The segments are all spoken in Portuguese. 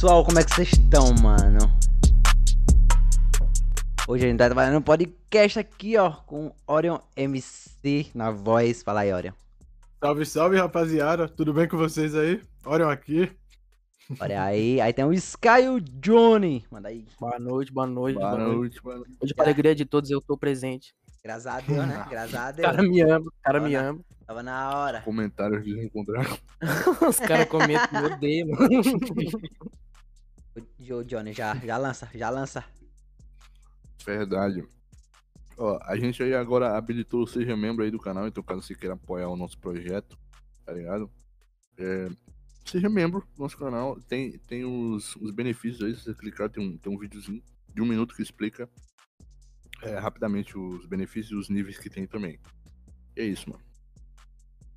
pessoal, como é que vocês estão, mano? Hoje a gente tá trabalhando um podcast aqui, ó, com Orion MC na voz. Fala aí, Orion. Salve, salve, rapaziada. Tudo bem com vocês aí? Orion aqui. Olha aí, aí tem o Sky e o Johnny. Manda aí. Boa noite, boa noite, Boa boa noite. noite. Hoje, para alegria de todos, eu tô presente. Graças a Deus, né? Graças a O cara me ama, o cara me ama. Tava na hora. Comentários desencontrados. Os caras comentam, meu Deus, mano. O Johnny, já, já lança, já lança. Verdade. Ó, a gente aí agora habilitou Seja Membro aí do canal, então caso você queira apoiar o nosso projeto, tá ligado? É, seja membro do nosso canal, tem, tem os, os benefícios aí, se você clicar tem um, tem um videozinho de um minuto que explica é, rapidamente os benefícios e os níveis que tem também. E é isso, mano.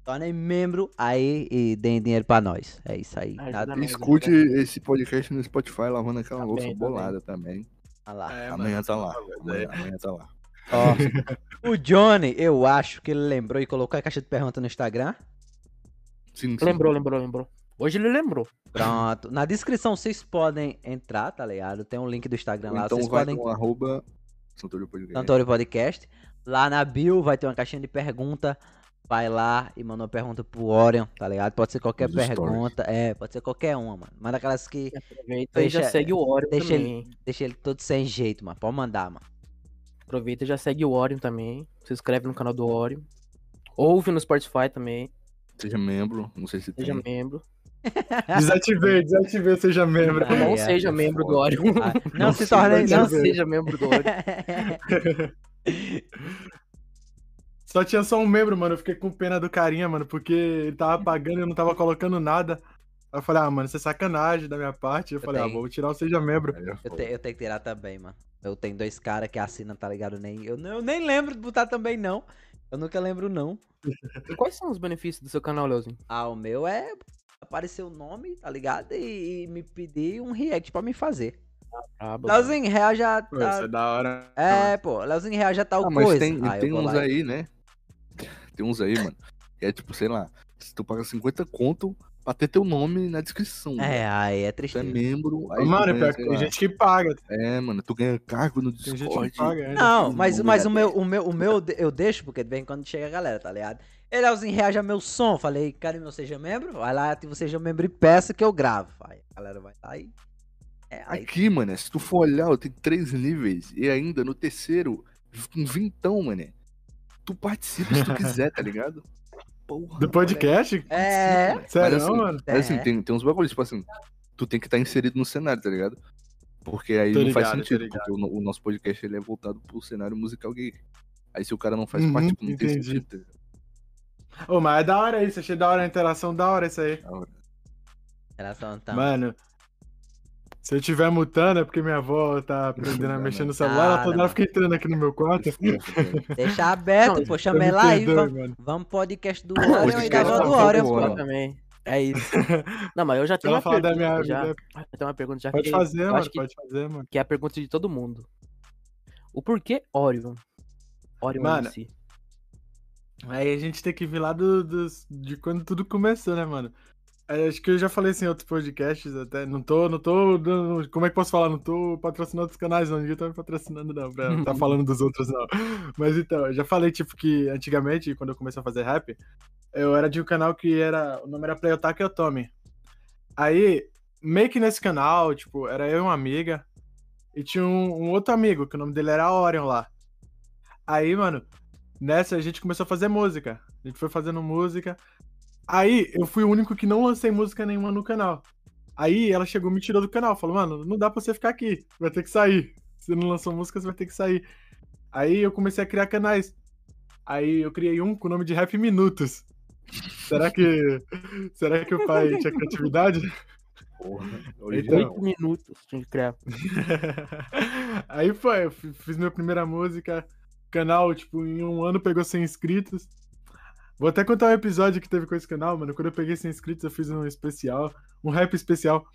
Tornem membro aí e deem dinheiro pra nós. É isso aí. Ajuda Tá. Escute esse podcast no Spotify lavando aquela Tá louça bem, tá bolada também. tá lá. É, amanhã mano, tá lá. Amanhã, amanhã tá lá. Ó, o Johnny, eu acho que ele lembrou e colocou a caixa de pergunta no Instagram. Sim, sim. Lembrou, lembrou, lembrou. Hoje ele lembrou. Pronto. Na descrição vocês podem entrar, tá ligado? Tem um link do Instagram Ou lá. Então vocês vai podem. no arroba Santorio Podcast. Santori Podcast. Lá na bio vai ter uma caixinha de pergunta. Vai lá e manda uma pergunta pro Orion, tá ligado? Pode ser qualquer stories. pergunta. É, pode ser qualquer uma, mano. Manda aquelas que Aproveita e já Deixa- segue o Orion deixa também. deixa ele todo sem jeito, mano. Pode mandar, mano. Aproveita e já segue o Orion também. Se inscreve no canal do Orion. Ouve no Spotify também. Seja membro, não sei se Seja tem. membro. Desativei, desativei, seja membro. Ah, não é, seja é membro do. Orion. Ah, não, Não se torne. Não Não se... seja membro do Orion. Só tinha só um membro, mano. Eu fiquei com pena do carinha, mano, porque ele tava pagando e eu não tava colocando nada. Aí eu falei, ah, mano, isso é sacanagem da minha parte. Eu, falei, tenho. ah, vou tirar o seja membro. É Eu, te- eu tenho que tirar também, mano. Eu tenho dois caras que assinam, tá ligado? Nem, eu, eu nem lembro de botar também, não. Eu nunca lembro, não. E quais são os benefícios do seu canal, Leozinho? Ah, o meu é aparecer o nome, tá ligado? E, e me pedir um react pra me fazer. Ah. Leozinho Real já Pô, isso tá. é da hora. É, pô, Leozinho Real já tá o Ah, mas coisa. tem, Ah, eu tem uns lá aí, né? Tem uns aí, mano. Que é tipo, sei lá, se tu paga 50 conto pra ter teu nome na descrição. É, aí é Tu triste. é membro. Aí Mano, tu pior ganha, tem lá, gente que paga. É, mano, tu ganha cargo no Tem Discord. gente que paga ainda. Não, mas, mas o meu, o meu, o meu eu deixo, porque de vez em quando chega a galera, tá ligado? Ele Leozinho reage a meu som. Falei, cara, meu seja membro, vai lá, ativa o seja membro e peça que eu gravo. Aí a galera vai lá e. É, aí Aqui, mano, se tu for olhar, tem três níveis. E ainda no terceiro, com vintão, mano. Tu participa se tu quiser, tá ligado? Porra. Do podcast? É. Sério, Mas assim, mano? Mas assim, É. tem, tem uns bagulhos, tipo assim, tu tem que estar inserido no cenário, tá ligado? Porque aí Tô não faz ligado, sentido, porque o, o nosso podcast ele é voltado pro cenário musical gay. Aí se o cara não faz Uhum, parte, tipo, não tem entendi. sentido. tá ligado? Ô, mas é da hora isso. Achei da hora a interação, da hora isso aí. Da hora. Relação então. Mano, se eu tiver mutando é porque minha avó tá aprendendo a mexer no celular. ela toda hora fica entrando aqui no meu quarto. Deixa aberto, Não, pô, Tá chama me ele lá e perdoe, vamos, mano. vamos podcast do Orion e da avó da do Orion, do pô. Orion. Exatamente. É isso. Não, mas eu já tenho ela uma falar da pergunta minha já. vida, Eu tenho uma pergunta já pode que fazer, mano. que, Pode fazer, mano. que é a pergunta de todo mundo. O porquê Orion? Orion Mano, MC. Aí a gente tem que vir lá do, dos- de quando tudo começou, né, mano? Aí, acho que eu já falei assim em outros podcasts até. Não tô, não tô dando. Como é que posso falar? Não tô patrocinando os canais, não. Ninguém tá me patrocinando, não. Pra tá falando dos outros, não. Mas então, eu já falei, tipo, que antigamente, quando eu comecei a fazer rap, eu era de um canal que era. O nome era Play Otaku e Otome. Aí, meio que nesse canal, tipo, era eu e uma amiga. E tinha um, um outro amigo, que o nome dele era Orion lá. Aí, mano, nessa a gente começou a fazer música. A gente foi fazendo música. Aí eu fui o único que não lancei música nenhuma no canal. Aí ela chegou e me tirou do canal. Falou, mano, não dá pra você ficar aqui. Vai ter que sair. Você não lançou música, você vai ter que sair. Aí eu comecei a criar canais. Aí eu criei um com o nome de Rap Minutos. Será que. Será que o pai tinha criatividade? Porra, Então. Oito minutos tinha que criar. Aí foi, eu fi- fiz minha primeira música. Canal, tipo, em um ano pegou 100 inscritos. Vou até contar um episódio que teve com esse canal, mano. Quando eu peguei 100 inscritos, eu fiz um especial, um rap especial.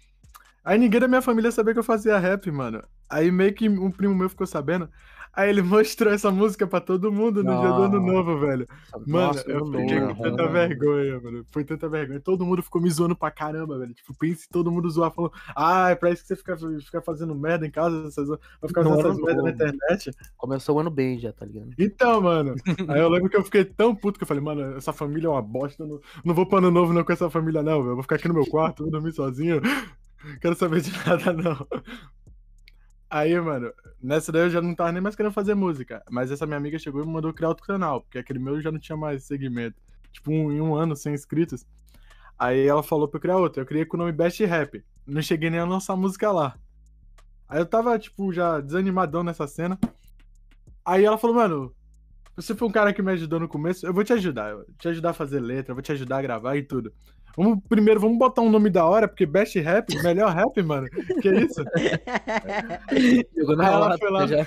Aí ninguém da minha família sabia que eu fazia rap, mano. Aí meio que um primo meu ficou sabendo. Aí ele mostrou essa música pra todo mundo no dia do ano novo, velho. Mano, Nossa, eu fiquei com tanta mano. vergonha, mano. Foi tanta vergonha. Todo mundo ficou me zoando pra caramba, velho. Tipo, pense em todo mundo zoar, falando, ah, é pra isso que você fica, fica fazendo merda em casa, essas, vai ficar fazendo essas merda na internet. Começou o ano bem já, tá ligado? Então, mano, aí eu lembro que eu fiquei tão puto que eu falei, mano, essa família é uma bosta, não, não vou pro ano novo não com essa família não, velho. Eu vou ficar aqui no meu quarto, vou dormir sozinho. Quero saber de nada, não. Aí, mano, nessa daí eu já não tava nem mais querendo fazer música. Mas essa minha amiga chegou e me mandou criar outro canal, porque aquele meu já não tinha mais segmento. Tipo, um, em um ano sem inscritos. Aí ela falou pra eu criar outro. Eu criei com o nome Best Rap. Não cheguei nem a lançar música lá. Aí eu tava, tipo, já desanimadão nessa cena. Aí ela falou, mano, você foi um cara que me ajudou no começo, eu vou te ajudar. Eu vou te ajudar a fazer letra, eu vou te ajudar a gravar e tudo. Vamos, primeiro, vamos botar um nome da hora, porque Best Rap, melhor rap, mano. Que isso? Jogou Aí ela foi lá. já.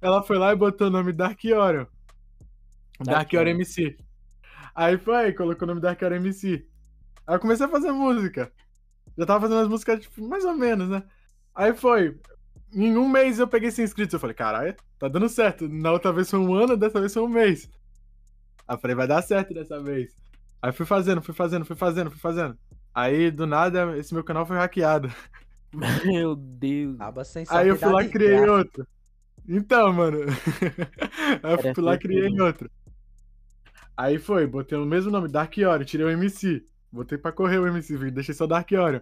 Ela foi lá e botou o nome Dark Orion. Dark Dark Orion. MC. Aí foi, colocou o nome Dark Orion MC. Aí eu comecei a fazer música. Já tava fazendo as músicas, tipo, mais ou menos, né? Aí foi. Em um mês eu peguei 100 inscritos. Eu falei, caralho, tá dando certo. Na outra vez foi um ano, dessa vez foi um mês. Aí eu falei, vai dar certo dessa vez. Aí fui fazendo, fui fazendo, fui fazendo, fui fazendo. Aí, do nada, esse meu canal foi hackeado. Meu Deus. Aí eu fui lá e criei outro. Então, mano. Aí eu fui lá e criei certeza. outro. Aí foi, botei o mesmo nome, Dark Orion, tirei o MC. Botei pra correr o MC, deixei só Dark Orion.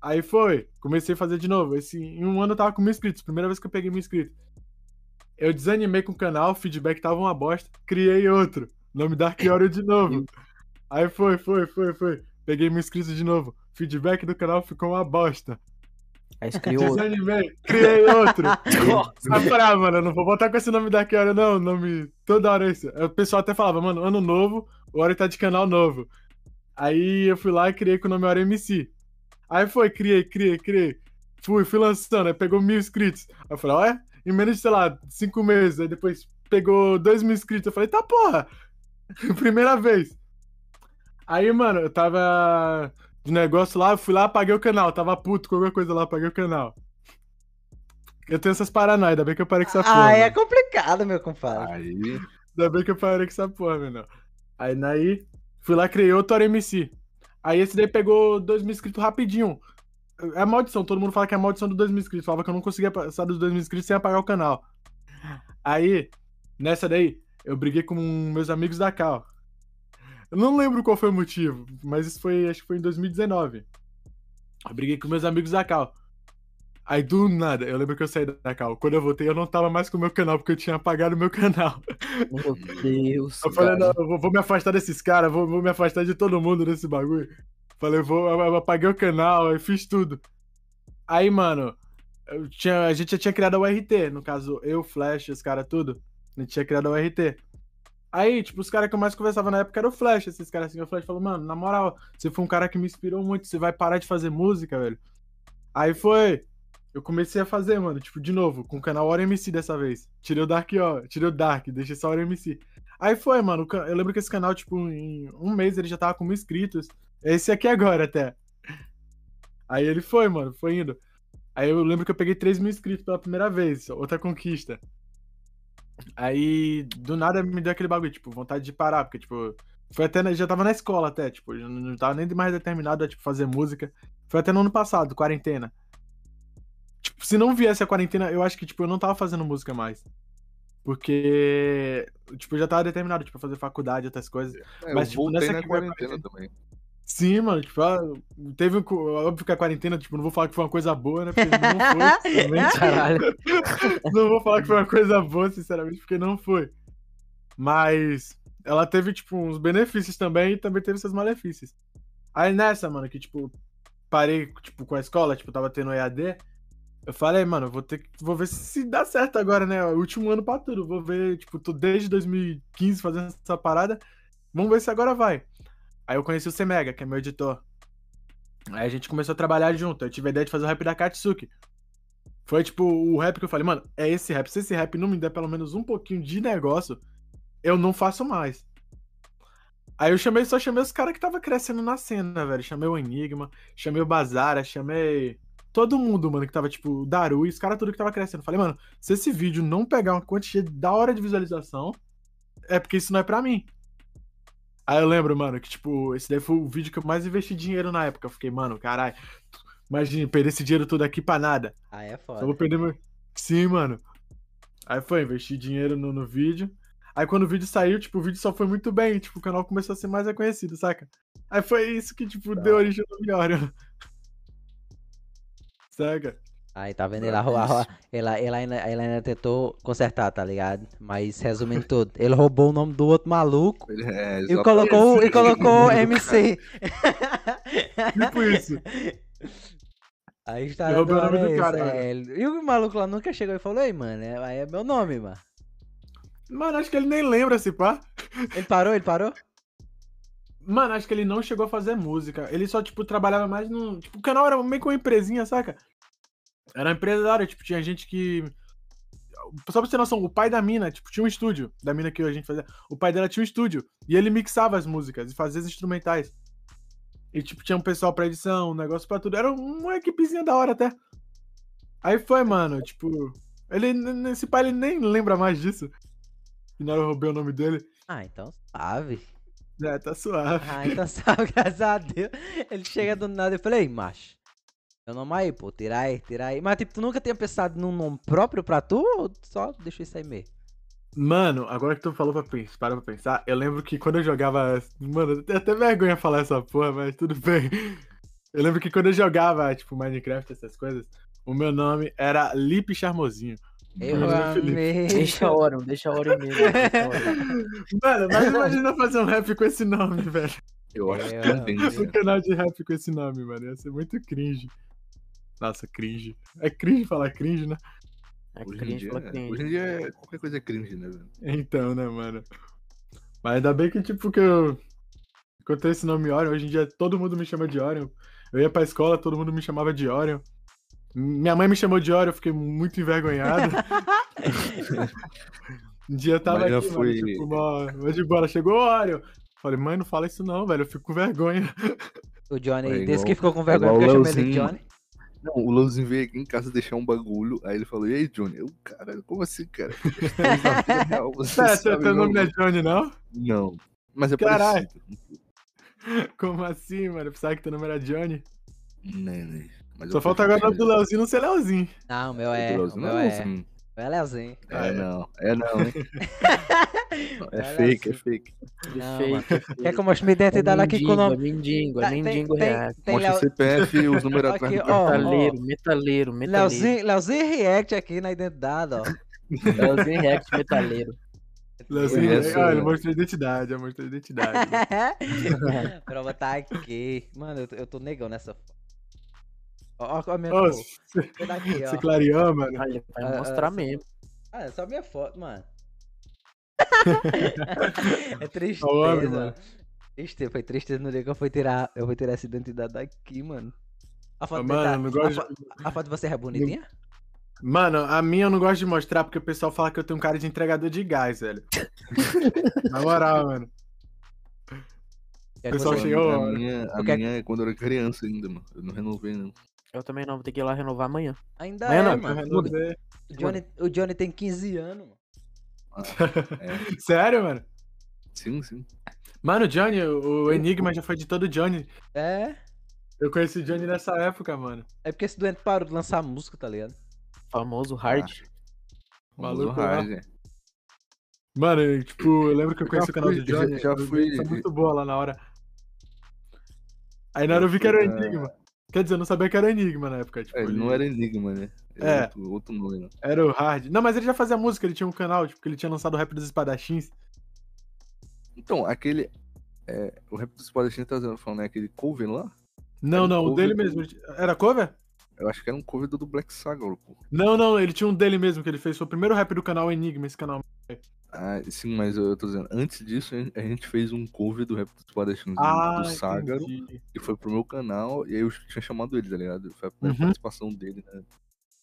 Aí foi, comecei a fazer de novo. Esse, em um ano eu tava com mil inscritos, primeira vez que eu peguei mil inscritos. Eu desanimei com o canal, o feedback tava uma bosta, criei outro. Nome Dark Orion de novo. Aí foi, foi, foi, foi. Peguei mil inscritos de novo. Feedback do canal ficou uma bosta. Aí você criou outro. Desanimei, criei outro. Ah, mano, eu não vou botar com esse nome daqui, hora, não. Nome toda hora. Aí O pessoal até falava, mano, ano novo, o Ori tá de canal novo. Aí eu fui lá e criei com o nome Ori MC. Aí foi, criei, criei, criei. Fui, fui lançando, aí pegou mil inscritos. Aí eu falei, olha, em menos de, sei lá, cinco meses. Aí depois pegou dois mil inscritos. Eu falei, tá porra! Primeira vez. Aí, mano, eu tava de negócio lá, eu fui lá, apaguei o canal. Tava puto com alguma coisa lá, apaguei o canal. Eu tenho essas paranoias, ainda bem que eu parei com essa porra. Ah, é mano. complicado, meu compadre. Aí, Ainda bem que eu parei com essa porra, menor. Aí, daí, fui lá, criei outro MC. Aí esse daí pegou 2 mil inscritos rapidinho. É maldição, todo mundo fala que é maldição do 2 mil inscritos. Falava que eu não conseguia passar dos 2 mil inscritos sem apagar o canal. Aí, nessa daí, eu briguei com meus amigos da Cal. Eu não lembro qual foi o motivo, mas isso foi, acho que foi em 2019. Eu briguei com meus amigos da Cal. Aí do nada, eu lembro que eu saí da Cal. Quando eu voltei, eu não tava mais com o meu canal, porque eu tinha apagado o meu canal. Meu Deus. Eu falei, cara. não, eu vou, me afastar desses caras, vou, vou me afastar de todo mundo desse bagulho. Falei, vou, eu, eu apaguei o canal, eu fiz tudo. Aí, mano, eu tinha, a gente já tinha criado a URT, no caso, eu, Flash, os caras, tudo. Gente tinha criado a URT. Aí, tipo, os caras que eu mais conversava na época eram o Flash, esses caras assim. O Flash falou, mano, na moral, você foi um cara que me inspirou muito, você vai parar de fazer música, velho. Aí foi. Eu comecei a fazer, mano, tipo, de novo, com o canal Hora MC dessa vez. Tirei o Dark, ó, tirei o Dark, deixei só Hora MC. Aí foi, mano, eu lembro que esse canal, tipo, em um mês ele já tava com mil inscritos. Esse aqui agora até. Aí ele foi, mano, foi indo. Aí eu lembro que eu peguei 3 mil inscritos pela primeira vez, outra conquista. Aí, do nada, me deu aquele bagulho, tipo, vontade de parar, porque, tipo, foi até, já tava na escola até, tipo, já não tava nem mais determinado a, tipo, fazer música. Foi até no ano passado, quarentena. Tipo, se não viesse a quarentena, eu acho que, tipo, eu não tava fazendo música mais. Porque, tipo, eu já tava determinado, tipo, a fazer faculdade, outras coisas. é, Mas, eu tipo, voltei nessa na vai quarentena também. Sim, mano, tipo, ah, teve um, óbvio que a quarentena, tipo, não vou falar que foi uma coisa boa, né, porque não foi, sinceramente. Caralho. não vou falar que foi uma coisa boa, sinceramente, porque não foi. Mas ela teve, tipo, uns benefícios também e também teve seus malefícios. Aí nessa, mano, que, tipo, parei, tipo, com a escola, tipo, tava tendo EAD, eu falei, mano, vou ter que, vou ver se dá certo agora, né, último ano pra tudo, vou ver, tipo, tô desde 2015 fazendo essa parada, vamos ver se agora vai. Aí eu conheci o Semega, que é meu editor. Aí a gente começou a trabalhar junto. Eu tive a ideia de fazer o rap da Katsuki. Foi tipo o rap que eu falei, mano, é esse rap. Se esse rap não me der pelo menos um pouquinho de negócio, eu não faço mais. Aí eu chamei, só chamei os caras que tava crescendo na cena, velho. Chamei o Enigma, chamei o Bazara, chamei todo mundo, mano, que tava, tipo, o Daru e os caras tudo que tava crescendo. Falei, mano, se esse vídeo não pegar uma quantia da hora de visualização, é porque isso não é pra mim. Aí eu lembro, mano, que, tipo, esse daí foi o vídeo que eu mais investi dinheiro na época. Eu fiquei, mano, caralho, imagina, perder esse dinheiro todo aqui pra nada. Aí é Só vou foda. perder meu. Sim, mano. Aí foi, investi dinheiro no, no vídeo. Aí quando o vídeo saiu, tipo, o vídeo só foi muito bem. Tipo, o canal começou a ser mais reconhecido, saca? Aí foi isso que, tipo, deu origem ao Miório. Saca? Aí tá vendo? Ele, arru- arru- ela, ela, ainda, ela ainda tentou consertar, tá ligado? Mas resumindo tudo, ele roubou o nome do outro maluco é, e colocou, e colocou MC. Tipo isso. A história Eu roubei do o nome do cara, é, E o maluco lá nunca chegou e falou, ei, mano, é- aí é meu nome, mano. Mano, acho que ele nem lembra, se pá. Ele parou, ele parou? Mano, acho que ele não chegou a fazer música. Ele só, tipo, trabalhava mais no. Tipo, o canal era meio que uma empresinha, saca? Era área, tipo, tinha gente que. Só pra você ter noção, o pai da mina, tipo, tinha um estúdio. Da mina que a gente fazia. O pai dela tinha um estúdio. E ele mixava as músicas e fazia as instrumentais. E, tipo, tinha um pessoal pra edição, um negócio pra tudo. Era uma equipezinha da hora até. Aí foi, mano, tipo. Ele, nesse pai, ele nem lembra mais disso. E na hora eu roubei o nome dele. Ah, então sabe. É, tá suave. Ah, então sabe, graças a Deus. Ele chega do nada e falei, ei, macho. Meu nome aí, pô, tira aí. Mas, tipo, tu nunca tinha pensado num nome próprio pra tu ou só deixou isso aí mesmo? Mano, agora que tu falou pra pensar, para pra pensar, eu lembro que quando eu jogava. Mano, eu tenho até vergonha falar essa porra, mas tudo bem. Eu lembro que quando eu jogava, tipo, Minecraft, essas coisas, o meu nome era Lipe Charmosinho. Eu é amei. Deixa a Orion, deixa a Orion mesmo. deixa a Orion. Mano, mas imagina fazer um rap com esse nome, velho. Eu acho que Eu- tem, Um canal de rap com esse nome, mano. Ia ser muito cringe. Nossa, cringe. É cringe falar cringe, né? É Hoje em, cringe, dia, fala cringe. hoje em dia é- qualquer coisa é cringe, né, velho? Então, né, mano? Mas ainda bem que, tipo, que eu encontrei esse nome Orion. Hoje em dia todo mundo me chama de Orion. Eu ia pra escola, todo mundo me chamava de Orion. Minha mãe me chamou de Orion, eu fiquei muito envergonhado. um dia eu tava Mas aqui, foi- mano, tipo, mó, de bola, chegou o Orion. Falei, mãe, não fala isso não, velho, eu fico com vergonha. O Johnny, É desse igual- que ficou com é vergonha porque eu chamei ele de. Johnny. Não, o Lanzinho veio aqui em casa deixar um bagulho, aí ele falou, e aí, Johnny? Eu, cara, como assim, cara? Real, você Pera, sabe, teu, nome não é não? Johnny, não? Não, mas é Caralho. parecido. Como assim, mano? Eu pensava que teu nome era Johnny. Né, né. Mas Só falta agora o nome do Leozinho não ser Leozinho. Não, o meu é. O Leozinho. meu Não, é. Meu é Leozinho. É, não, é não, hein? É fake, é assim. fake. Não, Fake, mano. fake. Quer que eu mostre minha identidade aqui com o nome? É mendigo, é tem- react. tem Mostra o Leo- CPF e os números atrás Aqui, do ó. Metaleiro, metaleiro, metaleiro. Leozinho, Leozinho React aqui na identidade, ó. Leozinho react, metaleiro. Leozinho, ah, ele mostrou a identidade, ele mostrou a identidade. Prova tá aqui. Mano, eu tô, eu tô negão nessa foto. Ó, ó, a minha Ô, foto. Vê daqui, você clareou, mano. Olha, vai Ah, mostrar ah, mesmo. Ah, é só minha foto, mano. é tristeza. mano. Tristeza, foi tristeza no dia que eu fui tirar, eu fui tirar essa identidade daqui, mano. A foto, Ah, mano, tá- eu não a, fo- a foto de você é bonitinha? Mano, a minha eu não gosto de mostrar porque o pessoal fala que eu tenho um cara de entregador de gás, velho. Na moral, mano. Quer que pessoal chegou- A minha, a minha é quando eu era criança ainda, mano. Eu não renovei, não. Eu também não, vou ter que ir lá renovar amanhã. Ainda Amanhã é, não, mano. renovei. O Johnny, o Johnny tem 15 anos, mano. É, Sério, mano? sim, sim. Mano, o Johnny, o Enigma já foi de todo Johnny. É. Eu conheci o Johnny nessa época, mano. É porque esse doente parou de lançar música, tá ligado? Famoso hard. Maluco Maluco hard, é. Mano, eu, tipo, eu lembro que eu conheci Já o canal fui- do Johnny. já- já fui- Foi muito boa lá na hora. Aí na hora eu vi que era o né? Enigma. Quer dizer, eu não sabia que era Enigma na época. Tipo, É, ele não era Enigma, né? Ele É. era Outro, outro nome, né? Era o Hard. Não, mas ele já fazia música, ele tinha um canal, tipo, que ele tinha lançado o rap dos espadachins. Então, aquele. É, o rap dos Espadachins tá falando, né? Aquele cover lá? Não, Era não, o dele do- mesmo. Era cover? Eu acho que era um cover do Black Saga, pô. Não, não, ele tinha um dele mesmo que ele fez. Foi o primeiro rap do canal Enigma, esse canal. Ah, sim, mas eu tô dizendo, antes disso a gente fez um cover do rap dos do- Ah, do Ságaro. entendi. E foi pro meu canal, e aí eu tinha chamado ele, tá ligado? Foi a primeira Uhum. participação dele, né?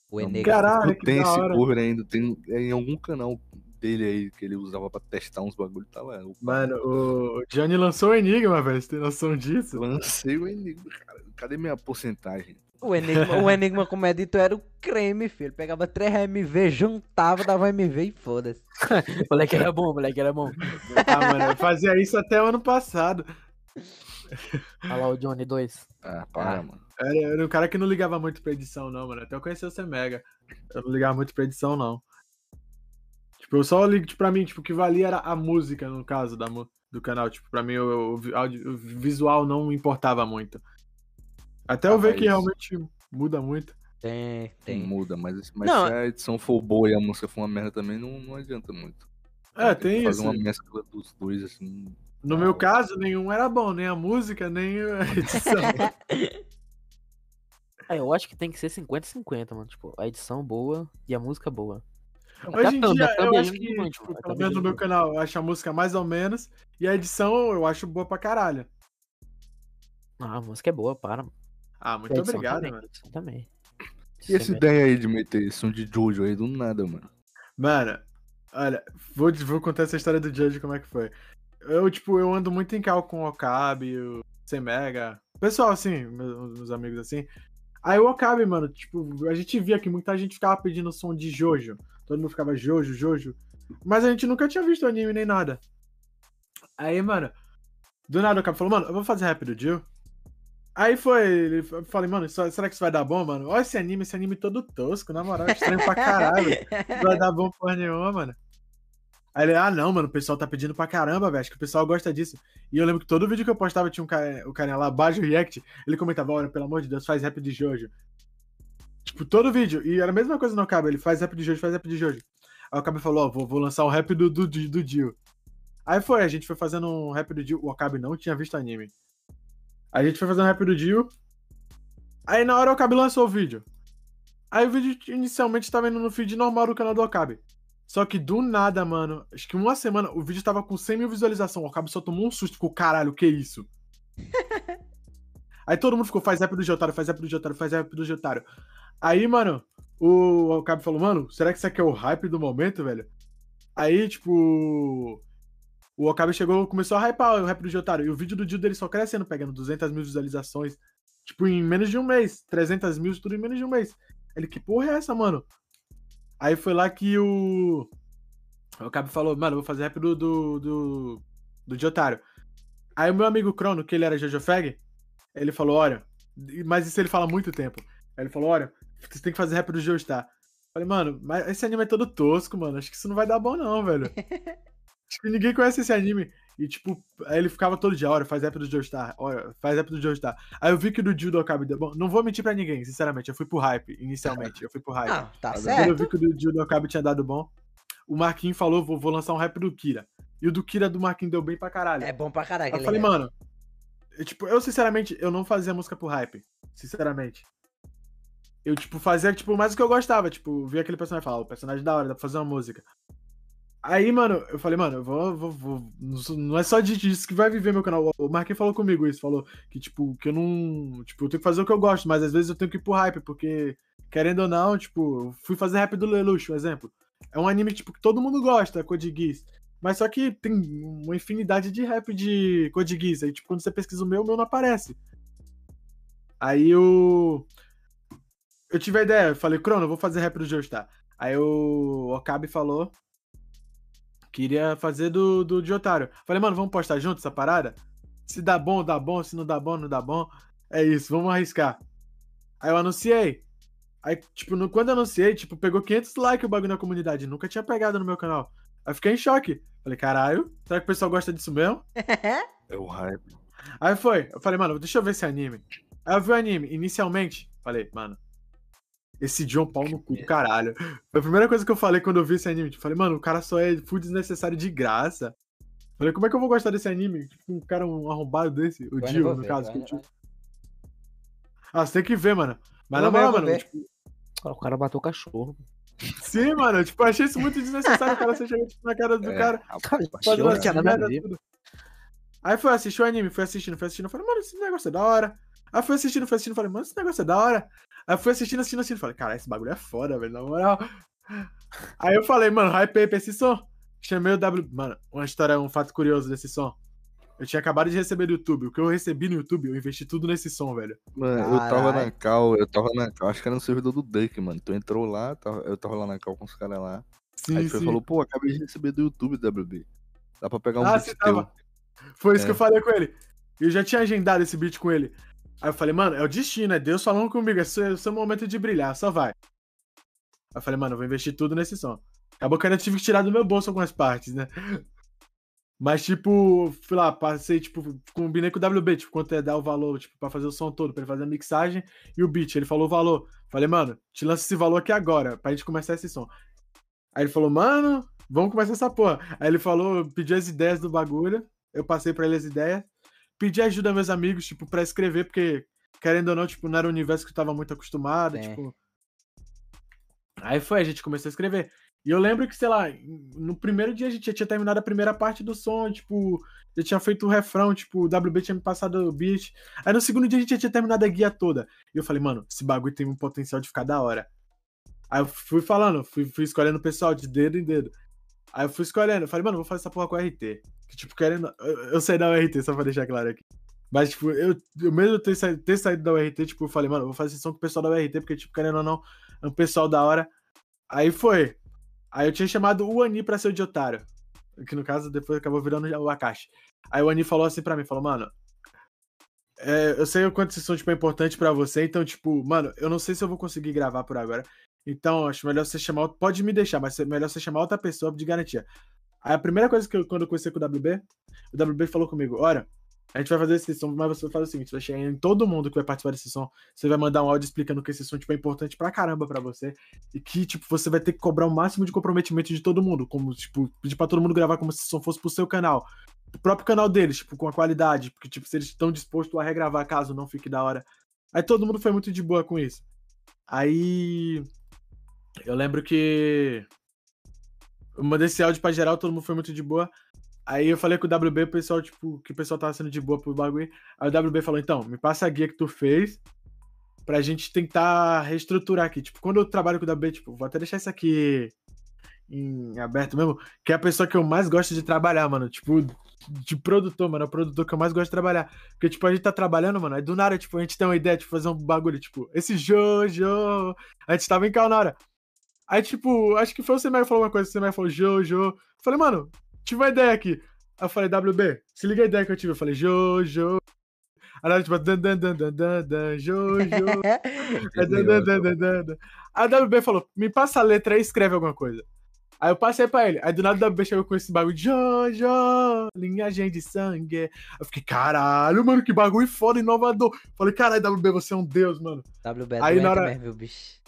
O Enigma. Caralho, que da esse hora. cover ainda, tem é em algum canal dele aí que ele usava pra testar uns bagulho, tá lá. Eu Mano, o Johnny lançou o Enigma, velho. Você tem noção disso? lancei o Enigma, cara. Cadê minha porcentagem? O Enigma, o Enigma como era o creme, filho. Pegava 3 MV, juntava, dava MV e foda-se. moleque era bom, moleque era bom. Ah, mano, eu fazia isso até o ano passado. Olha lá o Johnny 2. Ah, para, Ah. mano. Era, era um cara que não ligava muito pra edição, não, mano. Até eu conheci o Mega. Eu não ligava muito pra edição, não. Tipo, eu só ligo, tipo, pra mim, tipo, o que valia era a música, no caso, da, do canal. Tipo, pra mim, o, o o visual não importava muito. Até eu Ah, ver que realmente muda muito. Tem, tem. Muda, mas, mas Não, se a edição for boa e a música for uma merda também, não, não adianta muito. É, tem fazer isso. uma mescla dos dois, assim. No meu caso, nenhum era bom, nem a música, nem a edição. É, eu acho que tem que ser 50-50, mano. Tipo, a edição boa e a música boa. Hoje em dia, eu acho que, muito, tipo, tá pelo menos no meu canal, eu acho a música mais ou menos. E a edição eu acho boa pra caralho. Ah, a música é boa, para. Ah, muito obrigado, também, mano. também. E essa ideia aí de meter som de Jojo aí do nada, mano? Mano, olha, vou, vou contar essa história do Judge, como é que foi. Eu, tipo, eu ando muito em cal com o Okabe, o Semega. Pessoal, assim, meus, meus amigos assim. Aí o Okabe, mano, tipo, a gente via que muita gente ficava pedindo som de Jojo. Todo mundo ficava Jojo, Jojo. Mas a gente nunca tinha visto anime nem nada. Aí, mano, do nada o Okabe falou, mano, eu vou fazer rap do Jill. Aí foi, falei, mano, será que isso vai dar bom, mano? Olha esse anime, esse anime todo tosco, na moral, estranho pra caralho. Não vai dar bom porra nenhuma, mano. Aí ele, ah, não, mano, o pessoal tá pedindo pra caramba, velho. Acho que o pessoal gosta disso. E eu lembro que todo vídeo que eu postava tinha um cara, o carinha lá, Bajo React, ele comentava, olha, pelo amor de Deus, faz rap de Jojo. Tipo, todo vídeo. E era a mesma coisa no Okabe, ele faz rap de Jojo, faz rap de Jojo. Aí o Okabe falou, ó, vou, vou lançar um rap do, do, do Dio. Aí foi, a gente foi fazendo um rap do Dio. O Okabe não tinha visto anime. A gente foi fazendo um rap do Dio. Aí na hora o Okabe lançou o vídeo. Aí o vídeo inicialmente tava indo no feed normal do canal do Okabe. Só que do nada, mano, acho que uma semana o vídeo tava com 100 mil visualizações. O Okabe só tomou um susto, ficou, caralho, que isso? Aí todo mundo ficou, faz rap do Jotaro, faz rap do Jotaro, faz rap do Jotaro. Aí, mano, o Okabe falou, mano, será que isso aqui é o hype do momento, velho? Aí, tipo, o Okabe chegou, começou a hypar o rap do Jotaro. E o vídeo do Dio dele só crescendo, pegando 200 mil visualizações. Tipo, em menos de um mês. 300 mil, tudo em menos de um mês. Ele, que porra é essa, mano? Aí foi lá que o. O Okabe falou, mano, eu vou fazer rap do. do. do, do Jotaro. Aí o meu amigo Crono, que ele era Jojo Fag, ele falou, olha. Mas isso ele fala há muito tempo. Aí ele falou, olha, você tem que fazer rap do Joestar. Falei, mano, mas esse anime é todo tosco, mano. Acho que isso não vai dar bom, não, velho. Que ninguém conhece esse anime. E, tipo, aí ele ficava todo dia, olha, faz rap do Joestar, olha, faz rap do Joestar. Aí eu vi que o do Jill do Okabe deu bom. Não vou mentir pra ninguém, sinceramente. Eu fui pro hype, inicialmente. Eu fui pro hype. Não, tá Quando eu certo. vi que o do Jill do Okabe tinha dado bom, o Marquinhos falou, vou, vou lançar um rap do Kira. E o do Kira do Marquinhos deu bem pra caralho. É bom pra caralho. Aí eu falei, rap. mano, eu, tipo, eu sinceramente, eu não fazia música pro hype. Sinceramente. Eu, tipo, fazia, tipo, mais o que eu gostava. Tipo, via aquele personagem e falava, o personagem da hora, dá pra fazer uma música. Aí, mano, eu falei, mano, eu vou, vou, vou- Não é só disso que vai viver meu canal. O Marquinhos falou comigo isso, falou que, tipo, que eu não. Tipo, eu tenho que fazer o que eu gosto, mas às vezes eu tenho que ir pro hype, porque, querendo ou não, tipo, eu fui fazer rap do Lelouch, um exemplo. É um anime, tipo, que todo mundo gosta, Code Geass. Mas só que tem uma infinidade de rap de Code Geass. Aí, tipo, quando você pesquisa o meu, o meu não aparece. Aí eu. Eu tive a ideia, eu falei, Crono, eu vou fazer rap do Joestar. Aí o Okabe falou que iria fazer do, do de Otário. Falei, mano, vamos postar junto essa parada? Se dá bom, dá bom. Se não dá bom, não dá bom. É isso, vamos arriscar. Aí eu anunciei. Aí, tipo, no, quando eu anunciei, tipo, pegou 500 likes o bagulho na comunidade. Nunca tinha pegado no meu canal. Aí eu fiquei em choque. Falei, caralho, será que o pessoal gosta disso mesmo? É o hype. Aí foi. Eu falei, mano, deixa eu ver esse anime. Aí eu vi o anime. Inicialmente, falei, mano, esse John pau no cu do caralho. Foi a primeira coisa que eu falei quando eu vi esse anime. Tipo, falei, mano, o cara só é full desnecessário de graça. Falei, como é que eu vou gostar desse anime? Tipo, um cara um arrombado desse. O Dio, no caso. que o Dio- Ah, você tem que ver, mano. Mas na moral, mano, tipo, O cara matou o cachorro. sim, mano, tipo, eu achei isso muito desnecessário. O cara você chega tipo, na cara do É, cara. rapaz, Cara, Faz Não umas tinha nada a merda ver. tudo. Aí foi assistir o anime, fui assistindo, fui assistindo. Falei, mano, esse negócio é da hora. Aí fui assistindo, fui assistindo. Falei, mano, esse negócio é da hora. Aí fui assistindo, assistindo, assistindo. Falei, cara, esse bagulho é foda, velho, na moral. Aí eu falei, mano, hype aí pra esse som. Chamei o W. Mano, uma história, um fato curioso desse som. Eu tinha acabado de receber do YouTube. O que eu recebi no YouTube, eu investi tudo nesse som, velho. Mano, eu tava na cal, eu tava na cal, acho que era no servidor do Duck, mano. Tu entrou lá, eu tava lá na cal com os caras lá. Sim, aí tu sim. falou, pô, acabei de receber do YouTube, WB. Dá pra pegar um Ah, beat você teu. tava. Foi isso É. que eu falei com ele. Eu já tinha agendado esse beat com ele. Aí eu falei, mano, é o destino, é Deus falando comigo, é seu, seu momento de brilhar, só vai. Aí eu falei, mano, eu vou investir tudo nesse som. Acabou que eu ainda tive que tirar do meu bolso algumas partes, né? Mas, tipo, fui lá, passei, tipo, combinei com o WB, tipo, quanto é dar o valor, tipo, pra fazer o som todo, pra ele fazer a mixagem e o beat. Ele falou o valor. Falei, mano, te lança esse valor aqui agora, pra gente começar esse som. Aí ele falou, mano, vamos começar essa porra. Aí ele falou, pediu as ideias do bagulho, eu passei pra ele as ideias, pedi ajuda aos meus amigos, tipo, pra escrever, porque, querendo ou não, tipo, não era um universo que eu tava muito acostumado, Sim. tipo... Aí foi, a gente começou a escrever. E eu lembro que, sei lá, no primeiro dia a gente já tinha terminado a primeira parte do som, tipo, já tinha feito o refrão, tipo, o WB tinha me passado o beat. Aí no segundo dia a gente já tinha terminado a guia toda. E eu falei, mano, esse bagulho tem um potencial de ficar da hora. Aí eu fui falando, fui, fui escolhendo o pessoal de dedo em dedo. Aí eu fui escolhendo, eu falei, mano, vou fazer essa porra com a RT. Que, tipo, querendo. Eu, eu saí da URT, só pra deixar claro aqui. Mas, tipo, eu, eu mesmo ter, sa- ter saído da URT, tipo, eu falei, mano, vou fazer sessão com o pessoal da URT, porque, tipo, querendo ou não, é um pessoal da hora. Aí foi. Aí eu tinha chamado o Ani pra ser o de otário. Que no caso, depois acabou virando o Akashi. Aí o Ani falou assim pra mim, falou, mano. é, eu sei o quanto som tipo, é importante pra você, então, tipo, mano, eu não sei se eu vou conseguir gravar por agora. Então, acho melhor você chamar. Pode me deixar, mas é melhor você chamar outra pessoa de garantia. Aí a primeira coisa que eu, quando eu conversei com o WB, o WB falou comigo: Olha, a gente vai fazer esse som, mas você vai fazer o seguinte: você vai chegar em todo mundo que vai participar desse som, você vai mandar um áudio explicando que esse som tipo, é importante pra caramba pra você. E que, tipo, você vai ter que cobrar o máximo de comprometimento de todo mundo. Como, tipo, pedir pra todo mundo gravar como se esse som fosse pro seu canal. O próprio canal deles, tipo, com a qualidade. Porque, tipo, se eles estão dispostos a regravar caso não fique da hora. Aí todo mundo foi muito de boa com isso. Aí. Eu lembro que. Eu mandei esse áudio pra geral, todo mundo foi muito de boa. Aí eu falei com o WB, o pessoal, tipo, que o pessoal tava sendo de boa pro bagulho. Aí o WB falou, então, me passa a guia que tu fez pra gente tentar reestruturar aqui. Tipo, quando eu trabalho com o WB, tipo, vou até deixar isso aqui em aberto mesmo, que é a pessoa que eu mais gosto de trabalhar, mano. Tipo, de produtor, mano. É o produtor que eu mais gosto de trabalhar. Porque, tipo, a gente tá trabalhando, mano. Aí do nada, tipo, a gente tem uma ideia de fazer um bagulho, tipo, esse Jojo. A gente tava em cal na hora. Aí, tipo, acho que foi o Semai que falou uma coisa. O Semai falou Jojo. Falei, mano, tive uma ideia aqui. Aí eu falei, WB, se liga a ideia que eu tive. Eu falei, Jojo. Aí ela, tipo, dan, dan, dan, dan, dan, dan, Jojo. Aí, dan, dan, dan, dan, dan, dan. Aí o WB falou, me passa a letra e escreve alguma coisa. Aí eu passei pra ele. Aí do nada o WB chegou com esse bagulho, Jojo, linhagem de sangue. Eu fiquei, caralho, mano, que bagulho foda, inovador. Falei, caralho, WB, você é um deus, mano. WB é Aí, na hora- mesmo, bicho?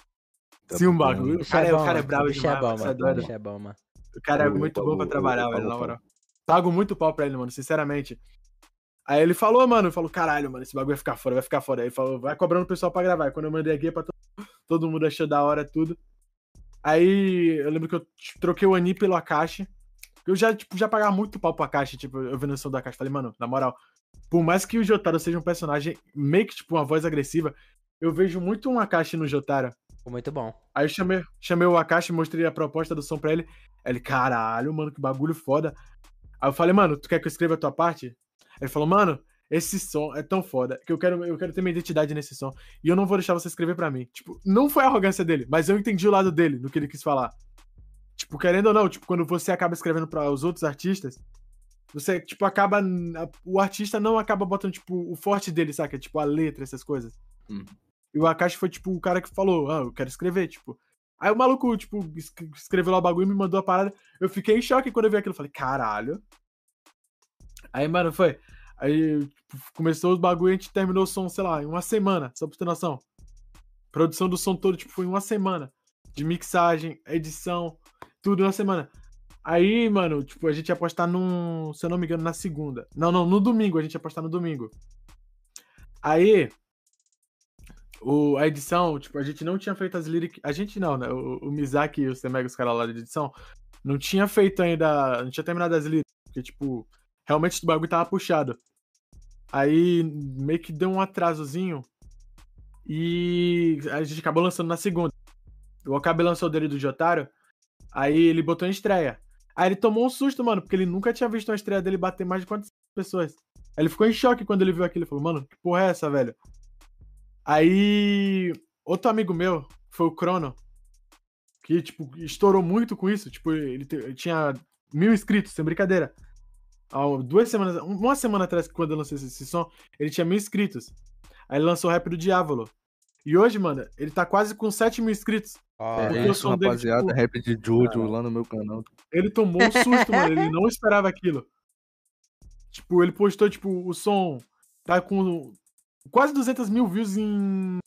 Sim, um bagulho. O O cara, é bom, o cara é bravo é demais, bom, mano, é. O é bom, mano. O cara é muito bom pra trabalhar, velho, na moral. Pago muito pau pra ele, mano, sinceramente. Aí ele falou, mano, falou, caralho, mano, esse bagulho vai ficar foda, vai ficar foda. Aí ele falou, vai cobrando o pessoal pra gravar. Aí quando eu mandei a guia pra todo, todo mundo achou da hora tudo. Aí eu lembro que eu troquei o Ani pelo Akashi. Eu já, tipo, já pagava muito pau pro Akashi, tipo, eu vendo o som do Akashi. Falei, mano, na moral, por mais que o Jotaro seja um personagem meio que, tipo, uma voz agressiva, eu vejo muito um Akashi no Jotaro. Ficou muito bom. Aí eu chamei, chamei o Akashi, mostrei a proposta do som pra ele. Aí ele, caralho, mano, que bagulho foda. Aí eu falei, mano, tu quer que eu escreva a tua parte? Ele falou, mano, esse som é tão foda que eu quero, eu quero ter minha identidade nesse som. E eu não vou deixar você escrever pra mim. Tipo, não foi a arrogância dele, mas eu entendi o lado dele, no que ele quis falar. Tipo, querendo ou não, tipo, quando você acaba escrevendo para os outros artistas, você, tipo, acaba. O artista não acaba botando, tipo, o forte dele, saca? Tipo, a letra, essas coisas. Hum. E o Akashi foi, tipo, o cara que falou, ah, eu quero escrever, tipo. Aí o maluco, tipo, es- escreveu lá o bagulho e me mandou a parada. Eu fiquei em choque quando eu vi aquilo. Eu falei, caralho. Aí, mano, foi. Aí tipo, começou os bagulho e a gente terminou o som, sei lá, em uma semana, só pra ter noção. Produção do som todo, tipo, foi em uma semana. De mixagem, edição, tudo em uma semana. Aí, mano, tipo, a gente ia postar num. Se eu não me engano, na segunda. Não, não, no domingo, a gente ia postar no domingo. Aí. O, a edição, tipo, a gente não tinha feito as lyrics. A gente não, né? O, o Mizaki e o Semega, os caras lá de edição, não tinha feito ainda. Não tinha terminado as lyrics. Porque, tipo, realmente o bagulho tava puxado. Aí meio que deu um atrasozinho. E a gente acabou lançando na segunda. O Okabe lançou dele do Jotaro. Aí ele botou em estreia. Aí ele tomou um susto, mano, porque ele nunca tinha visto uma estreia dele bater mais de quantos pessoas. Aí ele ficou em choque quando ele viu aquilo. Ele falou, mano, que porra é essa, velho? Aí, outro amigo meu, foi o Crono, que, tipo, estourou muito com isso. Tipo, ele, te- ele tinha mil inscritos, sem brincadeira. Há duas semanas, uma semana atrás, quando eu lancei esse, esse som, ele tinha mil inscritos. Aí ele lançou o rap do Diávolo. E hoje, mano, ele tá quase com 7 mil inscritos. Porque É isso, som dele, rapaziada. tipo, Rap de Jojo cara, lá no meu canal. Ele tomou um susto, mano. Ele não esperava aquilo. Tipo, ele postou, tipo, o som tá com quase 200 mil views em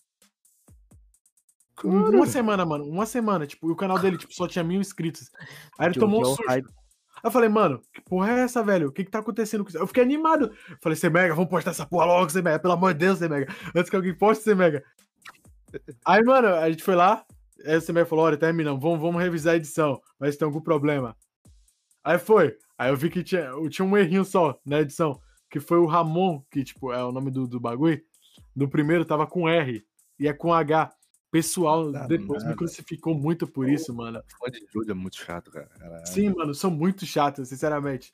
uma semana, mano. Uma semana. Tipo, e o canal dele, tipo, só tinha mil inscritos. Aí ele Que- tomou um é susto. Aí eu falei, mano, que porra é essa, velho? O que que tá acontecendo com isso? Eu fiquei animado. Falei, C Mega, vamos postar essa porra logo, C Mega. Pelo amor de Deus, C Mega. Antes que alguém poste, C Mega. Aí, mano, a gente foi lá. Aí o C Mega falou, olha, terminamos. Vamos, vamos revisar a edição. Mas tem algum problema. Aí foi. Aí eu vi que tinha, tinha um errinho só na edição. Que foi o Ramon, que, tipo, é o nome do, do bagulho. Do primeiro tava com R. E é com H. Pessoal, Tá depois me nada. crucificou muito por isso, mano. fã de Jojo é muito chato, cara. Caralho. Sim, mano, são muito chatos, sinceramente.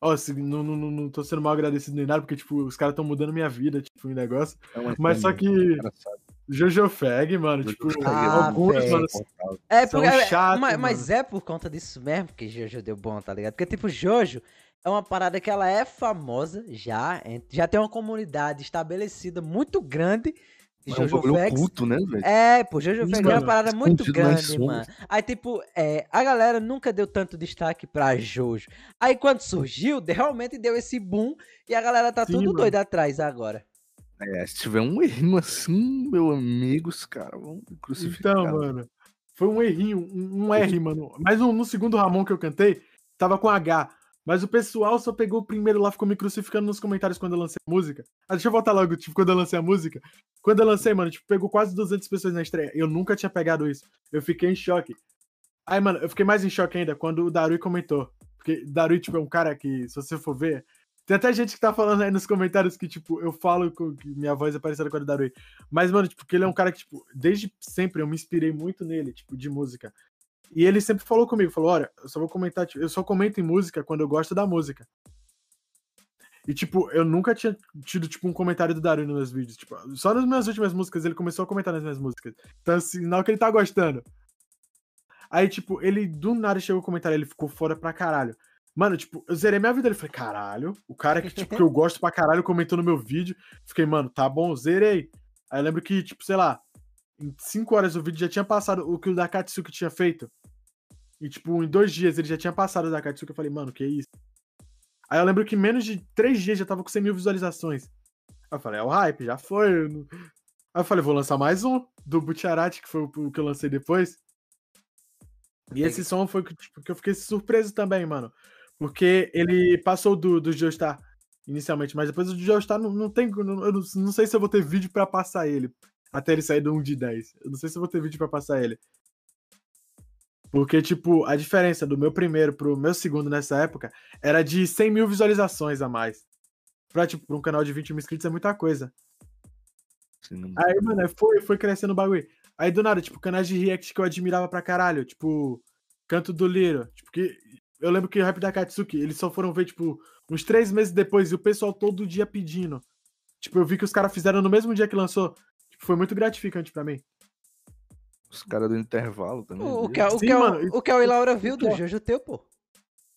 Ó, se- não, não, não, não tô sendo mal agradecido nem nada, porque, tipo, os caras tão mudando minha vida, tipo, em negócio. É Mas só que sabe? Jojo Fag, mano, Jojo tipo, é alguns, mano, É, porque, é- chatos, mas, mas mano. é por conta disso mesmo que Jojo deu bom, tá ligado? Porque, tipo, Jojo é uma parada que ela é famosa já, é- já tem uma comunidade estabelecida muito grande. de É um Jojo oculto, né, velho? É, pô, Jojo Isso, é uma parada muito grande, mano. Aí, tipo, é, a galera nunca deu tanto destaque pra Jojo. Aí, quando surgiu, realmente deu esse boom e a galera tá Sim, tudo mano. doida atrás agora. É, se tiver um errinho assim, meu amigo, os caras vão crucificar. Então, mano, foi um errinho, um, um R, mano. Mas no, no segundo Ramon que eu cantei, tava com H. Mas o pessoal só pegou o primeiro lá, ficou me crucificando nos comentários quando eu lancei a música. Ah, deixa eu voltar logo, tipo, quando eu lancei a música. Quando eu lancei, mano, tipo, pegou quase 200 pessoas na estreia. Eu nunca tinha pegado isso. Eu fiquei em choque. Aí, mano, eu fiquei mais em choque ainda quando o Darui comentou. Porque Darui, tipo, é um cara que, se você for ver. Tem até gente que tá falando aí nos comentários que, tipo, eu falo que minha voz é parecida com a do Darui. Mas, mano, tipo, porque ele é um cara que, tipo, desde sempre eu me inspirei muito nele, tipo, de música. E ele sempre falou comigo, falou, olha, eu só vou comentar, tipo, eu só comento em música quando eu gosto da música. E, tipo, eu nunca tinha tido, tipo, um comentário do Darui nos meus vídeos. Tipo, só nas minhas últimas músicas ele começou a comentar nas minhas músicas. Então, assim, sinal que ele tá gostando. Aí, tipo, ele do nada chegou a comentar, ele ficou fora pra caralho. Mano, tipo, eu zerei minha vida. Ele falei, caralho, o cara que, tipo, que eu gosto pra caralho comentou no meu vídeo. Fiquei, mano, tá bom, zerei. Aí eu lembro que, tipo, sei lá, em 5 horas o vídeo já tinha passado o que o da Katsuki tinha feito. E, tipo, em dois dias ele já tinha passado o da Katsuki. Eu falei, mano, que isso? Aí eu lembro que menos de três dias já tava com 100 mil visualizações. Aí eu falei, é o hype, já foi. Aí eu falei, vou lançar mais um do Butcharati, que foi o que eu lancei depois. E esse som foi tipo, que eu fiquei surpreso também, mano. Porque ele passou do, do Joestar inicialmente, mas depois o Joestar não, não tem. não- Eu não, não sei se eu vou ter vídeo pra passar ele. Até ele sair do 1 de 10. Eu não sei se eu vou ter vídeo pra passar ele. Porque, tipo, a diferença do meu primeiro pro meu segundo nessa época era de 100 mil visualizações a mais. Pra, tipo, pra um canal de 20 mil inscritos é muita coisa. Não- Aí, mano, foi, foi crescendo o bagulho. Aí, do nada, tipo, canais de react que eu admirava pra caralho. Tipo, Canto do Liro. Tipo, que eu lembro que o rap da Katsuki, eles só foram ver, tipo, uns três meses depois e o pessoal todo dia pedindo. Tipo, eu vi que os caras fizeram no mesmo dia que lançou. Tipo, foi muito gratificante pra mim. Os caras do intervalo também. O? Kel, o, Sim, Kel, mano, o Kel e Laura viu do Jojo teu, pô.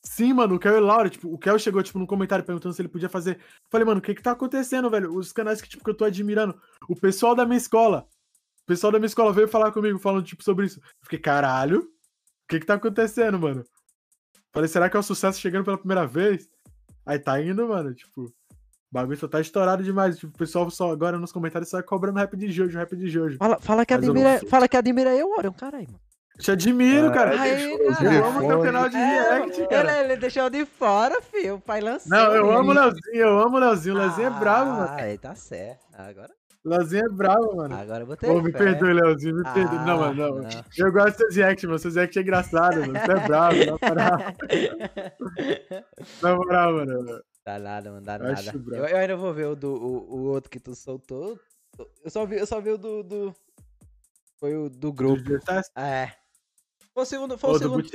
Sim, mano, o Kel e Laura, tipo, o Kel chegou, tipo, num comentário perguntando se ele podia fazer. Falei, mano, o que que tá acontecendo, velho? Os canais que, tipo, que eu tô admirando. O pessoal da minha escola. O pessoal da minha escola veio falar comigo, falando, tipo, sobre isso. Eu Fiquei, caralho, o que que tá acontecendo, mano? Falei, será que é o sucesso chegando pela primeira vez? Aí tá indo, mano, tipo, o bagulho só tá estourado demais. Tipo, o pessoal só agora nos comentários só cobrando rap de Jojo, rap de Jojo. Fala, fala, que Mas eu admira, sei. fala que admira eu, Orion, caralho, mano. Te admiro, Ah, cara. Aí, eu cara. amo teu canal de react, É, cara. ele, ele deixou de fora, filho. O pai lançou. Não, eu amo o. Leozinho, eu amo o Leozinho. O Leozinho é bravo, mano. Ah, aí tá certo. Agora, O Leozinho é bravo, mano. agora eu vou ter Ô, me perdoe, Leozinho, me perdoe. Ah, não, mano, não. não. Eu gosto dos seus react, mano. Seus react é engraçado, mano. Você é bravo, na moral. Na moral, mano. Dá nada, mano, dá acho nada. Eu, eu ainda vou ver o, do, o, o outro que tu soltou. Eu só vi, eu só vi o do, do. Foi o do grupo. Do Justice É. Foi o segundo. Foi o do segundo.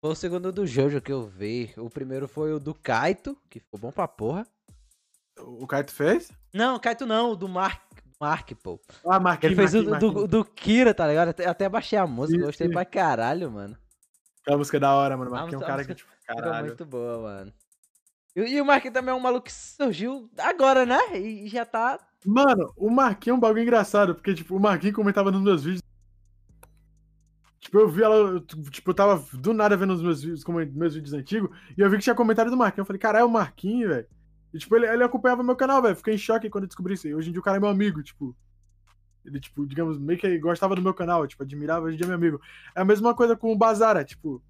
Foi o segundo do Jojo que eu vi. O primeiro foi o do Kaito, que ficou bom pra porra. O Kaito fez? Não, Kaito não, o do Mark, Mark pô. Ah, Marquinhos. Ele fez o Marquinhos, do, do Kira, tá ligado? Até, até baixei a música, gostei pra caralho, mano. Aquela música é da hora, mano. Marquinhos é um cara que, tipo, Ficou caralho. muito boa, mano. E, o Marquinhos também é um maluco que surgiu agora, né? E já tá. Mano, o Marquinhos é um bagulho engraçado, porque, tipo, o Marquinhos comentava nos meus vídeos. Tipo, eu vi ela, tipo, eu tava do nada vendo os meus vídeos, como meus vídeos antigos, e eu vi que tinha comentário do Marquinhos. Eu falei, caralho, é o Marquinhos, velho. E, tipo, ele, ele acompanhava meu canal, velho. Fiquei em choque quando eu descobri isso. E hoje em dia o cara é meu amigo, tipo. Ele, tipo, digamos, meio que gostava do meu canal, tipo, admirava, hoje em dia é meu amigo. É a mesma coisa com o Bazara, tipo.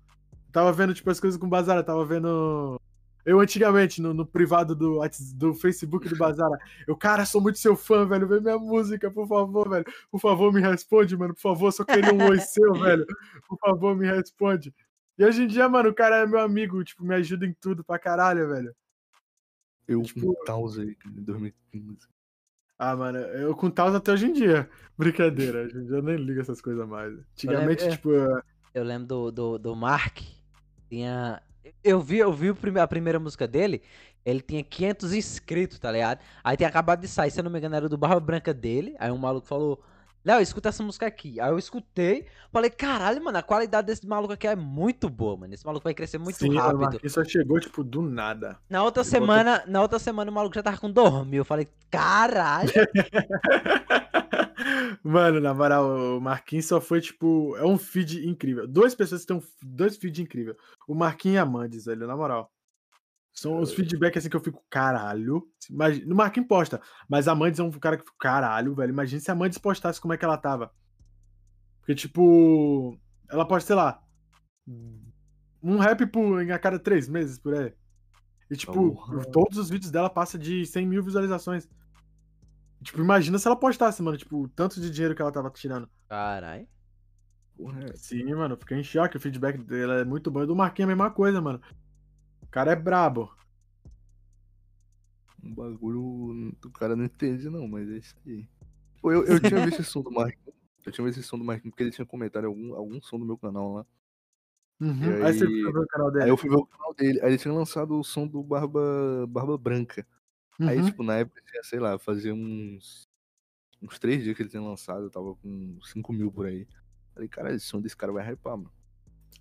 Tava vendo, tipo, as coisas com o Bazara, tava vendo. Eu antigamente, no, no privado do, do Facebook do Bazara, eu, cara, sou muito seu fã, velho. Vê minha música, por favor, velho. Por favor, me responde, mano. Por favor, só queria um oi seu, velho. Por favor, me responde. E hoje em dia, mano, o cara é meu amigo, tipo, me ajuda em tudo pra caralho, velho. Eu Tipo- com Taos aí, cara, em 2015. Ah, mano, eu com Taos até hoje em dia. Brincadeira, hoje em dia eu nem ligo essas coisas mais. Antigamente, é. tipo, eu- Eu lembro do, do, do Mark. Tinha. Eu vi, eu vi a primeira música dele. Ele tinha 500 inscritos, tá ligado? Aí tinha acabado de sair, se eu não me engano, era do Barba Branca dele. Aí um maluco falou: Léo, escuta essa música aqui. Aí eu escutei. Falei: caralho, mano, a qualidade desse maluco aqui é muito boa, mano. Esse maluco vai crescer muito sim, rápido. Só chegou, tipo, do nada. Na outra Ele botou- semana, na outra semana o maluco já tava com 2 mil. Eu falei: caralho. Mano, na moral, o Marquinhos só foi, tipo, é um feed incrível. Duas pessoas que têm um, dois feeds incríveis. O Marquinhos e a Mandes, velho, na moral. São os feedbacks assim que eu fico, caralho. Imagina, no Marquinhos posta, mas a Mandes é um cara que fica, caralho, velho. Imagina se a Mandes postasse como é que ela tava. Porque, tipo, ela posta, sei lá, um rap por, a cada três meses, por aí. E, tipo, Porra. todos os vídeos dela passam de 100 mil visualizações. Tipo, imagina se ela postasse, mano, tipo, o tanto de dinheiro que ela tava tirando. Caralho. É. Sim, mano, fiquei em choque. O feedback dela é muito bom. E do Marquinhos é a mesma coisa, mano. O cara é brabo. Um bagulho. O cara não entende, não, mas é isso aí. Pô, eu, eu tinha visto esse som do Marquinhos. Eu tinha visto esse som do Marquinhos porque ele tinha comentado algum, algum som do meu canal lá. Uhum. E Aí você aí- foi ver o canal dele. Aí eu fui ver o canal dele. Aí ele tinha lançado o som do Barba, Barba Branca. Aí, Uhum. tipo, na época tinha, sei lá, fazia uns. Uns três dias que ele tinha lançado, eu tava com 5 mil por aí. Falei, cara, esse som desse cara vai hypar, mano.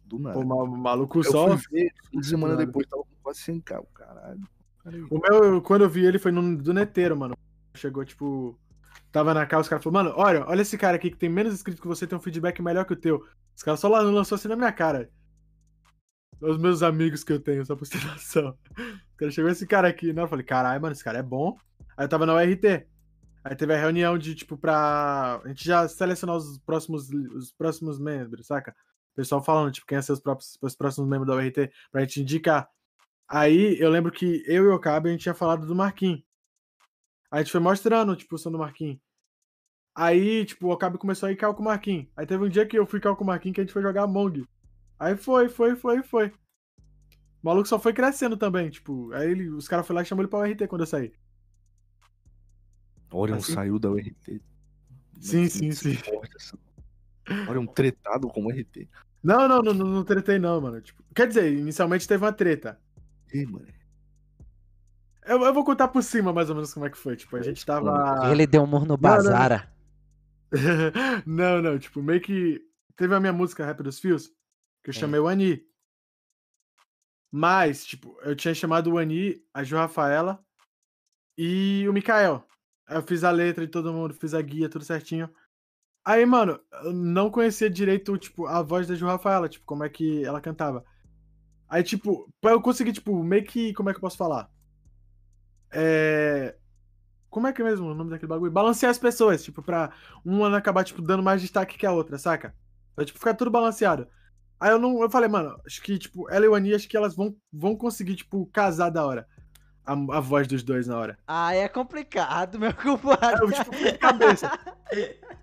Do nada. Ma- maluco eu só. ver, uma semana nada. depois tava com quase 100k, caralho. Caralho. O meu, quando eu vi ele, foi no, do Neteiro, mano. Chegou, tipo. Tava na casa, os caras falaram, mano, olha, olha esse cara aqui que tem menos inscritos que você, tem um feedback melhor que o teu. Os caras só lá lançou assim na minha cara. Os meus amigos que eu tenho, só pra você noção. O cara chegou esse cara aqui, né? Eu falei, caralho, mano, esse cara é bom. Aí eu tava na URT. Aí teve a reunião de, tipo, pra. A gente já selecionar os próximos, os próximos membros, saca? Pessoal falando, tipo, quem é seus próprios, os próximos membros da URT, pra gente indicar. Aí eu lembro que eu e o Okabe a gente tinha falado do Marquinhos. A gente foi mostrando, tipo, o som do Marquinhos. Aí, tipo, o Okabe começou a ir cal com o Marquinhos. Aí teve um dia que eu fui cal com o Marquinhos que a gente foi jogar Among. Aí foi, foi, foi, foi. O maluco só foi crescendo também, tipo. Aí ele, os caras foram lá e chamou ele pra URT quando eu saí. Orion Assim? saiu da URT. Sim, Mas, sim, sim. importa, assim. Orion tretado com o RT. Não, não, não, não, não tretei não, mano. Tipo, quer dizer, inicialmente teve uma treta. Ih, mano. Eu, eu vou contar por cima mais ou menos como é que foi. Tipo, a gente tava. Ele deu um murro no não, não. Bazara. não, não, tipo, meio que. Teve a minha música Rap dos Fios, que eu chamei o Ani. Mas, tipo, eu tinha chamado o Ani, a Ju Rafaela e o Mikael. Aí eu fiz a letra de todo mundo, fiz a guia, tudo certinho. Aí, mano, eu não conhecia direito, tipo, a voz da Ju Rafaela, tipo, como é que ela cantava. Aí, tipo, pra eu conseguir, tipo, meio que. Como é que eu posso falar? É. Como é que é mesmo o nome daquele bagulho? Balancear as pessoas, tipo, pra uma acabar, tipo, dando mais destaque que a outra, saca? Pra, tipo, ficar tudo balanceado. Aí eu não. Eu falei, mano, acho que, tipo, ela e o Ani, acho que elas vão, vão conseguir, tipo, casar da hora. A, a voz dos dois na hora. Ah, é complicado, meu compadre. eu, tipo, cabeça.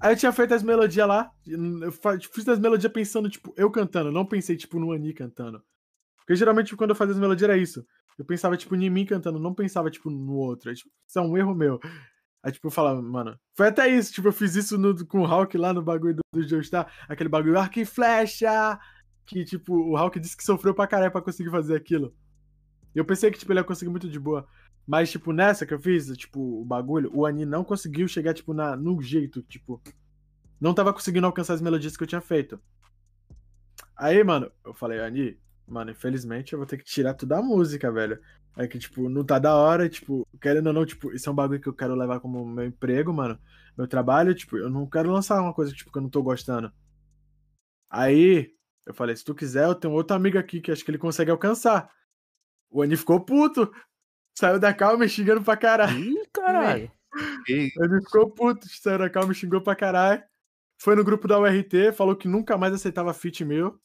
Aí eu tinha feito as melodias lá. Eu fiz as melodias pensando, tipo, eu cantando. Não pensei, tipo, no Ani cantando. Porque geralmente, quando eu fazia as melodias era isso. Eu pensava, tipo, em mim cantando. Não pensava, tipo, no outro. Aí, tipo, isso é um erro meu. Aí, tipo, eu falava, mano. Foi até isso. Tipo, eu fiz isso no- com o Hulk lá no bagulho do, do Joestar. Aquele bagulho arco e flecha. que, tipo, o Hulk disse que sofreu pra caralho pra conseguir fazer aquilo. Eu pensei que, tipo, ele ia conseguir muito de boa. Mas, tipo, nessa que eu fiz, tipo, o bagulho, o Ani não conseguiu chegar, tipo, na, no jeito, tipo. Não tava conseguindo alcançar as melodias que eu tinha feito. Aí, mano, eu falei, Ani, mano, infelizmente eu vou ter que tirar tudo da música, velho. Aí que, tipo, não tá da hora, tipo, querendo ou não, tipo, isso é um bagulho que eu quero levar como meu emprego, mano. Meu trabalho, tipo, eu não quero lançar uma coisa, tipo, que eu não tô gostando. Aí, eu falei, se tu quiser, eu tenho outro amigo aqui que acho que ele consegue alcançar. O Ani ficou puto. Saiu da calma me xingando pra caralho. Ih, caralho. Ele ficou puto, saiu da calma me xingou pra caralho. Foi no grupo da URT, falou que nunca mais aceitava feat meu.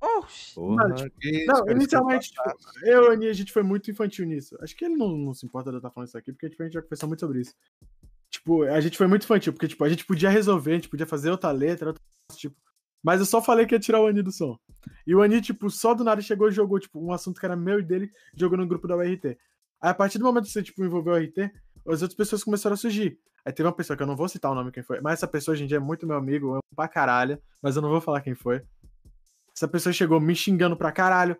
Oxi. Porra, Não, tipo, que isso, Não, cara, inicialmente, é tipo, eu e o Ani, a gente foi muito infantil nisso. Acho que ele não, não se importa de eu estar falando isso aqui, porque tipo, a gente já conversou muito sobre isso. Tipo, a gente foi muito infantil, porque tipo, a gente podia resolver, a gente podia fazer outra letra, outra coisa, tipo. Mas eu só falei que ia tirar o Ani do som. E o Ani, tipo, só do nada chegou e jogou, tipo, um assunto que era meu e dele, jogou no grupo da URT. Aí, a partir do momento que você, tipo, envolveu o RT, as outras pessoas começaram a surgir. Aí teve uma pessoa que eu não vou citar o nome quem foi, mas essa pessoa hoje em dia é muito meu amigo, eu amo pra caralho, mas eu não vou falar quem foi. Essa pessoa chegou me xingando pra caralho,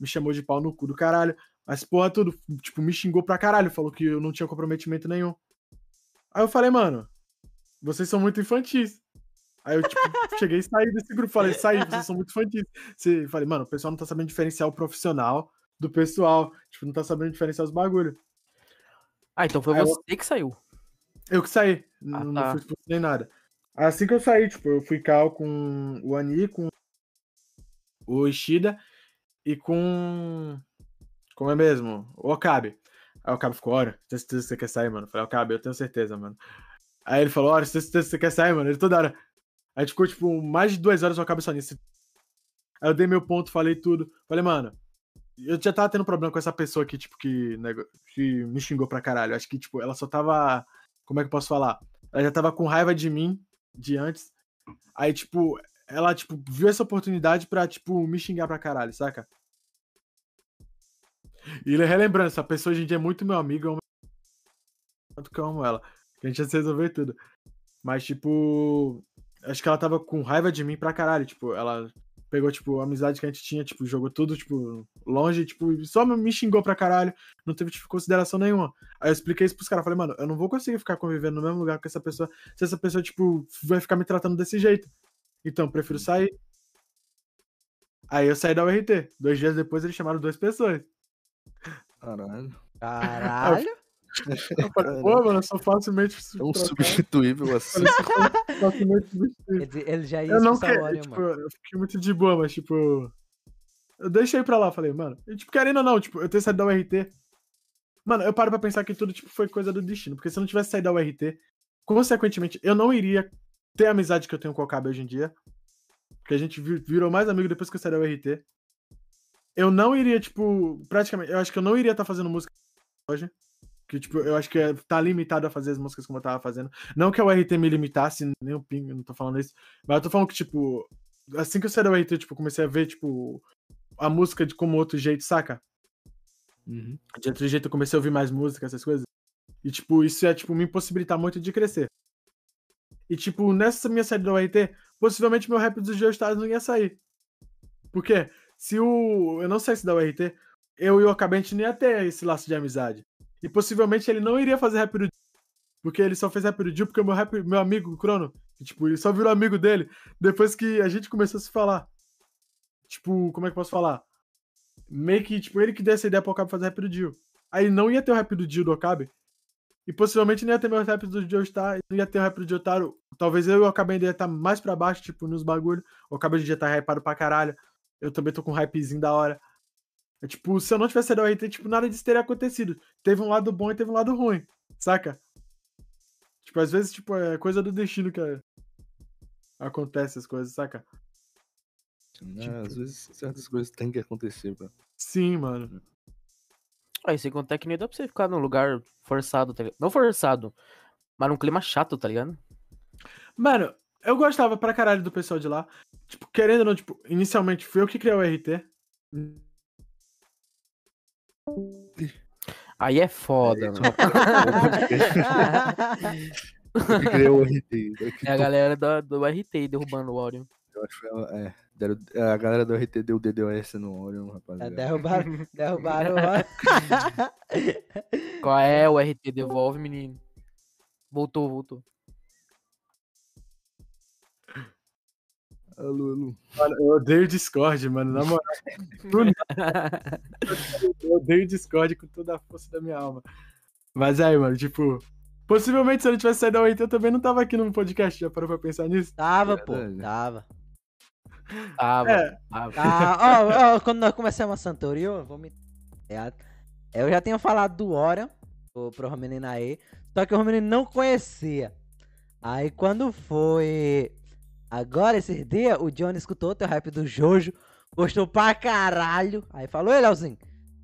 me chamou de pau no cu do caralho, mas porra tudo, tipo, me xingou pra caralho, falou que eu não tinha comprometimento nenhum. Aí eu falei, mano, vocês são muito infantis. Aí eu, tipo, cheguei e saí desse grupo, falei, saí, vocês são muito infantis. Você, falei, mano, o pessoal não tá sabendo diferenciar o profissional do pessoal, tipo, não tá sabendo diferenciar os bagulho. Ah, então foi Aí eu- você que saiu. Eu que saí, Ah, não, tá. não fui expulso nem nada. Assim que eu saí, tipo, eu fui cal com o Ani, com o Ishida e com. Como é mesmo? O Okabe. Aí o Okabe ficou, olha, tenho certeza que você quer sair, mano. Eu falei, Okabe, eu tenho certeza, mano. Aí ele falou, olha, tenho certeza que você quer sair, mano. Ele toda hora. Aí a gente ficou, tipo, mais de duas horas o Okabe só nisso. Aí eu dei meu ponto, falei tudo. Falei, mano, eu já tava tendo problema com essa pessoa aqui, tipo, que, nego- que me xingou pra caralho. Acho que, tipo, ela só tava. Como é que eu posso falar? Ela já tava com raiva de mim de antes. Aí, tipo, ela, tipo, viu essa oportunidade pra, tipo, me xingar pra caralho, saca? E ele relembrando, essa pessoa hoje em dia é muito meu amigo, eu amo tanto que eu amo ela. Que a gente ia se resolver tudo. Mas, tipo, acho que ela tava com raiva de mim pra caralho. Tipo, ela pegou, tipo, a amizade que a gente tinha, tipo, jogou tudo, tipo, longe, tipo, só me xingou pra caralho. Não teve, tipo, consideração nenhuma. Aí eu expliquei isso pros caras. Falei, mano, eu não vou conseguir ficar convivendo no mesmo lugar com essa pessoa se essa pessoa, tipo, vai ficar me tratando desse jeito. Então, eu prefiro sair. Aí eu saí da URT. Dois dias depois eles chamaram duas pessoas. Caralho. Caralho. Pô, mano, eu sou facilmente É um substituível assim. Facilmente substituível. Ele já ia Eu não quero, Orion, tipo, mano. eu fiquei muito de boa, mas, tipo. Eu deixei pra lá, falei, mano. E, tipo, querendo ou não, tipo, eu ter saído da URT. Mano, eu paro pra pensar que tudo, tipo, foi coisa do destino. Porque se eu não tivesse saído da URT, consequentemente, eu não iria ter a amizade que eu tenho com o Okabe hoje em dia. Porque a gente vi- virou mais amigo depois que eu saí da URT. Eu não iria, tipo, praticamente, eu acho que eu não iria estar fazendo música hoje. Que, tipo, eu acho que é, tá limitado a fazer as músicas como eu tava fazendo. Não que a URT me limitasse, nem o ping, não tô falando isso. Mas eu tô falando que, tipo, assim que eu saí da URT, tipo, comecei a ver, tipo, a música de como outro jeito, saca? Uhum. De outro jeito eu comecei a ouvir mais música, essas coisas. E, tipo, isso ia, tipo, me impossibilitar muito de crescer. E, tipo, nessa minha saída da URT, possivelmente meu rap dos Geostados não ia sair. Por quê? Se o... eu não saísse da URT, eu e o Okabe, a gente não ia ter esse laço de amizade. E possivelmente ele não iria fazer rap Porque ele só fez rap porque o meu, rap, meu amigo, o Crono, tipo, ele só virou amigo dele depois que a gente começou a se falar. Tipo, como é que eu posso falar? Meio que, tipo, ele que deu essa ideia pro Okabe fazer rap. Aí não ia ter o rap do Dio do Okabe. E possivelmente não ia ter meu rap do Joestar, não ia ter o rap do Jotaro. Talvez eu e o Okabe ainda ia estar mais pra baixo, tipo, nos bagulho. O Okabe dia tá hypado pra caralho. Eu também tô com um hypezinho da hora. É, tipo, se eu não tivesse saído da URT, tipo, nada disso teria acontecido. Teve um lado bom e teve um lado ruim, saca? Tipo, às vezes, tipo, é coisa do destino que é... acontece as coisas, saca? É, às vezes certas coisas têm que acontecer, bro. Sim, mano. Aí sem contar que nem dá pra você ficar num lugar forçado, tá ligado? Não forçado, mas num clima chato, tá ligado? Mano, eu gostava pra caralho do pessoal de lá. Tipo, querendo ou não, tipo, inicialmente fui eu que criei o RT. Aí é foda, mano. Que É a galera do, do RT derrubando o Orion. eu acho que é, Deram- A galera do RT deu DDoS no Orion, É, rapaziada. derrubaram, derrubaram o Orion. Qual é o RT? Devolve, menino. Voltou, voltou. Alô, alô. Mano, eu odeio o Discord, mano. Na moral. Eu odeio o Discord com toda a força da minha alma. Mas aí, mano, tipo. Possivelmente se eu não tivesse saído da UIT, eu também não tava aqui no podcast. Já parou pra pensar nisso? Tava, pô, tava. Tava. É. tava. Ah, ó, ó, quando nós começamos a Santorio, eu vou me. é, Eu já tinha falado do Orion pro, pro Romenino aí, só que o Romenino não conhecia. Aí quando foi. Agora, esses dias, o Johnny escutou o teu rap do Jojo, gostou pra caralho. Aí falou, ei, Leozinho,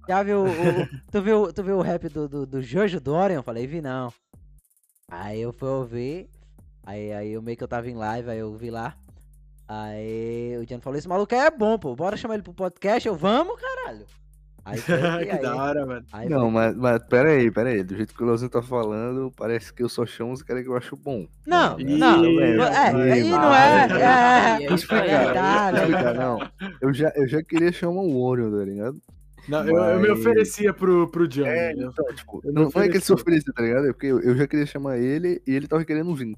já viu o. o- tu, viu, tu viu o rap do, do, do Jojo do Orion? Eu falei, vi não. Aí eu fui ouvir. Aí, aí eu meio que eu tava em live, aí eu vi lá. Aí o Johnny falou, esse maluco aí é bom, pô. Bora chamar ele pro podcast. Eu, vamos, caralho. Aí foi, e que aí, da hora, mano. aí Não, foi- mas, mas pera aí, pera aí. Do jeito que o Leozinho tá falando, parece que eu só chamo os caras que eu acho bom. Não, Ih, não. velho, É, aí, aí não é. Aí, É, aí, é, aí, explicar, não. Eu já, eu já queria chamar o Orion, tá ligado? Não, eu, eu me Mas- oferecia pro, pro Johnny. É, então, tipo, Eu não, é que ele se ofereci. oferecia, tá ligado? É porque eu, eu já queria chamar ele e ele tava querendo vir.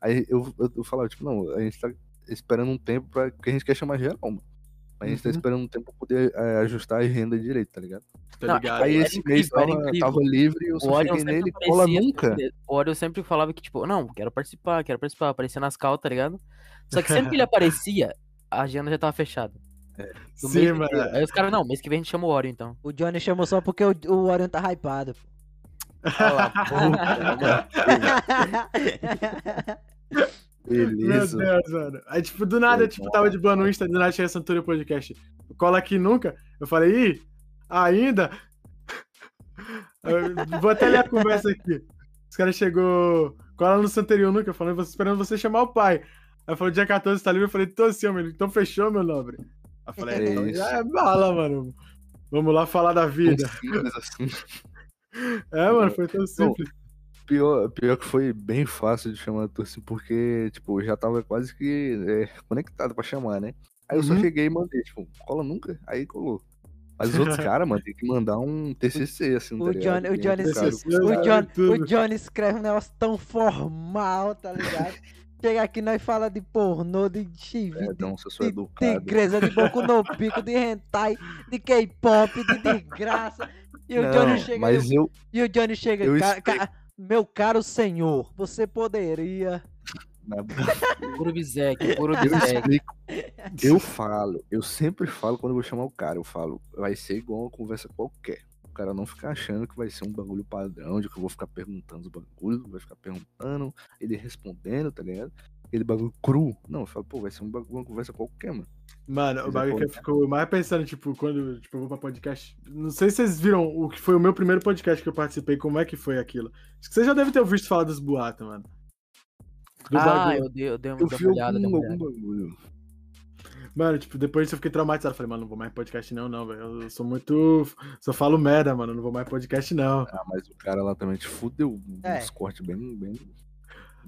Aí eu, eu, eu falava, tipo, não, a gente tá esperando um tempo pra. Porque a gente quer chamar geral, mano. A gente tá Uhum. esperando um tempo pra poder é, ajustar a agenda direito, tá ligado? Tá Não, ligado? Aí era esse mês incrível, tava, tava livre e eu O só Orion cheguei nele, cola nunca. O Orion sempre falava que, tipo, não, quero participar, quero participar, aparecia nas cal, tá ligado? Só que sempre que ele aparecia, a agenda já tava fechada. Do Sim, mês mano. Aí os caras, não, mês que vem a gente chama o Orion, então. O Johnny chamou só porque o, o Orion tá hypado. pô. Meu Beleza. Deus, mano. Aí, tipo, do nada, Foi tipo, bom. tava de boa no Insta, do nada chega Santorio Podcast. Cola aqui nunca. Eu falei, ih, ainda? Eu vou até ler a conversa aqui. Os caras chegou. Cola no Santorio nunca, falando, "Você- esperando você chamar o pai. Aí eu falei, dia 14 tá livre. Eu falei, tô sim, meu. Então fechou, meu nobre. Aí eu falei, É então já é bala, mano. Vamos lá falar da vida. Simples assim. É, mano, foi tão simples. Pior, pior que foi bem fácil de chamar a Turci, porque, tipo, eu já tava quase que é, conectado pra chamar, né? Aí eu só Uhum. cheguei e mandei, tipo, cola nunca? Aí colou. Mas os outros caras, mano, tem que mandar um TCC, assim, O tá ligado? Johnny, o Johnny. TCC. o tudo. o Johnny escreve um negócio tão formal, tá ligado? Chega aqui nós fala de pornô, de chive, É, de, então, eu sou de tigresa, de boco no pico, de hentai, de K-pop, de desgraça. E o Não, Johnny chega mas eu, e o Johnny chega, eu "Ca- explico. ca- meu caro senhor, você poderia. Puro Bizek, puro explico. Eu falo, eu sempre falo quando eu vou chamar o cara, eu falo, vai ser igual uma conversa qualquer. O cara não ficar achando que vai ser um bagulho padrão, de que eu vou ficar perguntando os bagulhos, vai ficar perguntando, ele respondendo, tá ligado? Aquele bagulho cru. Não, eu falo, pô, vai ser um bagulho, uma conversa qualquer, mano. Mano, o é bagulho que eu fico mais pensando, tipo, quando tipo, eu vou pra podcast. Não sei se vocês viram o que foi o meu primeiro podcast que eu participei, como é que foi aquilo. Acho que vocês já devem ter ouvido falar dos boatos, mano. Do Ah, bagulho. eu dei, eu dei uma Eu uma olhada, dei algum, uma algum olhada. bagulho. Mano, tipo, depois eu fiquei traumatizado. Falei, mano, não vou mais podcast não, não, velho. Eu sou muito. Só falo merda, mano. Não vou mais podcast, não. Ah, mas o cara lá também te fudeu É. uns cortes bem, bem.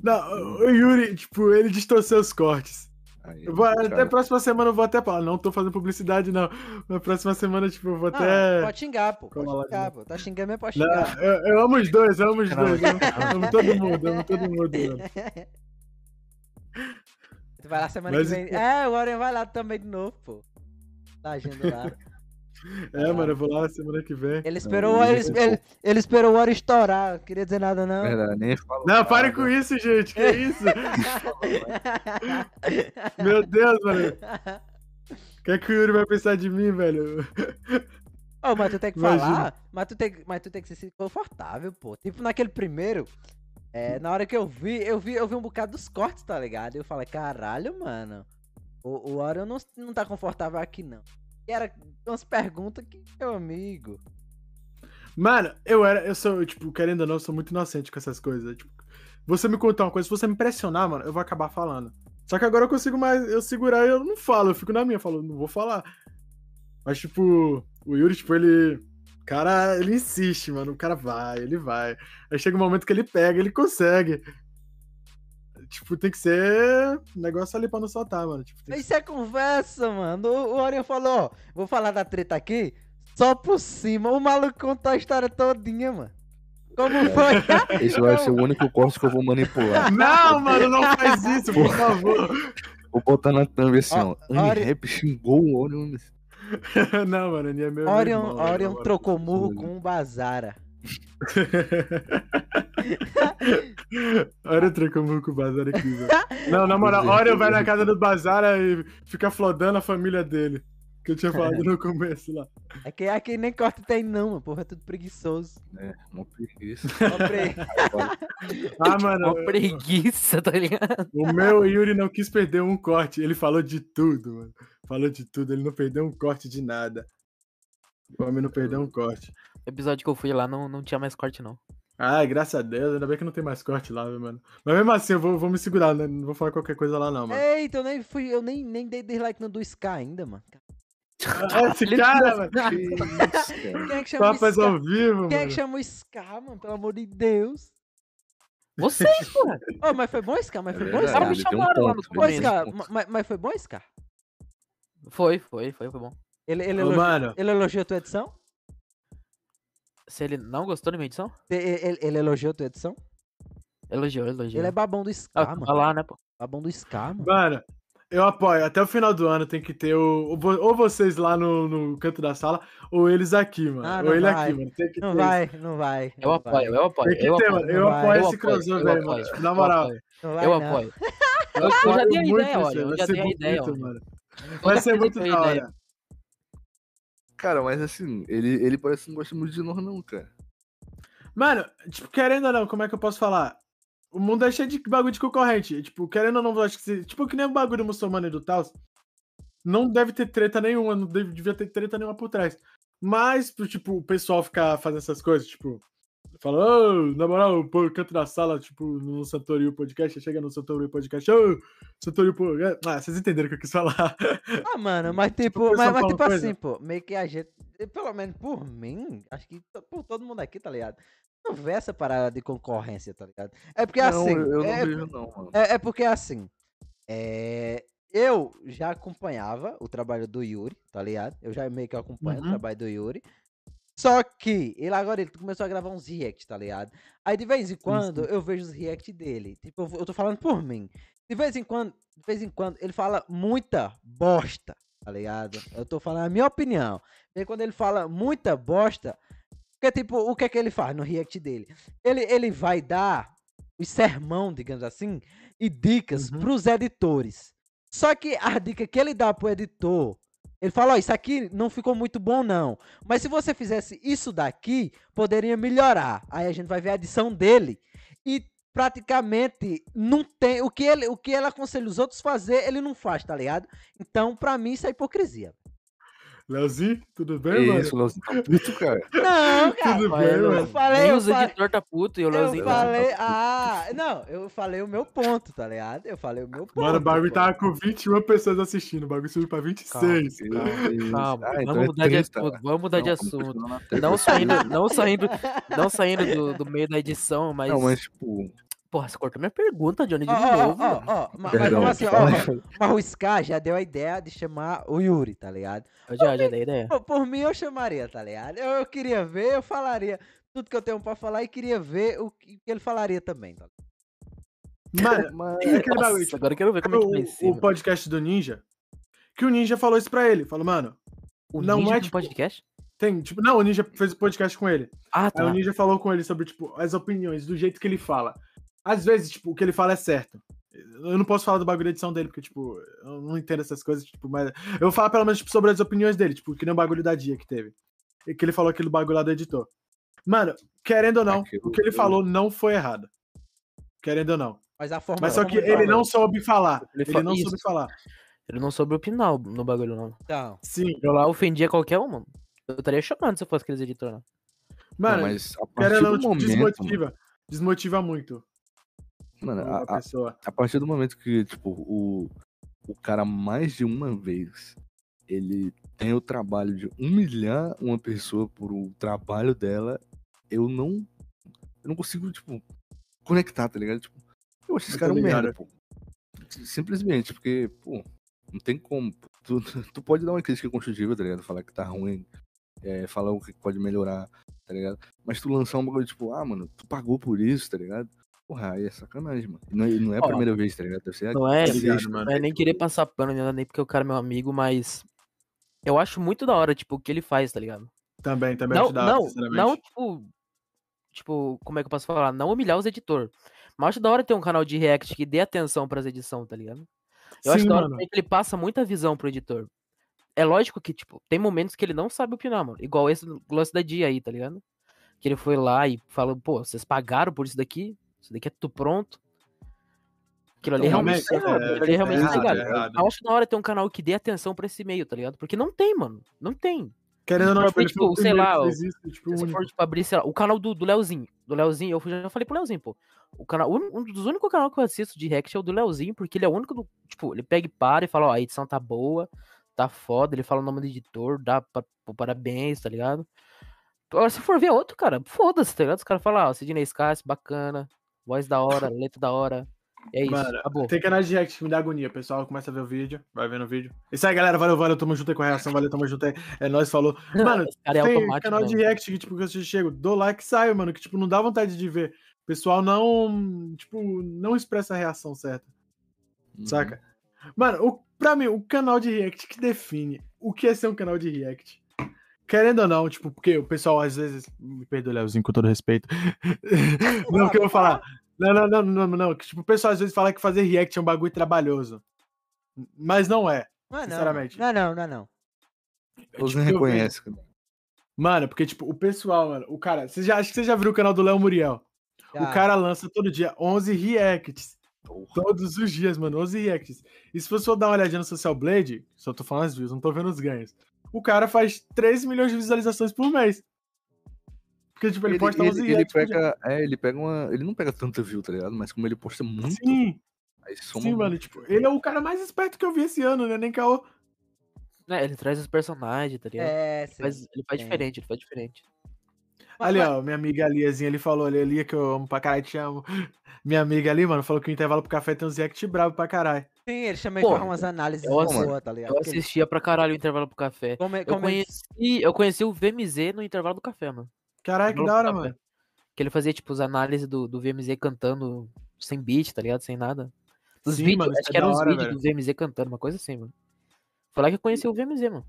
Não, o Yuri, tipo, ele distorceu os cortes. Aí, Eu vou, até cara- próxima semana eu vou até falar. Não tô fazendo publicidade, não. Na próxima semana, tipo, eu vou Não, até. pode xingar, pô. Pode Cola lá xingar, pô. Tá xingando mesmo, pode Não, xingar. eu, eu amo os dois, eu amo os Não. dois. Eu amo, eu amo todo mundo, eu amo todo mundo, mano. Tu vai lá semana Mas que vem. É, o Orion vai lá também de novo, pô. Tá agindo lá. É, mano, eu vou lá semana que vem. Ele esperou, ele ele, ele, ele esperou o Orion estourar. Não queria dizer nada, não. Verdade, nem falo Não, pare com isso, gente. Que isso? Meu Deus, mano. O que é que o Yuri vai pensar de mim, velho? Ô, mas tu tem que Imagina. falar, mas tu, tem, que- mas tu tem que se sentir confortável, pô. Tipo, naquele primeiro, é, na hora que eu vi, eu vi, eu vi um bocado dos cortes, tá ligado? E eu falei, caralho, mano, o, o Orion não, não tá confortável aqui, não. Era umas perguntas que, meu amigo. Mano, eu era, eu sou, tipo, querendo ou não, eu sou muito inocente com essas coisas. Tipo, você me contar uma coisa, se você me pressionar, mano, eu vou acabar falando. Só que agora eu consigo mais, eu segurar e eu não falo, eu fico na minha, eu falo, não vou falar. Mas, tipo, o Yuri, tipo, ele. Cara, ele insiste, mano. O cara vai, ele vai. Aí chega um momento que ele pega, ele consegue. Tipo, tem que ser negócio ali pra não soltar, mano. Tipo, tem que Isso é conversa, mano. O, o Orion falou, ó, vou falar da treta aqui, só por cima. O maluco contou a história todinha, mano. Como foi? Esse vai ser o único corte que eu vou manipular. Não, mano, não faz isso, por favor. Vou botar na thumb assim, ó. Ó, Ori- Rap xingou o Orion. não, mano, ele é meu. Orion, irmão, Orion trocou murro com um Bazara. Orion trocou murro com o Bazar aqui, velho. Não, na moral, Orion vai na casa do Bazar e fica flodando a família dele. Que eu tinha falado no começo lá. É que aqui nem corte tem não, mano. Porra, é tudo preguiçoso. É, uma preguiça. Ó, pre- Ah, mano, Uma preguiça, tá ligado? o meu Yuri não quis perder um corte. Ele falou de tudo, mano. Falou de tudo, ele não perdeu um corte de nada. O homem não perdeu um corte. O episódio que eu fui lá não, não tinha mais corte, não. Ai, graças a Deus, ainda bem que não tem mais corte lá, viu, mano. Mas mesmo assim, eu vou, vou me segurar, né? Não vou falar qualquer coisa lá, não, mano. Eita, eu nem fui, eu nem, nem dei dislike no do Sky ainda, mano. Ah, Esse cara, mano. Quem é que chama o Papas Sky? ao vivo, Quem é mano. que chama o Sky, mano? Pelo amor de Deus. Vocês, porra. Ô, mas foi bom, Sky? Mas É foi bom, Os caras verdade, me um chamaram lá no mas, mas foi bom? Foi, foi, foi, foi, foi bom. Ele, ele, Ô, elogiou, mano, ele elogiou a tua edição? Se ele não gostou da minha edição, Ele, ele- ele elogiou a tua edição? elogiou, elogiou. Ele é babão do Sky, Ah, mano. lá, né, pô? Babão do Sky, mano. mano, eu apoio. Até o final do ano tem que ter o, o- ou vocês lá no, no canto da sala, ou eles aqui, mano. Ah, ou ele vai. aqui, mano. Tem que Não ter vai, não vai. Eu não apoio, vai. eu apoio. Tem que eu ter, apoio. mano. Eu apoio esse crossover aí, mano. Tipo, na eu moral. apoio. Eu apoio. Eu Eu já dei a ideia, olha, eu já dei a ideia, mano. Vai ser muito da hora. Cara, mas assim, ele, ele parece que não gosta muito de nós, não, cara. Mano, tipo, querendo ou não, como é que eu posso falar? O mundo é cheio de bagulho de concorrente. Tipo, querendo ou não, acho que tipo, que nem o bagulho muçulmano e do Taos, não deve ter treta nenhuma, não deve, devia ter treta nenhuma por trás. Mas, pro, tipo, o pessoal ficar fazendo essas coisas, tipo, fala, ô, na moral, pô, canto na sala, tipo, no Santorio Podcast, chega no Santorio Podcast, ô, Santorio Podcast. Ah, vocês entenderam o que eu quis falar. Ah, mano, mas Tipo, tipo, o mas, mas tipo coisa. assim, pô, meio que a gente, pelo menos por mim, acho que por todo mundo aqui, tá ligado? Não vê essa parada de concorrência, tá ligado? É porque não, assim, eu não é, vejo, não, mano. é, é porque assim, é, eu já acompanhava o trabalho do Yuri, tá ligado? Eu já meio que acompanho o Uhum. trabalho do Yuri. Só que ele agora ele começou a gravar uns reacts, tá ligado? Aí de vez em quando eu vejo os reacts dele. Tipo, eu, eu tô falando por mim. De vez em quando, de vez em quando, ele fala muita bosta, tá ligado? Eu tô falando a minha opinião. E quando ele fala muita bosta, porque tipo, o que é que ele faz no react dele? Ele, ele vai dar os sermão, digamos assim, e dicas Uhum. pros editores. Só que a dica que ele dá pro editor, ele fala, ó, isso aqui não ficou muito bom não, mas se você fizesse isso daqui, poderia melhorar. Aí a gente vai ver a edição dele e praticamente não tem o que ele, o que ele aconselha os outros fazer, ele não faz, tá ligado? Então, pra mim isso é hipocrisia. Leozinho, tudo bem, mano? isso, Leozinho, tá puto, cara. Não, cara. Tudo bem, eu- mano? Eu falei, Nem eu os falei, editores tá puto e o eu Leozinho tá falei, ah, não, eu falei o meu ponto, tá ligado? Eu falei o meu ponto. Mano, o bagulho tava com 21 pessoas assistindo, o bagulho subiu pra 26. Que Calma. Calma, Ah, então vamos é mudar de 30. assunto, vamos mudar de Não, assunto. Não saindo, não saindo, não saindo do, do meio da edição, mas... Não, mas tipo. Porra, você cortou minha pergunta, Johnny, de ó, novo. mano. ó, ma- mas Perdão, como assim, mas o Scar já deu a ideia de chamar o Yuri, tá ligado? Eu já, já dei ideia. Pô, Por mim eu chamaria, tá ligado? Eu, eu queria ver, eu falaria tudo que eu tenho pra falar e queria ver o que que ele falaria também, tá ligado? Mano, Mas. é aquele bagulho, Nossa, agora eu quero ver como é que vai ser. o, o mano. podcast do Ninja, que o Ninja falou isso pra ele. Falou, mano, O não Ninja é, tem tipo, podcast? tem, tipo, não, o Ninja fez o podcast com ele. Ah, Aí tá. o Ninja falou com ele sobre, tipo, as opiniões, do jeito que ele fala. Às vezes, tipo, o que ele fala é certo. Eu não posso falar do bagulho da edição dele, porque, tipo, eu não entendo essas coisas, tipo, mas. Eu vou falar pelo menos tipo, sobre as opiniões dele, tipo, que nem o bagulho da dia que teve. E que ele falou aquele bagulho lá do editor. Mano, querendo ou não, Aquilo- o que ele falou não foi errado. Querendo ou não. Mas a forma Mas só que ele não soube falar. Ele Ele não isso. soube falar. Ele não soube opinar no bagulho, não. Então, Sim. Eu lá ofendia qualquer um, mano. Eu estaria chocando se eu fosse aqueles editores, não. Mano, não, mas a partir querendo ou não, tipo, momento. desmotiva. Desmotiva muito Mano, a, pessoa. a partir do momento que, tipo, o, o cara mais de uma vez ele tem o trabalho de humilhar uma pessoa por o trabalho dela, eu não. Eu não consigo, tipo, conectar, tá ligado? Tipo, Eu acho esse cara um merda, pô. Simplesmente, porque, pô, não tem como. Tu, tu pode dar uma crítica construtiva, tá ligado? Falar que tá ruim, é, falar o que pode melhorar, tá ligado? Mas tu lançar um bagulho tipo, ah, mano, tu pagou por isso, tá ligado? Porra, aí é sacanagem, mano. Não, é- não é a Ó, primeira vez, tá ligado? Deve ser a Não é, mano. não é nem querer passar pano, nem nada, nem porque o cara é meu amigo, mas eu acho muito da hora, tipo, o que ele faz, tá ligado? Também, também Não, acho da hora, não, sinceramente. não, tipo, tipo, como é que eu posso falar? Não humilhar os editores. Mas acho da hora ter um canal de react que dê atenção pras edições, tá ligado? Eu acho Sim, da hora mano. também que ele passa muita visão pro editor. É lógico que, tipo, tem momentos que ele não sabe opinar, mano. Igual esse do lance da dia aí, tá ligado? Que ele foi lá e falou, pô, vocês pagaram por isso daqui? Isso daqui é tudo pronto. Aquilo ali Então, realmente, é, é- ali é realmente errado, é errado. Eu acho da hora ter um canal que dê atenção pra esse meio, tá ligado? Porque não tem, mano. Não tem. Querendo ou não, tipo, Tipo, sei lá, isso, tipo, Se for, tipo, abrir, sei lá, o canal do, do Leozinho. Do Leozinho, eu já falei pro Leozinho, pô. O canal, um dos únicos canais que eu assisto de react é o do Leozinho, porque ele é o único do. Tipo, ele pega e para e fala, ó, a edição tá boa, tá foda, ele fala o nome do editor, dá pa- pô, parabéns, tá ligado? Agora, se for ver outro, cara, foda-se, tá ligado? Os caras falam, ó, Sidney Scass, bacana, voz da hora, letra da hora. É isso, Mano, acabou. Tem canais de react que me dá agonia. O pessoal começa a ver o vídeo, vai vendo o vídeo. Isso aí, galera. Valeu, valeu. Tamo junto aí com a reação. Valeu, tamo junto aí. É nóis, falou. Mano, é tem canal de mano. react que, tipo, que eu chego, dou like e saio, mano. Que, tipo, não dá vontade de ver. O pessoal não, tipo, não expressa a reação certa, Uhum. saca? Mano, o, pra mim, o canal de react que define o que é ser um canal de react. Querendo ou não, tipo, porque o pessoal às vezes. Me perdoe, Leozinho, com todo respeito. não, o que eu vou falar. Não, não, não, não, não. Tipo, o pessoal às vezes fala que fazer react é um bagulho trabalhoso. Mas não é. Não é não. Sinceramente. Não, é não, não é não. Todos Tipo, nem eu vejo- reconhecem, cara. Mano, porque, tipo, o pessoal, mano, o cara. Você já, acho que você já viu o canal do Léo Muriel. O cara lança todo dia 11 reacts. Todos os dias, mano, 11 reacts. E se você for dar uma olhadinha no Social Blade, só tô falando as views, não tô vendo os ganhos. O cara faz 3 milhões de visualizações por mês. Porque, tipo, ele, Ele, posta ele, 11 ele pega. É, ele pega uma. Ele não pega tanta view, tá ligado? Mas como ele posta muito, Sim, aí soma sim, muito. mano. Tipo, ele é o cara mais esperto que eu vi esse ano, né? Nem caô. É, ele traz os personagens, tá ligado? É, Ele faz, ele faz sim. diferente, ele faz diferente. Ali, ó, minha amiga Liazinha, ele falou ali, Lia, que eu amo pra caralho, te amo. Minha amiga ali, mano, falou que o intervalo pro café tem uns react bravo pra caralho. Sim, ele chama Pô, de umas análises eu boas, assisti- tá ligado? Eu assistia pra caralho o intervalo pro café. Como, é- Eu como ele- conheci, eu conheci o VMZ no intervalo do café, mano. Caralho, que da hora, café. mano. Que ele fazia, tipo, as análises do, do VMZ cantando sem beat, tá ligado? Sem nada. Os Sim, vídeos, mano, acho é que eram os hora, vídeos velho. do VMZ cantando, uma coisa assim, mano. Foi lá que eu conheci o VMZ, mano.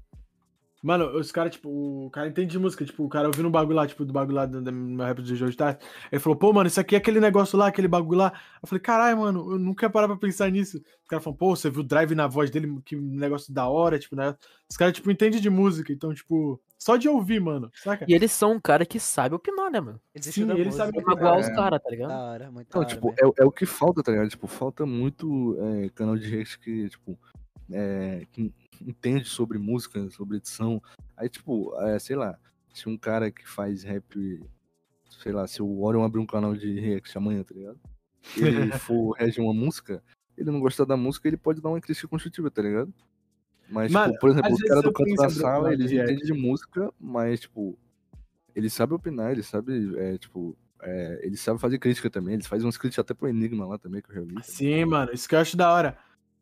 Mano, os caras, tipo, o cara entende de música, tipo, o cara ouvindo um bagulho lá, tipo, do bagulho lá do, do meu rap de hoje tarde. Ele falou, pô, mano, isso aqui é aquele negócio lá, aquele bagulho lá. Eu falei, caralho, mano, eu nunca ia parar pra pensar nisso. Os caras falam, pô, você viu o drive na voz dele, que negócio da hora, tipo, né? Os caras, tipo, entendem de música, então, tipo, só de ouvir, mano, saca? E eles são um cara que sabe opinar, né, mano? Eles Sim, estudam ele música. sabe Pra magoar os É. caras, tá ligado? Da hora, muito Então, hora tipo, é, é o que falta, tá ligado? Tipo, falta muito é, canal de react que, tipo, é, que entende sobre música, sobre edição. Aí, tipo, é, sei lá, se um cara que faz rap, sei lá, se o Orion abrir um canal de react amanhã, tá ligado? E ele for reagir uma música, ele não gostar da música, ele pode dar uma crítica construtiva, tá ligado? Mas, Mano, tipo, por exemplo, os caras do canto da sala, canal de eles react. entendem de música, mas, tipo, eles sabem opinar, eles sabem, é, tipo, é, eles sabem fazer crítica também, eles fazem umas críticas até pro Enigma lá também, que eu já vi. Sim, mano, isso que eu acho da hora.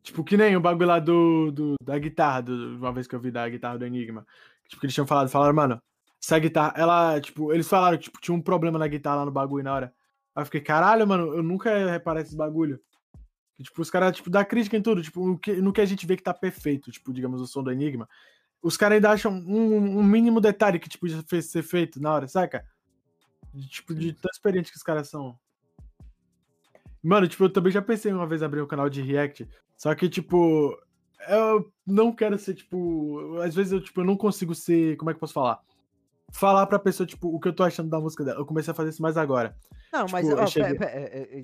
Tipo, que nem o bagulho lá do, do- da guitarra, do- uma vez que eu vi da guitarra do Enigma. Tipo, que eles tinham falado, falaram, mano, essa guitarra, ela, tipo, eles falaram que tipo, tinha um problema na guitarra lá no bagulho na hora. Aí eu fiquei, caralho, mano, eu nunca ia reparar esse bagulho. Que, tipo, os caras, tipo, dá crítica em tudo, tipo, no que, no que a gente vê que tá perfeito, tipo, digamos, o som do Enigma. Os caras ainda acham um, um mínimo detalhe que, tipo, já fez ser feito na hora, saca? De, tipo, de tão experiente que os caras são. Mano, tipo, eu também já pensei uma vez em abrir um canal de react, só que, tipo, eu não quero ser, tipo, às vezes eu, tipo, eu não consigo ser, como é que eu posso falar? Falar pra pessoa, tipo, o que eu tô achando da música dela. Eu comecei a fazer isso mais agora. Não, mas. Tipo, eu ó, cheguei- pe- pe- é, é, é,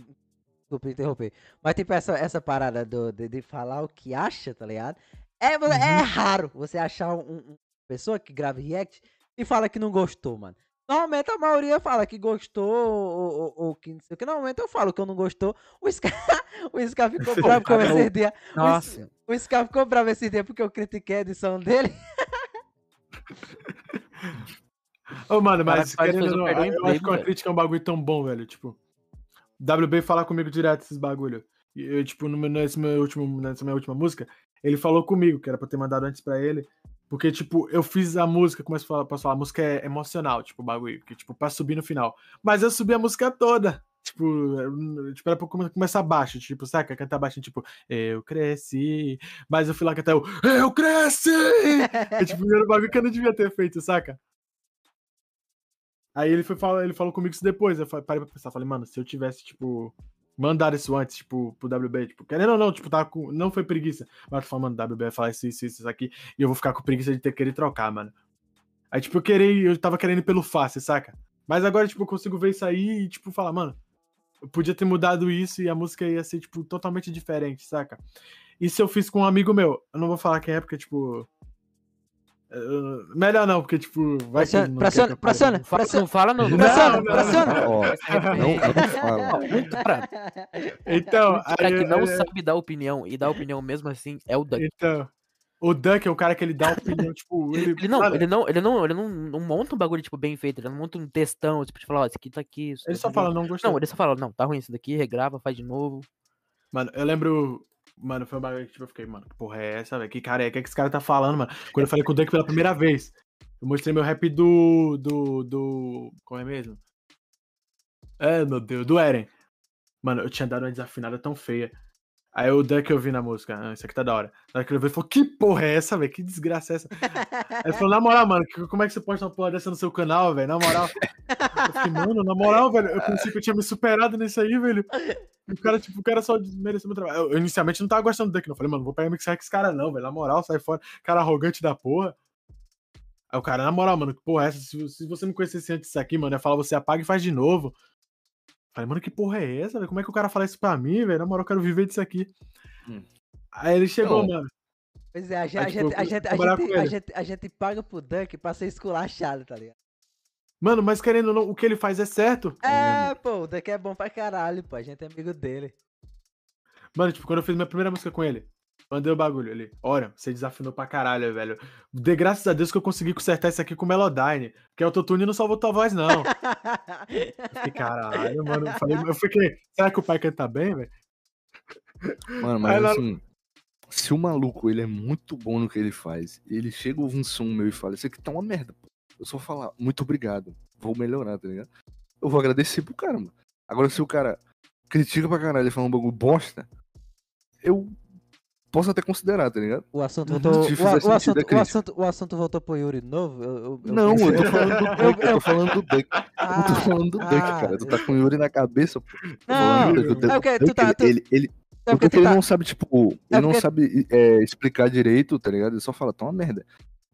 Desculpa interromper. Mas, tipo, essa, essa parada do, de, de falar o que acha, tá ligado? É, é Uhum. raro você achar um- uma pessoa que grava react e fala que não gostou, mano. Normalmente a maioria fala que gostou ou, ou- ou que não sei o que. Normalmente eu falo que eu não gostou. O Scar, o Scar ficou bravo com esse o- dia. Nossa. O Scar ficou bravo esse dia porque eu critiquei a edição dele. Ô, mano, cara mas faz- querendo não, eu acho que uma crítica é um bagulho tão bom, velho. Tipo, WB fala comigo direto esses bagulho. E eu, tipo, no meu, nesse meu último, nessa minha última música, ele falou comigo, que era pra eu ter mandado antes pra ele. Porque, tipo, eu fiz a música, como eu posso falar, a música é emocional, tipo, o bagulho. Porque, tipo, pra subir no final. Mas eu subi a música toda. Tipo, tipo era pra come- começar baixo, tipo, saca? Cantar baixo, tipo, eu cresci. Mas eu fui lá cantar o Eu cresci! É, tipo, um bagulho que eu não devia ter feito, saca? Aí ele foi falar, ele falou comigo isso depois. Eu parei pra pensar, falei, mano, se eu tivesse, tipo, mandado isso antes, tipo, pro WB, tipo, querendo ou não, tipo, tava com. Não foi preguiça. Mas falando, mano, WB vai falar isso, isso, isso, isso aqui, e eu vou ficar com preguiça de ter que querer trocar, mano. Aí, tipo, eu queria, eu tava querendo pelo fácil, saca? Mas agora, tipo, eu consigo ver isso aí e, tipo, falar, mano, eu podia ter mudado isso e a música ia ser, tipo, totalmente diferente, saca? Isso eu fiz com um amigo meu. Eu não vou falar quem é, porque, tipo. Eu- melhor não, porque, tipo, vai quer Pressiona, que pressiona, Não fala, pressiona. não fala não. não Pressiona, Não, não. Um cara, Então, um cara aí, que não é, sabe dar opinião e dá opinião mesmo assim é o Duck. Então, o Duck é o cara que ele dá opinião, tipo, ele, Ele não, ele não, ele não, ele não, não monta um bagulho tipo bem feito, ele não monta um textão, tipo, de falar, ó, isso aqui tá aqui. isso ele tá só aqui. fala, não gostei. Não, ele só fala, não, tá ruim isso daqui, regrava, faz de novo. Mano, eu lembro. Mano, foi um bagulho que tipo, eu fiquei, mano, que porra é essa, velho? Que cara é? É que esse cara tá falando, mano? Quando eu falei com o Duck pela primeira vez, eu mostrei meu rap do. do. do. Como é mesmo? É, meu Deus, do Eren. Mano, eu tinha dado uma desafinada tão feia. Aí o Duck eu vi na música, ah, isso aqui tá da hora. Na hora que ele falou, que porra é essa, velho? Que desgraça é essa? Aí ele falou, na moral, mano, como é que você posta uma porra dessa no seu canal, velho? Na moral. Eu fiquei, mano, na moral, velho, eu pensei que eu tinha me superado nisso aí, velho. E o cara, tipo, o cara só desmereceu meu trabalho. Eu, eu inicialmente não tava gostando do Duck, não. Eu falei, mano, não vou pegar mixar com esse cara, não, velho. Na moral, sai fora. Cara arrogante da porra. Aí o cara, na moral, mano, que porra é essa? Se, se você me conhecesse antes disso aqui, mano, ia falar, você apaga e faz de novo. Falei, mano, que porra é essa, velho? Como é que o cara fala isso pra mim, velho? Na moral, eu quero viver disso aqui. Hum. Aí ele chegou, Não. mano. Pois é, a gente, Aí, tipo, a gente, a trabalhar gente, a gente, a gente paga pro Duck pra ser esculachado, tá ligado? Mano, mas querendo ou não, o que ele faz é certo. É, pô, o Duck é bom pra caralho, pô. A gente é amigo dele. Mano, tipo, quando eu fiz minha primeira música com ele, mandei o bagulho ali. Olha, você desafinou pra caralho, velho. Dê graças a Deus que eu consegui consertar isso aqui com o Melodyne. Porque o autotune não salvou tua voz, não. Eu fiquei, caralho, mano. Eu, falei, eu fiquei, será que o pai canta bem, velho? Mano, Aí mas lá- assim, se o maluco ele é muito bom no que ele faz, e ele chega a ouvir um som meu e fala, isso aqui tá uma merda, pô. Eu só falar, muito obrigado, vou melhorar, tá ligado? Eu vou agradecer pro cara, mano. Agora, se o cara critica pra caralho e fala um bagulho bosta, eu posso até considerar, tá ligado? O assunto Uhum. voltou. Se O, fizer o sentido, é assunto, o, assunto, o assunto voltou pro Yuri de novo? Eu, eu- eu- Não, eu tô falando do Duck, eu tô falando do Duck. Eu tô Ah, falando do Duck, ah, cara. Tu tá com o Yuri na cabeça, pô. Não, falando do Duck, o é porque tu tá- tu- ele, ele, É porque porque ele tá. não sabe, tipo, É ele não porque- sabe é, explicar direito, tá ligado? Ele só fala, tá uma merda.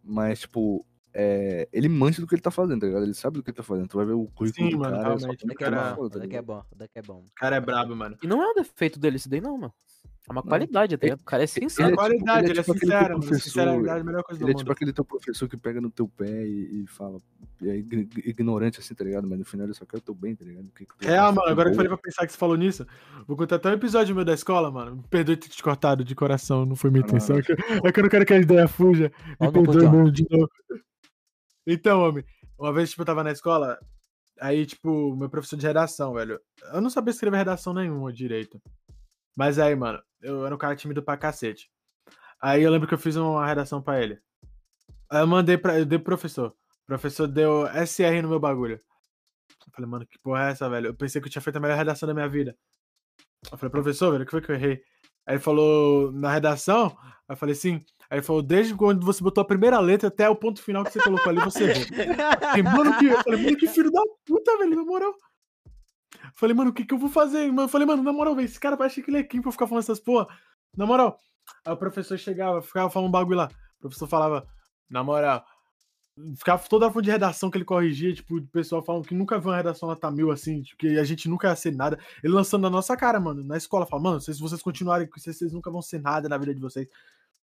Mas, tipo, é, ele manja do que ele tá fazendo, tá ligado? Ele sabe do que ele tá fazendo. Tu vai ver o currículo Sim, do mano, cara, realmente, só o é cara- bom, o tá Duck é bom, o é bom. O cara é brabo, mano. E não é um defeito dele isso daí, não, mano. É uma qualidade até. O cara é É sincero. Ele é qualidade, tipo- ele é, tipo aquele sincero, mano. professor, Sinceridade é a melhor coisa do Ele é mundo. tipo aquele teu professor que pega no teu pé e, e fala. E é ign- ignorante assim, tá ligado? Mas no final ele só quer o teu bem, tá ligado? Que que faz, mano, agora que eu falei pra pensar que você falou nisso, vou contar até um episódio meu da escola, mano. Me perdoe ter te cortado de coração, não foi minha intenção. É que, é eu não quero que a ideia fuja. Me perdoe, mano, de novo. Então, homem, uma vez, tipo, eu tava na escola, aí, tipo, meu professor de redação, velho. Eu não sabia escrever redação nenhuma direito. Mas aí, mano, eu era um cara tímido pra cacete. Aí eu lembro que eu fiz uma redação pra ele. Aí eu mandei pra. Eu dei pro professor. O professor deu SR no meu bagulho. Eu falei, mano, que porra é essa, velho? Eu pensei que eu tinha feito a melhor redação da minha vida. Eu falei, professor, velho, o que foi que eu errei? Aí ele falou, na redação? Aí eu falei, sim. Aí ele falou, desde quando você botou a primeira letra até o ponto final que você colocou ali, você errou. Falei, mano, que, eu falei, mano, que filho da puta, velho, na moral. Falei, mano, o que que eu vou fazer? Eu falei, mano, na moral, velho, esse cara parece que ele é quem pra ficar falando essas porra? Na moral. Aí o professor chegava, ficava falando um bagulho lá. O professor falava, na moral, ficava toda a fonte de redação que ele corrigia, tipo, o pessoal falando que nunca viu uma redação nota mil assim, tipo, que a gente nunca ia ser nada. Ele lançando na nossa cara, mano, na escola, falando, mano, se vocês continuarem com isso, vocês nunca vão ser nada na vida de vocês.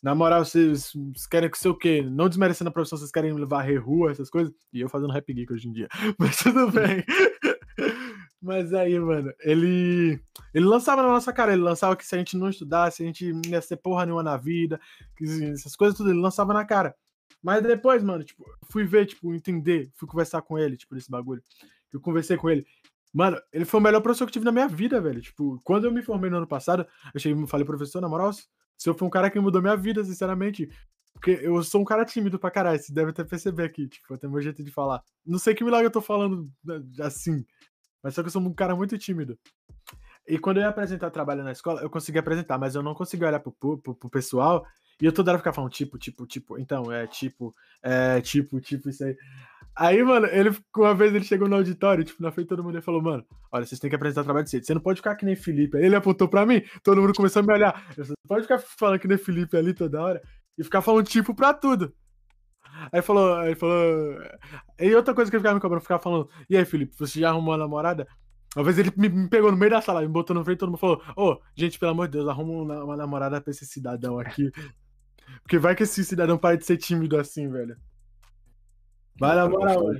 Na moral, vocês vocês querem que ser o quê? Não desmerecendo a profissão, vocês querem levar rua, essas coisas? E eu fazendo rap geek hoje em dia. Mas tudo bem. Mas aí, mano, ele. Ele lançava na nossa cara, ele lançava que se a gente não estudasse, a gente não ia ser porra nenhuma na vida, essas coisas tudo, ele lançava na cara. Mas depois, mano, tipo, fui ver, tipo, entender, fui conversar com ele, tipo, desse bagulho. Eu conversei com ele. Mano, ele foi o melhor professor que eu tive na minha vida, velho. Tipo, quando eu me formei no ano passado, eu cheguei e falei, professor, na moral, o senhor foi um cara que mudou minha vida, sinceramente. Porque eu sou um cara tímido pra caralho, você deve até perceber aqui, tipo, até meu jeito de falar. Não sei que milagre eu tô falando né, assim, mas só que eu sou um cara muito tímido. E quando eu ia apresentar trabalho na escola, eu consegui apresentar, mas eu não consegui olhar pro, pro, pro pessoal e eu toda hora ficava falando tipo, tipo, tipo, então, é tipo, é tipo, tipo, isso aí. Aí, mano, ele, uma vez ele chegou no auditório, tipo, na frente todo mundo, ele falou, mano, olha, vocês têm que apresentar trabalho de cedo. Você não pode ficar que nem Felipe. Aí ele apontou pra mim, todo mundo começou a me olhar. Você pode ficar falando que nem Felipe ali toda hora e ficar falando tipo pra tudo. Aí falou, aí falou. E outra coisa que ele ficava me cobrando, ficava falando, e aí, Felipe, você já arrumou uma namorada? Uma vez ele me, pegou no meio da sala, me botou no frente todo mundo falou, ô, oh, gente, pelo amor de Deus, arruma uma, uma namorada pra esse cidadão aqui. Porque vai que esse cidadão para de ser tímido assim, velho. Vai na moral.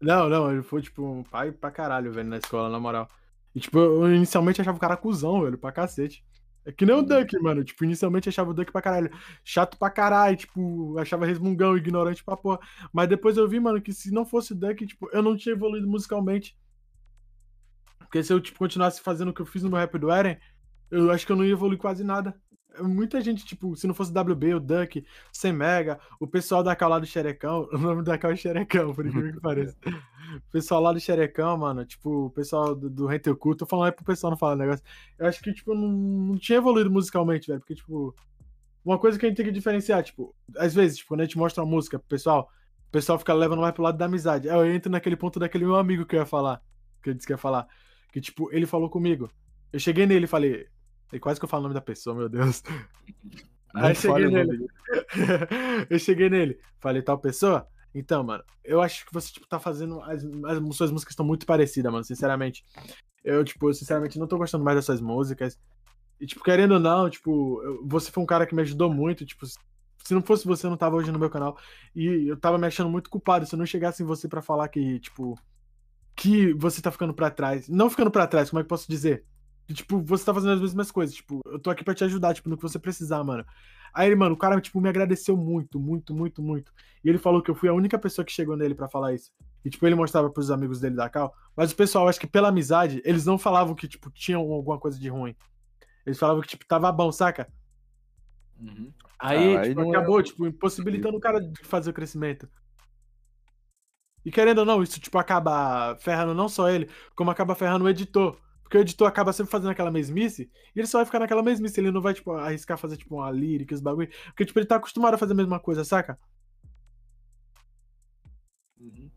Não, não, ele foi, tipo, um pai pra caralho, velho, na escola, na moral. E, tipo, eu inicialmente achava o cara cuzão, velho, pra cacete. É que nem o uhum. Duck, mano. Tipo, inicialmente achava o Duck pra caralho. Chato pra caralho, tipo, achava resmungão, ignorante pra porra. Mas depois eu vi, mano, que se não fosse o Duck, tipo, eu não tinha evoluído musicalmente. Porque se eu, tipo, continuasse fazendo o que eu fiz no meu rap do Eren, eu acho que eu não ia evoluir quase nada muita gente, tipo, se não fosse o WB, o Duck, o Mega, o pessoal da Cal lá do Xerecão, o nome da Cal é Xerecão, por incrível que pareça. O pessoal lá do Xerecão, mano, tipo, o pessoal do, do Rente Oculto, tô falando aí pro pessoal não falar negócio. Eu acho que, tipo, não, não tinha evoluído musicalmente, velho, porque, tipo, uma coisa que a gente tem que diferenciar, tipo, às vezes, tipo, quando a gente mostra uma música pro pessoal, o pessoal fica levando mais pro lado da amizade. Aí eu entro naquele ponto daquele meu amigo que eu ia falar, que ele disse que ia falar, que, tipo, ele falou comigo. Eu cheguei nele e falei, e quase que eu falo o nome da pessoa, meu Deus. Não Aí cheguei nele. eu cheguei nele, falei, tal pessoa? Então, mano, eu acho que você, tipo, tá fazendo. As, as suas músicas estão muito parecidas, mano, sinceramente. Eu, tipo, sinceramente, não tô gostando mais dessas músicas. E, tipo, querendo ou não, tipo, eu, você foi um cara que me ajudou muito, tipo, se não fosse você, eu não tava hoje no meu canal. E eu tava me achando muito culpado se eu não chegasse em você para falar que, tipo, que você tá ficando para trás. Não ficando para trás, como é que eu posso dizer? Tipo, você tá fazendo as mesmas coisas. Tipo, eu tô aqui pra te ajudar, tipo, no que você precisar, mano. Aí ele, mano, o cara, tipo, me agradeceu muito, muito, muito, muito. E ele falou que eu fui a única pessoa que chegou nele para falar isso. E, tipo, ele mostrava pros amigos dele da Cal. Mas o pessoal, acho que pela amizade, eles não falavam que, tipo, tinham alguma coisa de ruim. Eles falavam que, tipo, tava bom, saca? Uhum. Aí, ah, tipo, aí acabou, é... tipo, impossibilitando o cara de fazer o crescimento. E querendo ou não, isso, tipo, acaba ferrando não só ele, como acaba ferrando o editor. Porque o editor acaba sempre fazendo aquela mesmice, e ele só vai ficar naquela mesmice, ele não vai, tipo, arriscar fazer, tipo, uma lírica, os bagulho. Porque, tipo, ele tá acostumado a fazer a mesma coisa, saca? Uhum.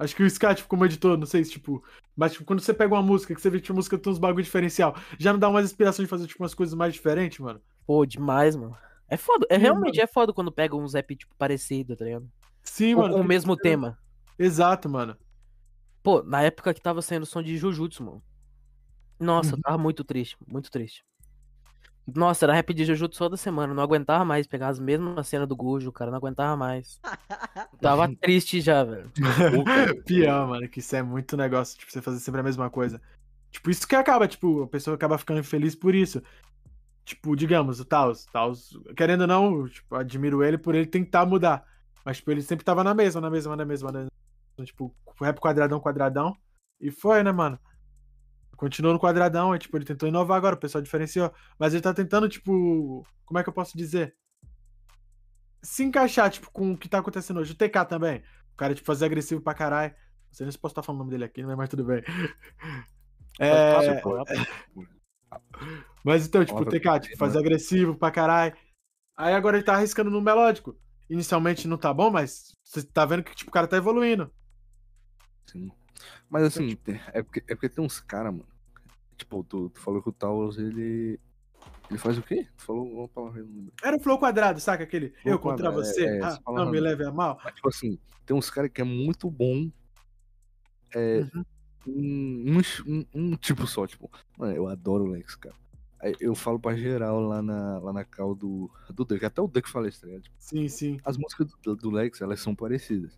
Acho que o Sky, tipo, como editor, não sei se, tipo. Mas, tipo, quando você pega uma música, que você vê que tipo, a música tem uns bagulho diferencial, já não dá mais inspiração de fazer, tipo, umas coisas mais diferentes, mano? Pô, demais, mano. É foda. É, realmente mano. é foda quando pega um rap, tipo, parecido, tá ligado? Sim, Ou mano. Com o mesmo tema. Exato, mano. Pô, na época que tava saindo o som de Jujutsu, mano. Nossa, eu uhum. tava muito triste, muito triste. Nossa, era rap de Jujutsu toda semana, não aguentava mais pegar as mesmas cenas do Gojo, cara, não aguentava mais. Tava triste já, velho. Pior, mano, que isso é muito negócio, tipo, você fazer sempre a mesma coisa. Tipo, isso que acaba, tipo, a pessoa acaba ficando infeliz por isso. Tipo, digamos, o Taos, Taos, querendo ou não, tipo, admiro ele por ele tentar mudar. Mas, tipo, ele sempre tava na mesma, na mesma, na mesma, na mesma. Tipo, rap quadradão, quadradão. E foi, né, mano? Continuou no quadradão, é, tipo, ele tentou inovar agora, o pessoal diferenciou. Mas ele tá tentando, tipo, como é que eu posso dizer? Se encaixar, tipo, com o que tá acontecendo hoje. O TK também. O cara, tipo, fazer agressivo pra caralho. Não sei nem se posso estar falando o nome dele aqui, mas tudo bem. É... Mas então, tipo, o TK, tipo, fazer agressivo pra caralho. Aí agora ele tá arriscando no melódico. Inicialmente não tá bom, mas você tá vendo que, tipo, o cara tá evoluindo. Sim. Mas então, assim, tipo... é, porque, é porque tem uns caras, mano, Tipo, tu, tu falou que o Taos, ele. Ele faz o quê? Tu falou uma palavra. Era o flow quadrado, saca aquele? Flow eu contra quadrado, você? É, é, ah, não me leve a mal. Mas, tipo assim, tem uns caras que é muito bom. É. Uhum. Um, um, um, tipo só, tipo. Mano, eu adoro o Lex, cara. Eu falo pra geral lá na, lá na cal do, do Duck. Até o Duck fala isso, tá ligado? Tipo, sim, sim. As músicas do, do Lex, elas são parecidas.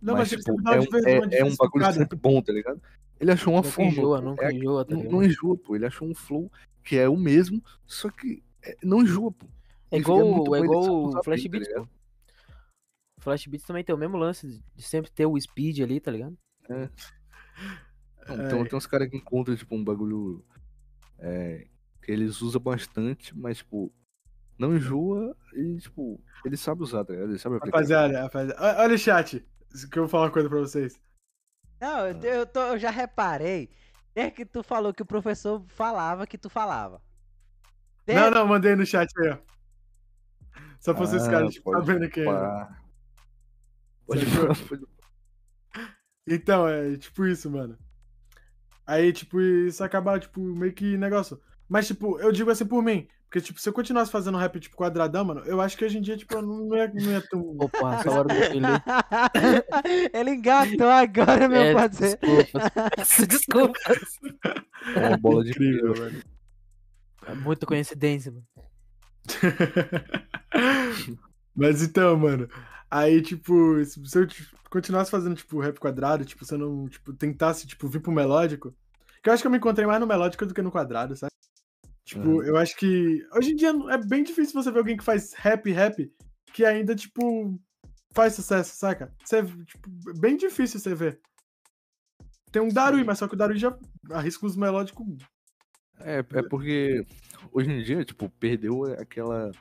Não, mas, mas tipo, é, um, é, é um bagulho sempre bom, tá ligado? Ele achou uma forma. Enjoa, nunca é, enjoa, tá não, não, enjoa, pô. Ele achou um flow que é o mesmo, só que é, não enjoa, pô. É igual, é igual o Flash Beats, tá pô. Flash Beats também tem o mesmo lance de sempre ter o speed ali, tá ligado? É. Não, Então tem uns caras que encontram, tipo, um bagulho é, que eles usam bastante, mas, tipo, não enjoa e, tipo, ele sabe usar, tá ligado? Ele sabe aplicar. Rapaziada, rapaziada. Olha- Olha o chat. Que eu vou falar uma coisa pra vocês. Não, eu, eu, tô- eu já reparei. Desde que tu falou que o professor falava que tu falava. Desde- Não, não, mandei no chat aí, ó. Só pra vocês Ah, ficarem tipo, sabendo quem é. Pode Então, é tipo isso, mano. Aí, tipo, isso acaba, tipo, meio que negócio. Mas, tipo, eu digo assim por mim. Porque, tipo, se eu continuasse fazendo rap, tipo, quadradão, mano, eu acho que hoje em dia, tipo, eu não ia, não ia tão. Opa, essa hora do filho. Ele engatou agora, meu É, parceiro. desculpas. Desculpas. É uma bola de Incrível, velho. É muita coincidência, mano. Mas então, mano. Aí, tipo, se se eu tipo, continuasse fazendo, tipo, rap quadrado, tipo, se eu não, tipo, tentasse, tipo, vir pro melódico. Que eu acho que eu me encontrei mais no melódico do que no quadrado, sabe? Tipo, Uhum. eu acho que. Hoje em dia é bem difícil você ver alguém que faz rap, rap, que ainda, tipo, faz sucesso, saca? Você, tipo, bem difícil você ver. Tem um Darui, mas só que o Darui já arrisca os melódicos. É, é porque hoje em dia, tipo, perdeu aquela.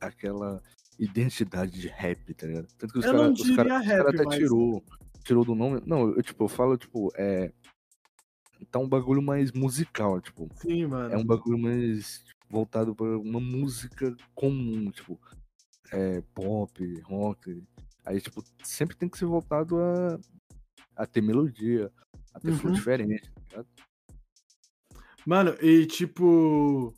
aquela identidade de rap, tá ligado? Tanto que os caras os cara até mas- tirou, tirou do nome. Não, eu, tipo, eu falo, tipo, é. Tá um bagulho mais musical, tipo. Sim, mano. É um bagulho mais tipo, voltado pra uma música comum, tipo. É, pop, rock. Aí, tipo, sempre tem que ser voltado a, a ter melodia, a ter flow Uhum. diferente, tá ligado? Mano, e tipo.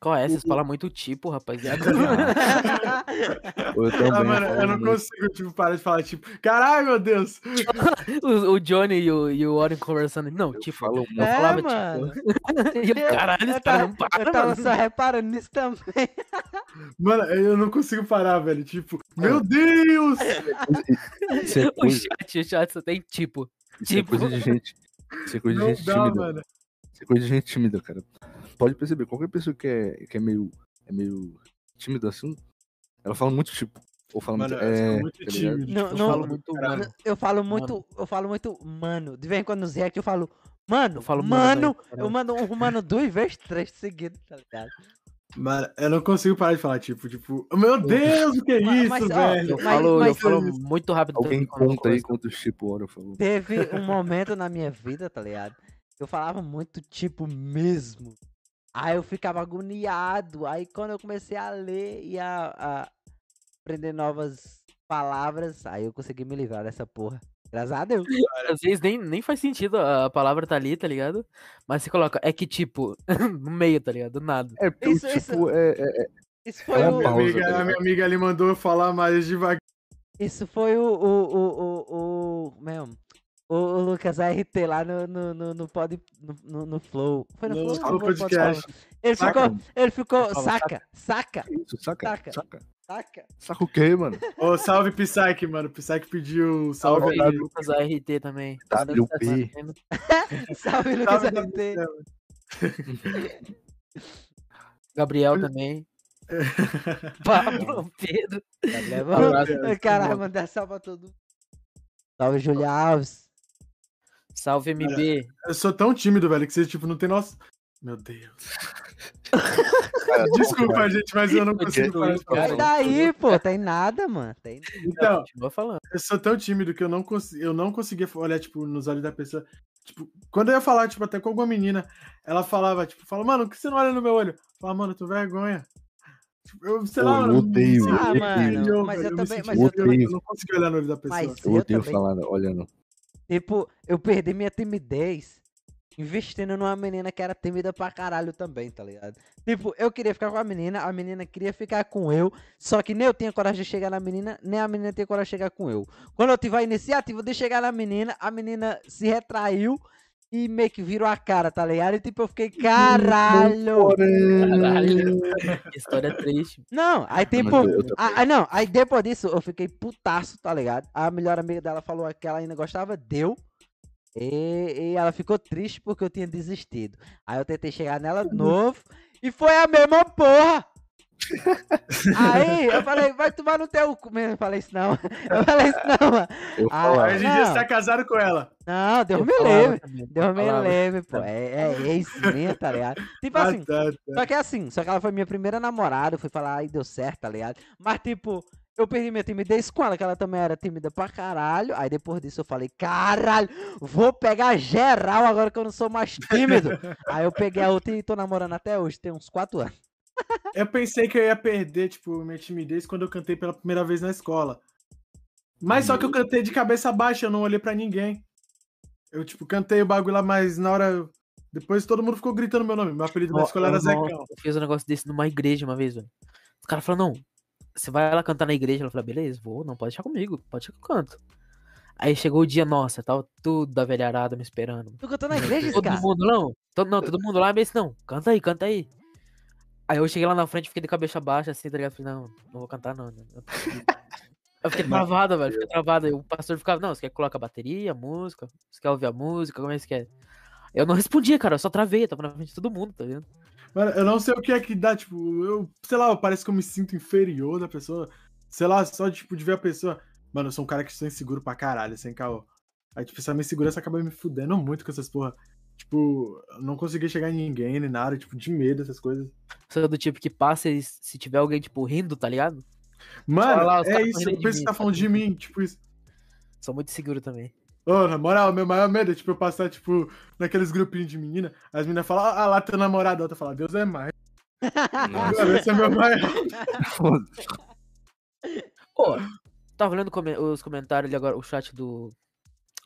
Qual é? Vocês falam muito tipo, rapaziada. Eu também. Ah, mano, eu não muito. consigo, tipo, parar de falar, tipo, caralho, meu Deus! o, o Johnny e o, e o Warren conversando. Não, Eu tipo. falo eu falava, É, mano. E eu, caralho, esse cara tava, não para, eu tava mano. só reparando nisso também. Mano, eu não consigo parar, velho. Tipo, meu Deus! É O coisa, chat, o chat só tem tipo. isso é tipo- coisa de gente. Isso é coisa de Não gente dá, tímida. mano. Isso é coisa de gente tímida, cara. Pode perceber, qualquer pessoa que é, que é meio. É meio tímida assim, ela fala muito tipo. Ou fala Mano, muito. É, muito tá tímido. Não, tipo, não- eu falo muito mano. Eu falo muito, eu falo muito, mano. De vez em quando nos react eu falo, mano, Eu falo mano mano. eu mando um mano duas vezes, três seguidos, tá ligado? Mano, eu não consigo parar de falar, tipo, tipo, meu Deus, o que é Mas- isso, mas, ó, velho? Eu Mas- falo, mas- eu falo muito rápido. Alguém conta aí converso. quantos tipo hora eu falo. Teve um momento na minha vida, tá ligado? Eu falava muito tipo mesmo. Aí eu ficava agoniado. Aí quando eu comecei a ler e a, a aprender novas palavras, aí eu consegui me livrar dessa porra. Graças a Deus. Às vezes nem, nem faz sentido, a palavra tá ali, tá ligado? Mas você coloca, é que tipo, no meio, tá ligado? Do nada. É, Isso- o tipo isso- é, é- é- Isso foi É A uma o. minha, pausa, amiga, tá a ligado? minha amiga ali mandou eu falar mais devagar. Isso foi o. O. O. O. o mesmo. O, o Lucas ART lá no, no, no, no, pod, no, no, Flow. Foi no, No Flow? Podcast. Ele Saca? ficou. Ele ficou. Saca, saca, isso, saca? Saca. Saca? saca. Saca o quê, mano? Ô, salve Psyche, mano. Psyche pediu salve Salve aí. Lucas ART também. WP. Salve, Lucas Salve, ART. Gabriel também. Pablo, Pedro. Vamos- Caralho, mandar salve pra todo mundo. Salve, Julia Alves. Salve MB. Eu sou tão tímido, velho, que você, tipo, não tem nossa. Meu Deus. Desculpa, gente, mas eu não consigo falar. Sai daí, pô. Tem nada, mano. Tem... Então, Continua falando. eu sou tão tímido que eu não, cons... eu não conseguia olhar, tipo, nos olhos da pessoa. Tipo, quando eu ia falar, tipo, até com alguma menina, ela falava, tipo, fala, mano, por que você não olha no meu olho? Fala, mano, eu tô vergonha. Tipo, eu, sei Pô, lá, eu odeio, eu. Ah, mano, inferior, mas eu me também- senti mas eu eu não conseguia olhar no olho da pessoa. Mas Eu eu odeio também. falar olhando. Tipo, eu perdi minha timidez investindo numa menina que era tímida pra caralho também, tá ligado? Tipo, eu queria ficar com a menina, a menina queria ficar com eu, só que nem eu tinha coragem de chegar na menina, nem a menina tinha coragem de chegar com eu. Quando eu tive a iniciativa de chegar na menina, a menina se retraiu e meio que virou a cara, tá ligado? E tipo, eu fiquei, caralho! Caralho. Que História triste. Não, aí tipo, ah, não, aí depois disso eu fiquei putaço, tá ligado? A melhor amiga dela falou que ela ainda gostava deu. E, e ela ficou triste porque eu tinha desistido. Aí eu tentei chegar nela de novo e foi a mesma porra. Aí eu falei, vai tomar no teu cu. Eu falei isso não. Eu falei isso não, mano. Aí hoje em dia você tá casado com ela. Não, Deus Eu me também, Deus me livre, pô. É, é ex minha, tá ligado? Tipo Ah, assim, tá, tá. só que é assim, só que ela foi minha primeira namorada, eu fui falar, aí deu certo, tá ligado? Mas tipo, eu perdi minha timidez com ela, que ela também era tímida pra caralho. Aí depois disso eu falei, caralho, vou pegar geral agora que eu não sou mais tímido. aí eu peguei a outra e tô namorando até hoje, tem uns 4 anos. Eu pensei que eu ia perder, tipo, minha timidez quando eu cantei pela primeira vez na escola. Mas só que eu cantei de cabeça baixa, eu não olhei pra ninguém. Eu, tipo, cantei o bagulho lá, mas na hora. Depois todo mundo ficou gritando meu nome. Meu apelido na Ó, escola era Zecão. Eu fiz um negócio desse numa igreja uma vez, velho. Os caras falaram, não, você vai lá cantar na igreja? Ela falou, beleza, vou, não, pode deixar comigo, pode deixar que eu canto. Aí chegou o dia, nossa, tava tudo da velharada me esperando. Tu cantou na igreja, Todo cara? mundo, não, todo, não, todo mundo lá, mas não, canta aí, canta aí. Aí eu cheguei lá na frente, fiquei de cabeça baixa, assim, tá ligado? Falei, não, não vou cantar não. não. Eu fiquei travado, velho, fiquei travado. O pastor ficava, não, você quer que coloque a bateria, a música? Você quer ouvir a música? Como é que você quer? Eu não respondia, cara, eu só travei, eu tava na frente de todo mundo, tá vendo? Mano, eu não sei o que é que dá, tipo, eu, sei lá, parece que eu me sinto inferior da pessoa. Sei lá, só tipo, de ver a pessoa. Mano, eu sou um cara que sou inseguro pra caralho, sem caô. Aí, tipo, essa minha insegurança acaba me fudendo muito com essas porra. Tipo, eu não consegui chegar em ninguém, nem nada, tipo, de medo, essas coisas. Sou do tipo que passa e se tiver alguém, tipo, rindo, tá ligado? Mano, lá, é isso, eu penso que tá tá falando de mim, tipo isso. Sou muito seguro também. Ô, na moral, meu maior medo é, tipo, eu passar, tipo, naqueles grupinhos de menina, as meninas falam, ah, lá teu namorado, a outra fala, Deus é mais. Nossa, Mano, esse é meu maior. Pô, tava come- os comentários ali agora, o chat do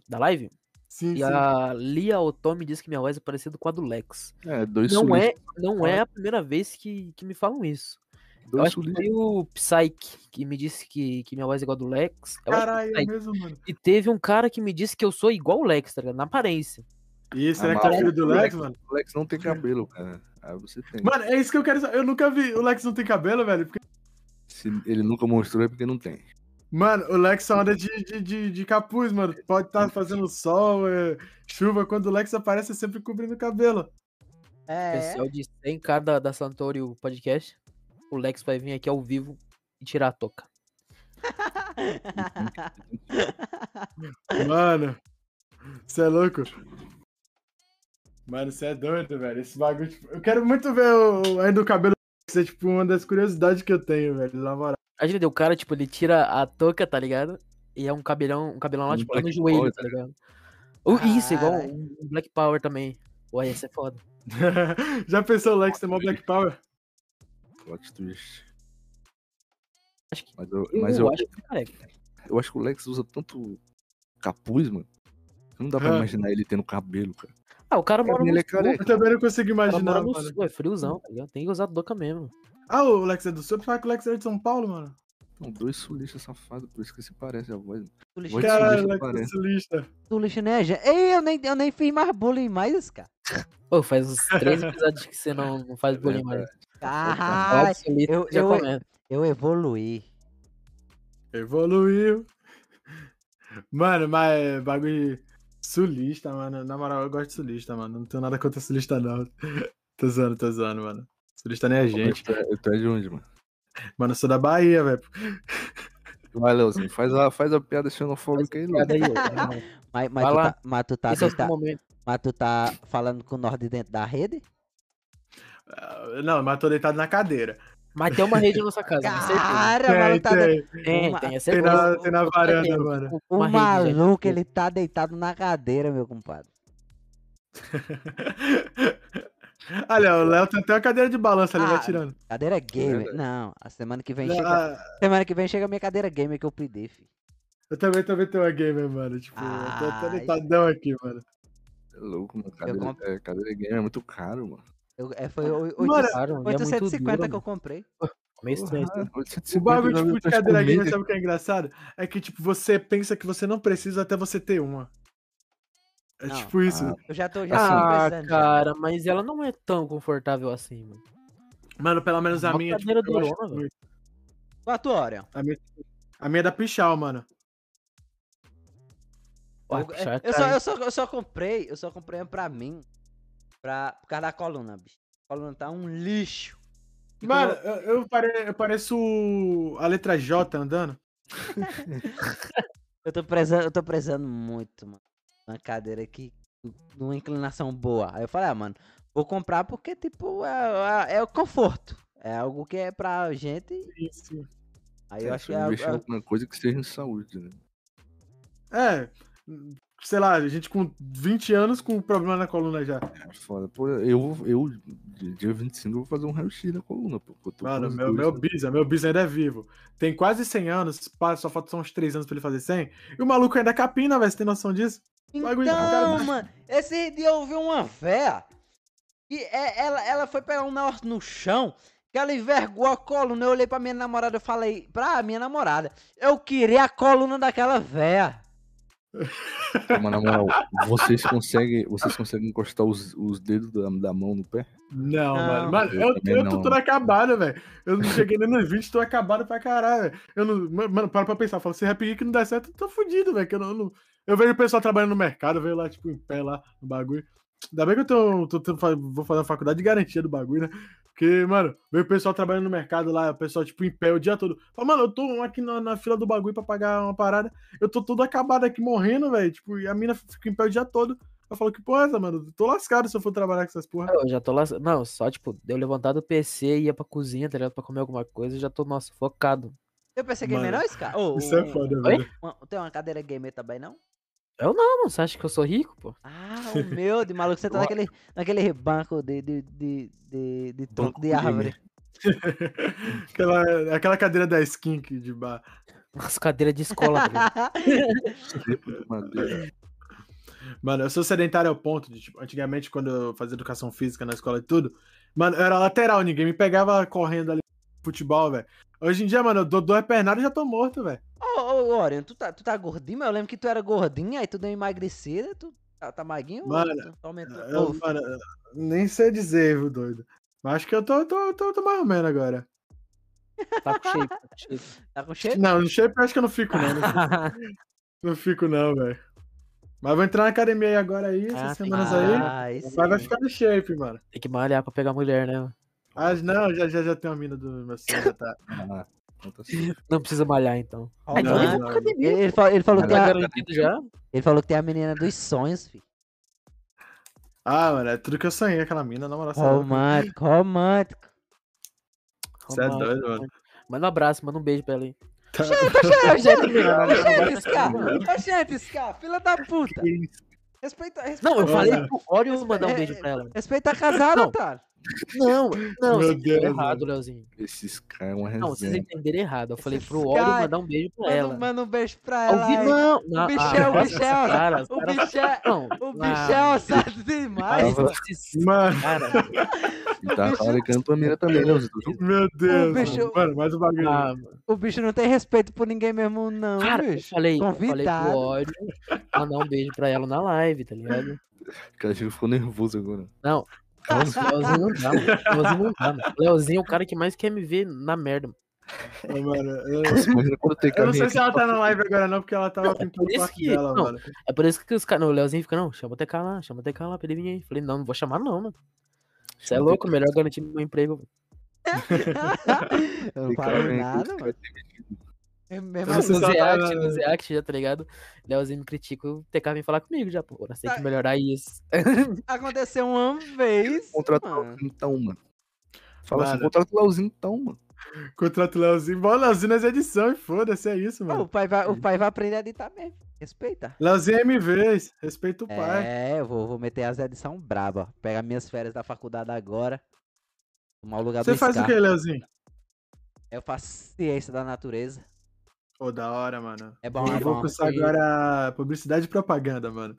da live, Sim, e sim. a Lia Otomi disse que minha voz é parecida com a do Lex. é, dois Não é, não é a primeira vez que, que me falam isso. Eu acho que foi o Psyche que me disse que, que minha voz é igual a do Lex. Eu Caralho, é mesmo, mano. E teve um cara que me disse que eu sou igual o Lex, tá ligado? Na aparência. E será que tá filho do Lex, mano? O Lex não tem cabelo, cara. Aí você tem. Mano, é isso que eu quero saber. Eu nunca vi. O Lex não tem cabelo, velho. Porque... Se ele nunca mostrou é porque não tem. Mano, o Lex só anda de, de, de, de capuz, mano. Pode estar fazendo sol, é, chuva. Quando o Lex aparece, é sempre cobrindo o cabelo. É. Especial de 100k da, da Santorio Podcast. O Lex vai vir aqui ao vivo e tirar a toca. Mano, você é louco? Mano, você é doido, velho. Esse bagulho. Tipo, eu quero muito ver o, ainda o cabelo. Isso é tipo uma das curiosidades que eu tenho, velho. Na moral. A gente o cara, tipo, ele tira a touca, tá ligado? E é um cabelão, um cabelão lá, Um tipo, no joelho, Power, tá ligado? Uh, isso, igual um, Black Power também. Ué, esse é foda. Já pensou o Lex ter mó Black Power? Plot twist. Acho que. Mas eu, Eu, mas eu, acho que eu acho que o Lex usa tanto capuz, mano. que Não dá pra Ah. imaginar ele tendo cabelo, cara. Ah, o cara mora no ele é sul, careca. Eu também não consigo o cara imaginar, mora no sul, é friozão, tá ligado? Tem que usar touca mesmo. Ah, o Lex é do Sul? Eu pensava que o Lex era de São Paulo, mano. São dois sulistas safados, por isso que se parece a voz. Te- Caralho, sulista Lex é sulista. tu lixo nem é gente. Ei, eu nem, eu nem fiz mais bullying mais, cara. Pô, faz uns três episódios que você não, não faz bullying mais. Caralho, eu- eu- eu evoluí. Evoluiu. Mano, mas bagulho sulista, mano. Na moral, eu gosto de sulista, mano. Não tenho nada contra sulista, não. Tô zoando, tô zoando, mano. Sulista nem é gente. Tu é, tu é de onde, mano? Mano, eu sou da Bahia, velho. Vai, Leozinho, faz a, faz a piada xenofóbica aí, ó. Mas, mas, tu tá, mas tu tá, é o momento. mas tu tá falando com nós de dentro da rede? Ah, Não, mas tô deitado na cadeira. Mas tem uma rede na nossa casa, com certeza. Cara, o maluco tá de- tem. Tem, uma- tem, é Tem na, tem na varanda, mano. O Uma rede, gente. maluco, ele tá deitado na cadeira, meu compadre. Olha, o Léo tem até uma cadeira de balanço ali, vai Ah, tirando. Cadeira gamer. Verdade. Não, a semana que vem chega. Ah, Semana que vem chega a minha cadeira gamer que eu pedi, filho. eu também, também tenho uma gamer, mano. Tipo, eu tô Ai. até deitadão aqui, mano. É louco, mano. Cadeira, comp- é, cadeira game é muito caro, mano. Eu, é, foi o- oito- Mano, Claro, e é muito 850 duro, que eu comprei. Meio estranho. né? Porra, O 850 bagulho, tipo, de tuas cadeira gamer, sabe o que é engraçado? É que, tipo, você pensa que você não precisa até você ter uma. É Não. tipo isso. Ah, Eu já tô, já Ah, cara, mas ela não é tão confortável assim, mano. Mano, pelo menos a Uma minha, tipo, eu durona, velho. muito. Quatro horas. A minha, a minha é da Pichal, mano. Ué, Eu, é, eu, só, eu, só, eu só comprei, eu só comprei uma pra mim. Pra, por causa da coluna, bicho. A coluna tá um lixo. Mano, eu, eu, pare- eu pareço a letra J andando. Eu tô prezando, eu tô prezando muito, mano. Uma cadeira aqui, numa inclinação boa. Aí eu falei, ah, mano, vou comprar porque, tipo, é, é, é o conforto. É algo que é pra gente. Isso. Aí eu É, acho que é, investir em é- alguma coisa que seja em saúde, né? É, sei lá, a gente com 20 anos com problema na coluna já. É foda. Pô, eu, eu, di- dia 25, eu vou fazer um raio-x na coluna, pô. Eu Mano, meu, meu né? bisa, meu bisa ainda é vivo. Tem quase 100 anos, só falta só uns 3 anos pra ele fazer 100. E o maluco ainda capina, velho, você tem noção disso? Então, mano, esse dia eu vi uma véia e é- ela, ela foi pegar um negócio no chão que ela envergou a coluna. Eu olhei pra minha namorada e falei, pra minha namorada, eu queria a coluna daquela véia. Mas na moral, vocês conseguem, vocês conseguem encostar os, os dedos da, da mão no pé? Não, Não, mano. Mano, eu eu, eu tô não. todo acabado, velho. Eu não cheguei nem nos 20, tô acabado pra caralho. Eu não. Mano, para pra pensar. Eu falo, se Rap Geek não der certo, eu tô fudido, velho. que Eu, não, não- eu vejo o pessoal trabalhando no mercado, eu vejo lá, tipo, em pé lá, no bagulho. Ainda bem que eu tô, tô, tô vou fazer uma faculdade de garantia do bagulho, né? Porque, mano, veio o pessoal trabalhando no mercado lá, o pessoal, tipo, em pé o dia todo. Fala, mano, eu tô aqui na, na fila do bagulho pra pagar uma parada. Eu tô todo acabado aqui, morrendo, velho. Tipo, e a mina fica em pé o dia todo. Eu falo, que porra é essa, mano? Eu tô lascado se eu for trabalhar com essas porra. Eu já tô lá. Não, só, tipo, deu levantar do PC e ia pra cozinha, tá ligado? Pra comer alguma coisa e já tô, nossa, focado. Eu pensei gamer Mano, não, esse cara? Ô, Isso é um- foda, Oi? velho. tem uma cadeira gamer também, não? Eu não, mano. Você acha que eu sou rico, pô? Ah, o meu, de maluco, você tá naquele, naquele banco de, de, de, de, de tronco de árvore. aquela, aquela cadeira da skin que de bar. Nossa, cadeira de escola. Mano, eu sou sedentário ao ponto de, tipo, antigamente, quando eu fazia educação física na escola e tudo, mano, eu era lateral, ninguém me pegava correndo ali no futebol, velho. Hoje em dia, mano, eu dou duas pernadas e já tô morto, velho. Ô, ô, Orion, tu tá, tu tá gordinho, mas eu lembro que tu era gordinho, aí tu deu emagrecida, tu tá, tá maguinho ou Mano, tu aumentou? Eu, mano, nem sei dizer, viu, doido. Mas acho que eu tô, tô, tô, tô mais ou menos agora. Tá com shape, tá com shape. tá com cheiro? Não, no shape eu acho que eu não fico, não. Não fico, não, fico, não, velho. Mas vou entrar na academia aí agora aí, essas Ah, tem semanas aí. Ah, aí sim. Mas vai ficar no shape, mano. Tem que malhar pra pegar mulher, né? Ah, não, já, já, já tem uma mina do meu sonho, já tá. Ah, então tá. Não precisa malhar, então. Ah, não, não. Ele, falou, ele falou que Tá tem a, já? ele falou que tem a menina dos sonhos, filho. Ah, mano, é tudo que eu sonhei, aquela mina, na moral. é. Romântico, romântico. Cê é doido, mano. Manda um abraço, manda um beijo pra ela aí. Tá- Oxente, Scar! Oxente, Scar, filha da puta! Respeita, respeita. Não, eu falei pro Orion mandar um beijo pra ela. Respeita a casada, otário. Não, não, Meu vocês Deus, errado, mano. Leozinho. Esses caras é uma Não, vocês resenha. entenderam errado. Eu falei Esses pro caras- mandar um beijo pra Manda, ela. manda um beijo pra ela. vi, aí. não. O bicho é, o ah, bicho é, cara, os o caras- bicho é, Não, o bicho ah, é ossado demais. ah, Mano, cara, E tá fabricando tua mira também, né, meu Deus. bicho- Mano, mais um bagulho. ah, mano. O bicho não tem respeito por ninguém mesmo, não, Cara, eu bicho. falei, eu falei Convidado. pro Orion mandar um beijo pra ela na live, tá ligado? O cara ficou nervoso agora. Não. Leozinho não dá, mano. Leozinho não dá, mano. Leozinho é o cara que mais quer me ver na merda, mano. Mano, eu, eu não sei se ela tá na live agora, não, porque ela tava Não, é pintando por o que- dela, não. mano. É por isso que os caras. O Leozinho fica, não, chama o TK lá, chama o TK lá pra ele vir aí. Falei, não, não vou chamar, não, mano. Você é louco, melhor garantir meu emprego. Eu não falo nada, mano. É mesmo Não sei no tá Zeact, na- no Zeact, já tá ligado? Leozinho me critica, o TK vem falar comigo já, pô. Nós tem que Tá. melhorar isso. Aconteceu uma vez. Contrata o mano. Leozinho então, mano. Fala assim, contrata o Leozinho então, mano. Contrato o Leozinho. Bora, Leozinho nas edições, foda-se, é isso, mano. o, pai vai, o pai vai aprender a editar mesmo. Respeita. Leozinho é MV, respeita o pai. É, eu vou, vou meter as edições braba. Pegar minhas férias da faculdade agora. Tomar o lugar Você do faz o Scar. que, Leozinho? Eu faço ciência da natureza. Pô, da hora, mano. É bom, eu é vou bom. cursar agora publicidade e propaganda, mano.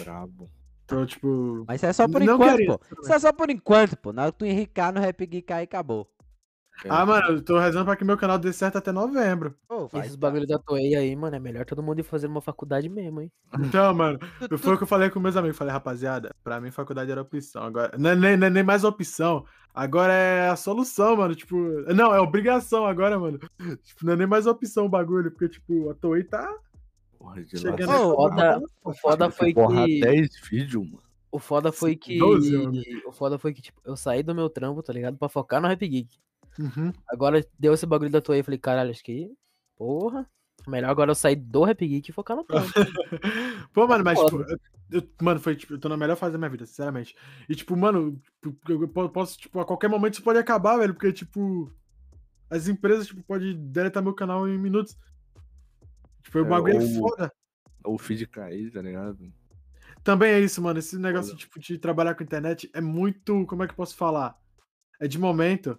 Brabo. Tô, tipo. Mas isso é só por Não enquanto, queria, pô. Isso é só por enquanto, pô. Na hora que tu enricar no Rap Geek aí, acabou. Ah, mano, eu tô rezando pra que meu canal dê certo até novembro. Pô, vai. Esses bagulho da Toei aí, mano, é melhor todo mundo ir fazer uma faculdade mesmo, hein? Então, mano, foi o que eu falei com meus amigos. Falei, rapaziada, pra mim faculdade era opção. Agora, não é nem, não é nem mais opção. Agora é a solução, mano. Tipo, não, é obrigação agora, mano. Tipo, não é nem mais opção o bagulho, porque, tipo, a Toei tá Porra, de chegando Ô, foda- O foda foi Porra, que. 10 vídeos, mano. O foda foi que. 12 anos. O foda foi que, tipo, eu saí do meu trampo, tá ligado? Pra focar no Rap Geek. Uhum. Agora deu esse bagulho da aí, eu falei, caralho, acho que. Porra. Melhor agora eu sair do Rap Geek e focar no trampo. Pô, mano, mas, tipo, eu- eu- mano, foi, tipo, eu tô na melhor fase da minha vida, sinceramente. E, tipo, mano, tipo, eu po- posso, tipo, a qualquer momento isso pode acabar, velho, porque, tipo, as empresas, tipo, podem deletar meu canal em minutos. Tipo, o É, bagulho é ou- foda. O feed cair, tá ligado? Também é isso, mano, esse negócio, Foda. tipo, de trabalhar com internet é muito, como é que eu posso falar? É de momento.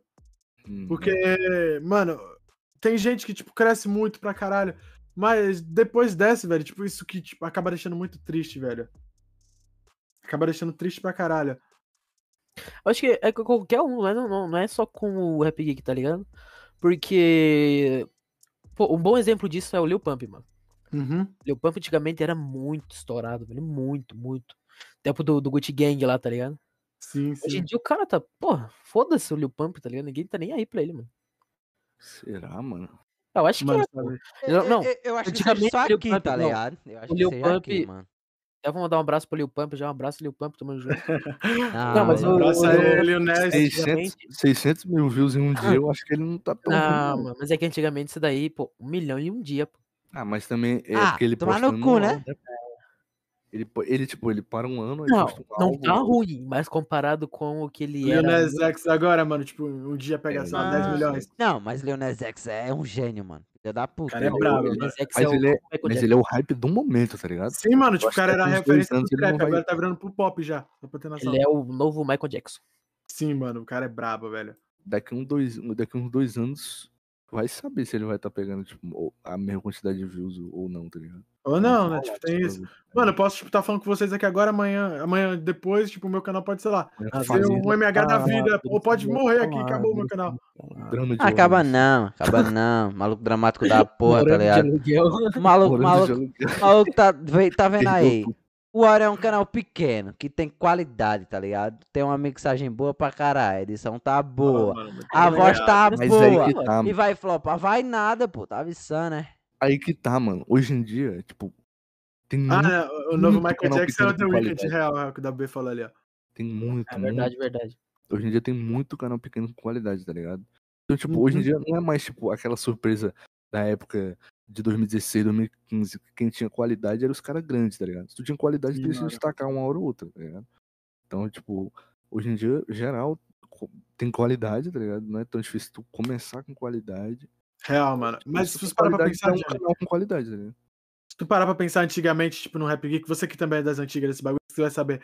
Hum, Porque, mano, tem gente que, tipo, cresce muito pra caralho. Mas depois desce, velho, tipo, isso que tipo, acaba deixando muito triste, velho. Acaba deixando triste pra caralho. Eu acho que é qualquer um, não é, não, não é só com o Rap Geek, tá ligado? Porque. Pô, um bom exemplo disso é o Lil Pump, mano. Uhum. Lil Pump antigamente era muito estourado, velho. Muito, muito. Tempo do, do Gucci Gang lá, tá ligado? Sim, Hoje em sim. dia o cara tá. Porra, foda-se o Lil Pump, tá ligado? Ninguém tá nem aí pra ele, mano. Será, mano? Eu acho que Mano, é, pô. sabe? Eu- não, eu, eu acho que antigamente Lil aqui, Pump- tá não, ligado? Eu acho o que seja aqui, Pump- mano. Eu vou mandar um abraço pro Lil Pump, já um abraço, Lil Pump, tamo junto. Não, Não, mas Um o- abraço aí, Lil Ness. 600, antigamente- 600 mil views em um dia, eu acho que ele não tá tão Não, mano, mas é que antigamente isso daí, pô, um milhão em um dia, pô. Ah, mas também é Ah, porque ele tomar posta no cu, né? Ele, ele, tipo, ele para um ano e Não, um não álbum. tá ruim, mas comparado com o que ele Lil era. Nas X agora, mano, tipo, um dia pega, É, lá, Ah, 10 milhões. Não, mas Leonel X é um gênio, mano. Filha da puta. Cara, é brabo, Lil X Mas, é o ele é, Michael mas Jackson. ele é o hype do momento, tá ligado? Sim, mano, tipo, o cara era referência não trap, vai- agora tá virando pro pop já, só pra ter noção. Ele é o novo Michael Jackson. Sim, mano, o cara é brabo, velho. Daqui, um dois, daqui uns dois anos, vai saber se ele vai estar pegando, tipo, a mesma quantidade de views ou não, tá ligado? Ou não, né? Tipo, tem isso. bagulho. Mano, eu posso, tipo, tá falando com vocês aqui agora, amanhã, amanhã depois, tipo, o meu canal pode, sei lá, fazer um MH da vida, ou pode morrer aqui, Falar, acabou o meu canal. falar. drama de Acaba não, acaba não. Maluco dramático da porra, tá ligado? maluco, maluco, maluco tá, tá vendo aí? O Warrior é um canal pequeno, que tem qualidade, tá ligado? Tem uma mixagem boa pra caralho, a edição tá boa. Mano, muito A legal. voz tá Mas boa. aí que tá, E vai flopar, vai nada, pô, tá avisando, né? aí que tá, mano. Hoje em dia, tipo, tem Ah, muito, né, o novo Michael canal Jackson é o pequeno The qualidade. real, é o que o WB falou ali, ó. tem muito, É muito. verdade, verdade. Hoje em dia tem muito canal pequeno com qualidade, tá ligado? Então, tipo, hoje em Uhum. dia não é mais, tipo, aquela surpresa da época de 2016, 2015, que quem tinha qualidade era os caras grandes, tá ligado? Se tu tinha qualidade, tu ia se destacar uma hora ou outra, tá ligado? Então, tipo, hoje em dia, geral, tem qualidade, tá ligado? Não é tão difícil tu começar com qualidade. Real, mano. Tipo, Mas se tu parar pra pensar, é um Johnny, canal com qualidade, tá ligado? se tu parar pra pensar antigamente, tipo, no Rap Geek, você que também é das antigas desse bagulho, você vai saber.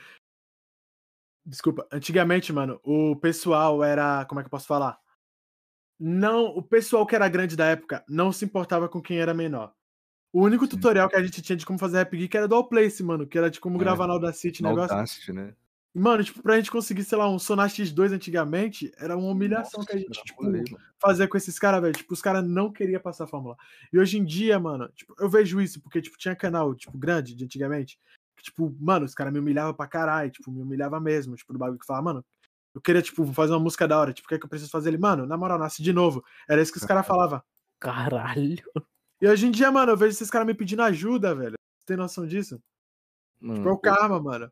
Desculpa, antigamente, mano, o pessoal era. Como é que eu posso falar? Não, o pessoal que era grande da época não se importava com quem era menor. O único Sim. tutorial que a gente tinha de como fazer Rap Geek era do Allplace, mano, que era de como É, gravar na Audacity, negócio. Audacity, né? Mano, tipo, pra gente conseguir, sei lá, um Sonar X2 antigamente, era uma humilhação que a gente, Nossa, tipo, fazer com esses caras, velho. Tipo, os caras não queriam passar a fórmula. E hoje em dia, mano, tipo, eu vejo isso, porque, tipo, tinha canal, tipo, grande de antigamente. Que, tipo, mano, os caras me humilhavam pra caralho, tipo, me humilhava mesmo, tipo, do bagulho que falava, mano, eu queria, tipo, fazer uma música da hora, tipo, o que é que eu preciso fazer? Ele, mano, na moral, nasce de novo. Era isso que os caras falavam. Caralho. E hoje em dia, mano, eu vejo esses caras me pedindo ajuda, velho. Você tem noção disso? Mano, Tipo, é o karma, mano.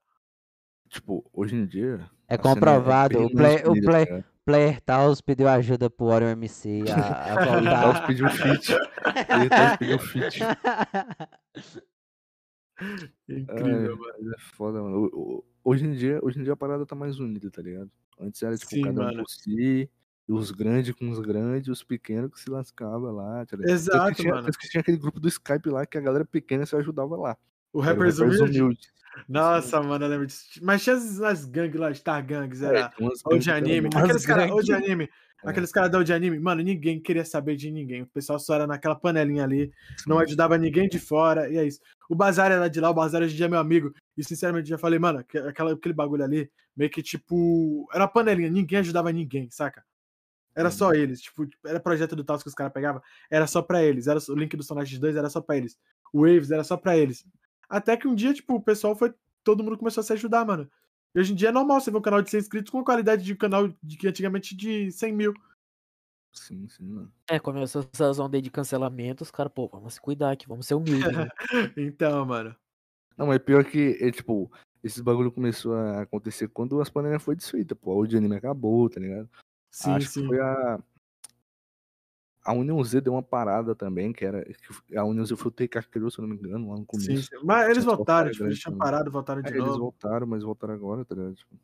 Tipo, hoje em dia. É a cena comprovado. bem o play, o play, tá ligado? Player Taos pediu ajuda pro Warrior MC a, a Taos voltar. pediu feat. Ele Taos pediu feat. Incrível, mano. é foda, mano. Hoje em, dia, hoje em dia a parada tá mais unida, tá ligado? Antes era tipo Sim, cada um mano. por si, os grandes com os grandes, os pequenos que se lascavam lá, tá ligado? Tanto Exato, que tinha, mano. que tinha aquele grupo do Skype lá que a galera pequena se ajudava lá. O o Rappers Humilde. Humilde. Nossa, mano, eu lembro disso. Mas tinha as, as gangues lá, Star Gangs, É, era. gangues que era anime. Aqueles caras, ou de gangues. anime. É. Aqueles caras da de anime. Mano, ninguém queria saber de ninguém. O pessoal só era naquela panelinha ali. Não ajudava ninguém de fora. E é isso. O Bazar era de lá, o Bazar hoje em dia é meu amigo. E sinceramente, já falei, mano, que- aquela, aquele bagulho ali, meio que tipo. Era panelinha, ninguém ajudava ninguém, saca? Era só eles. Tipo, era projeto do Taos que os caras pegavam. Era só pra eles. Era o link do Sonar X2 era só pra eles. O Waves era só pra eles. Até que um dia, tipo, o pessoal foi. Todo mundo começou a se ajudar, mano. E hoje em dia é normal você ver um canal de 100 inscritos com a qualidade de canal de que antigamente de 100 mil. Sim, sim, mano. É, começou essas ondas aí de cancelamento, os caras, pô, vamos se cuidar aqui, vamos ser humildes. né? Então, mano. Não, mas pior que, é, tipo, Esses bagulho começou a acontecer quando as panelinhas foi desfeita, pô. O anime acabou, tá ligado? Sim, Acho sim. que foi a. A União Z deu uma parada também, que era. que A União Z foi o TK criou, se eu não me engano, lá no Sim, começo. sim. Mas eles voltaram, tipo, eles tinham também. parado, voltaram de É, eles novo. voltaram, mas voltaram agora, tá ligado? Tipo,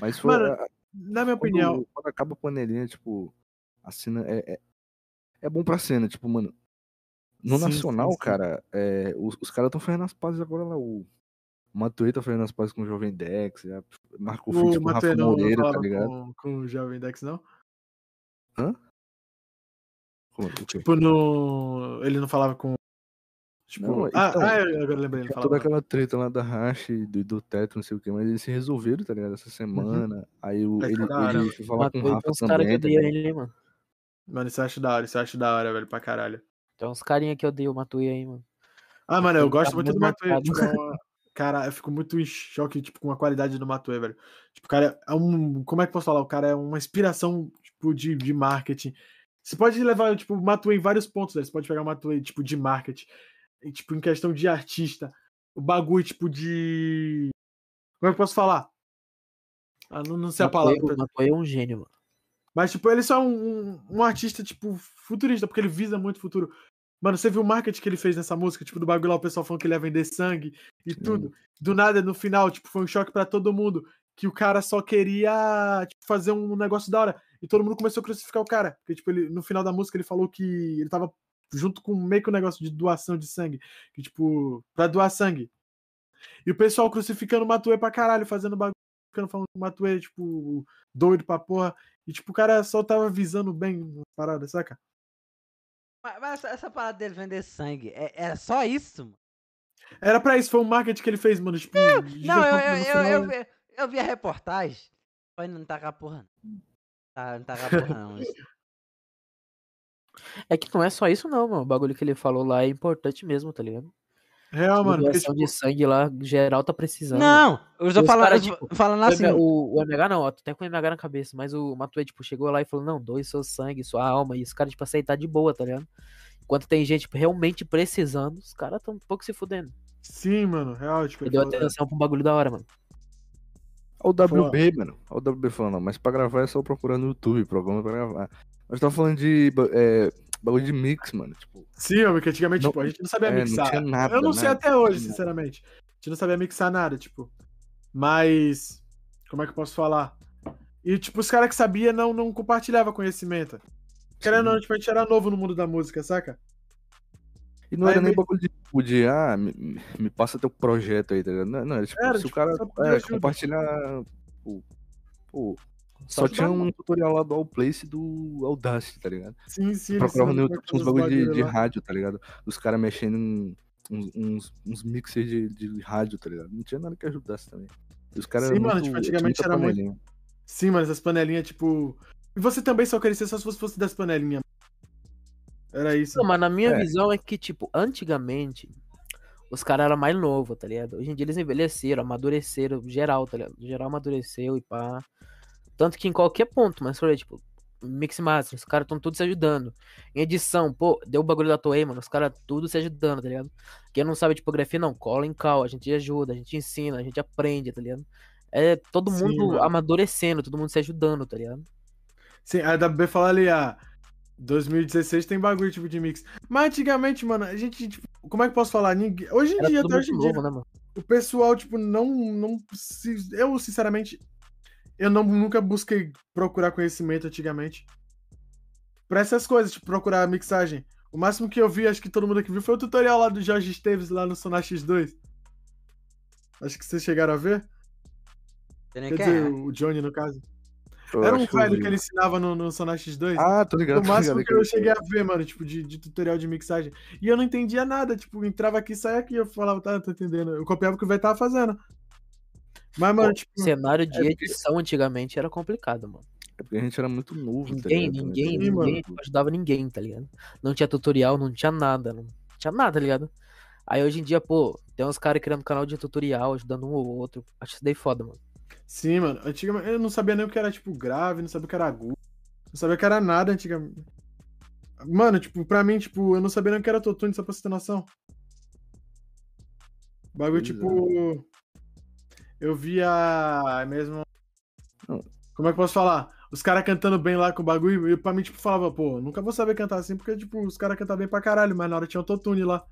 Mas foi. Mano, a- Na minha quando, opinião, quando acaba a panelinha, tipo, a cena é, é, é bom pra cena, tipo, mano. No Sim, Nacional, sim, sim. cara, é, os, os caras estão fazendo as pazes agora lá. O Matuei tá fazendo as pazes com o Jovem Dex, já marcou o com o Rafa Moreira, tá ligado? com, com o Jovem Dex, não? Como, o quê? Tipo, no... ele não falava com... Tipo, Não, ah, então, ah, eu agora lembrei, ele falava. toda aquela treta lá da Hash, do, do teto, não sei o que, mas eles se resolveram, tá ligado? Essa semana. Aí o, É, ele, da hora, ele foi falar com o Rafa tem uns caras que também, tá ele, hein, mano. Mano, isso eu acho da hora, isso eu acho da hora, velho, pra caralho. Tem uns carinha que odeiam o Matuê aí, mano. Ah, mano, eu tá gosto muito muito do Matuê. marcado. Tipo, é uma- cara, eu fico muito em choque, tipo, com a qualidade do Matuê, velho. Tipo, o cara é um. Como é que eu posso falar? O cara é uma inspiração, tipo, de, de marketing. Você pode levar, tipo, o Matuê em vários pontos, velho. Você pode pegar o Matuê, tipo, de marketing. E, tipo, em questão de artista. O bagulho, tipo, de. Como é que eu posso falar? Ah, não, não sei a palavra. O Matuê é um gênio, mano. Mas, tipo, ele só é um, um, um artista, tipo, futurista, porque ele visa muito o futuro. Mano, você viu o marketing que ele fez nessa música? Tipo, do bagulho lá, o pessoal falando que ele ia vender sangue e tudo. Do nada, no final, tipo, foi um choque pra todo mundo. Que o cara só queria tipo, fazer um negócio da hora. E todo mundo começou a crucificar o cara. Porque, tipo, ele, no final da música ele falou que ele tava junto com meio que um negócio de doação de sangue. Que, tipo, pra doar sangue. E o pessoal crucificando o Matuê pra caralho, fazendo bagulho, ficando falando que o Matuê, tipo, doido pra porra. E, tipo, o cara só tava visando bem a parada, saca? Mas, mas essa, parada dele vender sangue, é, é só isso, mano? Era pra isso, foi um marketing que ele fez, mano. Tipo, Não, eu, gigantão eu, eu, final, eu, né? vi, eu vi a reportagem. Foi não tá com a porra, não. Tá, não tá a não. isso. É que não é só isso, não, mano. O bagulho que ele falou lá é importante mesmo, tá ligado? Real, mano. Porque, Doação tipo, de sangue lá, geral tá precisando. Não, eu tô Os falando, cara, tipo, falando assim. O, o MH não, ó, tu tem com o MH na cabeça, mas o Matuê, tipo, chegou lá e falou, não, doe seu sangue, sua alma, e os caras, tipo, aceitar de boa, tá ligado? Enquanto tem gente, tipo, realmente precisando, os caras tão um pouco se fudendo. sim, mano. Real, tipo, Ele deu atenção pra um bagulho da hora, mano. Olha o WB, mano. Olha o WB falando, mas pra gravar é só procurar no YouTube, programa pra gravar. Nós tava falando de é, bagulho de mix, mano. Tipo, Sim, homem, que antigamente, Não- tipo, a gente não sabia é, não mixar. tinha nada, eu não sei nada, até hoje, não sinceramente. A gente não sabia mixar nada, tipo. Mas. Como é que eu posso falar? E, tipo, os caras que sabiam não, não compartilhavam conhecimento. Querendo ou não, tipo, a gente era novo no mundo da música, saca? E não Aí era nem bagulho de, tipo, de ah, me, me passa teu projeto aí, tá ligado? Não, não era tipo, Era, se tipo, o cara é, compartilhar. Pô, pô, Só tinha um tutorial lá do Allplace do Audacity, tá ligado? Sim, sim. Procurava no YouTube uns bagulho de, de rádio, tá ligado? Os caras mexendo em uns, uns, uns mixers de, de rádio, tá ligado? Não tinha nada que ajudasse também. E os caras Sim, mano, muito, tipo, antigamente era muito- panelinha. Sim, mano, essas panelinhas, tipo. E você também só queria ser só se você fosse das panelinhas. Era isso. Não, mas na minha É. visão é que, tipo, antigamente, os caras eram mais novos, tá ligado? Hoje em dia eles envelheceram, amadureceram, geral, tá ligado? Geral amadureceu e pá. Tanto que em qualquer ponto, mas falei, tipo, Mix Master, os caras estão todos se ajudando. Em edição, pô, deu o bagulho da Toei, mano, os caras tudo se ajudando, tá ligado? Quem não sabe tipografia, não, cola em cal, a gente ajuda, a gente ensina, a gente aprende, tá ligado? É todo mundo amadurecendo, todo mundo se ajudando, tá ligado? Sim, a WB fala ali, ah, 2016 tem bagulho tipo de mix. Mas antigamente, mano, a gente, tipo, como é que eu posso falar? Ninguém... Hoje em Era dia, até hoje em dia, né, o pessoal, tipo, não. não se- Eu, sinceramente, eu não, nunca busquei procurar conhecimento antigamente. Pra essas coisas, tipo, procurar mixagem. O máximo que eu vi, acho que todo mundo aqui viu, foi o tutorial lá do Jorge Esteves lá no Sonar X2. Acho que vocês chegaram a ver. Quer dizer, o Johnny, no caso. Eu Era um velho que ele ensinava no, no Sonar X2. Ah, tô ligado. o máximo ligado que eu cheguei a ver, mano, tipo, de, de tutorial de mixagem. E eu não entendia nada, tipo, entrava aqui, saia aqui, eu falava, tá, tô entendendo. Eu copiava o que o velho tava fazendo. Mas, mano, tipo, Cenário de é porque- edição antigamente era complicado, mano. É porque a gente era muito novo, tá Ninguém, ligado? ninguém, Sim, ninguém mano. ajudava ninguém, tá ligado? Não tinha tutorial, não tinha nada, não tinha nada, tá ligado? Aí hoje em dia, pô, tem uns caras criando canal de tutorial, ajudando um ou outro. Acho isso daí foda, mano. Sim, mano. Antigamente eu não sabia nem o que era, tipo, grave, não sabia o que era agudo. Não sabia o que era nada antigamente. Mano, tipo, pra mim, tipo, eu não sabia nem o que era autotune, só pra você ter noção. Bagulho, Pois é. tipo. eu via mesmo. Não. Como é que eu posso falar? Os caras cantando bem lá com o bagulho, e pra mim, tipo, falava, pô, nunca vou saber cantar assim, porque, tipo, os caras cantam bem pra caralho, mas na hora tinha autotune lá.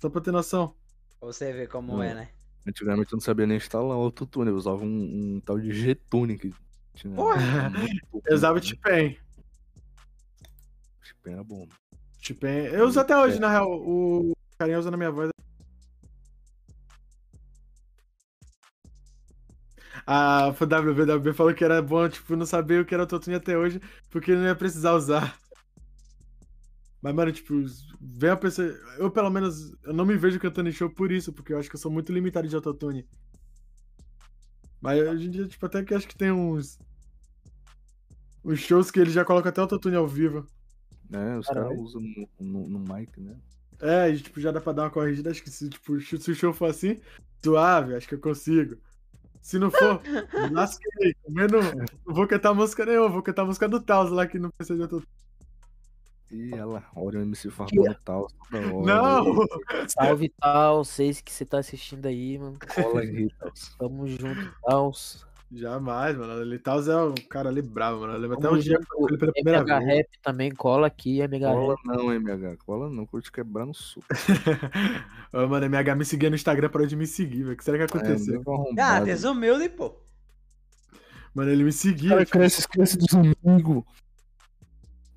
Só pra ter noção. Você ver como Hum. é, né? Antigamente eu não sabia nem instalar o autotune, eu usava um, um tal de G-Tune que tinha. Eu usava o né? T-Pen era bom. T-Pen. Eu uso até hoje, na real. O carinha usa na minha voz. A WWB falou que era bom, tipo, não saber o que era autotune até hoje, porque não ia precisar usar. Mas, mano, tipo, vem a pessoa. Eu, pelo menos, eu não me vejo cantando em show por isso, porque eu acho que eu sou muito limitado de autotune. Mas hoje em dia, tipo, até que acho que tem uns. Uns shows que ele já coloca até autotune ao vivo. É, os caras usam no, no, no mic, né? É, e, tipo, já dá pra dar uma corrigida. Acho que se, tipo, se o show for assim, suave, acho que eu consigo. Se não for, lasquei. Comendo, não vou cantar música nenhuma, vou cantar música do Taos lá que não precisa de autotune. E ela, olha o MC farpando tal, toda hora. Não! Salve, tal. Sei que você tá assistindo aí, mano. Cola aí, tal. Tamo junto, tal. Jamais, mano. O Taos é um cara ali bravo, mano. Eu lembro até Tamo um dia junto. falei pela primeira MH vez. Rap também cola aqui, MH Cola Rap. não, MH. Cola não, que eu vou te quebrar no suco. Ô, mano, MH me seguia no Instagram, parou de me seguir, velho. O que será que aconteceu? É, Ah, arrombado. desumilde, pô. Mano, ele me seguia. Cara, tipo, cresce, esquece dos amigos.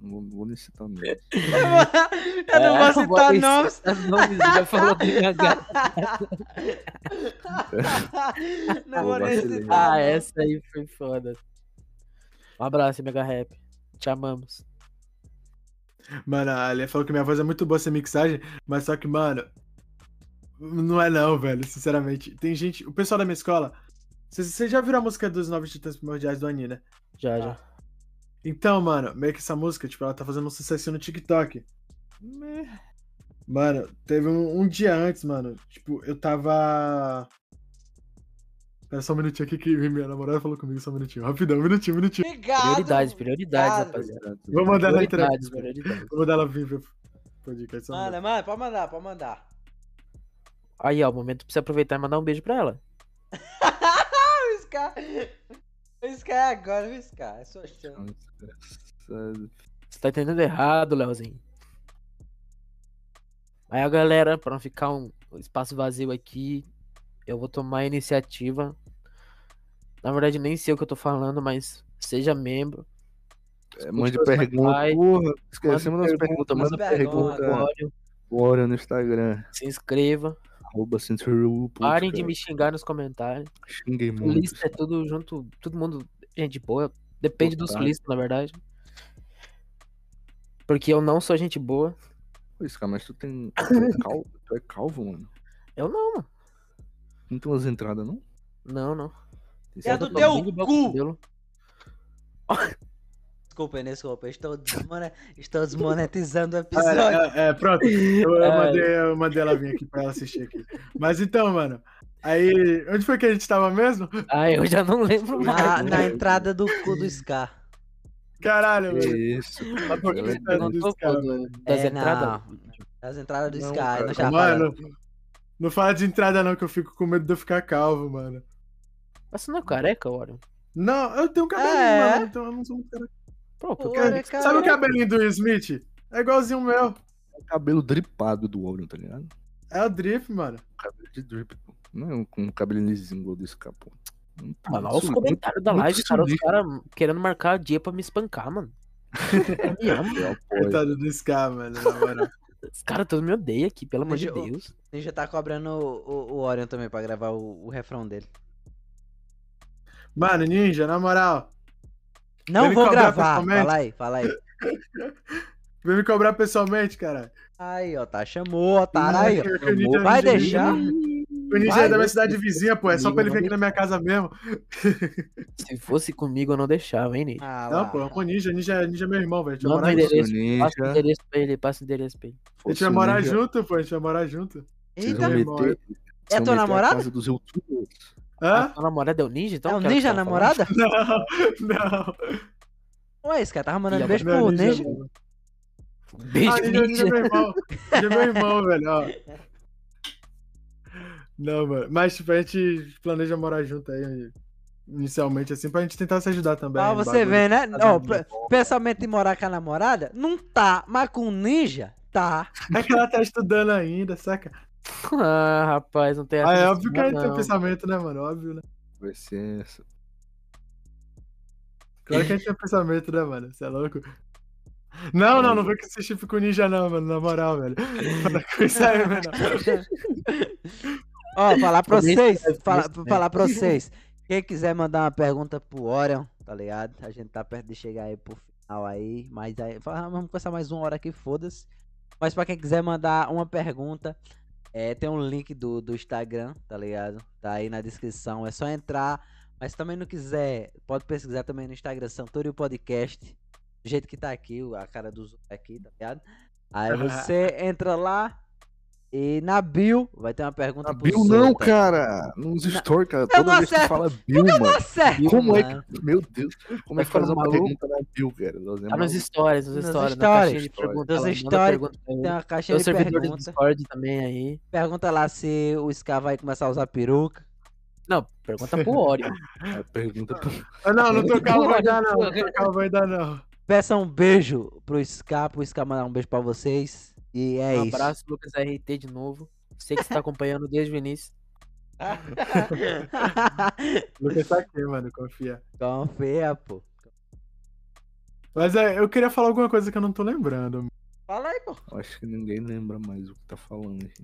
Não vou, nem citar mesmo. Eu não vou citar nomes. nomes. Já falou do MH. Não vou nem citar. Ah, nomes. essa aí foi foda. Um abraço, MH Rap. Te amamos. Mano, a Alia falou que minha voz é muito boa sem mixagem, mas só que, mano, não é não, velho, sinceramente. Tem gente, o pessoal da minha escola, vocês já viram a música dos Novos Titãs Primordiais do Ani, né? Já, já. Então, mano, meio que essa música, tipo, ela tá fazendo um sucesso no TikTok. Mano, teve um, um dia antes, mano, tipo, eu tava... Pera só um minutinho aqui que minha namorada falou comigo, só um minutinho. Rapidão, um minutinho, um minutinho. Obrigado. Prioridades, prioridades, Obrigado. rapaziada. Vou mandar ela entrar. Prioridades, prioridades. Vou mandar ela vir ver o podcast. Só um Manda, manda, pode mandar, pode mandar. Aí, ó, o momento pra você aproveitar e mandar um beijo pra ela. O Scar. O Scar é agora, o Scar. É sua chance. Você tá entendendo errado, Leozinho. Aí a galera, pra não ficar um espaço vazio aqui, eu vou tomar a iniciativa. Na verdade, nem sei o que eu tô falando, mas seja membro. É, mande pergunta. pais, Porra, esquecemos manda das perguntas. manda Manda pergunta. pergunta. Glória, Bora no Instagram. se inscreva. Arroba Parem de me xingar nos comentários. Xinguei muito. Lista é tudo junto, todo mundo, gente boa. Depende dos Otário. listas, na verdade. Porque eu não sou gente boa. Esse cara, mas tu tem. Tu é calvo, tu é calvo, mano. Eu não, mano. Não tem umas entradas, não? Não, não. Esse É é do teu cu! Cabelo. Desculpa, Estou, desmone... Estou desmonetizando o episódio. é, é, pronto. Eu, eu É. mandei, eu mandei ela vir aqui pra ela assistir aqui. Mas então, mano. Aí. Onde foi que a gente tava mesmo? Ah, eu já não lembro mais. Na, na entrada do cu do Scar. Caralho, mano. isso. Mas por que Ela é você perguntou dos caras, pô, do- das É, entradas? não. Das entradas do Não, Sky, cara. não já Mano, falando. não fala de entrada não, que eu fico com medo de eu ficar calvo, mano. Mas você não é careca, Orion? Não, eu tenho um cabelinho, É? mano. Então eu não sou muito cara. Porque Olha, Sabe o cabelinho do Will Smith? É igualzinho o meu. Cabelo dripado do olho, tá ligado? É o Drip, mano. Cabelo de drip, pô. Não é com um cabelo lisinho igual desse cara, pô. Mano, olha os comentários da live, cara. Os caras querendo marcar dia pra me espancar, mano. Me ama. Apoio. Coitado do Scar, mano, na moral. Os caras todos me odeiam aqui, pelo amor de Deus. Ninja tá cobrando o, o, o Orion também pra gravar o, o refrão dele. Mano, Ninja, na moral. Não vou gravar. Fala aí, fala aí. Vem me cobrar pessoalmente, cara. Aí, ó, tá. Chamou, otário aí, ó. O Ninja- Vai Ninja- deixar? O Ninja é da minha cidade vizinha, pô. É só pra ele vir aqui na minha casa mesmo. Se fosse comigo, eu não deixava, hein, Ney? Ah, Não, pô, é um Ninja. Ninja, ninja é meu irmão, velho. Manda o endereço, passa o Ninja. endereço pra ele, passa o endereço pra ele. A gente vai morar ninja, junto, pô. A gente vai morar junto. Eita, É tua namorada? casa dos youtubers. A Hã? sua namorada é o ninja, então? é o Ninja a namorada? Não, não. Ué, esse cara tava mandando beijo Não, pro Ninja Ninja. não. Beijo, Ah, Ninja, Ninja é meu irmão. Ninja é meu irmão, velho, ó. Não, mano. Mas, tipo, a gente planeja morar junto aí, inicialmente, assim, pra gente tentar se ajudar também. No você ver, né? Fazer Ó, pe- pensamento em morar com a namorada? Não tá, mas com o ninja, tá. É que ela tá estudando ainda, saca? Ah, rapaz, não tem Ah, é óbvio que a gente tem pensamento, né, mano? Óbvio, né? Vai ser essa. Claro que a gente tem pensamento, né, mano? Você é louco? Não, não, não vem com esse chip com ninja, não, mano. Na moral, velho. Para com isso aí, mano. Ó, falar pra vocês, falar, né? falar pra vocês. Quem quiser mandar uma pergunta pro Orion, tá ligado? A gente tá perto de chegar aí pro final aí, mas aí, fala, vamos começar mais uma hora aqui, foda-se. Mas pra quem quiser mandar uma pergunta, é, tem um link do, do Instagram, tá ligado? Tá aí na descrição, é só entrar. Mas se também não quiser, pode pesquisar também no Instagram Santorio Podcast. Do jeito que tá aqui, a cara do aqui, tá ligado? Aí você entra lá e na bio vai ter uma pergunta A pro Bill não, cara. Nos stories, cara. Eu Toda vez que fala Bill, mano. Tá certo, Como é mano. que. Meu Deus. Como é que Tá faz uma pergunta na Bill, cara? Nós é Tá nos stories, nos Nos stories, na stories. perguntas. Nos stories, pergunta. Tem uma caixinha o de servidor do. Discord também aí. Pergunta lá se o Scar vai começar a usar peruca. Não, pergunta pro Orion. A pergunta pro- Ah, não, não tô calmo ainda, não. Não tô calmo ainda, não. Peça um beijo pro Scar, pro Scar mandar um beijo pra vocês. E é um isso. abraço, Lucas RT de novo. Sei que você tá acompanhando desde o início. Lucas tá aqui, mano, confia. Confia, pô. Mas é, eu queria falar alguma coisa que eu não tô lembrando. Fala aí, pô. Acho que ninguém lembra mais o que tá falando. gente.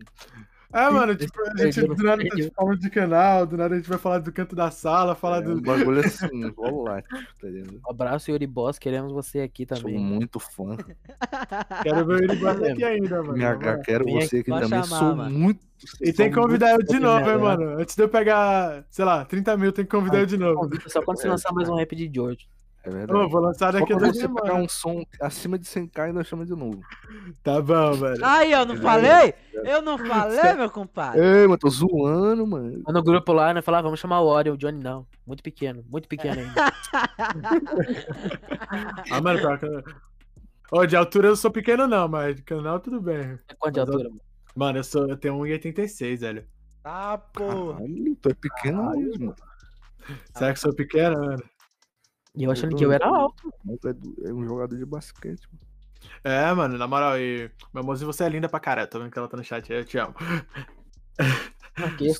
É, mano, tipo, a gente do nada tá perdeu. falando de canal, do nada a gente vai falar do canto da sala, falar É do. um bagulho assim, volátil, tá ligado? Um abraço, Yuri Boss. Queremos você aqui Sou também. muito fã. Quero ver ele bater aqui ainda, mano. MH, quero Vem você aqui também. chamar, Sou mano. muito. E tem que sou convidar eu de novo, hein, melhor. mano. Antes de eu pegar, sei lá, 30 mil, tem que convidar eu de novo. Só quando você lançar mais um rap de George. É verdade. Ô, vou lançar daqui a duas semanas. um som acima de 100k e nós chama de novo. Tá bom, velho. Aí, eu não falei? Eu não falei, meu compadre. Ei, mas tô zoando, mano. No grupo lá, né? Falar, vamos chamar o Orion, o Johnny não. Muito pequeno, muito pequeno ainda. Ah, mano, Ô, de altura eu sou pequeno não, mas de canal tudo bem. Quanto de Mas altura, mano? Mano, eu, sou, eu tenho 1,86, velho. Tá, pô. Caralho, tu é pequeno mesmo. Será que eu sou pequeno, mano? E eu achando que eu era alto. É, é um jogador de basquete. mano. É, mano, na moral, e... meu amorzinho, você é linda pra caralho. Tô vendo que ela tá no chat aí, eu te amo. Aqui, eu.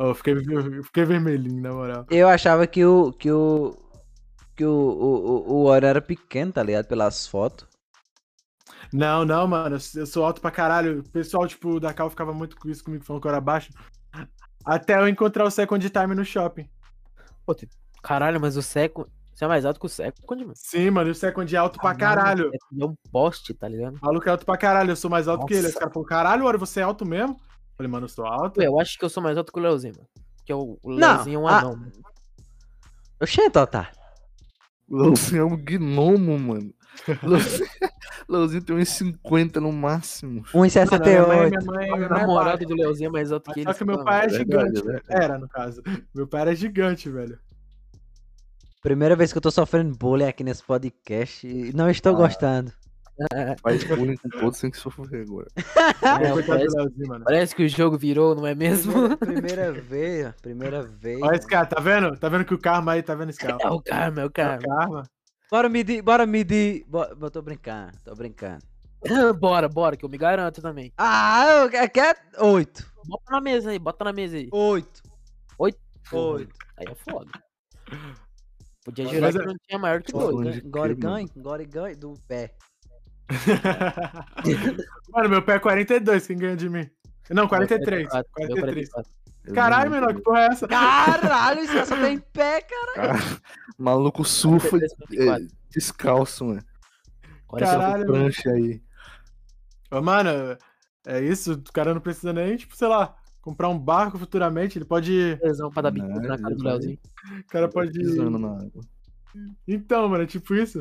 Ô, fiquei, eu fiquei vermelhinho, na moral. Eu achava que o. que o. que o, o, o, o Oro era pequeno, tá ligado? Pelas fotos. Não, não, mano, eu eu sou alto pra caralho. O pessoal, tipo, da Cal ficava muito com isso comigo, falando que eu era baixo. Até eu encontrar o Second Time no shopping. Caralho, mas o Seco. Você é mais alto que o Seco? Quando, mano? Sim, mano, e o Second é alto pra caralho. É um poste, tá ligado? O maluco é alto pra caralho, eu sou mais alto que ele. Os Nossa. caras falaram, caralho, Ori, você é alto mesmo? Eu falei, mano, eu sou alto. Eu acho que eu sou mais alto que o Leozinho, mano. Porque o o Não, Leozinho é um ah. anão. mano. Oxente, otário. Leozinho é um gnomo, mano. Leozinho, Leozinho tem uns 50 no máximo. Mano, minha mãe, 1,68. minha mãe, minha mãe é namorado baixa. do Leozinho é mais alto que Só ele. que meu você pai é verdade, gigante. é. Era, no caso. Meu pai era gigante, velho. Primeira vez que eu tô sofrendo bullying aqui nesse podcast e não estou Ah. gostando. Faz bullying com todos sem que sofrer agora. É, parece, Leozinho, parece que o jogo virou, não é mesmo? Primeira, vez, primeira vez. Olha esse cara, tá vendo? Tá vendo que o karma aí, tá vendo esse cara? É o Karma, é o É o Karma. Bora medir, bora medir. Bo- Eu tô brincando, tô brincando. bora, bora, que eu me garanto também. Ah, eu quero que é oito. Bota na mesa aí, bota na mesa aí. Oito. Oito? Oito. Aí é foda. Podia Mas jurar é- que não tinha maior que dois. ganha, gore ganha do pé. Mano, meu pé é 42, quem ganha de mim? Não, 43. Meu 43. 44. Caralho, menor, que porra é essa? Caralho, isso só tem pé, cara. Cara, maluco surfa 43, 44. é, descalço, mano. Caralho, Essa prancha aí. Ô, mano, é isso, o cara não precisa nem, tipo, sei lá, comprar um barco futuramente, ele pode. Lesão pra dar Não, bicuda na cara do. Leozinho. O cara pode. Pisando na água. Então, mano, é tipo isso.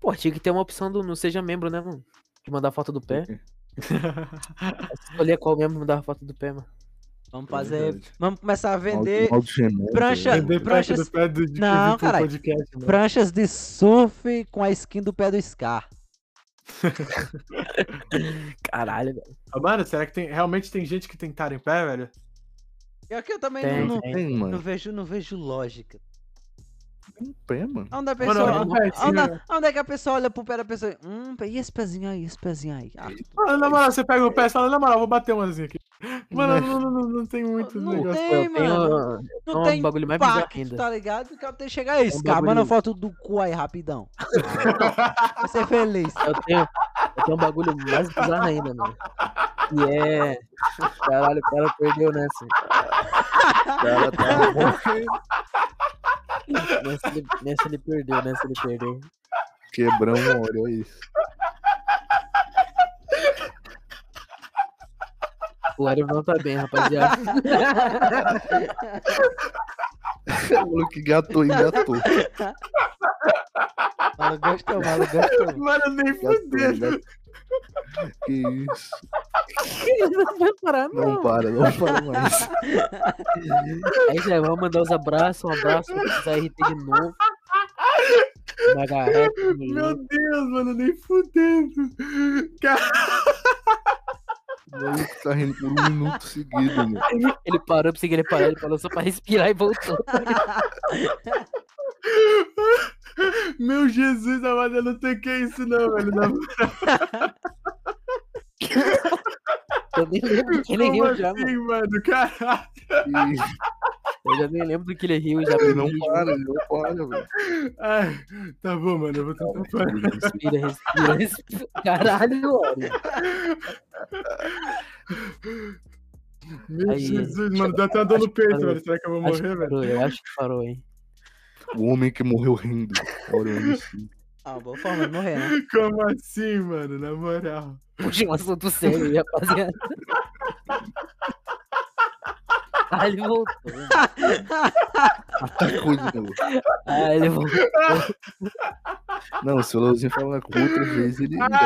Pô, tinha que ter uma opção do não seja membro, né, mano? De mandar foto do pé. Escolher qual membro mandava foto do pé, mano. Vamos É fazer. verdade. Vamos começar a vender Alto- alto gemendo, prancha-. Vender pranchas- do pé do, de Não, podcast, mano. pranchas de surf com a skin do pé do Scar. Caralho, velho. Ah, Mano, será que tem, realmente tem gente que tem que estar em pé, velho? Pior que eu também Tem, não, não, tem. Não mano. vejo, não vejo lógica. Pé, mano. Onde a Mano, pessoa. olha o pezinho, onde, né? onde é que a pessoa olha pro pé da pessoa? Hum, e esse pezinho aí, esse pezinho aí? Ah, Mano, na moral, você pega o pé e fala, na moral, vou bater umazinha aqui. Mano, não, não, não, não tem muito Não negócio. tem, Eu mano. tenho Não um tem bagulho mais bizarro ainda. tá ligado? O cara tem que chegar aí, um cara, manda foto do cu aí rapidão. Vai ser feliz. Eu tenho, eu tenho um bagulho mais bizarro ainda, mano. Que é. Caralho, o cara perdeu nessa. O cara tá morrendo. Nessa ele, nessa ele perdeu, nessa ele perdeu. Quebrão um olho, olha isso. O Aero não tá bem, rapaziada. O maluco engatou, engatou. Malu gostou, malu gostou. Mano, nem engatou, fudeu. engatou. Que isso. não vai parar, Não não. para, não para mais. Aí já vamos mandar os abraços, um abraço pra RT de novo. Rap, Meu Deus, mano, nem fudendo. Cara, O maluco tá rindo por um minuto seguido, mano. Ele parou pra seguir, ele parou, ele falou só pra respirar e voltou. meu Jesus, amado, eu não toquei isso não, velho. Na Eu nem lembro do que ele riu já, assim, mano. mano? Caralho. Eu já nem lembro do que ele riu já. Ele não para, ele não para, velho. Ai, tá bom, mano, eu vou tentar parar. Respira, respira, respira. Caralho, olha. Meu Aí, Jesus, mano, dá até uma dor no peito, parou. velho. Será que eu vou Acho morrer, velho? parou, eu acho que parou, hein. O homem que morreu rindo. Orando assim. Ah, boa forma de morrer, né? Como assim, mano? Na moral. Puxa um assunto sério aí, rapaziada. Ah, ele voltou. Atacou de novo. Ah, ele voltou. Não, se o Leozinho falar com outra vez, ele fudeu.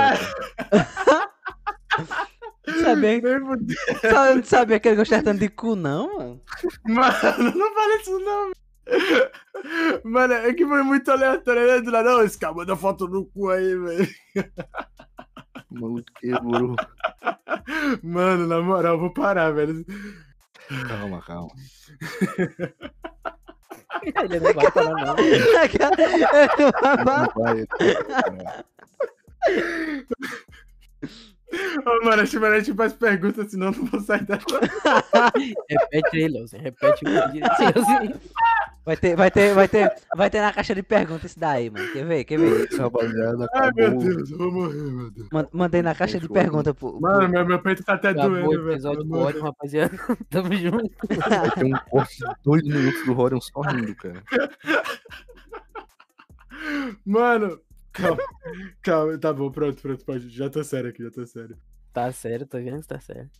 sa- não sabia que ele gostava tanto de cu, não, mano. Mano, não fala isso não, velho. Mano, é que foi muito aleatório, né? Do nada, não, esse cara manda foto no cu aí, velho. O maluco quebrou. Mano, na moral, eu vou parar, velho. Calma, calma. Ele não vai parar, não. Ele não vai parar. Ô, mano, acho melhor a gente faz perguntas, senão eu não vou sair dessa. Repete aí, Leozinho. Repete o Leozinho. Vai ter, vai ter, vai ter, vai ter na caixa de perguntas isso daí, mano. Quer ver? Quer ver? Rapaziada Ai, meu. Deus, eu vou morrer, meu Deus. Man- Mandei na caixa de Fechou. pergunta pro. Mano, meu, meu peito tá até Acabou doendo, o velho. episódio do rapaziada. Tamo junto. Vai ter um corte de dois minutos do Rorion só rindo, cara. Mano, calma. Calma, tá bom, pronto, pronto, pode. Já tô sério aqui, já tô sério. Tá sério, tô vendo que tá sério.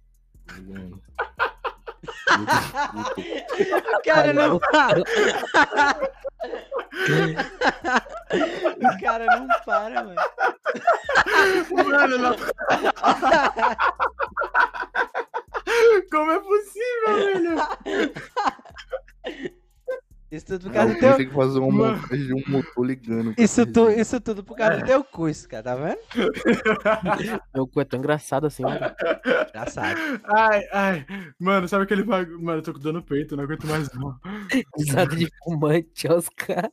Cara não para. O cara não para, mano. Mano, não. Como é possível, velho? Isso tudo por causa o do cara teu. tem que fazer uma Mano. montagem de um motor ligando. Isso, tu, isso. tudo por causa do teu cu, isso, cara, tá vendo? Meu cu é tão engraçado assim, mano. Sabe. Ai, ai. Mano, sabe aquele bagulho. Mano, eu tô com dor no peito, não aguento mais não. Risada de fumante, ó, os caras.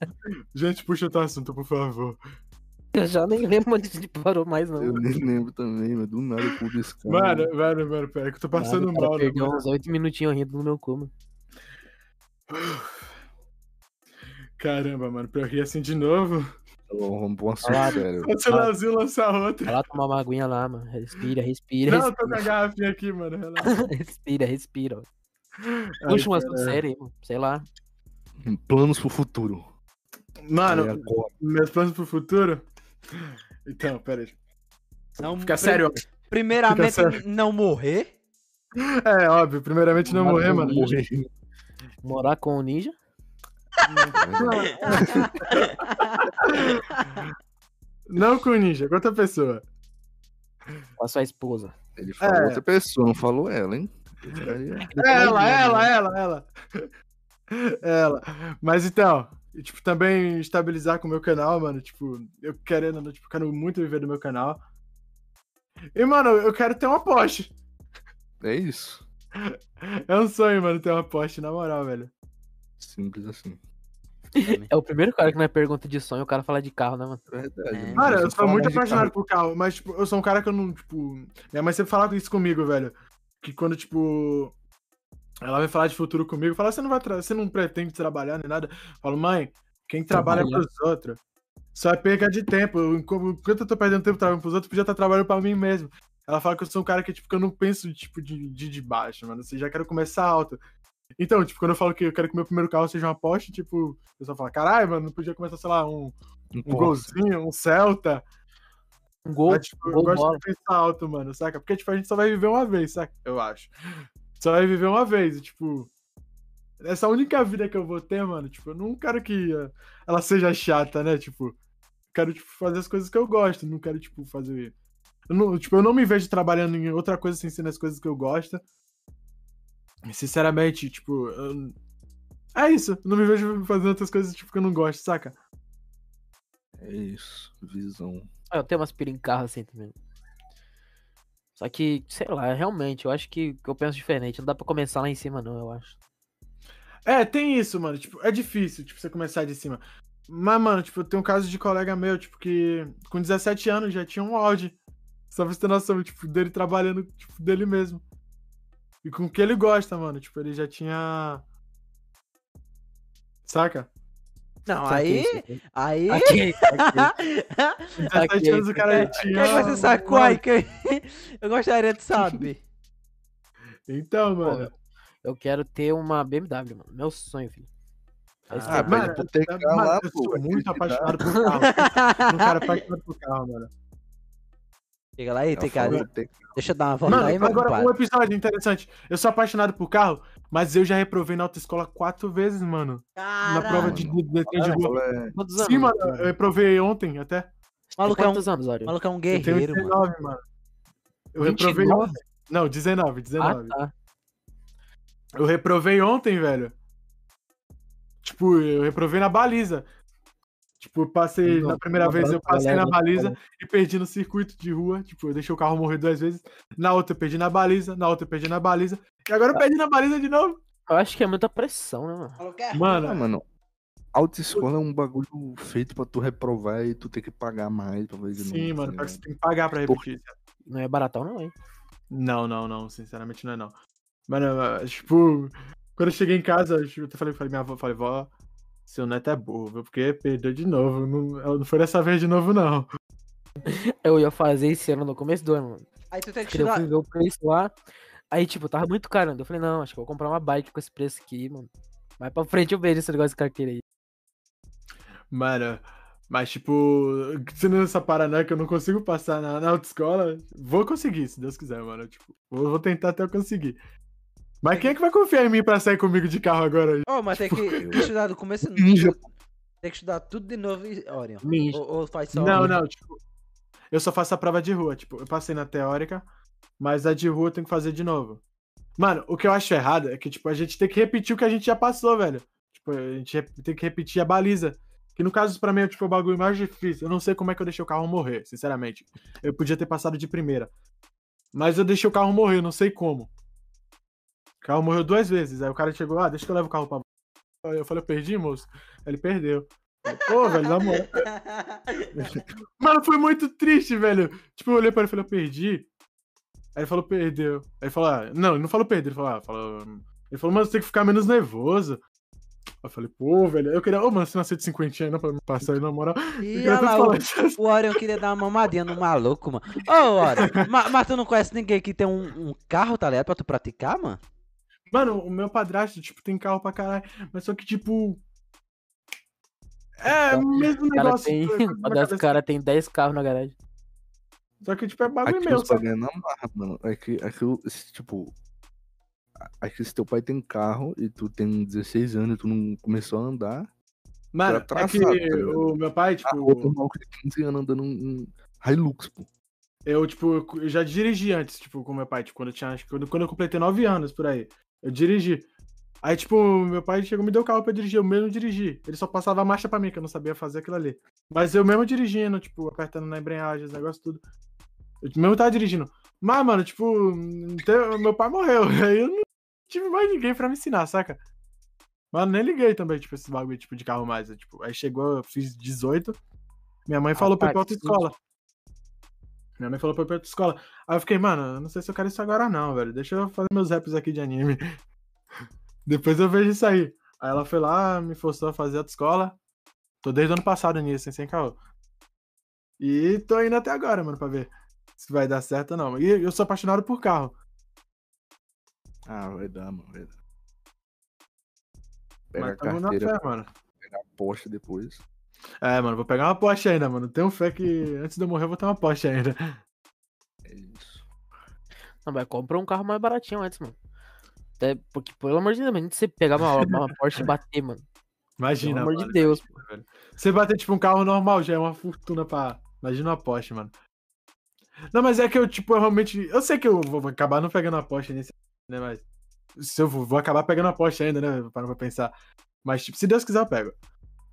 Gente, puxa outro assunto, por favor. Eu já nem lembro onde a gente parou mais, não. Eu mano. nem lembro também, mas do nada eu pude esse cara. Mano, mano, mano, pera, que eu tô passando Nada, o cara mal, né, Perdeu mano? uns oito minutinhos rindo no meu cu, mano. Caramba, mano, pra eu rir assim de novo. Bom, pra um assunto sério. Só se o Leozinho lançar outra. Vai lá tomar uma aguinha lá, mano. Respira, respira, Não, eu tô com a respira. garrafinha aqui, mano. Respira, respira. Ai, Puxa um assunto aí, mano. Sei lá. Planos pro futuro. Mano, meus planos pro futuro? Então, pera aí. Não, Fica sério, ó. Primeiramente, Fica sério. não morrer. É, óbvio, primeiramente não morrer, mano. Morrer. Morar com o ninja. Não com o ninja, com outra pessoa. Com a sua esposa. Ele falou É. outra pessoa, não falou ela, hein? É- Ela, ela, ela, ela. Ela. Mas então, tipo, também estabilizar com o meu canal, mano. Tipo, eu querendo, né, tipo, quero muito viver do meu canal. E, mano, eu quero ter uma Porsche. É isso. É um sonho, mano, ter uma Porsche, na moral, velho. Simples assim. É o primeiro cara que não é pergunta de sonho, o cara fala de carro, né, mano? Verdade. É. mano. Cara, Você eu sou muito apaixonado por carro, mas, tipo, eu sou um cara que eu não, tipo. Minha mãe sempre falava isso comigo, velho. Que quando, tipo. Ela vai falar de futuro comigo, fala, você não vai você não pretende trabalhar nem nada. Eu falo, mãe, quem trabalha é pros outros. Só é perca de tempo. Eu- Enquanto eu tô perdendo tempo trabalhando pros outros, eu podia estar trabalhando pra mim mesmo. Ela fala que eu sou um cara que, tipo, que eu não penso, tipo, de, de, de baixo, mano. Assim, já quero começar alto. Então, tipo, quando eu falo que eu quero que meu primeiro carro seja uma Porsche, tipo, o pessoal fala, caralho, mano, não podia começar, sei lá, um, Um um golzinho, um Celta. Um gol, Mas, tipo, eu gol gosto bola. de pensar alto, mano, saca? Porque, tipo, a gente só vai viver uma vez, saca? Eu acho. Só vai viver uma vez, e, tipo... Essa única vida que eu vou ter, mano, tipo, eu não quero que ela seja chata, né? Tipo, quero, tipo, fazer as coisas que eu gosto, não quero, tipo, fazer... Eu não, tipo, eu não me vejo trabalhando em outra coisa sem ser nas coisas que eu gosto. Sinceramente, tipo, eu- é isso. Eu não me vejo fazendo outras coisas, tipo, que eu não gosto, saca? É isso. Visão. Ah, Eu tenho umas carro assim também. Só que, sei lá, realmente, eu acho que, eu penso diferente. Não dá pra começar lá em cima, não, eu acho. É, tem isso, mano. Tipo, é difícil, tipo, você começar de cima. Mas, mano, tipo, tem um caso de colega meu, tipo, que com 17 anos já tinha um Audi. Só pra você ter noção, tipo, dele trabalhando, tipo, dele mesmo. E com o que ele gosta, mano. Tipo, ele já tinha. Saca? Não, aí. Aí. Aqui, aqui. Com 17 Saquei. anos o cara já O que tinha. é que você sacou aí? Que... Eu gostaria de saber. Então, mano. Eu quero ter uma BMW, mano. Meu sonho, filho. Ah, tempo. mas mano, mano, lá, eu pô, sou muito apaixonado por carro. um cara apaixonado por carro, mano. Chega lá aí, tem Eu cara. tem- Deixa eu dar uma volta Mano, aí, meu agora compadre. um episódio interessante. Eu sou apaixonado por carro, mas eu já reprovei na autoescola quatro vezes, mano. Na prova de, de, de, Ah, rua. é, Quantos anos? Sim, mano, Tem eu reprovei ontem até. Maluco é um, Quantos anos, Ório? maluco é um Eu tenho guerreiro, mano. 19, mano. Eu reprovei 29? ontem. Não, 19, Ah, 19. tá. Eu reprovei ontem, velho. Tipo, eu reprovei na baliza. Tipo, eu passei, Não, na primeira vez eu pra passei na da baliza e perdi no circuito de rua. Tipo, eu deixei o carro morrer duas vezes. Na outra eu perdi na baliza, na outra eu perdi na baliza. E agora eu perdi na baliza de novo. Eu acho que é muita pressão, né, mano? É Mano, Ah, mano. Autoescola é um bagulho feito pra tu reprovar e tu ter que pagar mais pra fazer de novo. sim, tá mano, você tem que pagar pra repetir. Não é baratão, não, hein? Não, não, não, sinceramente não é não. Mano, mas, tipo, quando eu cheguei em casa, eu até falei, falei minha avó, falei, vó, seu neto é burro, viu? Porque perdeu de novo. Não, não foi dessa vez de novo, não. Eu ia fazer esse ano no começo do ano, mano. Aí tu tem que Porque eu fui ver o preço lá. Aí, tipo, tava muito caro. ainda. Eu falei, não, acho que eu vou comprar uma bike com esse preço aqui, mano. Mais pra frente eu vejo esse negócio de carteira aí. Mano, mas tipo, sendo essa paranoia que eu não consigo passar na, na autoescola, vou conseguir, se Deus quiser, mano. Tipo, vou, vou tentar até eu conseguir. Mas quem é que vai confiar em mim pra sair comigo de carro agora? Ô, mas tem que estudar do começo. Ninja. Tem que estudar tudo de novo, e- Orion. Ninja. Ou, ou faz só. Não, não, tipo, eu só faço a prova de rua. Tipo, eu passei na teórica, mas a de rua eu tenho que fazer de novo. Mano, o que eu acho errado é que, tipo, a gente tem que repetir o que a gente já passou, velho. Tipo, a gente tem que repetir a baliza. Que no caso, pra mim, é tipo, o bagulho mais difícil. Eu não sei como é que eu deixei o carro morrer, sinceramente. Eu podia ter passado de primeira. Mas eu deixei o carro morrer, eu não sei como. O carro morreu duas vezes. Aí o cara chegou, ah, deixa que eu levo o carro pra. Aí eu falei, eu perdi, moço. Aí ele perdeu. Eu, Pô, velho, na moral. Mano, foi muito triste, velho. Tipo, eu olhei pra ele e falei, eu perdi. Aí ele falou, perdeu. Aí ele falou, ah, não, ele não falou perder, ele falou, ah, falou. Ele falou, mano, você tem que ficar menos nervoso. Eu falei, pô, velho, eu queria, ô, mano, você nasceu de 50 não, pra me passar aí, na moral. E olha lá, o, disso. o Orion queria dar uma mamadinha no maluco, mano. Ô, Orion, ma- mas tu não conhece ninguém que tem um, um carro, tá ligado? Pra tu praticar, mano? Mano, o meu padrasto, tipo, tem carro pra caralho, mas só que, tipo. É, o mesmo O cara negócio. tem. que eu- que eu- Uma das cara tem 10 carros na garagem. Só que, tipo, é bagulho Aqui meu, sabe? bagulho é na marra, mano. Aqui, aqui, o- esse, tipo. Aqui se teu pai tem carro e tu tem 16 anos e tu não começou a andar. Mano, tá é que traçado, tá o meu pai, Ah, outro tipo, irmão que tem 15 anos andando um Hilux, pô. eu, tipo, eu já dirigi antes, tipo, com meu pai, tipo, quando eu tinha, acho que quando, quando eu completei 9 anos, por aí. Eu dirigi. Aí, tipo, meu pai chegou me deu carro pra eu dirigir, eu mesmo dirigi. Ele só passava a marcha pra mim, que eu não sabia fazer aquilo ali. Mas eu mesmo dirigindo, tipo, apertando na embreagem, os negócios tudo. Eu mesmo tava dirigindo. Mas, mano, tipo, te- meu pai morreu. Aí eu não tive mais ninguém pra me ensinar, saca? Mas nem liguei também, tipo, esses bagulho tipo, de carro mais. eu, Tipo, aí chegou, eu fiz 18. Minha mãe falou pra eu ir pra outra Rapaz, escola. Minha mãe falou pra eu ir pra outra escola. Aí eu fiquei, mano, não sei se eu quero isso agora não, velho. Deixa eu fazer meus raps aqui de anime. Depois eu vejo isso aí. Aí ela foi lá, me forçou a fazer outra escola. Tô desde o ano passado nisso, sem caô. E tô indo até agora, mano, pra ver se vai dar certo ou não. E eu sou apaixonado por carro. Ah, vai dar, mano. Vai dar. Pega a Mas na carteira, fé, mano. pega a Porsche depois. É, mano, vou pegar uma Porsche ainda, mano. Tenho fé que antes de eu morrer eu vou ter uma Porsche ainda. É isso. Não, mas compra um carro mais baratinho antes, mano. Até porque, pelo amor de Deus, imagina você pegar uma, uma Porsche e bater, mano. Imagina, Pelo amor de mano, Deus, imagina. Você bater, tipo, um carro normal já é uma fortuna pra... Imagina uma Porsche, mano. Não, mas é que eu, tipo, eu realmente... Eu sei que eu vou acabar não pegando a Porsche nesse... Né, mas... Se eu vou, vou acabar pegando a Porsche ainda, né? Para pra pensar. Mas, tipo, se Deus quiser, eu pego.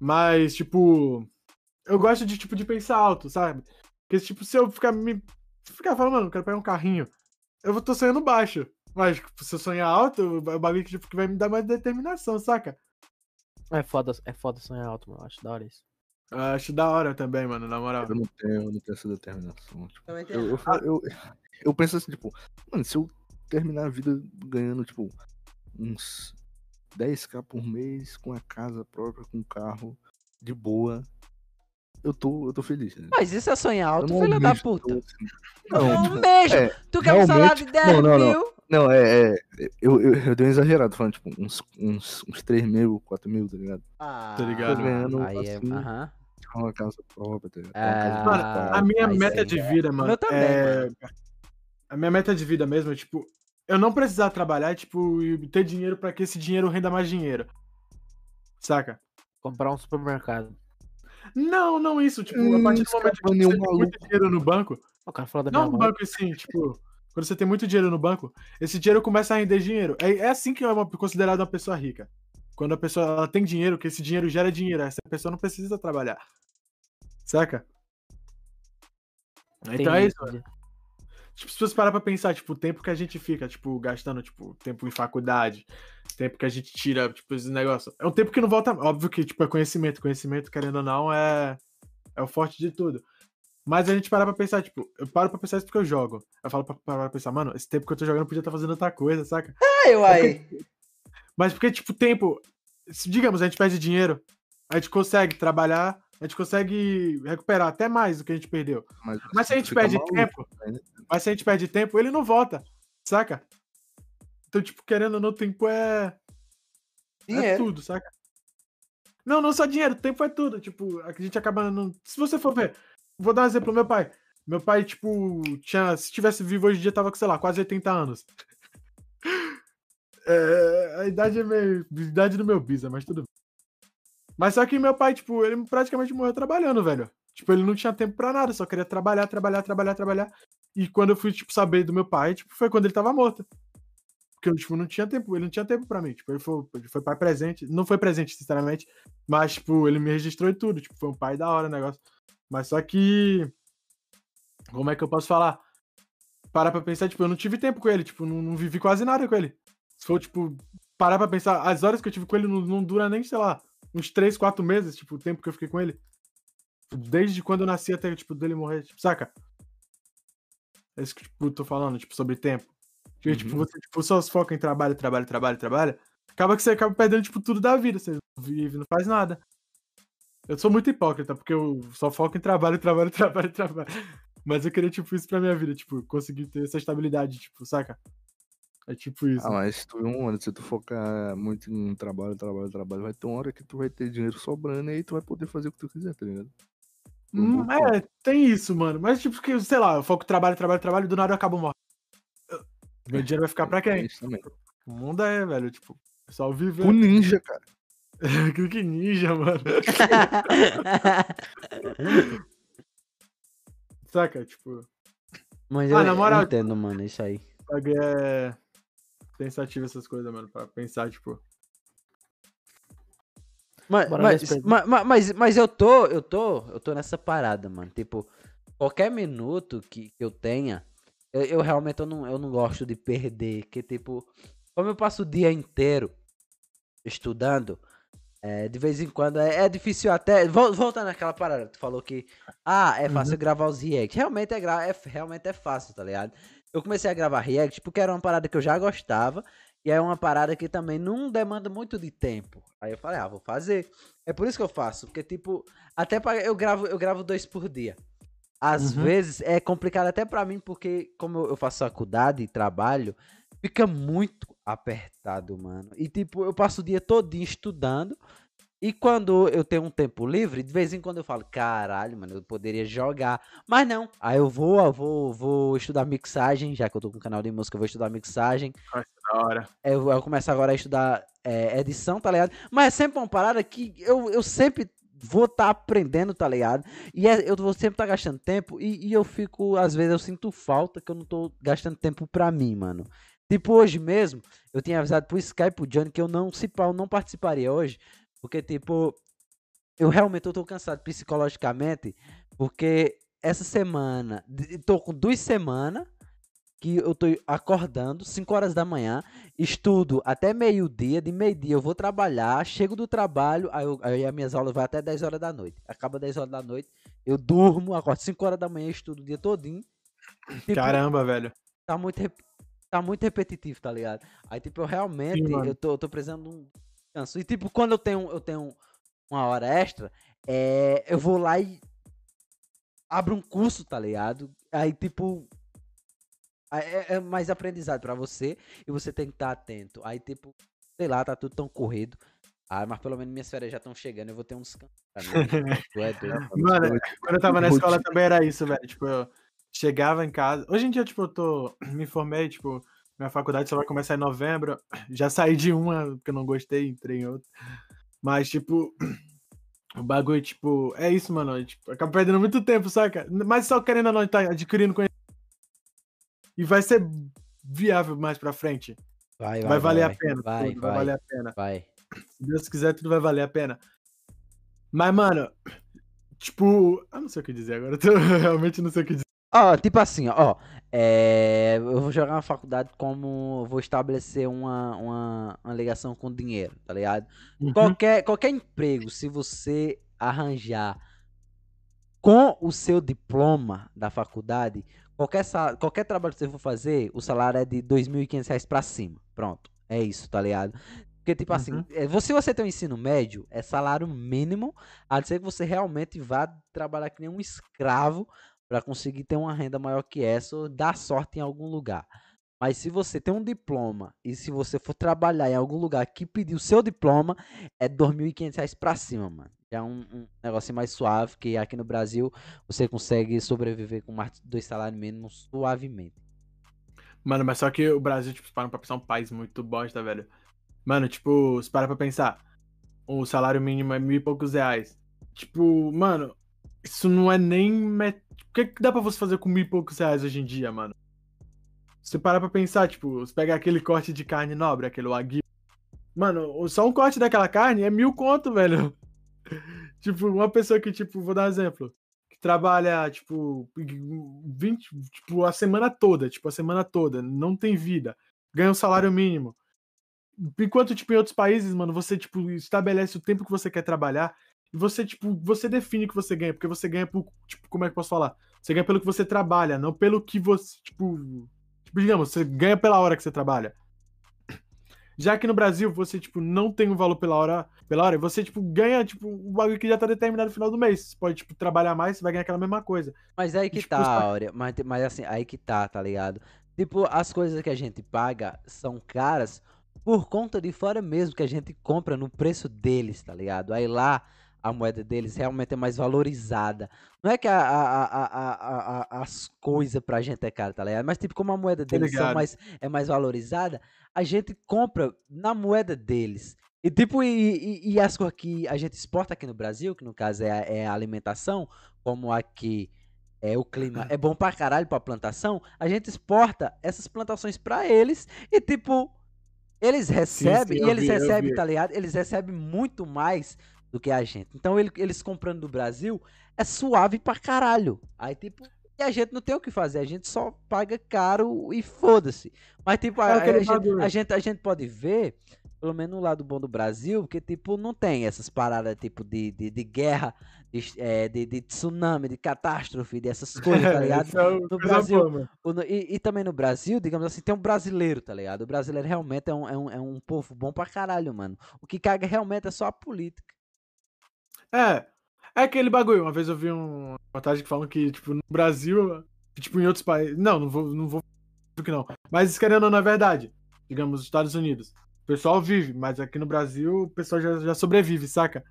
Mas, tipo... Eu gosto de, tipo, de pensar alto, sabe? Porque, tipo, se eu ficar me... Se eu ficar falando, mano, eu quero pegar um carrinho, eu vou tô sonhando baixo. Mas, tipo, se eu sonhar alto, é o bagulho que, tipo, que vai me dar mais determinação, saca? É foda, é foda sonhar alto, mano. Acho da hora isso. Eu acho da hora também, mano, na moral. Eu não tenho, eu não tenho essa determinação. Tipo, eu, eu, eu, eu penso assim, tipo, mano, se eu terminar a vida ganhando, tipo, uns 10k por mês, com a casa própria, com carro, de boa, eu tô, eu tô feliz. Né? Mas isso é sonhar Eu alto, não filho da puta. tanto, assim. Não, tipo, um beijo. é, tu quer um salário de 10 não, não, não. mil? Não, é, é eu, eu, eu dei um exagerado, falando, tipo, uns, uns, uns 3 mil, 4 mil, tá ligado? Ah, Tá ligado? Tô ganhando Aí é. assim. Aham. Com uma casa própria, tá ligado? Ah, Mano, a minha meta de vida, mano, meu também, é... A minha meta de vida mesmo é, tipo, eu não precisar trabalhar, tipo, e ter dinheiro pra que esse dinheiro renda mais dinheiro. Saca? Comprar um supermercado. Não, não isso, tipo, a Hum, partir do momento que você tem maluco. muito dinheiro no banco, O cara falou da não minha no mãe. banco assim, tipo, quando você tem muito dinheiro no banco, esse dinheiro começa a render dinheiro. É, é assim que é uma, considerado uma pessoa rica. Quando a pessoa ela tem dinheiro, que esse dinheiro gera dinheiro, essa pessoa não precisa trabalhar. Saca? Então é Entendi, isso, mano. Tipo, se você parar pra pensar, tipo, o tempo que a gente fica, tipo, gastando, tipo, tempo em faculdade, tempo que a gente tira, tipo, esse negócio. É um tempo que não volta. Óbvio que, tipo, é conhecimento. Conhecimento, querendo ou não, é, é o forte de tudo. Mas a gente parar pra pensar, tipo, eu paro pra pensar isso porque eu jogo. Eu falo pra parar pra pensar, mano, esse tempo que eu tô jogando eu podia estar fazendo outra coisa, saca? Ai, uai. Mas porque, tipo, tempo. se, digamos, a gente perde dinheiro, a gente consegue trabalhar, a gente consegue recuperar até mais do que a gente perdeu. Mas se a gente perde maluco, tempo, né? mas se a gente perde tempo, ele não volta, saca? Então, tipo, querendo ou não, tempo é, é Dinheiro. tudo, saca? Não, não só dinheiro, tempo é tudo. Tipo, a gente acaba não. Se você for ver, vou dar um exemplo, meu pai. Meu pai, tipo, tinha. Se tivesse vivo hoje em dia, tava com, sei lá, quase 80 anos. É, a idade é meio. a idade do meu bisa, mas tudo bem. Mas só que meu pai, tipo, ele praticamente morreu trabalhando, velho. Tipo, ele não tinha tempo pra nada, só queria trabalhar, trabalhar, trabalhar, trabalhar. E quando eu fui, tipo, saber do meu pai, tipo, foi quando ele tava morto. Porque eu, tipo, não tinha tempo, ele não tinha tempo pra mim. Tipo, ele foi, foi pai presente. Não foi presente, sinceramente. Mas, tipo, ele me registrou e tudo. Tipo, foi um pai da hora o negócio. Mas só que. Como é que eu posso falar? Parar pra pensar, tipo, eu não tive tempo com ele. Tipo, não, não vivi quase nada com ele. Se for, tipo, parar pra pensar, as horas que eu tive com ele não, não dura nem, sei lá, uns 3, 4 meses, tipo, o tempo que eu fiquei com ele. Desde quando eu nasci até, tipo, dele morrer, tipo, saca? É isso que, tipo, eu tô falando, tipo, sobre tempo. Porque, tipo, Uhum. você, tipo, só se foca em trabalho, trabalho, trabalho, trabalho, acaba que você acaba perdendo, tipo, tudo da vida. Você vive, não faz nada. Eu sou muito hipócrita, porque eu só foco em trabalho, trabalho, trabalho, trabalho. Mas eu queria, tipo, isso pra minha vida, tipo, conseguir ter essa estabilidade, tipo, saca? É tipo isso. Ah, mas se tu um ano, se tu focar muito em trabalho, trabalho, trabalho, vai ter uma hora que tu vai ter dinheiro sobrando e aí tu vai poder fazer o que tu quiser, tá ligado? Hum, é, tem isso, mano. Mas, tipo, que, sei lá, eu foco trabalho, trabalho, trabalho, do nada eu acabo morto. Meu dinheiro vai ficar pra Tem quem? Isso também. O mundo é, velho, tipo, o pessoal vive. O ninja, cara. que ninja, mano. Saca? Tipo, Mas Ah, eu, na moral- eu entendo, mano, isso aí. é pensativo essas coisas, mano, pra pensar, tipo. Mas, mas, mas, mas, mas- eu tô, eu tô, eu tô nessa parada, mano. Tipo, qualquer minuto que, que eu tenha, eu, eu realmente eu não, eu não gosto de perder. Que tipo, como eu passo o dia inteiro estudando, é, de vez em quando é, é difícil até. vol- Voltando naquela parada, tu falou que. Ah, é fácil gravar os react. Realmente é, gra- é, realmente é fácil, tá ligado? Eu comecei a gravar react porque era uma parada que eu já gostava. E é uma parada que também não demanda muito de tempo. Aí eu falei, ah, vou fazer. É por isso que eu faço. Porque, tipo, até pra, eu gravo, eu gravo dois por dia. Às Uhum. vezes é complicado até pra mim, porque como eu- eu faço faculdade e trabalho, fica muito apertado, mano. E tipo, eu passo o dia todinho estudando. E quando eu tenho um tempo livre, de vez em quando eu falo, caralho, mano, eu poderia jogar. Mas não. Aí eu vou, eu vou, vou estudar mixagem, já que eu tô com um canal de música, eu vou estudar mixagem. Da hora. Eu, eu começo agora a estudar é, edição, tá ligado? Mas é sempre uma parada que eu, eu sempre vou estar aprendendo, tá ligado? E é- eu vou sempre estar gastando tempo e, e eu fico, às vezes eu sinto falta que eu não tô gastando tempo pra mim, mano. Tipo, hoje mesmo, eu tinha avisado pro Skype, pro Johnny, que eu não, se pá, eu não participaria hoje, porque, tipo, eu realmente eu tô cansado psicologicamente, porque essa semana, tô com duas semanas que eu tô acordando 5 horas da manhã, estudo até meio-dia, de meio-dia eu vou trabalhar, chego do trabalho, aí, eu, aí as minhas aulas vão até 10 horas da noite. Acaba 10 horas da noite, eu durmo, acordo 5 horas da manhã, estudo o dia todinho. Tipo, Caramba, velho. tá muito, tá muito repetitivo, tá ligado? Aí, tipo, eu realmente, mano. eu, tô, eu tô precisando de um descanso. E, tipo, quando eu tenho, eu tenho uma hora extra, é, eu vou lá e abro um curso, tá ligado? Aí, tipo, é, é mais aprendizado pra você e você tem que estar atento. Aí, tipo, sei lá, tá tudo tão corrido. Ah, mas pelo menos minhas férias já estão chegando, eu vou ter um descanso. Tu é doido. Mano, quando eu tava na escola também era isso, velho. Tipo, eu chegava em casa. Hoje em dia, tipo, eu tô. Me formei, tipo, minha faculdade só vai começar em novembro. Já saí de uma, porque eu não gostei, entrei em outra. Mas, tipo. O bagulho, tipo, é isso, mano. eu, Tipo, acaba perdendo muito tempo, saca? Mas só querendo ou não, tá adquirindo conhecimento. E vai ser viável mais pra frente. Vai, Vai, valer a pena. Vai, tudo, vai, vai valer a pena. vai. Se Deus quiser, tudo vai valer a pena. Mas, mano, tipo, eu não sei o que dizer agora. Eu realmente não sei o que dizer. Ó, tipo assim, ó, é, eu vou jogar na faculdade como vou estabelecer uma, uma, uma ligação com dinheiro, tá ligado? Uhum. Qualquer, qualquer emprego, se você arranjar com o seu diploma da faculdade, qualquer, qualquer trabalho que você for fazer, o salário é de 2.500 reais pra cima. Pronto, é isso, tá ligado? Porque, tipo assim, Uhum. é, você- se você tem um ensino médio, é salário mínimo, a não ser que você realmente vá trabalhar que nem um escravo para conseguir ter uma renda maior que essa ou dar sorte em algum lugar. Mas se você tem um diploma e se você for trabalhar em algum lugar que pedir o seu diploma, é 2.500 reais pra cima, mano. É um, um negócio mais suave, que aqui no Brasil você consegue sobreviver com mais dois salários mínimos suavemente. Mano, mas só que o Brasil, tipo, para pra pensar, é um país muito bosta, velho. Mano, tipo, se para pra pensar, o salário mínimo é mil e poucos reais. Tipo, mano, isso não é nem. met- O que, que dá pra você fazer com mil e poucos reais hoje em dia, mano? Se parar pra pensar, tipo, você pega aquele corte de carne nobre, aquele wagyu. Mano, só um corte daquela carne é mil conto, velho. tipo, uma pessoa que, tipo, vou dar um exemplo. Que trabalha, tipo, 20, tipo, a semana toda, tipo, a semana toda, não tem vida. Ganha um salário mínimo. Enquanto, tipo, em outros países, mano, você, tipo, estabelece o tempo que você quer trabalhar e você, tipo, você define o que você ganha, porque você ganha por, tipo, como é que eu posso falar? Você ganha pelo que você trabalha, não pelo que você, tipo, tipo, digamos, você ganha pela hora que você trabalha. Já que no Brasil você, tipo, não tem um valor pela hora, pela hora, e você, tipo, ganha, tipo, um bagulho que já tá determinado no final do mês. Você pode, tipo, trabalhar mais, você vai ganhar aquela mesma coisa. Mas aí que Tipo, tá, os Áurea. Mas, mas assim, aí que tá, tá ligado? Tipo, as coisas que a gente paga são caras por conta de fora mesmo, que a gente compra no preço deles, tá ligado? Aí lá a moeda deles realmente é mais valorizada. Não é que a, a- a- as coisas pra gente é cara, tá ligado? Mas tipo, como a moeda deles ligado. mais, é mais valorizada, a gente compra na moeda deles. E tipo, e, e- e as coisas que a gente exporta aqui no Brasil, que no caso é a, é a alimentação, como aqui é o clima é bom pra caralho pra plantação, a gente exporta essas plantações pra eles e tipo, eles recebem, sim, e eu eles vi, recebem, tá ligado? Eles recebem muito mais do que a gente. Então ele- eles comprando do Brasil é suave pra caralho. Aí, tipo, e a gente não tem o que fazer, a gente só paga caro e foda-se. Mas, tipo, a, É aquele a gente, a, gente, a gente pode ver, pelo menos no lado bom do Brasil, porque, tipo, não tem essas paradas, tipo, de, de, de guerra, de, é, de, de tsunami, de catástrofe, dessas coisas, tá ligado? É No Brasil. O E, e também no Brasil, digamos assim, tem um brasileiro, tá ligado? O brasileiro realmente é um, é um, é um povo bom pra caralho, mano. O que caga realmente é só a política. É. É aquele bagulho. Uma vez eu vi um- uma reportagem que falam que, tipo, no Brasil, tipo, em outros países. Não, não vou, não vou que não. Mas querendo ou não, é verdade. Digamos, os Estados Unidos. O pessoal vive, mas aqui no Brasil o pessoal já, já sobrevive, saca?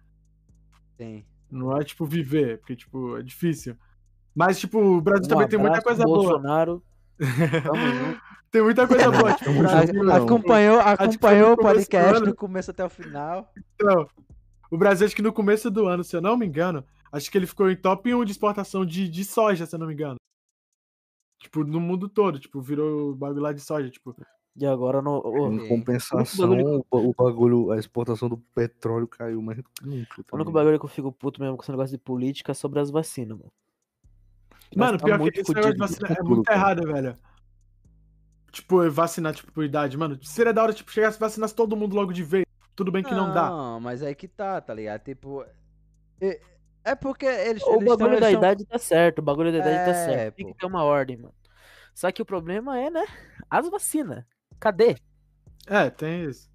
Tem. Não é tipo viver, porque, tipo, é difícil. Mas, tipo, o Brasil Um também tem muita abraço, coisa boa. Bolsonaro. Junto. Tem muita coisa boa. Tipo, Brasil, acompanhou Acho que acompanhou o podcast do começo até o final. Então, o Brasil, acho que no começo do ano, se eu não me engano, acho que ele ficou em top 1 de exportação de, de soja, se eu não me engano. Tipo, no mundo todo, tipo, virou bagulho lá de soja, tipo. E agora no. Ok. Em compensação, bagulho o ba- o bagulho, a exportação do petróleo caiu mais nunca. o único bagulho que eu fico puto mesmo com esse negócio de política é sobre as vacinas, mano. Mano, tá pior muito que esse negócio de vacina é muito cara. errado, velho. Tipo, vacinar, tipo, por idade, mano. Seria da hora, tipo, chegasse e vacinasse todo mundo logo de vez. Tudo bem que não, dá. Não, mas aí que tá, tá ligado? Tipo. É, é porque eles. O eles bagulho tão- da idade tá certo, o bagulho da idade tá É, certo. Tem pô. que ter uma ordem, mano. Só que o problema é, né? As vacinas. Cadê? É, tem isso.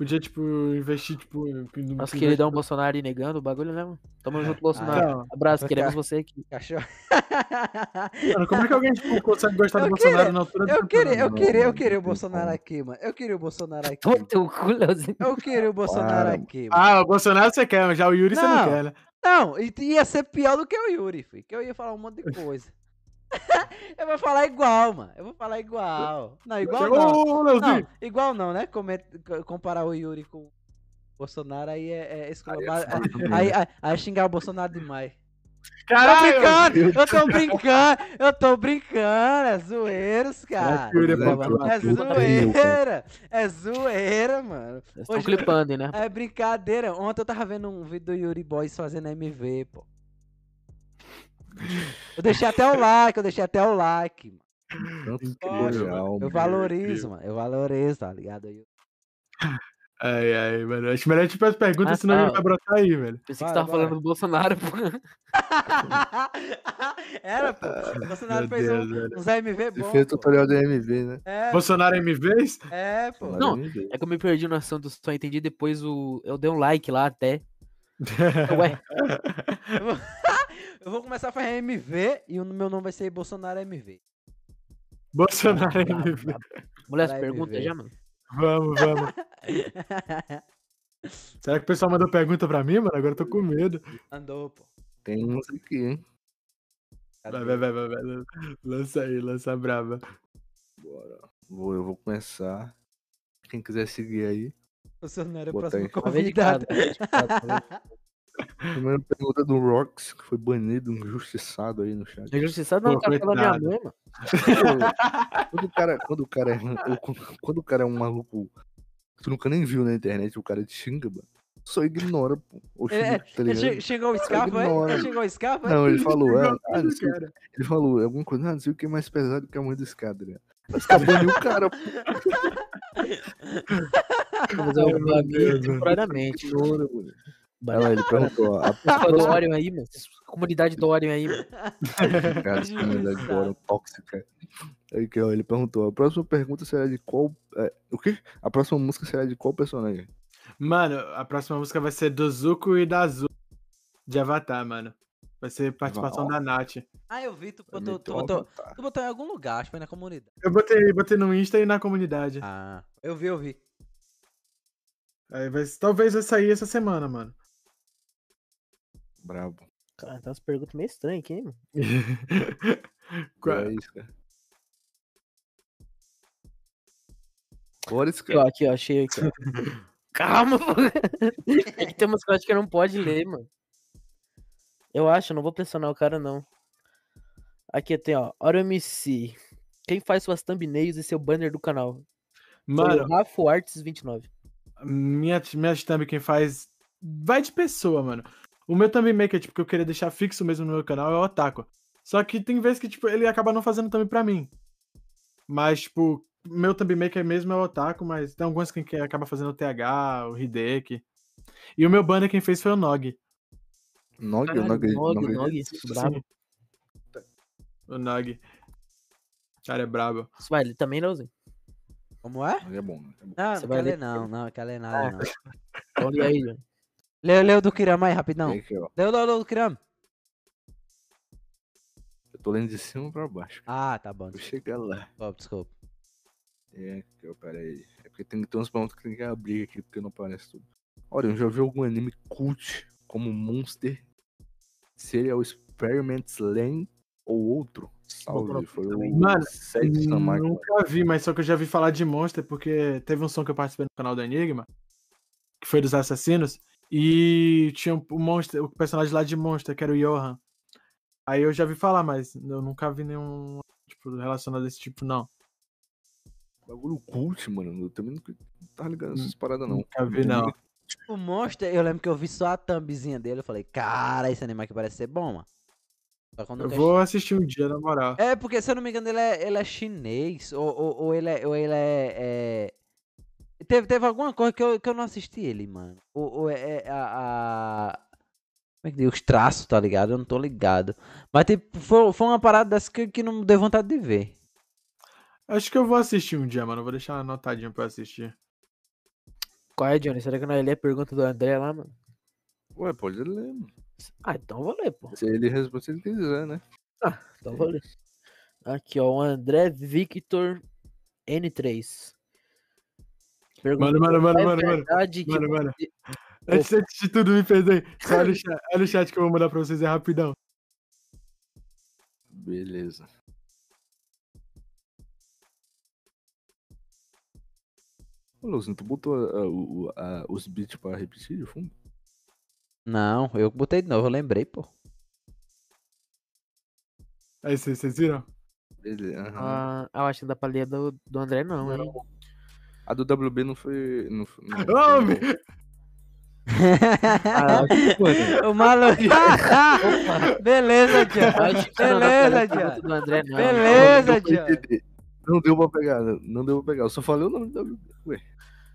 Podia, tipo, investir, tipo. no- Nosso no- queridão Bolsonaro aí negando o bagulho, né, mano? Tamo junto, Bolsonaro. Não. Abraço, queremos você aqui. Cachorro. Mano, como é que alguém, tipo, consegue gostar do Eu Bolsonaro queria- na altura do Eu queria, eu não, queria, eu não queria o Bolsonaro aqui, mano. Eu queria o Bolsonaro aqui. Eu queria o Bolsonaro Para, aqui, mano. Ah, o Bolsonaro você quer, mas já o Yuri você não Não. quer, né? Não, e ia ser pior do que o Yuri, filho. Que eu ia falar um monte de coisa. eu vou falar igual, mano. Eu vou falar igual. Não, igual Chegou não. Não, igual não, né? Comparar o Yuri com o Bolsonaro aí é, é aí, né? aí, aí é xingar o Bolsonaro demais. Tô Caralho! brincando! Eu tô brincando! Eu tô brincando! É zoeiros, cara! É É meu, zoeira! É zoeira, mano! Hoje- clipando, né? É brincadeira. Ontem eu tava vendo um vídeo do Yuri Boys fazendo MV, pô. Eu deixei até o like, eu deixei até o like. Mano. Tutorial, Eu valorizo, mano. Eu valorizo, tá ligado? Eu- Ai, ai, mano. Acho melhor tipo as perguntas, Ah, senão tá. ele vai brotar aí, velho. Pensei que você tava vai. falando do Bolsonaro, pô. Era, pô. O Bolsonaro Meu fez Deus, um, velho. uns AMV Você bom. fez pô. tutorial de MV, né? É, Bolsonaro MVs? é, pô. Não. É que eu me perdi no assunto, só entendi depois o. Eu dei um like lá até. Ué, Eu vou começar a fazer MV e o meu nome vai ser Bolsonaro MV. Bolsonaro brabo, MV. brabo. mulher, Vai, pergunta MV. já, mano. Vamos, vamos. Será que o pessoal mandou pergunta pra mim, mano? Agora eu tô com medo. Andou, pô. Tem uns aqui, hein? Vai, vai, vai, vai, vai. Lança aí, lança a braba. Bora. Vou, eu vou começar. Quem quiser seguir aí. Bolsonaro é o próximo convidado. Primeira pergunta do Rox, que foi banido, injustiçado aí no chat. Injustiçado não, cara fala minha mãe, mano. quando o cara, quando o cara é, quando o cara é um maluco que tu nunca nem viu na internet, o cara te xinga, mano. Só ignora, pô. Ou É, tá che- chegou o Scarpa, é? chegou o Scarpa, é? Não, ele falou, Igual ah, não sei, ele falou alguma coisa, ah, não sei o que é mais pesado que a mãe do escada, né? Baniu o cara, pô. Mas eu Deus, mano. temporariamente. Ignora, Ela, ele perguntou, a do Orion aí, mano. Comunidade do Orion aí, mano. cara, essa comunidade tóxica. Ele perguntou, a próxima pergunta será de qual. é, o quê? A próxima música será de qual personagem? Mano, a próxima música vai ser do Zuko e da Azul. De Avatar, mano. Vai ser participação da Nath. Ah, eu vi, tu botou, tu, botou, tu botou em algum lugar, acho que foi na comunidade. Eu botei, botei no Insta e na comunidade. Ah, eu vi, eu vi. Aí vai, talvez vai sair essa semana, mano. Brabo. Cara, tem umas perguntas meio estranhas aqui, hein, mano. Qua- É isso, cara. Esse Aqui, ó, cara. aqui, ó, achei aqui, ó. Calma, pô. É que tem umas coisas que não pode ler, mano. Eu acho, não vou pressionar o cara, não. Aqui tem, ó, Oro MC. Quem faz suas thumbnails e seu banner do canal? Mano, Rafa Arts 29. minha, minha thumb quem faz vai de pessoa, mano. O meu também maker, tipo, que eu queria deixar fixo mesmo no meu canal é o Otaku. Só que tem vezes que, tipo, ele acaba não fazendo também pra mim. Mas, tipo, o meu também maker mesmo é o Otaku, mas tem alguns que acaba fazendo o TH, o Hideki. E o meu banner quem fez foi o Nog. Nog, Caralho, Nog, Nog, Nog, Nog, brabo. O Nog. O cara é brabo. Ler também, Leozinho? Como é? Nog é bom. É bom. Não, não não, não, não ler nada Ah. não. Então lê aí, Johnny. Leu, leu do Kirama aí, rapidão. Aqui. Leu, leu, leu do Kirama. Eu tô lendo de cima pra baixo. Ah, tá bom, Vou chegar lá. desculpa, desculpa. É, aqui, ó, pera aí. É porque tem ter uns pontos que tem que abrir aqui, porque não aparece tudo. Olha, eu já vi algum anime cult como Monster, Serial Experiments Lane ou outro. Salve, foi o Mano, Sete. Nunca vi, mas só que eu já vi falar de Monster, porque teve um som que eu participei no canal do Enigma, que foi dos assassinos, e tinha o Monster, o personagem lá de Monster, que era o Johan. Aí eu já vi falar, mas eu nunca vi nenhum tipo, relacionado a esse tipo, não. Bagulho cult, mano. Eu também nunca tava ligado nessas paradas, não. Nunca vi, não. O Monster, eu lembro que eu vi só a thumbzinha dele, eu falei, cara, esse anime aqui parece ser bom, mano. Eu vou assistir um dia, na moral. É, porque se eu não me engano, ele é, ele é chinês, ou, ou, ou ele é. Ou ele é, é- Teve, teve alguma coisa que eu, que eu não assisti ele, mano. Ou, ou é, é a. a- Como é que diz? Os traços, tá ligado? Eu não tô ligado. Mas tipo, foi, foi uma parada dessa que, que não me deu vontade de ver. Acho que eu vou assistir um dia, mano. Eu Vou deixar anotadinho pra assistir. Qual é, Johnny? Será que não é ler a pergunta do André lá, mano? Ué, pode ler, mano. Ah, então eu vou ler, pô. Se ele responde se ele quiser, né? Então eu vou ler. Aqui, ó, o André Victor N3. Pergunta, Mano, mano, mano, é mano, mano. Mano, mano. Antes, antes de tudo, me perdoe. Só olha o, chat, olha o chat que eu vou mandar pra vocês, é rapidão. Beleza. Ô, Luzinho, tu botou o- o- a- os beats pra repetir de fundo? Não, eu botei de novo, eu lembrei, pô. Aí, vocês, viram? Beleza. aham. Ah, eu acho que dá pra ler a do, do André, não, hein? A do WB não foi. Não, foi- não, foi- Ah, o maluco. Beleza, tia. pra Beleza, tia. do André, não. Beleza, pra tia. Não deu pra pegar, não deu pra pegar. Eu só falei o nome do WB. Ué.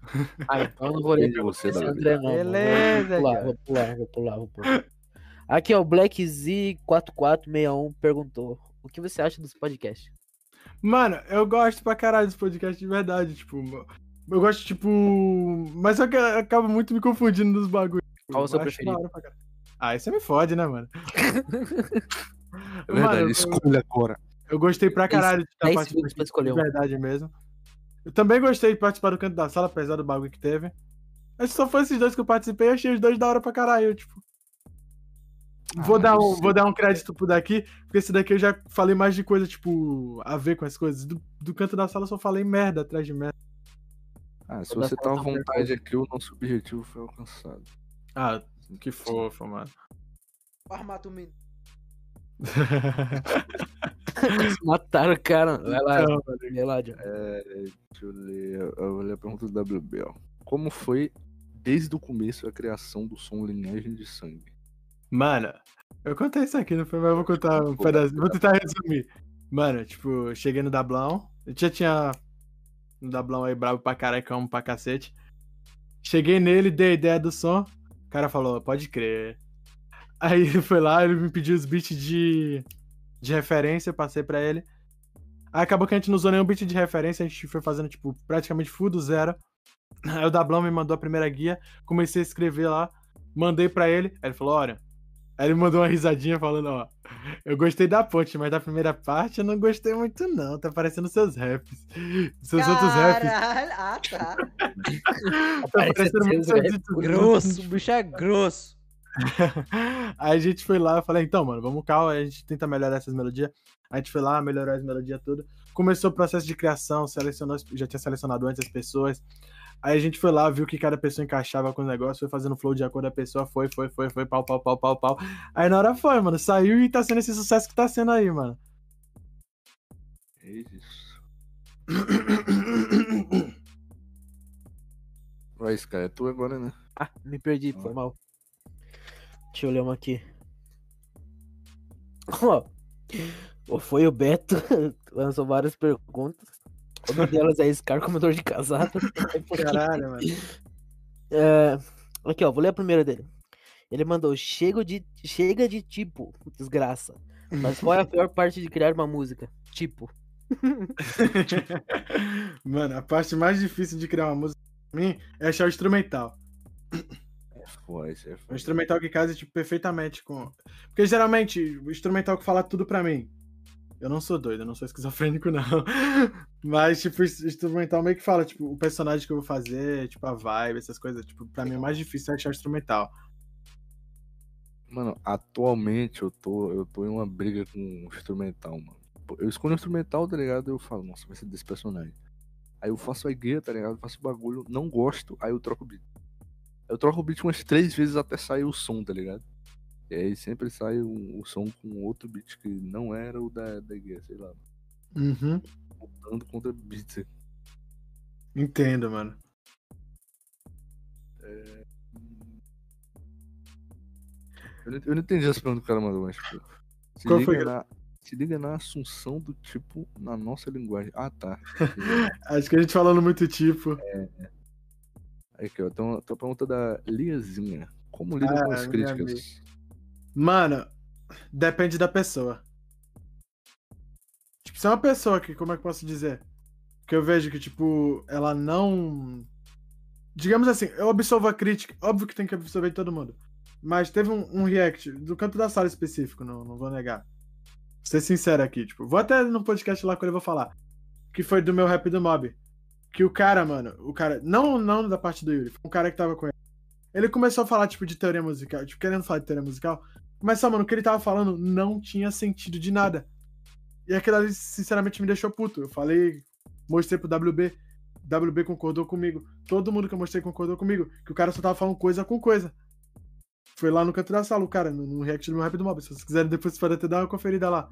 Ah, então eu não vou ler Entendi você. André, não. mano. Beleza, Vou pular, vou pular, vou pular, vou pular. Aqui, ó, o Black Z4461 perguntou: O que você acha dos podcasts? Mano, eu gosto pra caralho dos podcasts de verdade, tipo. Eu gosto, tipo. Mas eu acabo muito me confundindo nos bagulhos. Qual o seu preferido? pra. Ah, você me fode, né, mano? É verdade, Mano, eu- escolha agora. Eu gostei pra caralho de estar participando de um. verdade mesmo. Eu também gostei de participar do canto da sala, apesar do bagulho que teve. Mas só foi esses dois que eu participei, eu achei os dois da hora pra caralho, tipo. Vou, Ah, dar mas um, vou dar um crédito pro daqui, porque esse daqui eu já falei mais de coisa, tipo, a ver com as coisas. Do, do canto da sala eu só falei merda atrás de merda. Ah, se Toda você tá à vontade aqui, o nosso objetivo foi alcançado. Ah, que fofo, mano. Formato menino. Mataram o cara. Vai lá, Então, vai lá. É, deixa eu ler. Eu vou ler a pergunta do WB, ó. Como foi desde o começo a criação do som Linhagem de Sangue? Mano, eu contei isso aqui, não foi? Mas eu vou contar um pedaço. Vou tentar resumir. Mano, tipo, cheguei no Dablão. Eu já tinha um Dablão aí bravo pra amo pra cacete. Cheguei nele, dei a ideia do som. O cara falou, pode crer. Aí ele foi lá, ele me pediu os beats de, de referência, passei pra ele. Aí acabou que a gente não usou nenhum beat de referência, a gente foi fazendo, tipo, praticamente full do zero. Aí o Dablão me mandou a primeira guia, comecei a escrever lá, mandei pra ele. Aí ele falou, olha. Aí ele mandou uma risadinha falando, ó. Eu gostei da ponte, mas da primeira parte eu não gostei muito, não. Tá parecendo seus raps. Seus outros raps. Caralho, ah, tá. Tá Parece parecendo muito seus Grosso, o bicho é grosso. Aí a gente foi lá, eu falei, então, mano, vamos calma, a gente tenta melhorar essas melodias. A gente foi lá, melhorou as melodias tudo. Começou o processo de criação, selecionou, já tinha selecionado antes as pessoas. Aí a gente foi lá, viu que cada pessoa encaixava com o negócio, foi fazendo flow de acordo com a pessoa, foi, foi, foi, foi, pau, pau, pau, pau, pau. Aí na hora foi, mano, saiu e tá sendo esse sucesso que tá sendo aí, mano. É isso. Vai, Sky, é tu agora, né? Ah, me perdi, foi mal. Deixa eu ler uma aqui. Ó, foi o Beto, lançou várias perguntas. Uma delas é Scar, comedor de casado. Caralho, mano. É, aqui, ó, vou ler a primeira dele. Ele mandou: chega de, chega de tipo, desgraça. Mas qual é a pior parte de criar uma música? Tipo. Mano, a parte mais difícil de criar uma música pra mim é achar o instrumental. É foda, isso é O foda. instrumental que casa, tipo, perfeitamente com. Porque geralmente, o instrumental que fala tudo pra mim. Eu não sou doido, eu não sou esquizofrênico, não. Mas, tipo, instrumental meio que fala, tipo, o personagem que eu vou fazer, tipo, a vibe, essas coisas. Tipo, pra mim é mais difícil achar instrumental. Mano, atualmente eu tô, eu tô em uma briga com instrumental, mano. Eu escolho o instrumental, tá ligado? Eu falo, nossa, vai ser desse personagem. Aí eu faço a guia, tá ligado? Faço o bagulho, não gosto, aí eu troco o beat. Eu troco o beat umas três vezes até sair o som, tá ligado? E aí sempre sai o, o som com outro beat que não era o da, da guia, sei lá. Uhum. Lutando contra beats. Entendo, mano. Eu não, eu não entendi essa pergunta que o cara mandou, mas tipo. Se Qual liga, foi? na, se liga na assunção do tipo na nossa linguagem. Ah, tá. Acho que a gente falando muito tipo. Aí, aqui, ó. Tem uma, tem uma pergunta da Liazinha. Como lida com Ah, as minha críticas? Mano, depende da pessoa. Tipo, se é uma pessoa que, como é que eu posso dizer? Que eu vejo que, tipo, ela não. Digamos assim, eu absolvo a crítica. Óbvio que tem que absorver de todo mundo. Mas teve um, um react do canto da sala específico, não, não vou negar. Vou ser sincero aqui, tipo, vou até no podcast lá quando eu vou falar. Que foi do meu rap do mob. Que o cara, mano, o cara. Não, não da parte do Yuri, um cara que tava com ele. Ele começou a falar, tipo, de teoria musical, tipo, querendo falar de teoria musical. Mas só, mano, o que ele tava falando não tinha sentido de nada. E aquilo ali, sinceramente, me deixou puto. Eu falei, mostrei pro WB. WB concordou comigo. Todo mundo que eu mostrei concordou comigo. Que o cara só tava falando coisa com coisa. Foi lá no canto da sala, o cara, no, no react do meu rap do mob. Se vocês quiserem, depois podem até dar uma conferida lá.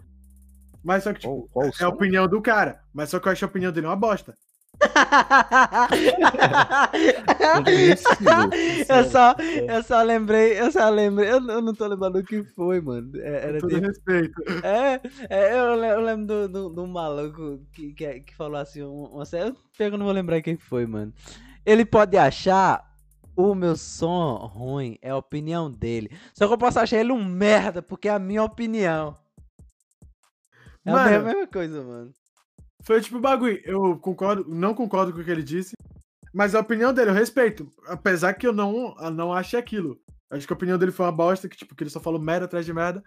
Mas só que, tipo, é a opinião do cara. Mas só que eu acho a opinião dele uma bosta. eu, só, eu só lembrei, eu só lembrei, eu, eu não tô lembrando o que foi, mano. É, Era Com todo tipo, respeito. é, é, eu, le- eu lembro do, do, do maluco que, que, que falou assim, um- uma série, eu pego, não vou lembrar quem foi, mano. Ele pode achar o meu som ruim, é a opinião dele. Só que eu posso achar ele um merda, porque é a minha opinião. É a Mano. mesma- mesma coisa, mano. Foi tipo o bagulho. Eu concordo, não concordo com o que ele disse. Mas a opinião dele eu respeito. Apesar que eu não, não ache aquilo. Acho que a opinião dele foi uma bosta, que, tipo, que ele só falou merda atrás de merda.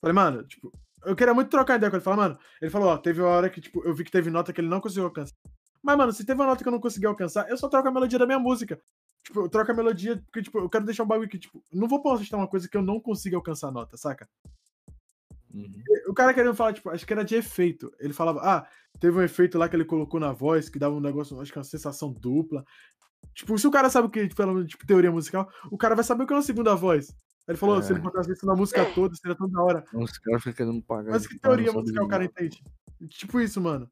Falei, mano, tipo, eu queria muito trocar ideia com ele. Falei, mano, ele falou, ó, teve uma hora que, tipo, eu vi que teve nota que ele não conseguiu alcançar. Mas, mano, se teve uma nota que eu não consegui alcançar, eu só troco a melodia da minha música. Tipo, eu troco a melodia porque, tipo, eu quero deixar um bagulho que, tipo, não vou postar uma coisa que eu não consiga alcançar a nota, saca? Uhum. O cara querendo falar, tipo, acho que era de efeito. Ele falava, ah, teve um efeito lá que ele colocou na voz, que dava um negócio, acho que uma sensação dupla. Tipo, se o cara sabe o que, pelo menos, tipo, teoria musical, o cara vai saber o que é uma segunda voz. Aí ele falou, É. se ele botasse isso na música toda, seria tão da hora. Os caras ficam querendo pagar. Mas que teoria musical o cara entende? Tipo isso, mano.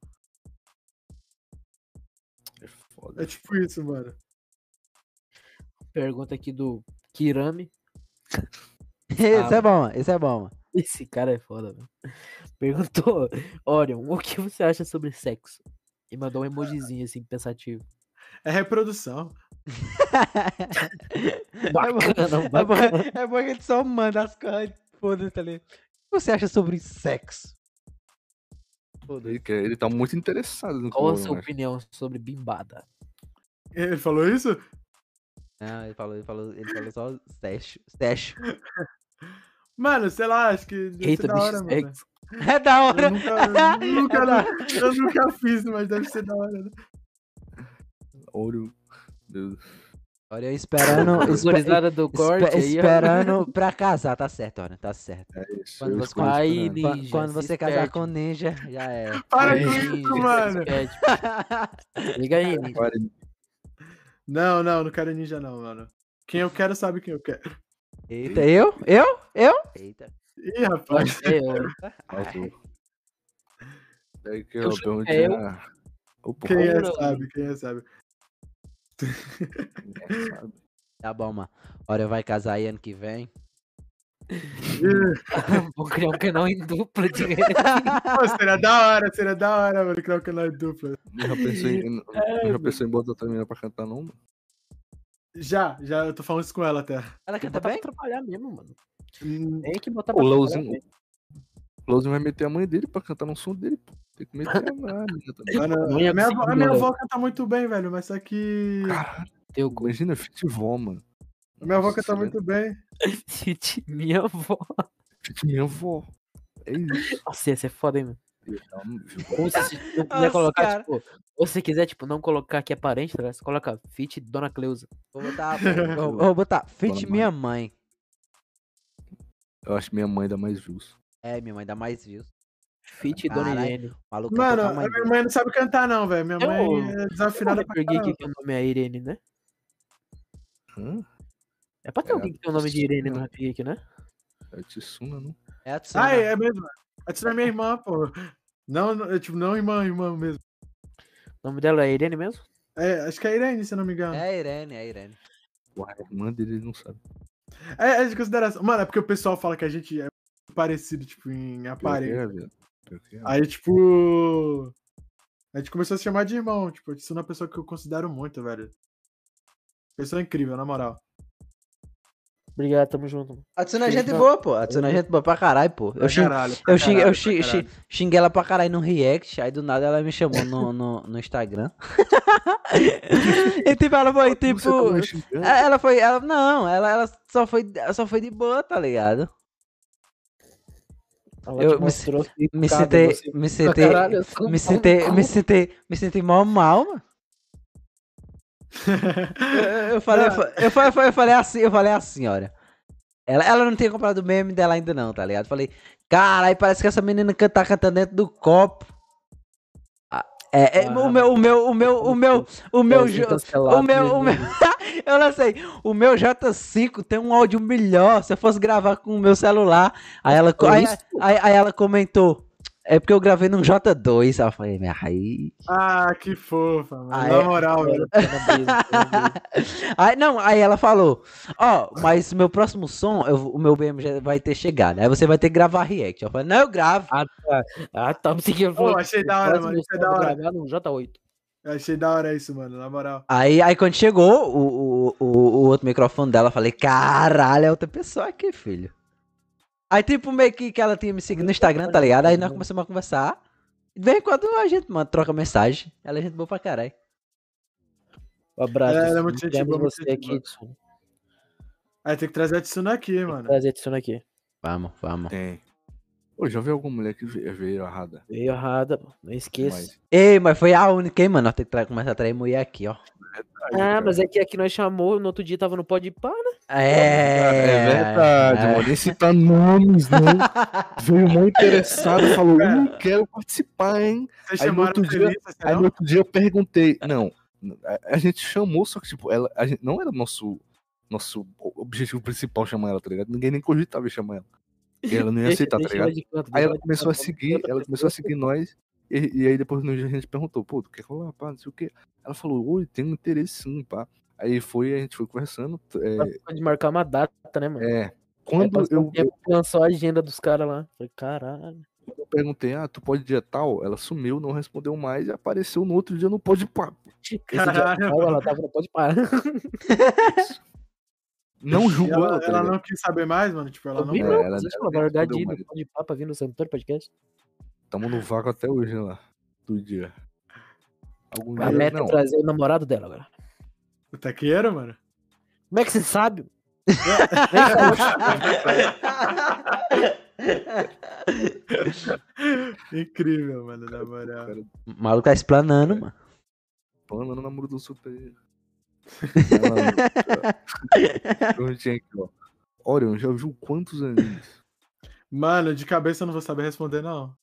É foda. É tipo isso, mano. Pergunta aqui do Kirami. Esse é bom, esse é bom. Esse cara é foda, velho. Perguntou, Orion, o que você acha sobre sexo? E mandou um emojizinho assim, pensativo. É reprodução. Bacana, É bom, bacana. é bom que a gente só manda as coisas. Foda-se ali. O que você acha sobre sexo? Ele, quer- ele tá muito interessado no que Qual a sua acho. opinião sobre bimbada? Ele falou isso? Não, ele falou, ele falou, ele falou só sexo. Sexo. Mano, sei lá, acho que deve Eita, ser da bicho, hora, mano. É da hora. Eu nunca, eu nunca, É da- eu nunca fiz, mas deve ser da hora. né? Ouro. Deus. Olha, eu esperando. espe- Visualizada do corte espe- aí, ó. esperando pra casar, tá certo, olha, tá certo. É isso. Quando você Qua- Ninja, Quando você casar com ninja, já é. Para Aí, com isso, ninja, mano. Liga aí, ninja. Pare- Não, não, não quero ninja, não, mano. Quem eu quero sabe quem eu quero. Eita, eu? Eu? Eu? Eita. Ih, rapaz. É. Faltou. Daí que Eu eu perguntei. é eu. Opa, Quem é sabe, quem é sabe. Sabe. Tá bom, mano. Olha, vai casar aí ano que vem. Vou criar um canal em dupla de Pô, seria da hora, seria da hora, mano, criar um canal de dupla. Já pensou em, já pensou em botar menina pra cantar, não? mano? Já, já, eu tô falando isso com ela até. Ela Tem que canta botar bem? pra trabalhar mesmo, mano. Hum, Tem que botar O pra mesmo. o Lauzinho vai meter a mãe dele pra cantar no som dele, pô. Tem que meter a também. Mano, a minha, conseguir, avó- a minha avó canta muito bem, velho, mas só que. Caralho, imagina futebol, mano. A minha avó canta muito bem. Fit minha avó. Fit minha avó. É isso. Nossa, ia ser foda, hein, mano. Ou se você não quiser Nossa, colocar, cara. tipo, ou se quiser, tipo, não colocar que é parente, tá? Você coloca Fit Dona Cleusa. Vou botar, vou, vou botar Fit Dona minha mãe. Eu acho que minha mãe dá mais views. É, minha mãe dá mais views. Fit Dona. Irene. Maluco Mano, a a mãe minha mãe não sabe cantar, não, velho. Minha Eu- mãe é desafinada pra caramba. que o nome é Irene, né? Hã? É pra ter É, alguém que tem o nome de Irene no. Rap Geek, né? É Tsuna, não? É a Tsuna. Ah, é, é mesmo. A Tsuna é minha irmã, pô. Não, não, é, tipo, não irmã, irmã mesmo. O nome dela é Irene mesmo? É, acho que é Irene, se eu não me engano. É a Irene, é a Irene. A irmã dele ele não sabe. É, é de consideração. Mano, é porque o pessoal fala que a gente é parecido, tipo, em aparelho. é, é. Aí, tipo. A gente começou a se chamar de irmão. Tipo, a Tsuna é uma pessoa que eu considero muito, velho. Pessoa incrível, na moral. Obrigado, tamo junto. mano. A Tsuna Sim, gente boa, pô. A Tsuna é gente boa pra caralho, pô. Eu, xing, caralho, eu, xing, eu caralho, xing, caralho. xing- xinguei ela pra caralho no react, aí do nada ela me chamou no, no, no Instagram. e tipo, ela foi, tipo. Tá? É, Ela foi. Ela, não, ela, ela só, foi, ela só foi de boa, tá ligado? Ela Eu me Me sentei. Me sentei. eu Me sentei. Me sentei. Me sentei mal mal, mano. Eu, eu falei, eu, fa- eu, fa- eu, fa- eu falei assim, eu falei assim, olha. Ela, ela não tinha comprado o meme dela ainda não, tá ligado? Falei, caralho, parece que essa menina tá cantando dentro do copo. Ah, É, é, Ah, o meu, o meu, o meu, o meu, o meu, Leozinho jo- cancelado o meu, o meu, eu lancei, o meu J5 tem um áudio melhor, se eu fosse gravar com o meu celular, aí ela, aí, aí, aí ela comentou, é porque eu gravei num J2, aí eu falei, minha aí... ah, que fofa, mano. Ah, na moral, velho. Brisa. Aí, não, aí ela falou, ó, mas meu próximo som, eu- o meu BM já vai ter chegado, aí você vai ter que gravar react. Eu falei, não, eu gravo. Ah, tá. Ah, tá. Me seguindo. Pô, achei da hora, mano, achei da hora. Gravar no J8. Eu achei da hora isso, mano, na moral. Aí, aí quando chegou o, o, o, o outro microfone dela, eu falei, caralho, é outra pessoa aqui, filho. Aí, tipo, meio que, que ela tinha me seguido no Instagram, tá ligado? Aí nós começamos a conversar. De vez em quando a gente, mano, troca mensagem. Ela é gente boa pra caralho. Um abraço. É, ela é muito gente boa, muito você gente aqui. Aí tem que trazer a Tsuna aqui, mano. Prazer, Tsuna aqui. Vamos, vamos. Tem. Ô, já vi alguma mulher que ve- veio errada. Veio errada, pô. não esqueça. Mas, Ei, mas foi a única, hein, mano? Nós temos que começar a trair mulher aqui, ó. Ah, mas é que aqui nós chamou, no outro dia tava no Pode Pá, né? É, É verdade, é. mano. Nem citar nomes, não. Veio mó interessado, falou, eu não quero participar, hein? Vocês Aí no outro dia- Aí no outro dia eu perguntei. Não, a, a gente chamou, só que, tipo, ela, a gente, não era nosso, nosso objetivo principal chamar ela, tá ligado? Ninguém nem cogitava em chamar ela. E ela não ia aceitar, tá ligado? Aí ela começou a seguir, ela começou a seguir nós. E, e aí depois no dia a gente perguntou, pô, tu quer rolar, pá, não sei o quê. Ela falou, oi, tem um interesse sim, pá. Aí foi, a gente foi conversando. É, Pode marcar uma data, né, mano? é, quando um eu, lançou a agenda dos caras lá. Falei, caralho. eu perguntei, ah, tu pode dia tal? Ela sumiu, não respondeu mais e apareceu no outro dia no Pode Pá. Caralho. dia, ela tava no Pode Pá. Não julgou ela, ela, tá ela não quis saber mais, mano. Tipo, ela Eu não. vi, É, não, ela- mas acho que ela ela vai nem largar respondeu de ir Tamo no vácuo até hoje lá. Do dia. Algum A dia. meta não, é trazer o namorado dela agora. O taqueiro, mano. Como é que você sabe? Incrível, mano, na moral. cara, O maluco tá explanando, mano. Pano no namoro do sul aqui, ó. Orion, já viu quantos animes? Mano, de cabeça eu não vou saber responder, não.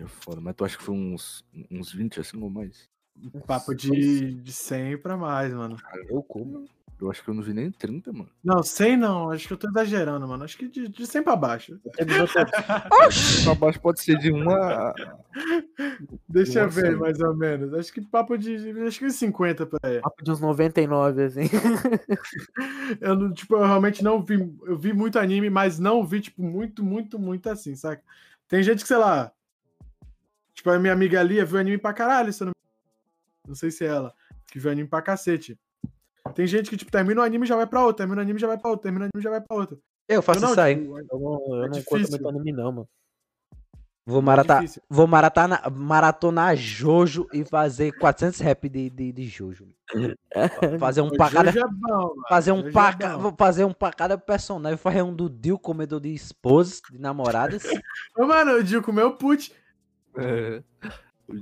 É foda, mas tu acha que foi uns, uns 20 assim ou mais? Um papo de, de 100 pra mais, mano. Eu como. Eu acho que eu não vi nem 30, mano. Não, 100 não. Acho que eu tô exagerando, mano. Acho que de, de 100 pra baixo. Pra baixo pode ser de uma. a- Deixa eu ver, mais ou menos. Acho que papo de. Acho que 50 por aí. Papo de uns 99, assim. Eu, não- tipo, eu realmente não vi. Eu vi muito anime, mas não vi, tipo, muito, muito, muito assim, saca? Tem gente que, sei lá. Tipo, a minha amiga Lia viu anime pra caralho, se eu não Não sei se é ela. Que viu anime pra cacete. Tem gente que, tipo, termina o anime e já vai pra outra, termina o anime e já vai pra outra, termina o anime e já vai pra outra. Eu faço eu não, isso aí. tipo, Eu não, eu É não curto muito anime, não, mano. Vou maratonar, difícil. vou maratonar, maratonar Jojo e fazer 400 rap de, de, de Jojo. Fazer um O pra cada, Jojo é bom, mano. fazer um pra, é vou fazer um pra cada personagem. Fazer um do Dio, comedor de esposas, de namoradas. Ô, Mano, o Dio comeu put. É.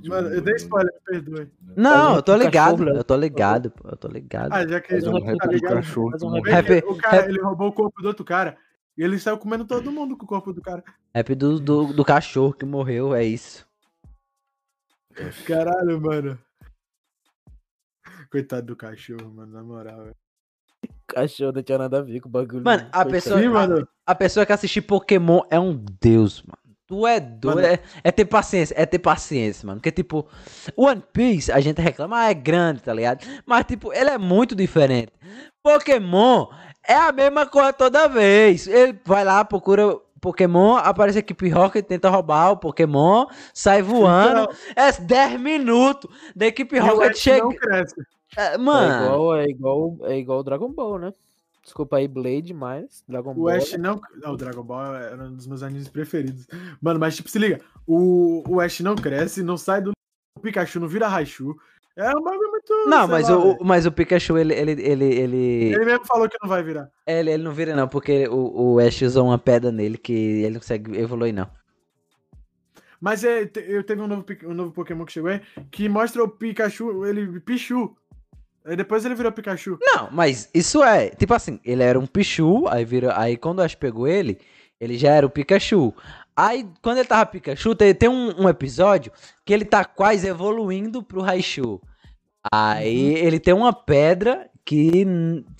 Mano, eu dei spoiler, me perdoe. Não, um eu tô ligado, né? eu tô ligado, pô, eu tô ligado. Ah, já que já um tá ligado. cachorro. Um rap. o cara, rap- ele roubou o corpo do outro cara. E ele saiu comendo todo mundo com o corpo do cara. Rap do, do, do cachorro que morreu, é isso. Caralho, mano. Coitado do cachorro, mano, na moral, velho. Cachorro não tinha nada a ver com o bagulho. Mano, a Coitado. pessoa, Sim, a, mano. a pessoa que assistir Pokémon é um deus, mano. Tu é doido, é, é ter paciência, é ter paciência, mano. Porque, tipo, One Piece, a gente reclama, ah, é grande, tá ligado? Mas, tipo, ele é muito diferente. Pokémon é a mesma coisa toda vez. Ele vai lá, procura Pokémon, aparece a equipe Rocket, tenta roubar o Pokémon, sai voando. É 10 minutos da equipe Rocket chega. É, É Mano, igual, é igual, é igual Dragon Ball, né? Desculpa aí, Blade, mas Dragon O Ball. Ash não. Ah, o Dragon Ball era um dos meus animes preferidos. Mano, mas tipo, se liga. O, o Ash não cresce, não sai do. O Pikachu não vira Raichu. É um bagulho muito. não, mas lá, o, o- mas o Pikachu, ele, ele, ele, ele, Ele mesmo falou que não vai virar. ele, ele não vira não, porque o, o Ash usou uma pedra nele que ele não consegue evoluir não. Mas é, eu teve um novo, um novo Pokémon que chegou aí que mostra o Pikachu, ele Pichu. Aí depois ele virou Pikachu. Não, mas isso é, tipo assim, ele era um Pichu, aí vira, aí quando o Ash pegou ele, ele já era o Pikachu. Aí, quando ele tava Pikachu, tem, tem um, um episódio que ele tá quase evoluindo pro Raichu. Aí ele tem uma pedra que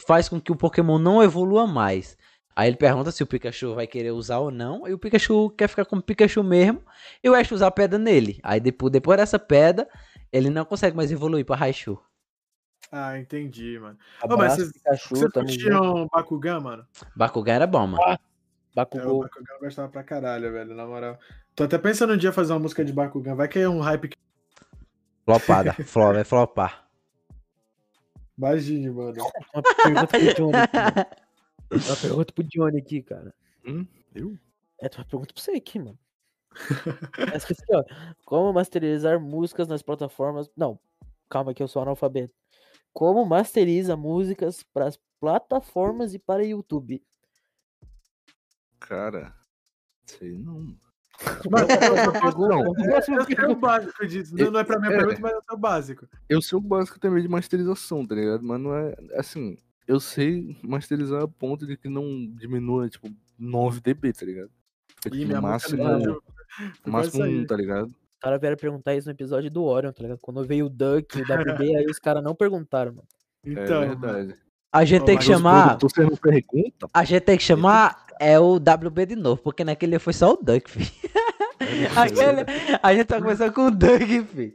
faz com que o Pokémon não evolua mais. Aí ele pergunta se o Pikachu vai querer usar ou não, e o Pikachu quer ficar como Pikachu mesmo, e o Ash usar a pedra nele. Aí depois, depois dessa pedra, ele não consegue mais evoluir pra Raichu. Ah, entendi, mano. Abraço, mas vocês- Pikachu, Vocês curtiam Bakugan, mano? Bakugan era bom, mano. É, o. Bakugan eu gostava pra caralho, velho, na moral. Tô até pensando um dia fazer uma música de Bakugan. Vai que é um hype que. Flopada. Flop, vai flopar. Imagine, mano. Uma pergunta pro Johnny aqui. Uma pergunta pro Johnny aqui, cara. Hum? Eu? É, uma pergunta pra você aqui, mano. Essa aqui, ó. Como masterizar músicas nas plataformas. Não, calma que eu sou analfabeto. Como masteriza músicas para as plataformas e para YouTube? Cara. Sei não. Eu, o básico disso. Não, não é pra minha É. pergunta, mas eu sei o básico. Eu sei o básico também de masterização, tá ligado? Mas não é. Assim, eu sei masterizar a ponto de que não diminua, tipo, 9 dB, tá ligado? Fica, Ih, tipo, música máximo. máximo quase um, sair. tá ligado? Os caras vieram perguntar isso no episódio do Orion, tá ligado? Quando veio o Duck, o WB, aí os caras não perguntaram, mano. Então, é verdade. A gente tem que chamar. A gente tem que chamar é o WB de novo, porque naquele dia foi só o Duck, filho. Aquele, a gente tá começando com o Duck, filho.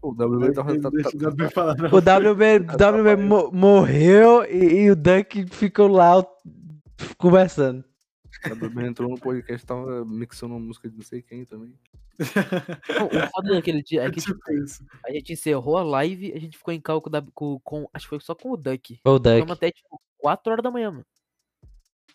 O WB tá, tá, tá, falar. O WB, WB mo- morreu e, e o Duck ficou lá conversando. o WB entrou no podcast tava mixando uma música de não sei quem também. Não, o foda daquele dia é que tipo, tipo a gente encerrou a live, a gente ficou em cálculo da, com, com- Acho que foi só com o Duck. O Ficamos Duck. até tipo 4 horas da manhã, mano.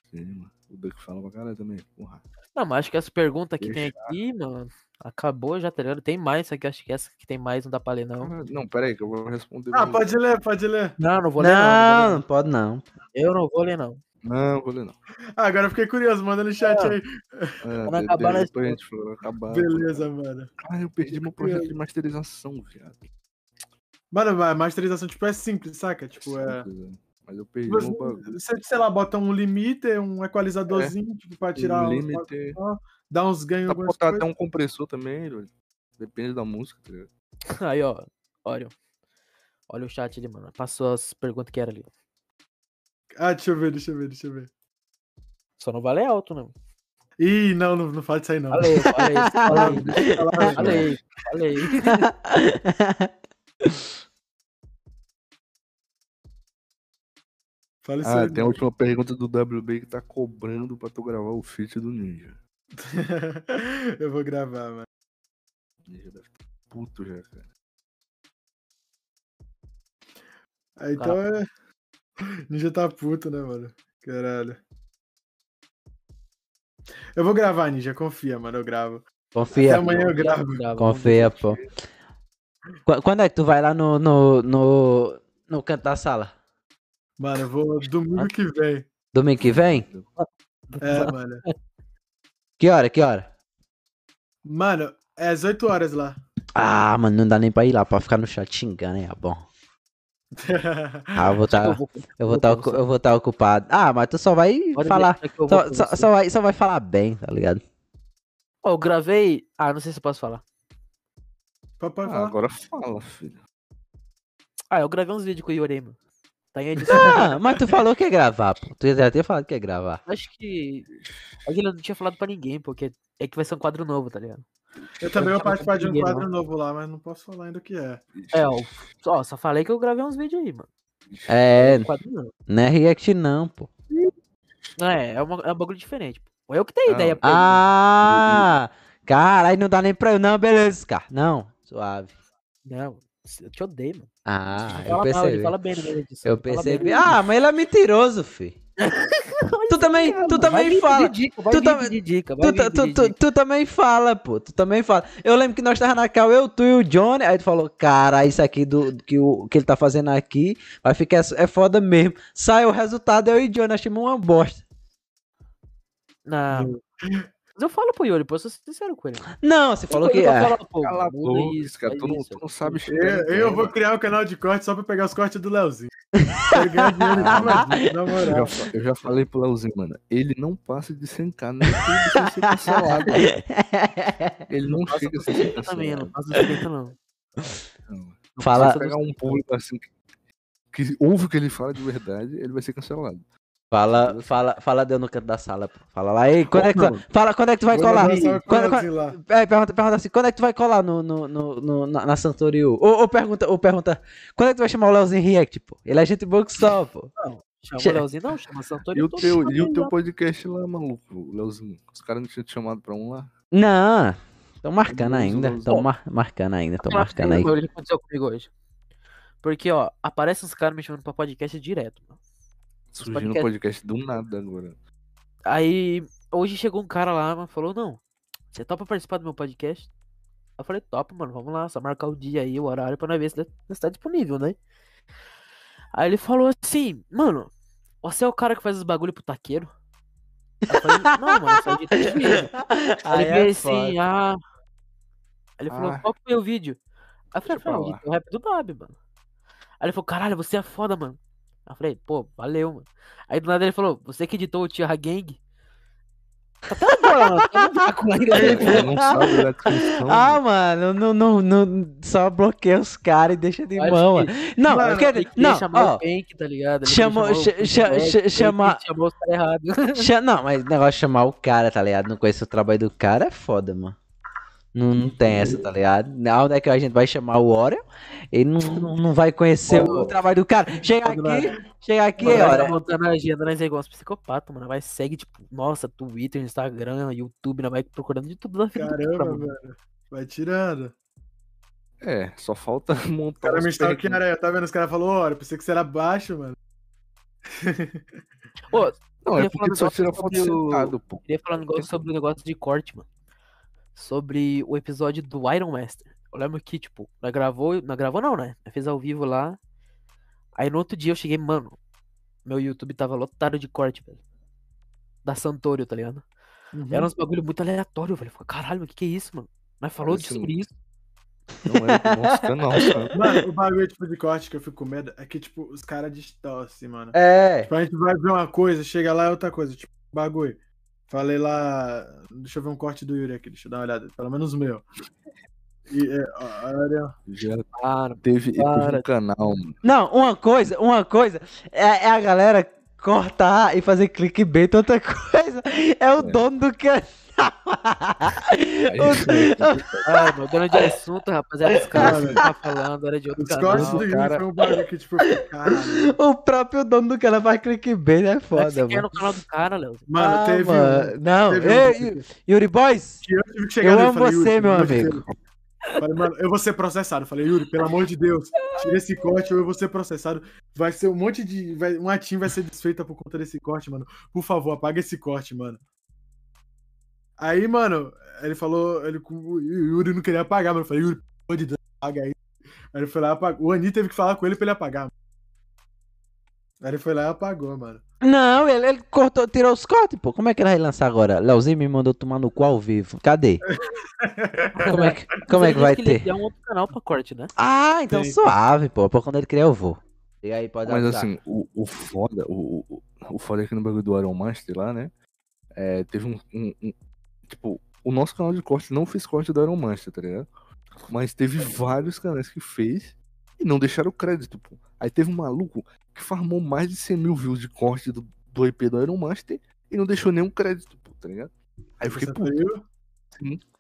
Sim, mano. O Duck fala pra caralho também. Porra. Não, mas acho que essa pergunta que tem Deixa. aqui, mano, acabou já, tá ligado? Tem mais, que acho que essa que tem mais não dá pra ler, não. Caralho, Não, pera aí que eu vou responder. Ah, mesmo. pode ler, pode ler. Não, não vou ler, não. Não, não. não pode não. Eu não vou ler, não. Não, vou ler não. Ah, agora eu fiquei curioso, manda no chat aí. É, Quando de- acabar, de- nós- depois a gente falou, acabar. Beleza, mano. Ah, eu perdi meu projeto de masterização, viado. Mano, a masterização, tipo, é simples, saca? Tipo, é. Simples, né? Mas eu perdi Você, meu bagulho. você, sei lá, bota um limiter, um equalizadorzinho, tipo, pra tirar Um uns limiter. dar uns ganhos, Dá pra botar coisas. até um compressor também, velho. Depende da música, tá ligado? Aí, ó. Olha. Olha o chat ali, mano. Passou as perguntas que era ali. Ah, deixa eu ver, deixa eu ver, deixa eu ver. Só não vale alto, não. Ih, não, não, não fala disso aí, não. Falei, falei, falei. Falei, falei. Fala isso Ah, aí. tem a última pergunta do WB que tá cobrando pra tu gravar o feat do Ninja. eu vou gravar, mano. Ninja deve estar puto já, cara. Ah, então é. Ninja tá puto, né, mano? Caralho. Eu vou gravar, Ninja, confia, mano, eu gravo. Confia, Até amanhã eu gravo. confia, pô. Qu- Quando é que tu vai lá no, no, no, no canto da sala? Mano, eu vou domingo que vem. Domingo que vem? É, mano. Que hora, que hora? Mano, é às 8 horas lá. Ah, mano, não dá nem pra ir lá pra ficar no chat xingando, hein? Ah, bom. Ah, eu vou tá, eu vou tá, eu vou tá ocupado. Ah, mas tu só vai pode falar. Só, só, só vai, só vai falar bem, tá ligado? Ó, eu gravei. Ah, não sei se eu posso falar. Papai Ah, agora fala, filho. Ah, eu gravei uns vídeos com o Yorei, mano. Tá em edição. Ah, mas tu falou que ia gravar, pô. Tu já tinha falado que ia gravar. Acho que. Aquilo eu não tinha falado pra ninguém, porque é que vai ser um quadro novo, tá ligado? Eu também vou não participar de um ninguém, quadro não. novo lá, mas não posso falar ainda o que é. É, ó, ó, só falei que eu gravei uns vídeos aí, mano. É, Um quadro novo. não é react não, pô. É, é, uma, é um bagulho diferente. pô. Eu que tenho Ah, ideia. pô. Ah, caralho, não dá nem pra eu. Não, beleza, cara. Não, suave. Não, eu te odeio, mano. Ah, Ele eu fala mal, ele percebi. fala bem na minha edição. Eu percebi. Ah, mas ele é mentiroso, fi. Tu também, tu Vai também fala. Tu vir tam- pedir dica, Tu, também fala, pô. Tu também fala. Eu lembro que nós tava na cal, eu, tu e o Johnny. Aí tu falou, cara, isso aqui do que, o, que ele tá fazendo aqui vai ficar é foda mesmo. Sai o resultado, eu e o Johnny achamos uma bosta. Não. Mas eu falo pro Yuri, pô, eu sou sincero com ele. Não, você falou Eu- que. eu tô é. falando, pô, Cala a muda boca, isso, cara. faz Tu não, isso. tu não sabe Eu, chegar em eu vou criar um canal de corte só pra pegar os cortes do Leozinho. Dinheiro Eu moral. já, eu já falei pro Leozinho, mano. Ele não passa de 100k no YouTube sem ser cancelado. Ele não Passa chega a ser 30 também, eu não cancelado. passo dos 30 não. Fala- Se pegar um público assim que, que ouve o que ele fala de verdade, ele vai ser cancelado. Fala, fala, fala deu no canto da sala, pô. Fala lá, ei, quando é que tu, Não. fala, quando é que tu vai Vou colar? salve pro Quando- Leozinho lá. É, pergunta, pergunta assim, quando é que tu vai colar no, no, no, no- na, na Santoriu? Ou, ou pergunta, ou pergunta, quando é que tu vai chamar o Leozinho React, pô? Ele é gente boa que só, pô. Chama Che- o Leozinho, não, chama Santori. E o teu, e o teu lá. podcast lá, maluco, Leozinho? Os caras não tinham te chamado pra um lá? Não, tô marcando Leozinho, ainda, Leozinho. tô mar- marcando ainda, tô marcando aí. foi o que aconteceu comigo hoje. Porque, ó, aparece uns caras me chamando pra podcast direto, mano. Surgindo podcast- podcast do nada agora. Aí, hoje chegou um cara lá, mano, falou, não, você topa participar do meu podcast? Eu falei, topa, mano, vamos lá, só marcar o dia aí, o horário, pra nós ver se você tá disponível, né? Aí ele falou assim, mano, você é o cara que faz os bagulho pro taqueiro? Eu falei, não, mano, eu sou editor de. Aí Ele é assim, ah. Aí ele falou, Ah. qual foi o vídeo? Aí eu falei, foi lá. o rap do Dab, mano. Aí ele falou, caralho, você é foda, mano. Aí eu falei, pô, valeu, mano. Aí do nada ele falou, você que editou o Tia Gang? Tá até agora, mano. Tá no vácuo ainda. Ah, mano, não, não, não, só bloqueia os caras e deixa de acho mão, que- mano. Não, Mano, não, chamar ó, o Pank, tá ligado? Ele chamou- queria chamar o cha- cha- Pank, cha- ele chama- chamou os caras errados. não, mas negócio de chamar o cara, tá ligado? Não conhecer o trabalho do cara é foda, mano. Não, não tem essa, tá ligado? Na hora que a gente vai chamar o Oreo, ele não, não, não vai conhecer o trabalho do cara. Chega aqui, chega aqui, Mano, nós olha. tá montando a agenda, nós é igual uns psicopatas, mano. Vai segue, tipo, nossa, Twitter, Instagram, YouTube, nós vai procurando de tudo da vida do cara, Caramba, mano. velho. Vai tirando. É, só falta O montar cara os me stalkearam tá vendo? Os caras falaram, olha, pensei que você era baixo, mano. Pô, Não, é porque só tira foto sobre o- sentado, pô. queria falar um negócio sobre o negócio de corte, mano. Sobre o episódio do Iron Master. Eu lembro que, tipo, nós gravou, nós gravou não, né? Nós fez ao vivo lá. Aí no outro dia eu cheguei, mano, meu YouTube tava lotado de corte, velho. Da Santorio, tá ligado? Uhum. Era uns bagulho muito aleatório, velho. Eu falei, caralho, o que que é isso, mano? Nós falou Parece sobre isso. Não é nosso canal, sabe? Mano, o bagulho tipo de corte que eu fico com medo é que, tipo, os caras distorcem, mano. É. Tipo, a gente vai ver uma coisa, chega lá é outra coisa. Tipo, bagulho. Falei lá. Deixa eu ver um corte do Yuri aqui, deixa eu dar uma olhada. Pelo menos o meu. E, é, olha, Já Cara, teve, teve Para. um canal, mano. Não, uma coisa, uma coisa é, é a galera cortar e fazer clickbait, outra coisa é o dono do canal. Ah, de assunto, rapaziada, os caras que tá falando, era de outro Os canal. do Yuri cara. foi um bagulho que, tipo, o próprio dono do canal faz clickbait, é é foda, você quer mano. no canal do cara, Léo? Mano, Ah, teve mano, um Não, teve um ei, que- Yuri Boys, eu tive que chegar eu amo falei, você, Yuri, meu amigo. Falei, mano, eu vou ser processado. Falei, Yuri, pelo amor de Deus, tira esse corte ou eu vou ser processado. Vai ser um monte de. Vai, uma team vai ser desfeita por conta desse corte, mano. Por favor, apaga esse corte, mano. Aí, mano, ele falou. Ele, o Yuri não queria apagar, mano. Eu falei, Yuri, pelo amor de Deus, apaga aí. Aí ele foi lá e apagou. O Ani teve que falar com ele pra ele apagar. mano. Aí ele foi lá e apagou, mano. Não, ele, ele cortou, tirou os cortes, pô. Como é que ele vai lançar agora? Leozinho me mandou tomar no cu ao vivo. Cadê? Como é que, como é que vai Ele ter? tem um outro canal pra corte, né? Ah, então Tem. suave, pô. Pô, quando ele criar eu vou. E aí, pode Mas avisar. assim, o, o foda, o, o, o foda aqui no bagulho do Iron Master lá, né? É, teve um, um- um- Tipo, o nosso canal de corte não fez corte do Iron Master, tá ligado? Mas teve vários canais que fez e não deixaram crédito, pô. Aí teve um maluco que farmou mais de 100 mil views de corte do, do IP do Iron Master e não deixou nenhum crédito, pô, tá ligado? Aí eu fiquei puto. viu?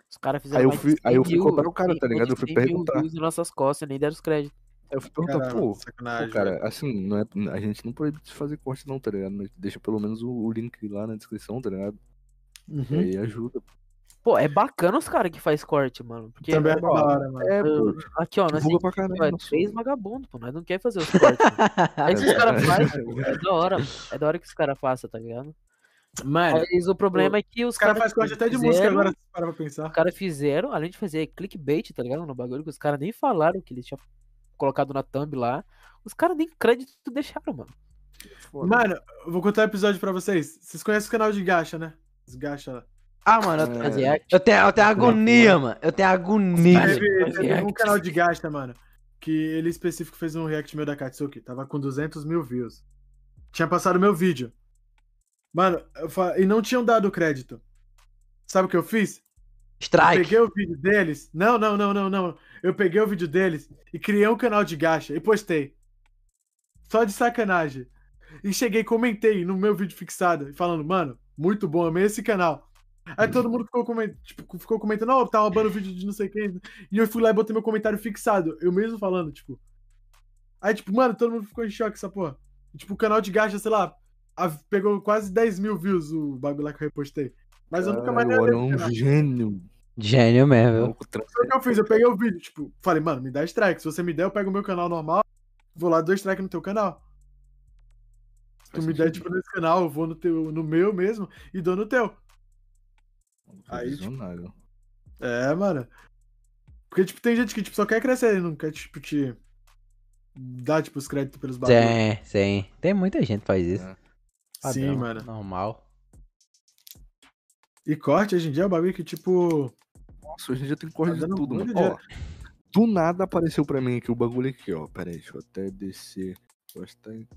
Os caras fizeram Aí eu mais de fui- aí eu 100 fui mil- cobrar o cara, tá ligado? de Eu fui 100 mil perguntar. views nas nossas costas, nem deram os créditos. Aí eu fui perguntar, Caramba, pô. Pô, cara, assim, não é, a gente não proíbe de fazer corte não, tá ligado? Mas Deixa pelo menos o, o link lá na descrição, tá ligado? E Uhum. aí ajuda. Pô, é bacana os caras que faz corte, mano. Porque, Também é ó, da hora, mano. É, pô, aqui, ó, nós temos é três vagabundos, pô. Nós não quer fazer os cortes. Aí se os caras fazem, é da hora. É da hora que os caras façam, tá ligado? Mano, Mas o problema é que os os caras caras fazem corte até de música agora, se parar pra pensar. Os caras fizeram, além de fazer clickbait, tá ligado? No bagulho, que os caras nem falaram que eles tinham colocado na thumb lá. Os caras nem crédito deixaram, mano. Foda. Mano, eu vou contar um episódio pra vocês. Vocês conhecem o canal de Gacha, né? Os Gacha lá. Ah, mano, eu, É. Eu tenho, eu tenho agonia, mano. Eu tenho agonia. Teve, teve um canal de Gacha, mano, que ele específico fez um react meu da Katsuki. Tava com 200 mil views. Tinha passado meu vídeo. Mano, eu fa- e não tinham dado crédito. Sabe o que eu fiz? Eu Strike. peguei o vídeo deles. Não, não, não, não, não. Eu peguei o vídeo deles e criei um canal de gacha e postei. Só de sacanagem. E cheguei, comentei no meu vídeo fixado, falando, mano, muito bom, amei esse canal. Aí todo mundo ficou, coment... tipo, ficou comentando, ó, tá roubando vídeo de não sei quem. E eu fui lá e botei meu comentário fixado. Eu mesmo falando, tipo. Aí, tipo, mano, todo mundo ficou em choque essa porra. E, tipo, o canal de gacha, sei lá, a- pegou quase 10 mil views o bagulho lá que eu repostei. Mas eu nunca mais é esse um gênio. Gênio mesmo, Foi o que eu fiz, eu peguei o vídeo, tipo, falei, mano, me dá strike. Se você me der, eu pego o meu canal normal, vou lá, dou strike no teu canal. Se tu me der, tipo, nesse canal, eu vou no, teu, no meu mesmo e dou no teu. Aí, tipo. É, mano. Porque, tipo, tem gente que tipo, só quer crescer e não quer, tipo, te dar, tipo, os créditos pelos bagulhos. Sim, sim. Tem muita gente que faz isso. É. Sim, Padrão, mano. Normal. E corte, hoje em dia, é um bagulho que, tipo... Nossa, hoje em dia tem corte Tá de dando tudo, mano. Ó, do nada apareceu pra mim aqui o bagulho aqui, ó. Pera aí, deixa eu até descer. Eu acho que tá em-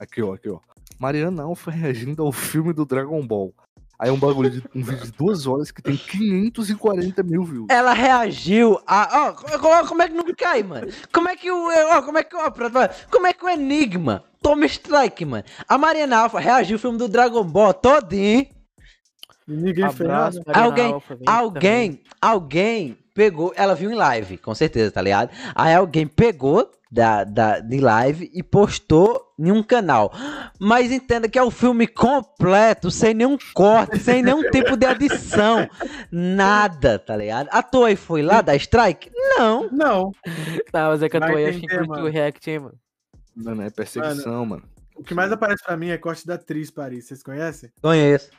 Aqui, ó, aqui, ó. Mariana Alfa reagindo ao filme do Dragon Ball. Aí é um bagulho de um vídeo de duas horas que tem 540 mil views. Ela reagiu a. Ó, co- como é que não cai, mano? Como é que o. Ó, como é que. Pra- como é que o Enigma toma strike, mano? A Mariana Alpha reagiu ao filme do Dragon Ball todinho. Ninguém fez nada. Abraço, Mariana Alguém- Alfa, vem também. Alguém, alguém pegou. Ela viu em live, com certeza, tá ligado? Aí alguém pegou da, da, de live e postou em um canal. Mas entenda que é o filme completo, sem nenhum corte, sem nenhum tipo de adição. Nada, tá ligado? A Toei foi lá dar strike? Não. Não. Tá, mas é que a tua acho que curtiu o mano. react, hein, mano. Mano, é perseguição, mano. O que mais aparece pra mim é corte da atriz Paris. Vocês conhecem? Conheço.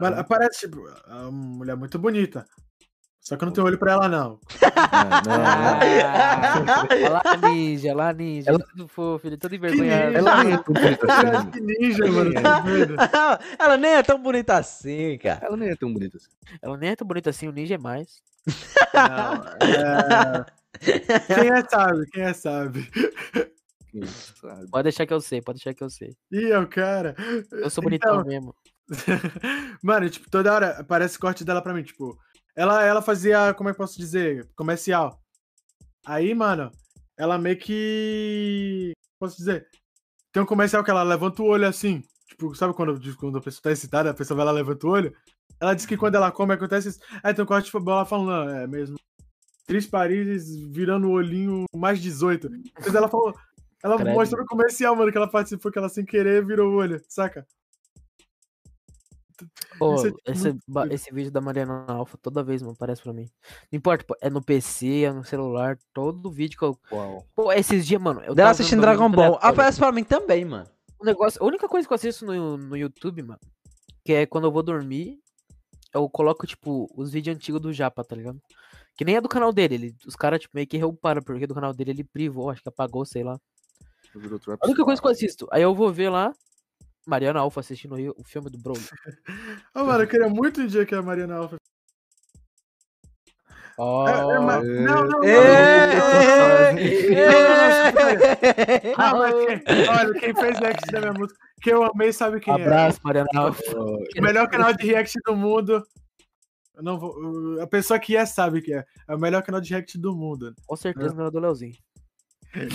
Mano, aparece, tipo, uma mulher muito bonita. Só que eu não tenho olho pra ela, não. Não, não, não. Ah, Olha lá a ninja, olha lá a ninja. Ela- Tudo fofo, ele todo envergonhado. Ela nem é tão bonita assim. Que ninja, mano. tá doido? Ela nem é tão bonita assim, cara. Ela nem é tão bonita assim. Ela nem é tão bonita assim, o ninja é mais. Não, é... Quem é sabe, quem é sabe. Quem sabe? Pode deixar que eu sei, pode deixar que eu sei. Ih, é o cara. Eu sou bonitão Então, mesmo. Mano, tipo, toda hora aparece corte dela pra mim, tipo, ela, ela fazia, como é que posso dizer, comercial. Aí, mano, ela meio que, posso dizer, Tem um comercial que ela levanta o olho assim. Tipo, sabe quando, quando a pessoa tá excitada, a pessoa vai lá, levanta o olho? Ela diz que quando ela come acontece isso. Aí tem um corte de futebol, ela falando, não, é mesmo. Três Paris virando o olhinho mais 18. Mas ela falou. Ela Credo. mostrou no comercial, mano, que ela participou, que ela sem querer virou o olho, saca? Pô, Isso é, tipo, esse, muito esse vídeo da Mariana Alfa toda vez, mano, aparece pra mim. Não importa, pô, é no PC, é no celular, todo vídeo que eu. Uau. Pô, esses dias, mano. Eu Dela assistindo Dragon Ball. Aparece pra mim também, mano. O negócio, a única coisa que eu assisto no, no YouTube, mano, que é quando eu vou dormir, eu coloco, tipo, os vídeos antigos do Japa, tá ligado? Que nem é do canal dele. Ele, os caras, tipo, meio que reparam, porque do canal dele ele privou, acho que apagou, sei lá. A única coisa que eu assisto. Aí eu vou ver lá, Mariana Alfa assistindo o o filme do Broly. Ô, mano, eu queria muito um dia que a Mariana Alfa. Ó, É, é, mas- Não, não, não. Olha, quem fez react da minha música, que eu amei, sabe quem abraço, Mariana Alfa. é. O melhor canal de react do mundo. Eu não vou. A pessoa que é sabe que é. É o melhor canal de react do mundo. Com certeza não é do Leozinho.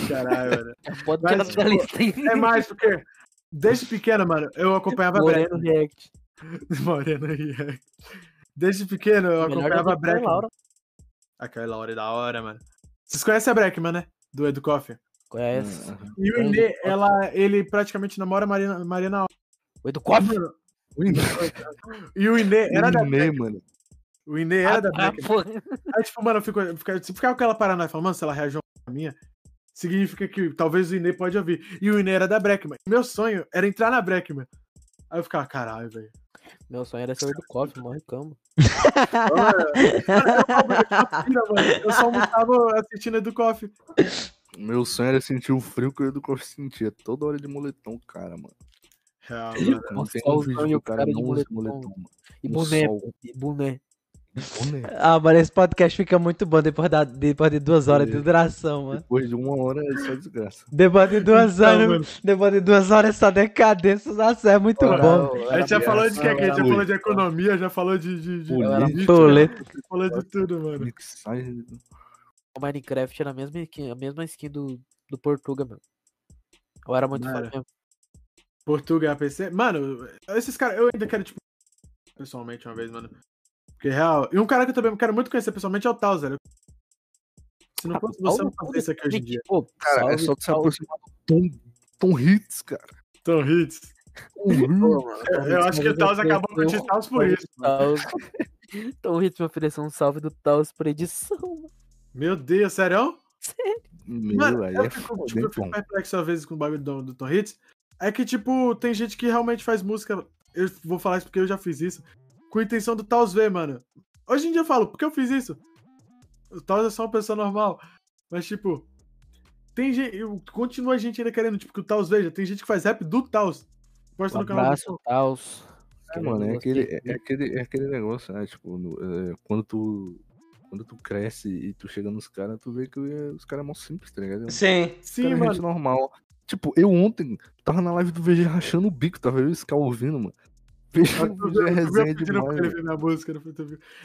Caralho, velho. Pode tirar tipo, da lista. É mais porque. Desde pequeno, mano, eu acompanhava Moreno Breck. React. Moreno React. Desde pequeno, eu Melhor acompanhava a Breck. Laura. Aquela Laura é da hora, mano. Vocês conhecem a Breckman, né? Do Edu Coffee. Conhece? Aham. E o Inê, ela, ele praticamente namora a Mariana Alves. O Edu Coffee? Mano, O Inê, E o Inê era da o Inê, Breck. mano. O Inê era da Ah, Breck. pô. Aí, tipo, mano, eu fico, eu ficar com aquela paranoia, falando, mano, se ela reagiu a minha, significa que talvez o Inê pode ouvir. E o Inê era da Breckman. Meu sonho era entrar na Breckman. Aí eu ficava, caralho, velho. Meu sonho era ser o Edu Coffee, morre cama. Eu só tava assistindo Edu Coffee. Meu sonho era sentir o frio que o Edu Coffee sentia. Toda hora de moletom, cara, mano. Real, mano. Não tem só um o vídeo sonho, que o cara cara de não usa moletom. moletom, mano. E boné, e boné. Ah, mano, esse podcast fica muito bom depois, da, depois de duas horas de duração, mano. Depois de uma hora é só desgraça. Depois de duas Então, horas, mano. depois de duas horas essa decadência, nossa, é muito Ora, bom. A gente já falou de que? A gente já falou de economia, já falou de. de, de, Política. Política. falou de tudo, mano. O Minecraft era a mesma skin, a mesma skin do, do Portuga, mano. Eu era muito fã era. mesmo. Portugal, PC. Mano, esses caras, eu ainda quero, tipo, pessoalmente uma vez, mano. Porque real. E um cara que eu também quero muito conhecer pessoalmente é o Tauser. Se não fosse você, eu não fazia isso aqui hoje em dia. Pô, Cara, é salve, só que salve. aproximar do Tom, Tom Hits, cara. Tom Hits. Mano, Eu, acho que o ofereceu acabou com o Taus por isso. Tom Hits me ofereceu um salve do Taos por edição, mano. Meu Deus, sério? Meu, Mano, é tipo, eu fico perplexo às vezes com o bagulho do, do Tom Hits. É que, tipo, tem gente que realmente faz música. Eu vou falar isso porque eu já fiz isso. Com a intenção do Taos ver, mano. Hoje em dia eu falo, por que eu fiz isso? O Taos é só uma pessoa normal. Mas, tipo. Tem gente. eu- Continua a gente ainda querendo, tipo, que o Taos veja. Tem gente que faz rap do Taos. Posta Um no canal. abraço, Taos. É, mano, é aquele, é, é aquele, é aquele negócio, né? Tipo, no- é, quando tu. Quando tu cresce e tu chega nos caras, tu vê que os caras é mó simples, tá ligado? Sim. Os Sim, caras é mano. gente normal. Tipo, eu ontem tava na live do VG rachando o bico, tava eu e o Scar ouvindo, mano. Vi resenha demais. ele mano. ver minha música.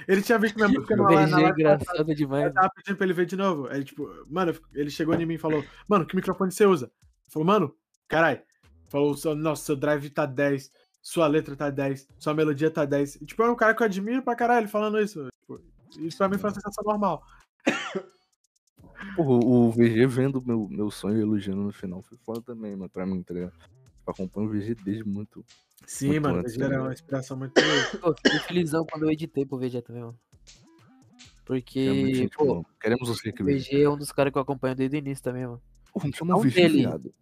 Ele tinha visto minha música na O live. É engraçado demais. Eu tava pedindo pra ele ver de novo. Aí, tipo, mano, ele chegou em mim e falou, mano, que microfone você usa? Falou, mano, carai. Falou, nossa, seu drive tá 10, sua letra tá 10, sua melodia tá 10. E, tipo, é um cara que eu admiro pra caralho falando isso. Tipo, isso pra mim foi uma sensação normal. Porra, o VG vendo meu, meu sonho elogiando no final foi foda também, mano, pra mim, tá ligado? Eu acompanho o VG desde muito. Sim, Muito mano, antes, isso era né? uma inspiração muito. Pô, fiquei felizão quando eu editei pro VG também, mano. É Porque, pô, boa. Queremos você aqui, o VG. VG é um dos caras que eu acompanho desde o início também, mano. Porra, me chama Não o VG, dele. viado.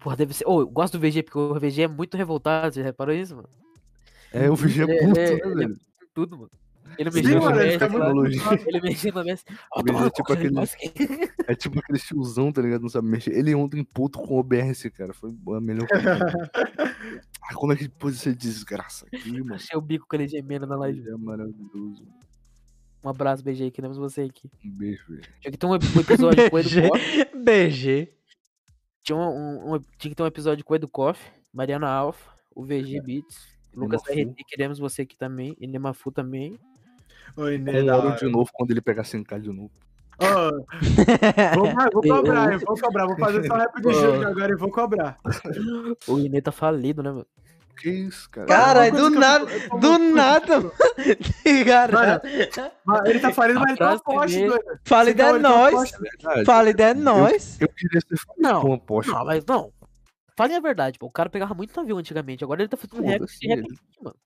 Porra, deve ser. Ô, eu gosto do VG, porque o VG é muito revoltado, você reparou isso, mano? É, o VG é Ele- puto, ele- né, ele- velho? Tudo, mano. Ele mexeu no mano, ele mexeu O toma VG é tipo aquele- que- É tipo aquele tiozão, tá ligado? Não sabe mexer. Ele ontem puto com OBS, cara. Foi a melhor coisa. ah, como é que pôs essa desgraça aqui, mano? Achei o bico com ele gemendo na live. É maravilhoso. Um abraço, BG, queremos você aqui. Um beijo, velho. Tinha que ter um episódio com o Edu BG. Koff. BG. Tinha, um, um- tinha que ter um episódio com o Edu Koff, Mariana Alfa, o VG Beats, Lucas. RT, queremos você aqui também, e Nemafu também. Com o da Oro hora. de novo quando ele pegar 5k de novo. Ó, vou, vou cobrar, eu vou cobrar. Vou fazer só rap de Júnior agora e vou cobrar. O Inê tá falido, né, mano? Que isso, cara? Caralho, Uma coisa do eu- nada, eu tô do nada, mano. Caralho. Mas Ele tá falando, mas ele tá dele- doido. Cara, ideia é nós. forte. É é nós. Eu queria ser Não, com Porsche. Não, mas não. Falem a verdade, pô. O cara pegava muito navio antigamente. Agora ele tá fazendo rap rap, mano.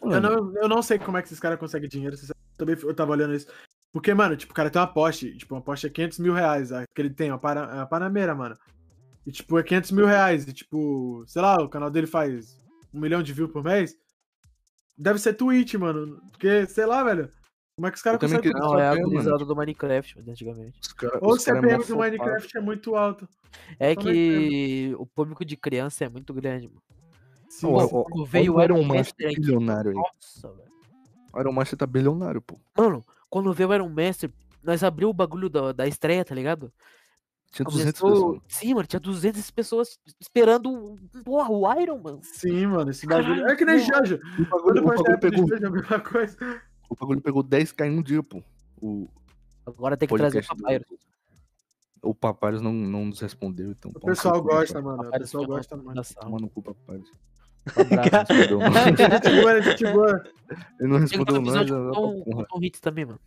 Eu não, eu não sei como é que esses caras conseguem dinheiro. Também eu tava olhando isso. Porque, mano, tipo, o cara tem uma Porsche. Tipo, uma Porsche é 500 mil reais. A que ele tem, uma, para, é uma Panamera, mano. E, tipo, é 500 mil reais. E, tipo, sei lá, o canal dele faz um milhão de views por mês. Deve ser Twitch, mano. Porque, sei lá, velho. Como é que os caras conseguem. Não, é a gurizada do Minecraft, antigamente. os cara, Ou o cara é CPM do. Minecraft é muito alto. É Como é que o público de criança é muito grande, mano. Sim, ó, Quando olha veio o o Iron Master aqui, bilionário aí. nossa, velho. O Iron Master tá bilionário, pô. Mano, quando veio o Iron Master, nós abriu o bagulho da, da estreia, tá ligado? Tinha 200 Começou... pessoas. Sim, mano, tinha 200 pessoas esperando o- porra, o Iron, mano. Sim, mano, esse bagulho. É que nem Jojo. O bagulho, o bagulho pegou, Jojo, a mesma coisa. o bagulho pegou 10k em um dia, pô. O Agora tem que trazer o Papyrus. O Papyrus não, não nos respondeu, então. O pessoal gosta, mano. O pessoal gosta, mano. fundação. Toma no cu, Papyrus. Abraço. Ele não respondeu, não. Gente boa. Ele não respondeu, um com o- com Tom Hits também, mano.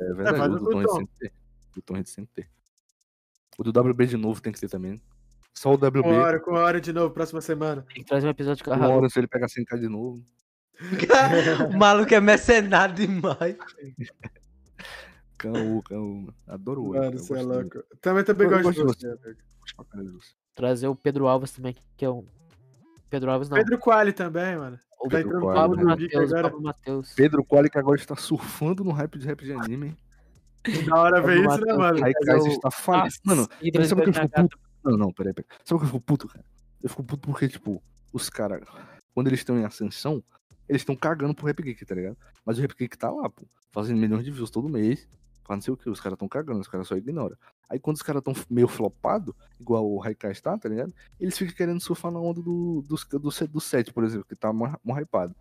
É É, verdade, faz o do Tom Tom. Hits tem. O do Tom Hits tem que ter. O do WB de novo tem que ter também. Só o WB. Com hora, com hora de novo, próxima semana. Tem que trazer um episódio com a Uma Haru. hora se ele pegar 100k de novo. o maluco é mercenário demais. Caô, caô. Adoro o Oi, Mano, você é louco. Também também Eu gosto de de de você. Trazer o Pedro Alves também, que é um. Pedro Alves não. Pedro Quali também, mano. o tá Pedro Quali, Pablo né? Matheus, agora. Pablo Matheus. Pedro Quali que agora está surfando no hype de rap de anime. hein? Da hora ver isso, né, mano? Aí Mas Kais eu- está. Nossa, Mano, mas sabe o que eu fico puto? Não, não, peraí, peraí. Sabe o que eu fico puto, cara? Eu fico puto porque, tipo, os caras, quando eles estão em ascensão, eles estão cagando pro Rap Geek, tá ligado? Mas o Rap Geek tá lá, pô, fazendo milhões de views todo mês, fazendo não sei o que, os caras tão cagando, os caras só ignoram. Aí quando os caras tão meio flopado, igual o Haikai está, tá ligado? Eles ficam querendo surfar na onda do, do, do, set- do set, por exemplo, que tá mó hypado.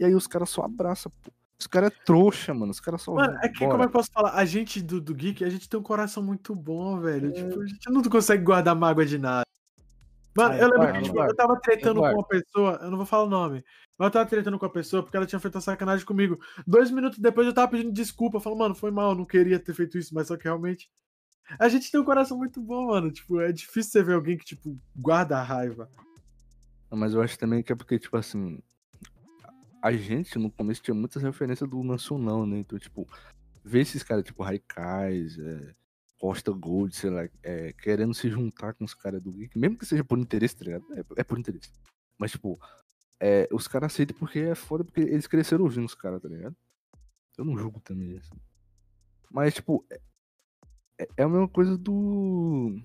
E aí os caras só abraçam, pô. Os caras é trouxa, mano. Os caras só. Mano, é que como é que eu posso falar? A gente do, do Geek, a gente tem um coração muito bom, velho. Tipo, a gente não consegue guardar mágoa de nada. Mano, eu lembro que eu tipo, eu tava tretando com uma pessoa, eu não vou falar o nome, mas eu tava tretando com a pessoa porque ela tinha feito uma sacanagem comigo. Dois minutos depois eu tava pedindo desculpa, falando, mano, foi mal, não queria ter feito isso, mas só que realmente. A gente tem um coração muito bom, mano. Tipo, é difícil você ver alguém que, tipo, guarda a raiva. Não, Mas eu acho também que é porque, tipo assim. A gente no começo tinha muitas referências do nacional, né? Então, tipo, ver esses caras tipo Raikais, é, Costa Gold, sei lá, é, querendo se juntar com os caras do Geek, mesmo que seja por interesse, tá ligado? É, é por interesse. Mas, tipo, é, os caras aceitam porque é foda, porque eles cresceram ouvindo os caras, tá ligado? Eu não julgo também, assim. Mas, tipo, é, é- a mesma coisa do.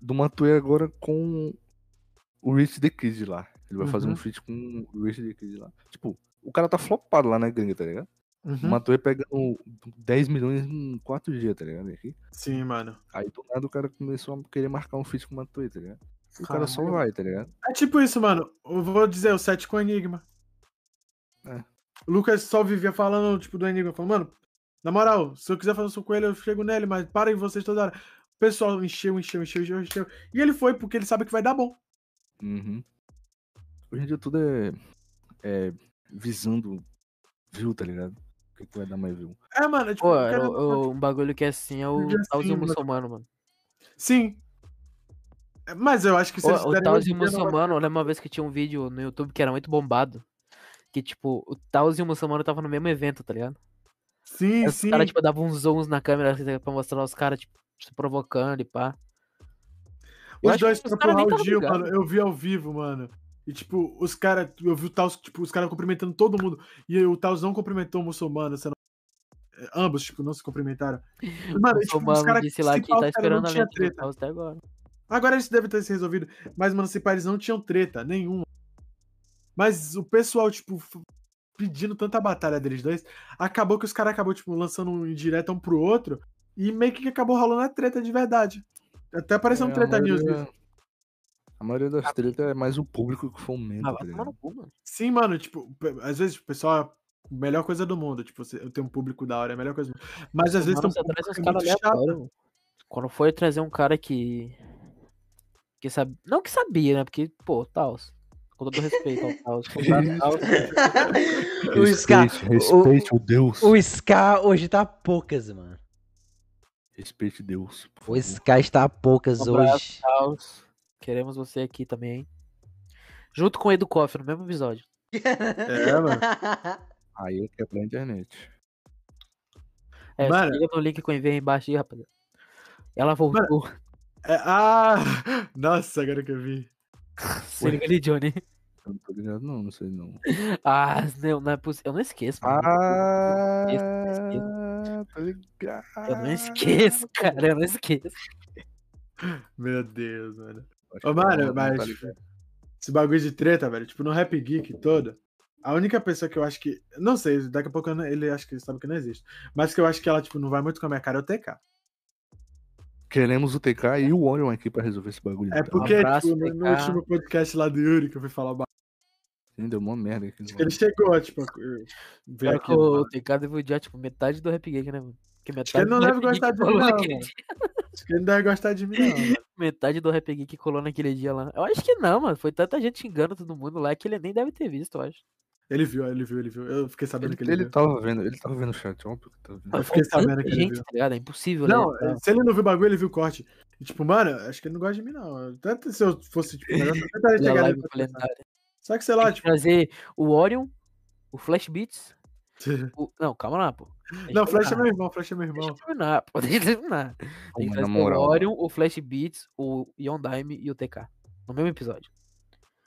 Do Matuê agora com o Rich the Kid lá. Ele vai fazer um Uhum. feat com o Rich the Kid lá. Tipo, o cara tá flopado lá na gringa, tá ligado? O Uhum. Matuê pegando 10 milhões em 4 dias, tá ligado? Aqui. Sim, mano. Aí do nada o cara começou a querer marcar um feat com o Matuê, tá ligado? E o cara só vai, tá ligado? É tipo isso, mano. Eu vou dizer, o set com Enigma. É. O Lucas só vivia falando, tipo, do Enigma. Falando, mano, na moral, se eu quiser fazer um som com ele, eu chego nele, mas parem vocês toda hora. O pessoal encheu, encheu, encheu, encheu, encheu. E ele foi porque ele sabe que vai dar bom. Uhum. Hoje em dia tudo é, é visando view, tá ligado? O que, que vai dar mais view? É, mano, é tipo, Pô, eu o- um bagulho que é assim é o assim, Tauzinho mano. muçulmano, mano. Sim. É, Mas eu acho que se eles O, Tauzinho muçulmano, eu lembro uma vez que tinha um vídeo no YouTube que era muito bombado. Que, tipo, o Tauzinho muçulmano tava no mesmo evento, tá ligado? Sim, Os sim. caras, tipo, davam uns zooms na câmera assim, pra mostrar os caras, tipo, se provocando e pá. Eu Os dois que os foram cara pro nem Raul tava Gil, mano. Eu vi ao vivo, mano. E, tipo, os caras. Eu vi o Taos, tipo, os caras cumprimentando todo mundo. E o Taos não cumprimentou o muçulmano. Você não... é, Ambos, tipo, não se cumprimentaram. Mano, O e, tipo, os muçulmano caras. disse lá que tá os esperando a do treta. Até agora. Agora isso deve ter se resolvido. Mas, mano, se pá, eles não tinham treta nenhuma. Mas o pessoal, tipo, pedindo tanta batalha deles dois, acabou que os caras acabou, tipo, lançando um indireta um pro outro. E meio que acabou rolando a treta de verdade. Até apareceu um É, a treta news disso. A maioria das tretas é mais o público que fomenta, Ah, tá mano. Sim, mano, tipo, às vezes o pessoal melhor coisa do mundo. Tipo, você- eu tenho um público da hora, é a melhor coisa do mundo. Mas às vezes Mano, tem um público é muito chato. mano. Quando foi trazer um cara que. Que sabe. Não que sabia, né? Porque, pô, tal. Com todo respeito ao Taos. o Ska, Respeite, respeite o Deus. o Ska hoje tá poucas, mano. Respeite Deus. O. Ska está a poucas Um abraço. hoje. Taos. Queremos você aqui também. Junto com o Edu Koff no mesmo episódio. É, mano. Aí é que é pra internet. É, Mano. no link que eu enviei aí embaixo aí, rapaziada. Ela voltou. É, ah! Nossa, agora que eu vi. Se liga ali, Johnny. Eu não tô ligado, não, não sei não. Ah, não, não é possível. Eu não esqueço, mano. Ah, esqueço, tá ligado. Eu não esqueço, cara. Eu não esqueço. Meu Deus, mano. Acho Ô, mano, não, não mas tá ligado. esse bagulho de treta, velho, tipo, no Rap Geek todo, a única pessoa que eu acho que. Não sei, daqui a pouco eu não- ele acha que ele sabe que não existe. Mas que eu acho que ela, tipo, não vai muito com a minha cara é o TK. Queremos o TK e o Orion aqui pra resolver esse bagulho. É porque, abraço, tipo, no, no TK. último podcast lá do Yuri, que eu fui falar Sim, deu uma merda aqui. acho que ele chegou, tipo, aqui. que o TK deve odiar, tipo, metade do Rap Geek, né, mano? Porque metade ele não deve gostar de mim, não. Acho que ele não deve gostar de mim, não. Metade do Rap Geek colou naquele dia lá. Eu acho que não, mano. Foi tanta gente xingando todo mundo lá que ele nem deve ter visto, eu acho. Ele viu, ele viu, ele viu. Eu fiquei sabendo Ele, que ele, ele viu. tava vendo, ele tava vendo o chat, que tava vendo. Eu fiquei sabendo que ele gente, viu. tá ligado? É impossível, Não, né? se ele não viu o bagulho, ele viu o corte. E, tipo, mano, acho que ele não gosta de mim, não. Tanto se eu fosse, tipo, eu tentaria chegar nele. Só que, sei lá, Tem que tipo. trazer o Orion, o Flash Beats. o- Não, calma lá, pô. Deixa Não, Flash é meu irmão, Flash é meu Deixa irmão. eu terminar, pô. Deixa eu terminar. Tem que trazer o Orion, o Flash Beats, o Yondaime e o TK. No mesmo episódio.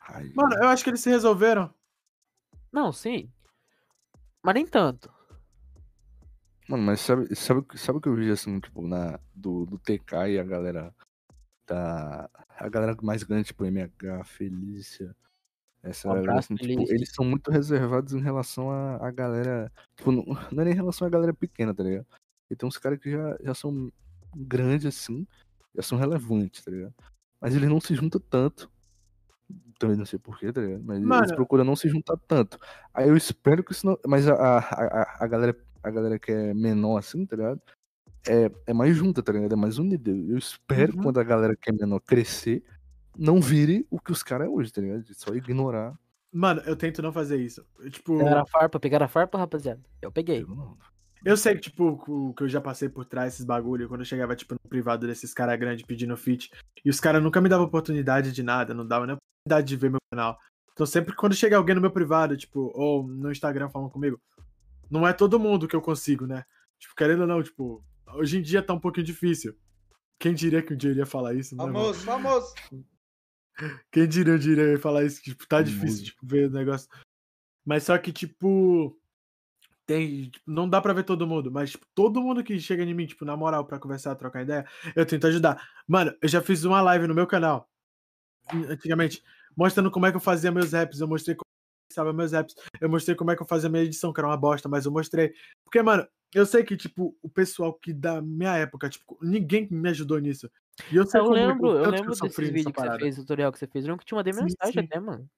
Ai, Mano, eu acho que eles se resolveram. Não, sim. Mas nem tanto. Mano, mas sabe, sabe, o que- sabe o que eu vi assim, tipo, na, do, do TK e a galera da. A galera mais grande, tipo, MH, Felícia. Essa Um galera, assim, tipo, eles são muito reservados em relação à à galera. Tipo, não, não é nem em relação à galera pequena, tá ligado? E tem uns caras que já, já são grandes assim, já são relevantes, tá ligado? Mas eles não se juntam tanto. Também não sei porquê, tá ligado? Mas eles Mano. procuram não se juntar tanto. Aí eu espero que isso não. Mas a, a, a, galera, a galera que é menor assim, tá ligado? É, é mais junta, tá ligado? É mais unida. Eu espero Uhum. quando a galera que é menor crescer, não vire o que os caras é hoje, tá ligado? De só ignorar. Mano, eu tento não fazer isso. Eu, tipo, Pegaram a farpa, pegaram a farpa, rapaziada. Eu peguei. Eu não. Eu sei que, tipo, o que eu já passei por trás desses bagulho, quando eu chegava, tipo, no privado desses caras grandes pedindo fit, e os caras nunca me davam oportunidade de nada, não davam nem oportunidade de ver meu canal. Então sempre que quando chega alguém no meu privado, tipo, ou no Instagram falando comigo, não é todo mundo que eu consigo, né? Tipo, querendo ou não, tipo, hoje em dia tá um pouquinho difícil. Quem diria que um dia eu iria falar isso, né? mano? Famoso, famoso. Quem diria, eu diria eu ia falar isso, tipo, tá Famoso. difícil, tipo, ver o negócio. Mas só que, tipo, tem, tipo, não dá pra ver todo mundo, mas, tipo, todo mundo que chega em mim, tipo, na moral, pra conversar, trocar ideia, eu tento ajudar. Mano, eu já fiz uma live no meu canal, antigamente, mostrando como é que eu fazia meus raps, eu mostrei como eu estava meus raps, eu mostrei como é que eu fazia minha edição, que era uma bosta, mas eu mostrei. Porque, mano, eu sei que, tipo, o pessoal que da minha época, tipo, ninguém me ajudou nisso. E eu sei Eu lembro, eu que lembro nessa vídeos que você fez, tutorial que você fez. Eu lembro que te mandei Sim, mensagem sim. até, mano.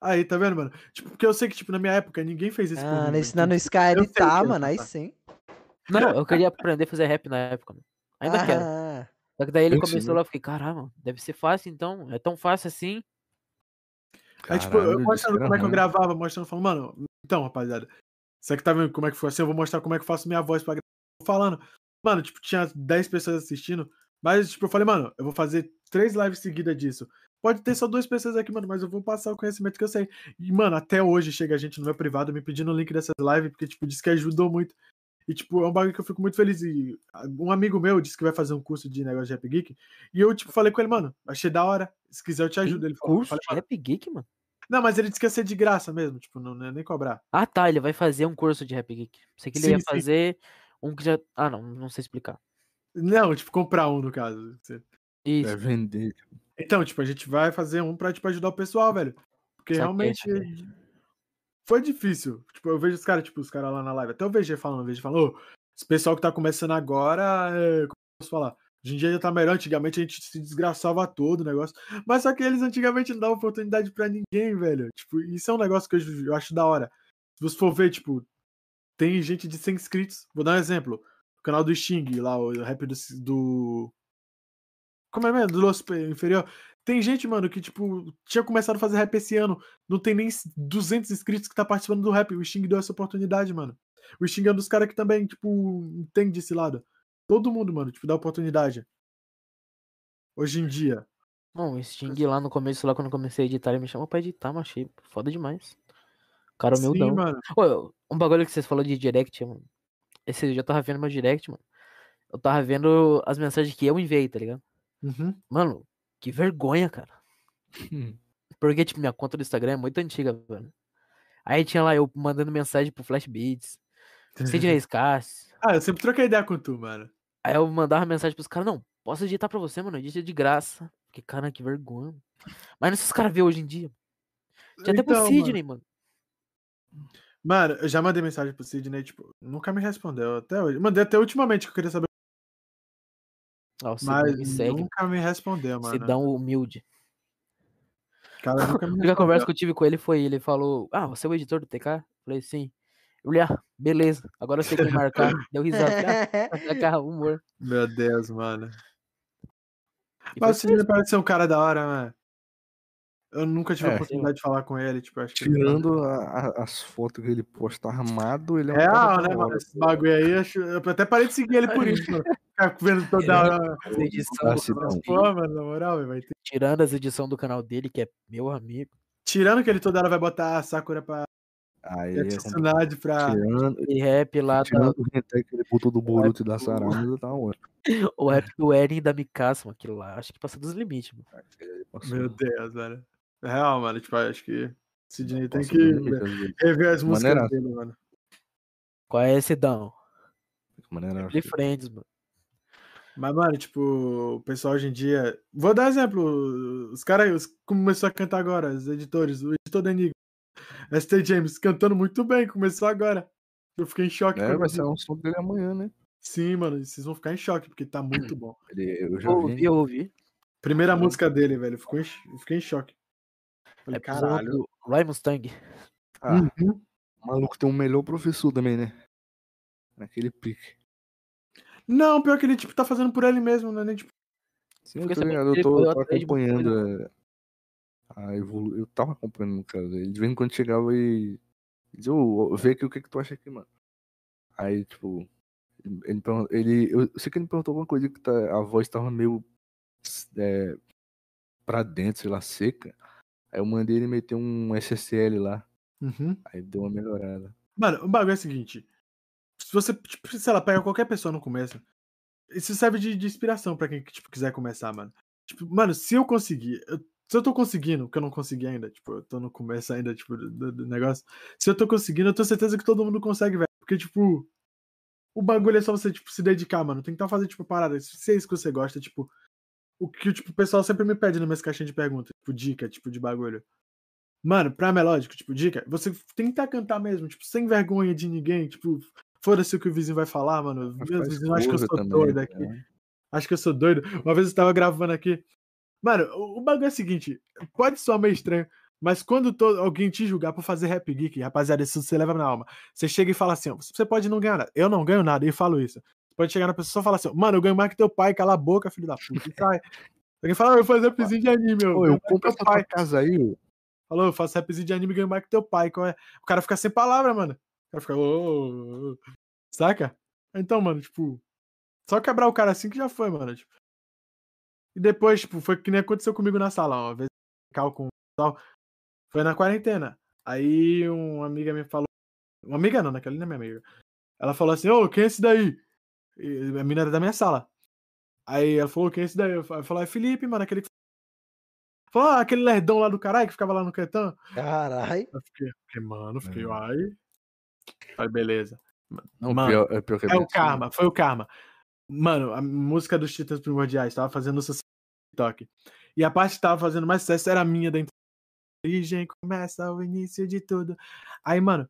Aí, tá vendo, mano? Tipo, porque eu sei que, tipo, na minha época, ninguém fez isso Ah, mim, não mano. ensinando o Então, Sky a eu sei o que editar, é mano. Aí sim. Não, eu queria aprender a fazer rap na época, mano. Ainda quero. Ah, Só que daí ele Eu começou ensino. lá, eu fiquei, caralho, mano, deve ser fácil então. É tão fácil assim. Aí, tipo, eu Caralho, mostrando como é que eu gravava, mostrando, falando, mano, então, rapaziada, você que tá vendo como é que foi assim, eu vou mostrar como é que eu faço minha voz pra gravar falando. Mano, tipo, tinha 10 pessoas assistindo, mas, tipo, eu falei, mano, eu vou fazer três lives seguidas disso. Pode ter só duas pessoas aqui, mano, mas eu vou passar o conhecimento que eu sei. E, mano, até hoje chega gente no meu privado me pedindo o link dessas lives, porque, tipo, disse que ajudou muito. E, tipo, é um bagulho que eu fico muito feliz. E um amigo meu disse que vai fazer um curso de negócio de Rap Geek. E eu, tipo, falei com ele, mano, achei da hora. Se quiser, eu te ajudo. Ele falou. Eu Curso falei, de "Mano, rap geek, mano. não, mas ele disse que ia ser de graça mesmo, tipo, não, não é nem cobrar. Ah, tá, ele vai fazer um curso de rap geek. Sei que ele Sim, ia sim. fazer um que já. Ah, não, não sei explicar. Não, tipo, comprar um, no caso. Isso. É vender. Então, tipo, a gente vai fazer um pra, tipo, ajudar o pessoal, velho. Porque Saquei, realmente saquei. foi difícil. Tipo, eu vejo os caras, tipo, os caras lá na live. Até o VG falando, o VG falando, ô, esse pessoal que tá começando agora, é, como eu posso falar? Hoje em dia já tá melhor, antigamente a gente se desgraçava todo o negócio. Mas só que eles antigamente não davam oportunidade pra ninguém, velho. Tipo, isso é um negócio que eu, eu acho da hora. Se você for ver, tipo, tem gente de 100 inscritos. Vou dar um exemplo. O canal do Xing, lá, o rap do. do... Como é mesmo? Do Los Inferior. Tem gente, mano, que, tipo, tinha começado a fazer rap esse ano. Não tem nem 200 inscritos que tá participando do rap. O Xing deu essa oportunidade, mano. O Xing é um dos caras que também, tipo, entende esse lado. Todo mundo, mano, tipo, dá oportunidade. Hoje em dia. Não, o Sting lá no começo, lá quando eu comecei a editar, ele me chamou pra editar, mas achei foda demais. Cara Sim, humildão. mano. Ô, um bagulho que vocês falaram de direct, mano. Esse eu tava vendo meu direct, mano. Eu tava vendo as mensagens que eu enviei, tá ligado? Uhum. Mano, que vergonha, cara. Porque, tipo, minha conta do Instagram é muito antiga, velho. Aí tinha lá eu mandando mensagem pro Flashbeats. Sidney Scass. Ah, eu sempre troquei ideia com tu, mano. Aí eu mandava mensagem pros caras, não, posso editar pra você, mano, edita de graça. Porque, cara, que vergonha. Mas não esses caras vê hoje em dia. Tinha até pro Então, Sidney, mano. Mano, eu já mandei mensagem pro Sidney, tipo, nunca me respondeu até hoje. Mandei até ultimamente que eu queria saber, Ó, mas me segue. nunca me respondeu, mano. Sidão humilde. Cara nunca me A conversa que eu tive com ele foi, ele falou, ah, você é o editor do TK? Eu falei, sim. Falei, ah, beleza, agora eu sei quem marcar. Deu risada. Ah, humor. Meu Deus, mano. E Mas parece ser um cara da hora, mano. Eu nunca tive a É. oportunidade de falar com ele, tipo, acho que. ele- Tirando a- a- as fotos que ele posta armado, ele é um Real, cara né, mano? Esse bagulho aí, acho... eu até parei de seguir ele por isso, mano. Ficar vendo toda hora. as edição na moral, vai ter. tirando as edições do canal dele, que é meu amigo. Tirando que ele toda hora vai botar a Sakura pra. Aí a é. Tsunade pra. Tirando, E rap lá, da, tirando o hentai que ele botou do Boruto e da Saranda, tá ótimo. o rap do Eren e da Mikasa, mano, aquilo lá, acho que passa dos limites, mano. Meu Deus, velho. Real, mano, tipo, acho que. Sidney tem que rever as músicas dele, mano. Qual é esse Dão? Maneira- De Friends, mano. Mas, mano, tipo, o pessoal hoje em dia. Vou dar exemplo. Os caras começou a cantar agora, os editores, o editor da Enigma. ST James cantando muito bem, começou agora. Eu fiquei em choque. É, vai eu ser um som dele amanhã, né? Sim, mano, vocês vão ficar em choque, porque tá muito bom. Eu já Eu vi. ouvi, eu ouvi. Primeira Sim. música dele, velho, ficou em, cho- eu fiquei em choque. Falei, É caralho. Ryan Mustang. Ah, Uhum. o maluco tem um melhor professor também, né? Naquele pique. Não, pior que ele, tipo, tá fazendo por ele mesmo, né? Nem, tipo, Sim, eu tô ligado, eu tô, tô atrás de muita acompanhando é, a evolu... Eu tava acompanhando o cara. Ele de vez em quando chegava e. Dizia, ô, ô, vê aqui o que que tu acha aqui, mano. Aí, tipo. Ele, ele- eu sei que ele me perguntou alguma coisa que tá- a voz tava meio. É, pra dentro, sei lá, seca. Aí eu mandei ele meter um SSL lá. uhum. Aí deu uma melhorada. Mano, o bagulho é o seguinte. Se você, tipo, sei lá, pega qualquer pessoa no começo, isso serve de, de inspiração pra quem tipo, quiser começar, mano. Tipo, mano, se eu conseguir, eu- se eu tô conseguindo, que eu não consegui ainda, tipo, eu tô no começo ainda, tipo, do, do- negócio. Se eu tô conseguindo, eu tenho certeza que todo mundo consegue, velho. Porque, tipo, o bagulho é só você, tipo, se dedicar, mano. Tentar fazer, tipo, parada. Se é isso que você gosta, tipo, o que tipo, o pessoal sempre me pede nas minhas caixinhas de perguntas, tipo, dica, tipo, de bagulho. Mano, pra melódico, tipo, dica, você tentar cantar mesmo, tipo, sem vergonha de ninguém, tipo, foda-se o que o vizinho vai falar, mano. Faz vizinhos acham que eu sou também, doido aqui. cara. Acho que eu sou doido. Uma vez eu tava gravando aqui. Mano, o, o bagulho é o seguinte: pode soar meio estranho, mas quando to- alguém te julgar por fazer rap geek, rapaziada, isso você leva na alma. Você chega e fala assim: ó, você pode não ganhar nada. Eu não ganho nada, e falo isso. Você pode chegar na pessoa e falar assim: mano, eu ganho mais que teu pai, cala a boca, filho da puta. E sai. Alguém fala, "Ah, eu vou fazer rapzinho de anime, eu. Ô, eu compro essa pai. tua casa aí. Falou, eu faço rapzinho de anime e ganho mais que teu pai. Qual é? O cara fica sem palavra, mano. Cara fica. "Ô, ô, ô". Saca? Então, mano, tipo. Só quebrar o cara assim que já foi, mano. Tipo. E depois, tipo, foi que nem aconteceu comigo na sala. Uma vez cal com tal. Foi na quarentena. Aí uma amiga me falou. Uma amiga não, naquela não é minha amiga. Ela falou assim, ô, quem é esse daí? E a menina era da minha sala. Aí ela falou, quem é esse daí? Eu falei, é Felipe, mano, aquele que. Falou, ah, aquele lerdão lá do caralho que ficava lá no Quetão. Caralho. Eu fiquei, fiquei, mano, fiquei, É. ai. Aí, beleza. Não, Mano, pior, é pior que É o karma, foi o karma. Mano, a música dos Titãs Primordiais tava fazendo sucesso no TikTok. E a parte que tava fazendo mais sucesso era a minha da origem, começa o início de tudo. Aí, mano,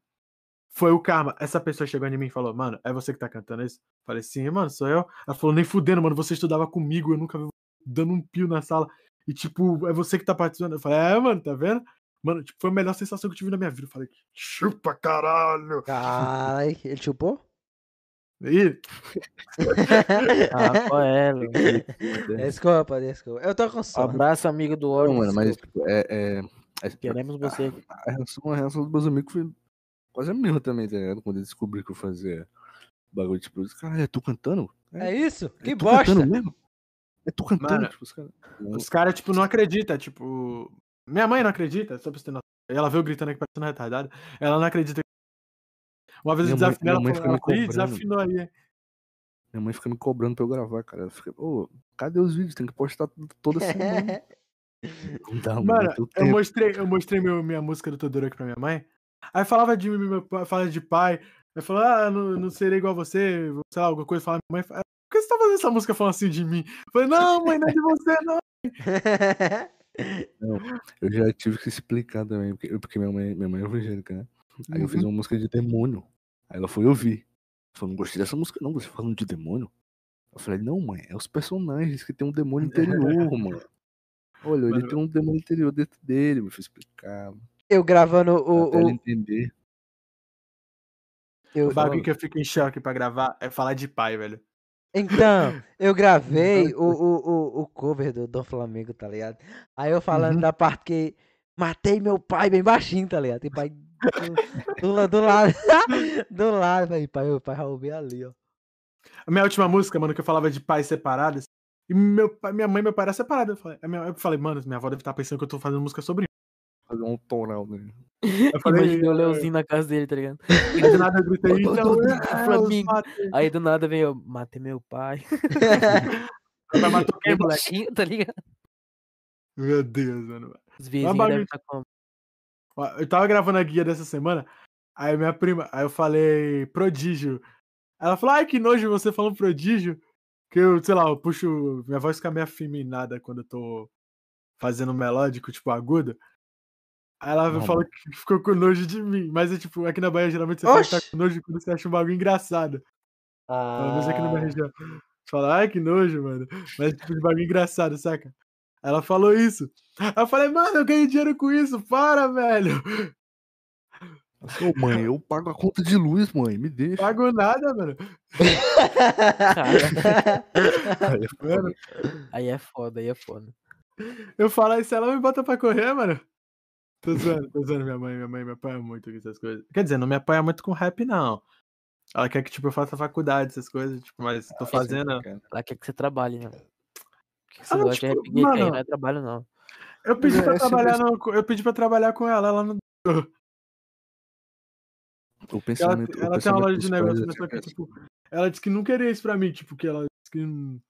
foi o karma. Essa pessoa chegou em mim e falou, mano, é você que tá cantando isso? Falei, sim, mano, sou eu. Ela falou, nem fudendo, mano, você estudava comigo, eu nunca vi dando um pio na sala. E, tipo, é você que tá participando. Eu falei, é, mano, tá vendo? Mano, tipo, foi a melhor sensação que eu tive na minha vida. Eu falei, chupa caralho! Ai, ele chupou? Ih, Ah, qual é, Léo? Desculpa, desculpa. Eu tô com sono. Abraço, amigo do Não, Oro. mano, mas tipo, é, é, é- Queremos você. A reação, a reação dos meus amigos foi quase a mesma também, tá ligado? Quando eles descobriram que eu fazia bagulho, tipo, os caras, é tu cantando? É isso? É Que tu bosta! cantando mesmo? É tu cantando, Mano, tipo, os caras. os caras, tipo, não acreditam. Tipo, minha mãe não acredita, só pra você ter noção. Ela veio gritando aqui parecendo retardada. Ela não acredita. Uma vez eu Minha mãe- desafinei ela, falou, ela, desafinou aí. hein?" Minha mãe fica me cobrando pra eu gravar, cara. Ela fica, ô, cadê os vídeos? Tem que postar toda semana. Não dá, mano. Eu tempo. mostrei, eu mostrei meu, minha música do Todoro aqui pra minha mãe. Aí falava de meu falava de pai. Aí falou, ah, não, não serei igual a você, sei lá, alguma coisa. Falava minha mãe. Por que você tá fazendo essa música falando assim de mim? Eu falei, não, mãe, não é de você, não. Eu já tive que explicar também, porque, porque minha, mãe, minha mãe é evangélica, né? Aí eu fiz uma música de demônio. Aí ela foi ouvir. Falou, não gostei dessa música não, você falando de demônio? Eu falei, não, mãe, é os personagens que tem um demônio interior, mano. Olha, ele Mano, tem um demônio interior dentro dele, me fez explicar. Eu gravando o. até o, entender. eu- O bagulho que eu fico em choque pra gravar é falar de pai, velho. Então, eu gravei o, o, o, o cover do Dom Flamengo, tá ligado? Aí eu falando Uhum. da parte que matei meu pai bem baixinho, tá ligado? E pai do, do, do lado, do lado, aí pai, meu pai Raul bem ali, ó. A minha última música, mano, que eu falava de pais separados. E meu pai, minha mãe e meu pai eram separados. Eu falei, eu falei, mano, minha avó deve estar pensando que eu tô fazendo música sobre. Fazer um toral, né? Eu falei, Imaginei o Leozinho na casa dele, tá ligado? aí do nada eu gritei, então, é, eu Flamengo. Aí do nada veio, matei meu pai. Quem, moleque? tá ligado? Meu Deus, mano. Os vizinhos devem estar com. Ó, Eu tava gravando a guia dessa semana, aí minha prima, aí eu falei prodígio. Ela falou, ai que nojo você falando prodígio. Que eu, sei lá, eu puxo. Minha voz fica meio afeminada quando eu tô fazendo melódico, tipo agudo. Aí ela Não, falou que ficou com nojo de mim. Mas é tipo, aqui na Bahia geralmente você fala que tá Oxi! com nojo quando você acha um bagulho engraçado. Pelo menos aqui na minha Ah, região. Você fala, ai que nojo, mano. Mas tipo de bagulho engraçado, saca? Ela falou isso. Aí eu falei, mano, eu ganhei dinheiro com isso, para, velho. Ô, mãe, eu pago a conta de luz, mãe, me deixa. Pago nada, mano. Aí falei, Mano, Aí é foda, aí é foda. eu falo isso, ela me bota pra correr, mano. Tô zoando, tô zoando minha mãe, minha mãe me apoia muito com essas coisas. Quer dizer, não me apoia muito com rap, não. Ela quer que, tipo, eu faça faculdade, essas coisas, tipo, mas tô fazendo. cara. Ela quer que você trabalhe, né? Que você Ah, gosta tipo, de rap gay, mano, não é trabalho, não. Eu pedi Mas pra é trabalhar no, eu pedi pra trabalhar com ela, ela não. O Ela, pensamento, o ela tem uma loja de negócio, é mas só que, tipo, ela disse que não queria isso pra mim, tipo, que ela disse que não-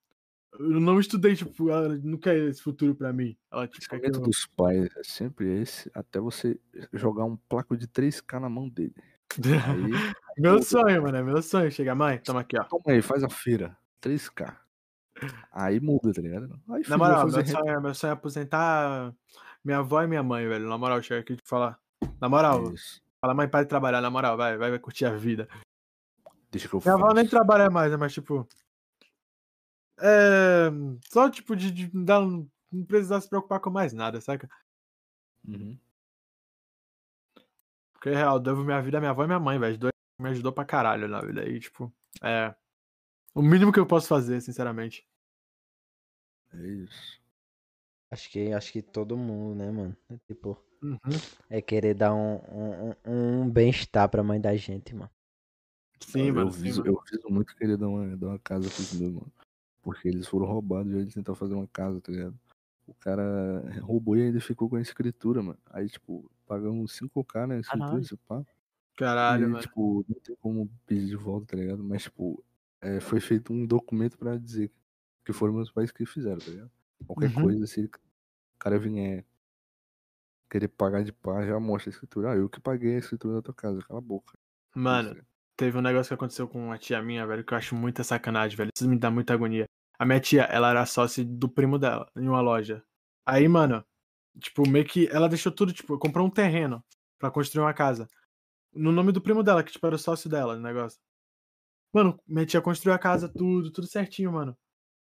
eu não estudei, tipo, ela não quer esse futuro pra mim. Ela O tipo, que pensamento dos pais é sempre esse, até você jogar um placo de 3K na mão dele. Aí, Meu sonho, mano, é meu sonho. Chega, mãe, toma aqui, ó. toma aí, faz a feira. 3K. Aí muda, tá ligado? Aí, Na moral, meu sonho, é- meu sonho é aposentar minha avó e minha mãe, velho. Na moral, chega aqui de falar. Na moral, Isso. fala, mãe, para de trabalhar, na moral, vai, vai, vai curtir a vida. Deixa que eu Minha avó nem trabalha mais, né, mas tipo. É. Só tipo de, de dar um- não precisar se preocupar com mais nada, saca? Uhum. Porque, real, eu devo minha vida à minha avó e minha mãe, velho. Os dois me ajudou pra caralho na vida. aí tipo, é. O mínimo que eu posso fazer, sinceramente. É isso. Acho que, acho que todo mundo, né, mano? É tipo, Uhum. é querer dar um, um, um- bem-estar pra mãe da gente, mano. Sim, eu, mano. eu, sim, viso, mano. eu viso muito querer dar uma, dar uma casa pros meus, mano. Porque eles foram roubados e eles tentaram fazer uma casa, tá ligado? O cara roubou e ainda ficou com a escritura, mano. Aí, tipo, pagamos 5k na escritura, esse pá. Caralho, e, mano. tipo, não tem como pedir de volta, tá ligado? Mas, tipo, é, foi feito um documento pra dizer que foram meus pais que fizeram, tá ligado? Qualquer Uhum. coisa, se o cara vier querer pagar de pá, já mostra a escritura. Ah, eu que paguei a escritura da tua casa, cala a boca. Mano, Isso, teve um negócio que aconteceu com uma tia minha, velho, que eu acho muita sacanagem, velho. Isso me dá muita agonia. A minha tia, ela era sócia do primo dela, em uma loja. Aí, mano, tipo, meio que ela deixou tudo, tipo, comprou um terreno pra construir uma casa. No nome do primo dela, que, tipo, era o sócio dela, o negócio. Mano, minha tia construiu a casa, tudo, tudo certinho, mano.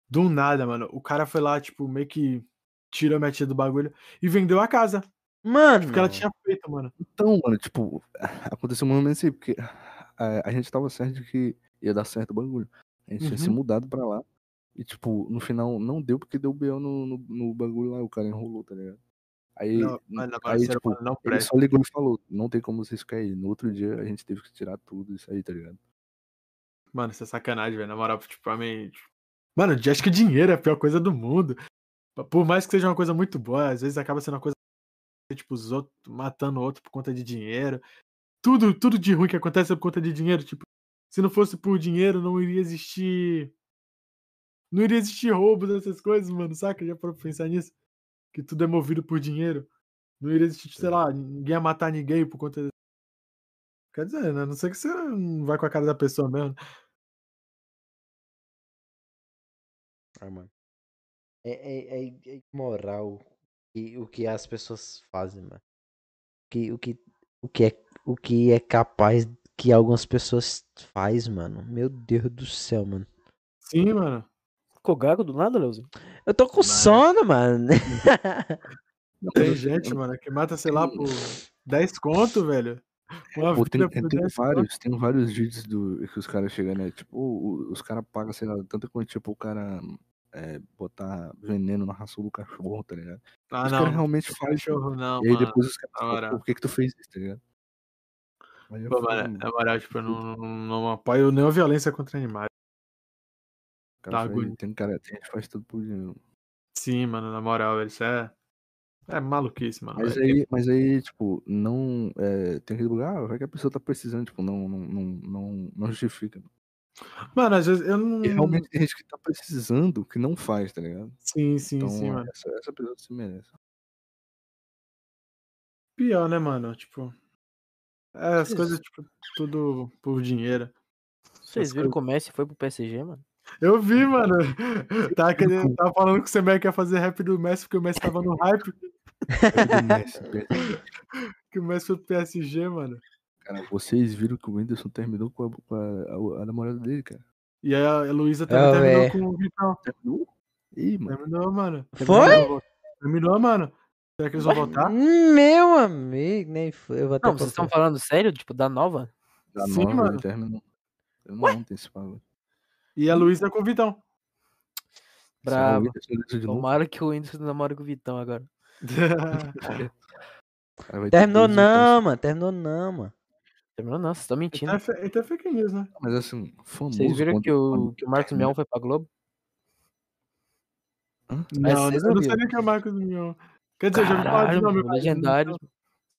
Do nada, mano. O cara foi lá, tipo, meio que tirou minha tia do bagulho e vendeu a casa. Mano. Porque ela tinha feito, mano. Então, mano, tipo, aconteceu um momento assim, porque a, a gente tava certo de que ia dar certo o bagulho. A gente tinha se Uhum. mudado pra lá. E, tipo, no final não deu porque deu B.O. no, no, no bagulho lá, o cara enrolou, tá ligado? Aí, Não, aí tipo, mano, não ele presta. só ligou e falou, não tem como vocês aí. No outro dia a gente teve que tirar tudo isso aí, tá ligado? Mano, isso é sacanagem, velho. Na moral, tipo, pra mim. tipo, Mano, eu acho que dinheiro é a pior coisa do mundo. Por mais que seja uma coisa muito boa, às vezes acaba sendo uma coisa. Tipo, os outros matando o outro por conta de dinheiro. Tudo, tudo de ruim que acontece é por conta de dinheiro. Tipo, se não fosse por dinheiro, não iria existir. Não iria existir roubo dessas coisas, mano, saca? Já pra pensar nisso. Que tudo é movido por dinheiro. Não iria existir, sei lá, ninguém ia matar ninguém por conta. Quer dizer, né? A não sei que você não vai com a cara da pessoa mesmo. Ah, mano. É, é, é, é moral o que as pessoas fazem, mano. Que, o, que, o, que é, o que é capaz que algumas pessoas faz, mano. Meu Deus do céu, mano. Sim, mano. Ficou gago do nada, Leozinho? Eu tô com Mas- sono, mano. Tem gente, mano, que mata, sei lá, por 10 conto, velho. Pô, tem, tem 10 conto. vários, tem vários vídeos do, que os caras chegam, né? Tipo, os caras pagam, sei lá, tanta quanto, tipo, o cara é, botar veneno na ração do cachorro, tá ligado? Ah, os não. caras realmente fazem. Cachorro não, E aí mano. depois os caras por que que tu fez isso, tá ligado? Pô, falo, mano, na moral, tipo, eu não, não, não apoio nenhuma violência contra animais. Cara, tá faz- tem cara, tem gente que faz tudo por dinheiro. Sim, mano, na moral, isso é. É maluquice, mano. Mas aí, mas aí, tipo, não. É, tem aquele lugar, ah, vai que a pessoa tá precisando, tipo, não, não, não, não, não justifica. Mano, às vezes eu não. E realmente tem gente que tá precisando que não faz, tá ligado? Sim, sim, Então, sim, mano. essa, essa pessoa se merece. Pior, né, mano? Tipo. É, as Isso. coisas, tipo, tudo por dinheiro. Vocês Essas viram que o Messi foi pro PSG, mano? Eu vi, mano. Tava, querendo, tava falando que o Semeia ia fazer rap do Messi porque o Messi tava no hype. É do Messi, PSG. Que o Messi foi pro PSG, mano. Cara, vocês viram que o Whindersson terminou com a, com a, a- a namorada dele, cara. E aí a Luísa também Ah, terminou véi. com o Vitão. Terminou? Ih, mano. Terminou, mano. Foi? Terminou, mano. Será que eles vão voltar? Meu amigo, nem foi. Eu vou até Não, vocês estão falando sério? Tipo, da nova? Da Sim, nova, mano. terminou. Eu não ontem esse bagulho. E a Luísa com o Vitão. Bravo. Tomara que o Whindersson namora com o Vitão agora. Terminou não, mano. Terminou não, mano. Terminou não, vocês estão mentindo. Então é fake news, né? Mas assim, famoso. Vocês viram que o, que o Marcos Mion foi pra Globo? Não, vocês eu não não sabia que é o Marcos Mion. Quer dizer, eu já ouvi falar de Caralho, nome. legendários.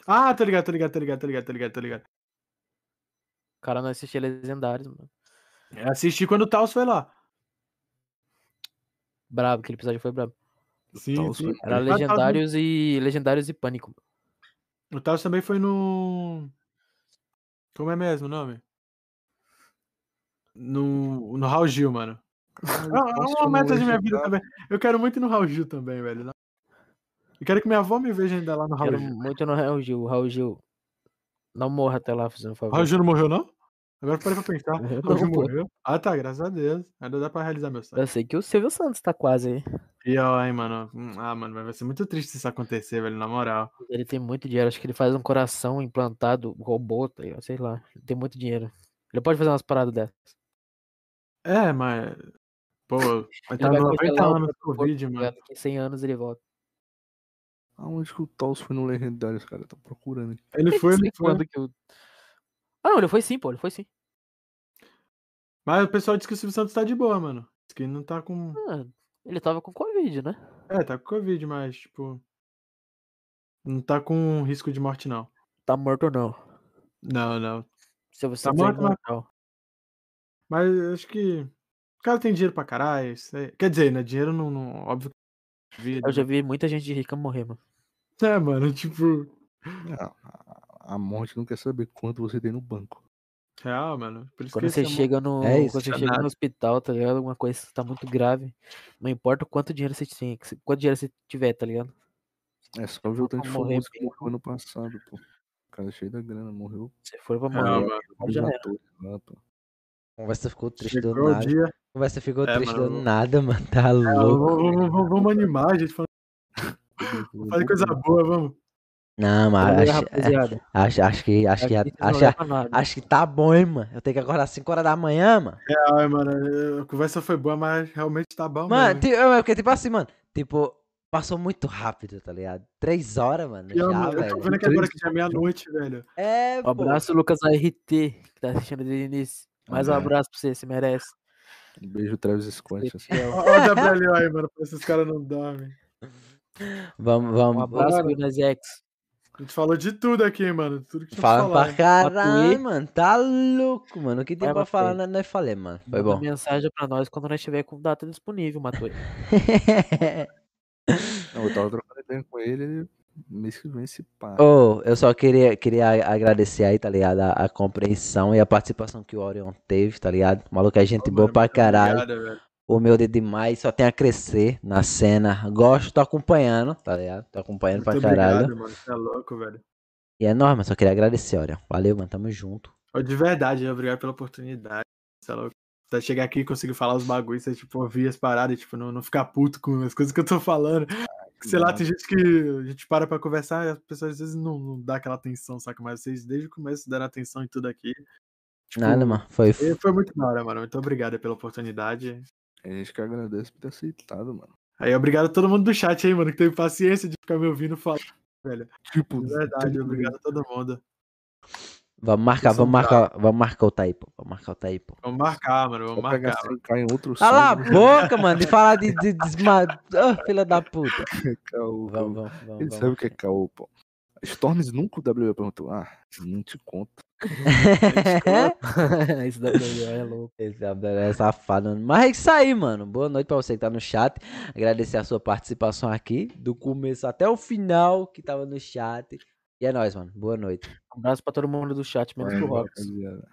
Ah, tô ligado, tô ligado, tô ligado, tô ligado, tô ligado, tô ligado. O cara não assistia Legendários, mano. Eu assisti quando o Taos foi lá. Brabo, aquele episódio foi brabo. Sim, Taos sim. foi- Era Ah, Legendários e Legendários e Pânico. O Taos também foi no. Como é mesmo o nome? No, no Raul Gil, mano. É é uma meta de minha vida também. Eu quero muito ir no Raul Gil também, velho. Eu quero que minha avó me veja ainda lá no Raul Quero Gil. muito no Raul Gil. Raul Gil. Não morra até lá, fazendo um favor. Raul Gil não morreu, não? Agora eu parei pra pensar. Não, pô. morreu. Ah, tá, graças a Deus. Ainda dá pra realizar meu sonho. Eu sei que o Silvio Santos tá quase aí. Pior, hein, mano. Hum, Ah, mano, vai ser muito triste se isso acontecer, velho, na moral. Ele tem muito dinheiro. Acho que ele faz um coração implantado, robô, tá sei lá. Ele tem muito dinheiro. Ele pode fazer umas paradas dessas. É, mas. Pô, vai estar vai 90 congelar o anos corpo, Covid, tá mano. Daqui a 100 anos ele volta. Aonde que o Taos foi no Legendários, cara? Tá procurando aqui. Ele foi, ele foi. quando que o- Ah, não, ele foi sim, pô. Ele foi sim. Mas o pessoal diz que o Silvio Santos tá de boa, mano. Diz que não tá com. Ah, ele tava com Covid, né? É, tá com Covid, mas, tipo. Não tá com risco de morte, não. Tá morto ou não? Não, não. Silvio Tá Santos é morto, mas- imortal. Mas eu acho que. O cara tem dinheiro pra caralho. isso aí- Quer dizer, né? Dinheiro não. não óbvio que. Vida, Eu já vi muita gente rica morrer, mano. É, mano, tipo. A, a- morte não quer saber quanto você tem no banco. Real, mano. Por isso Quando que você é chega no. É isso, quando você é chega no hospital, tá ligado? Alguma coisa tá muito grave. Não importa o quanto dinheiro você tem, você- quanto dinheiro você tiver, tá ligado? É só ver o tanto de morrer famoso que morreu ano passado, pô. O cara cheio da grana, morreu. Se for pra morrer, mano. Vários já era. conversa ficou triste do Chegou nada. dia. A conversa ficou É, triste mano, do nada, mano. Tá É, louco. vamos, vamos- vamos animar, gente. Fazer coisa boa, vamos. Não, mas Valeu, acho, rapaziada. acho, acho que acho que, acho, nada. acho que tá bom, hein, mano. Eu tenho que acordar às 5 horas da manhã, mano. Ai, mano, eu- a conversa foi boa, mas realmente tá bom Mano, ti- é porque, tipo assim, mano. Tipo, passou muito rápido, tá ligado? Três horas, mano. E, ó, Já, mano, eu tô velho. vendo aqui agora que já é meia-noite, velho. É, Um pô. abraço, Lucas ART, que tá assistindo desde o início. Mais um É. abraço pra você, você merece. Um beijo, Travis Scott. Fiel. Ó, ó o WL aí, mano, pra esses caras não dormem. Vamos, Um vamos. abraço, Bora. Guinness X. A gente falou de tudo aqui, mano. Tudo que Falando falar. pra caralho, mano. Tá louco, mano. O que tem Vai, pra falar, Matuê. nós, nós falei, mano. Foi Manda bom. mensagem pra nós quando nós estiver com data disponível, Matuê. Não, eu tava trocando ideia com ele, ele mês que vem se pá. Ô, eu só queria, queria agradecer aí, tá ligado? A, a compreensão e a participação que o Orion teve, tá ligado? O maluco é gente Ô, boa mano, pra caralho. obrigado, velho. Humilde demais, só tem a crescer na cena. Gosto, tô acompanhando, tá ligado? Tô acompanhando pra Muito caralho. obrigado, mano. Você é louco, velho. E é mas só queria agradecer, Orion. Valeu, mano. Tamo junto. De verdade, obrigado pela oportunidade. Você é louco. Até chegar aqui e conseguir falar os bagulhos, você, tipo, ouvir as paradas e, tipo, não, não ficar puto com as coisas que eu tô falando. Sei lá, tem gente que a gente para pra conversar e as pessoas às vezes não, não dá aquela atenção, saca? Mas vocês desde o começo deram atenção em tudo aqui. Tipo, Nada, mano. Foi. e Foi muito da hora, mano. Muito obrigado pela oportunidade. A gente que agradece por ter aceitado, mano. Aí, obrigado a todo mundo do chat aí, mano, que teve paciência de ficar me ouvindo falar, velho. Tipo, De verdade, tudo obrigado a todo mundo. Vamos marcar, vamos marcar, vamos marcar o Taípo. Vamos marcar o Taípo. Vamos marcar, mano. Vamos Vou pegar marcar. cair em outro Cala a sangue, boca, mano, de falar de, de, desma... Ah, filha da puta. caô, Vamos, caô. vamos, vamos. Ele vamos. sabe o que é caô, pô. Storms nunca o WWE perguntou. Ah, não te conta. Esse WL é louco. Esse Abdel é safado. mano. Mas é isso aí, mano. Boa noite pra você que tá no chat. Agradecer a sua participação aqui, do começo até o final que tava no chat. E é nóis, mano. Boa noite. Um abraço pra todo mundo do chat, menos pro Valeu, Rox. rapaziada.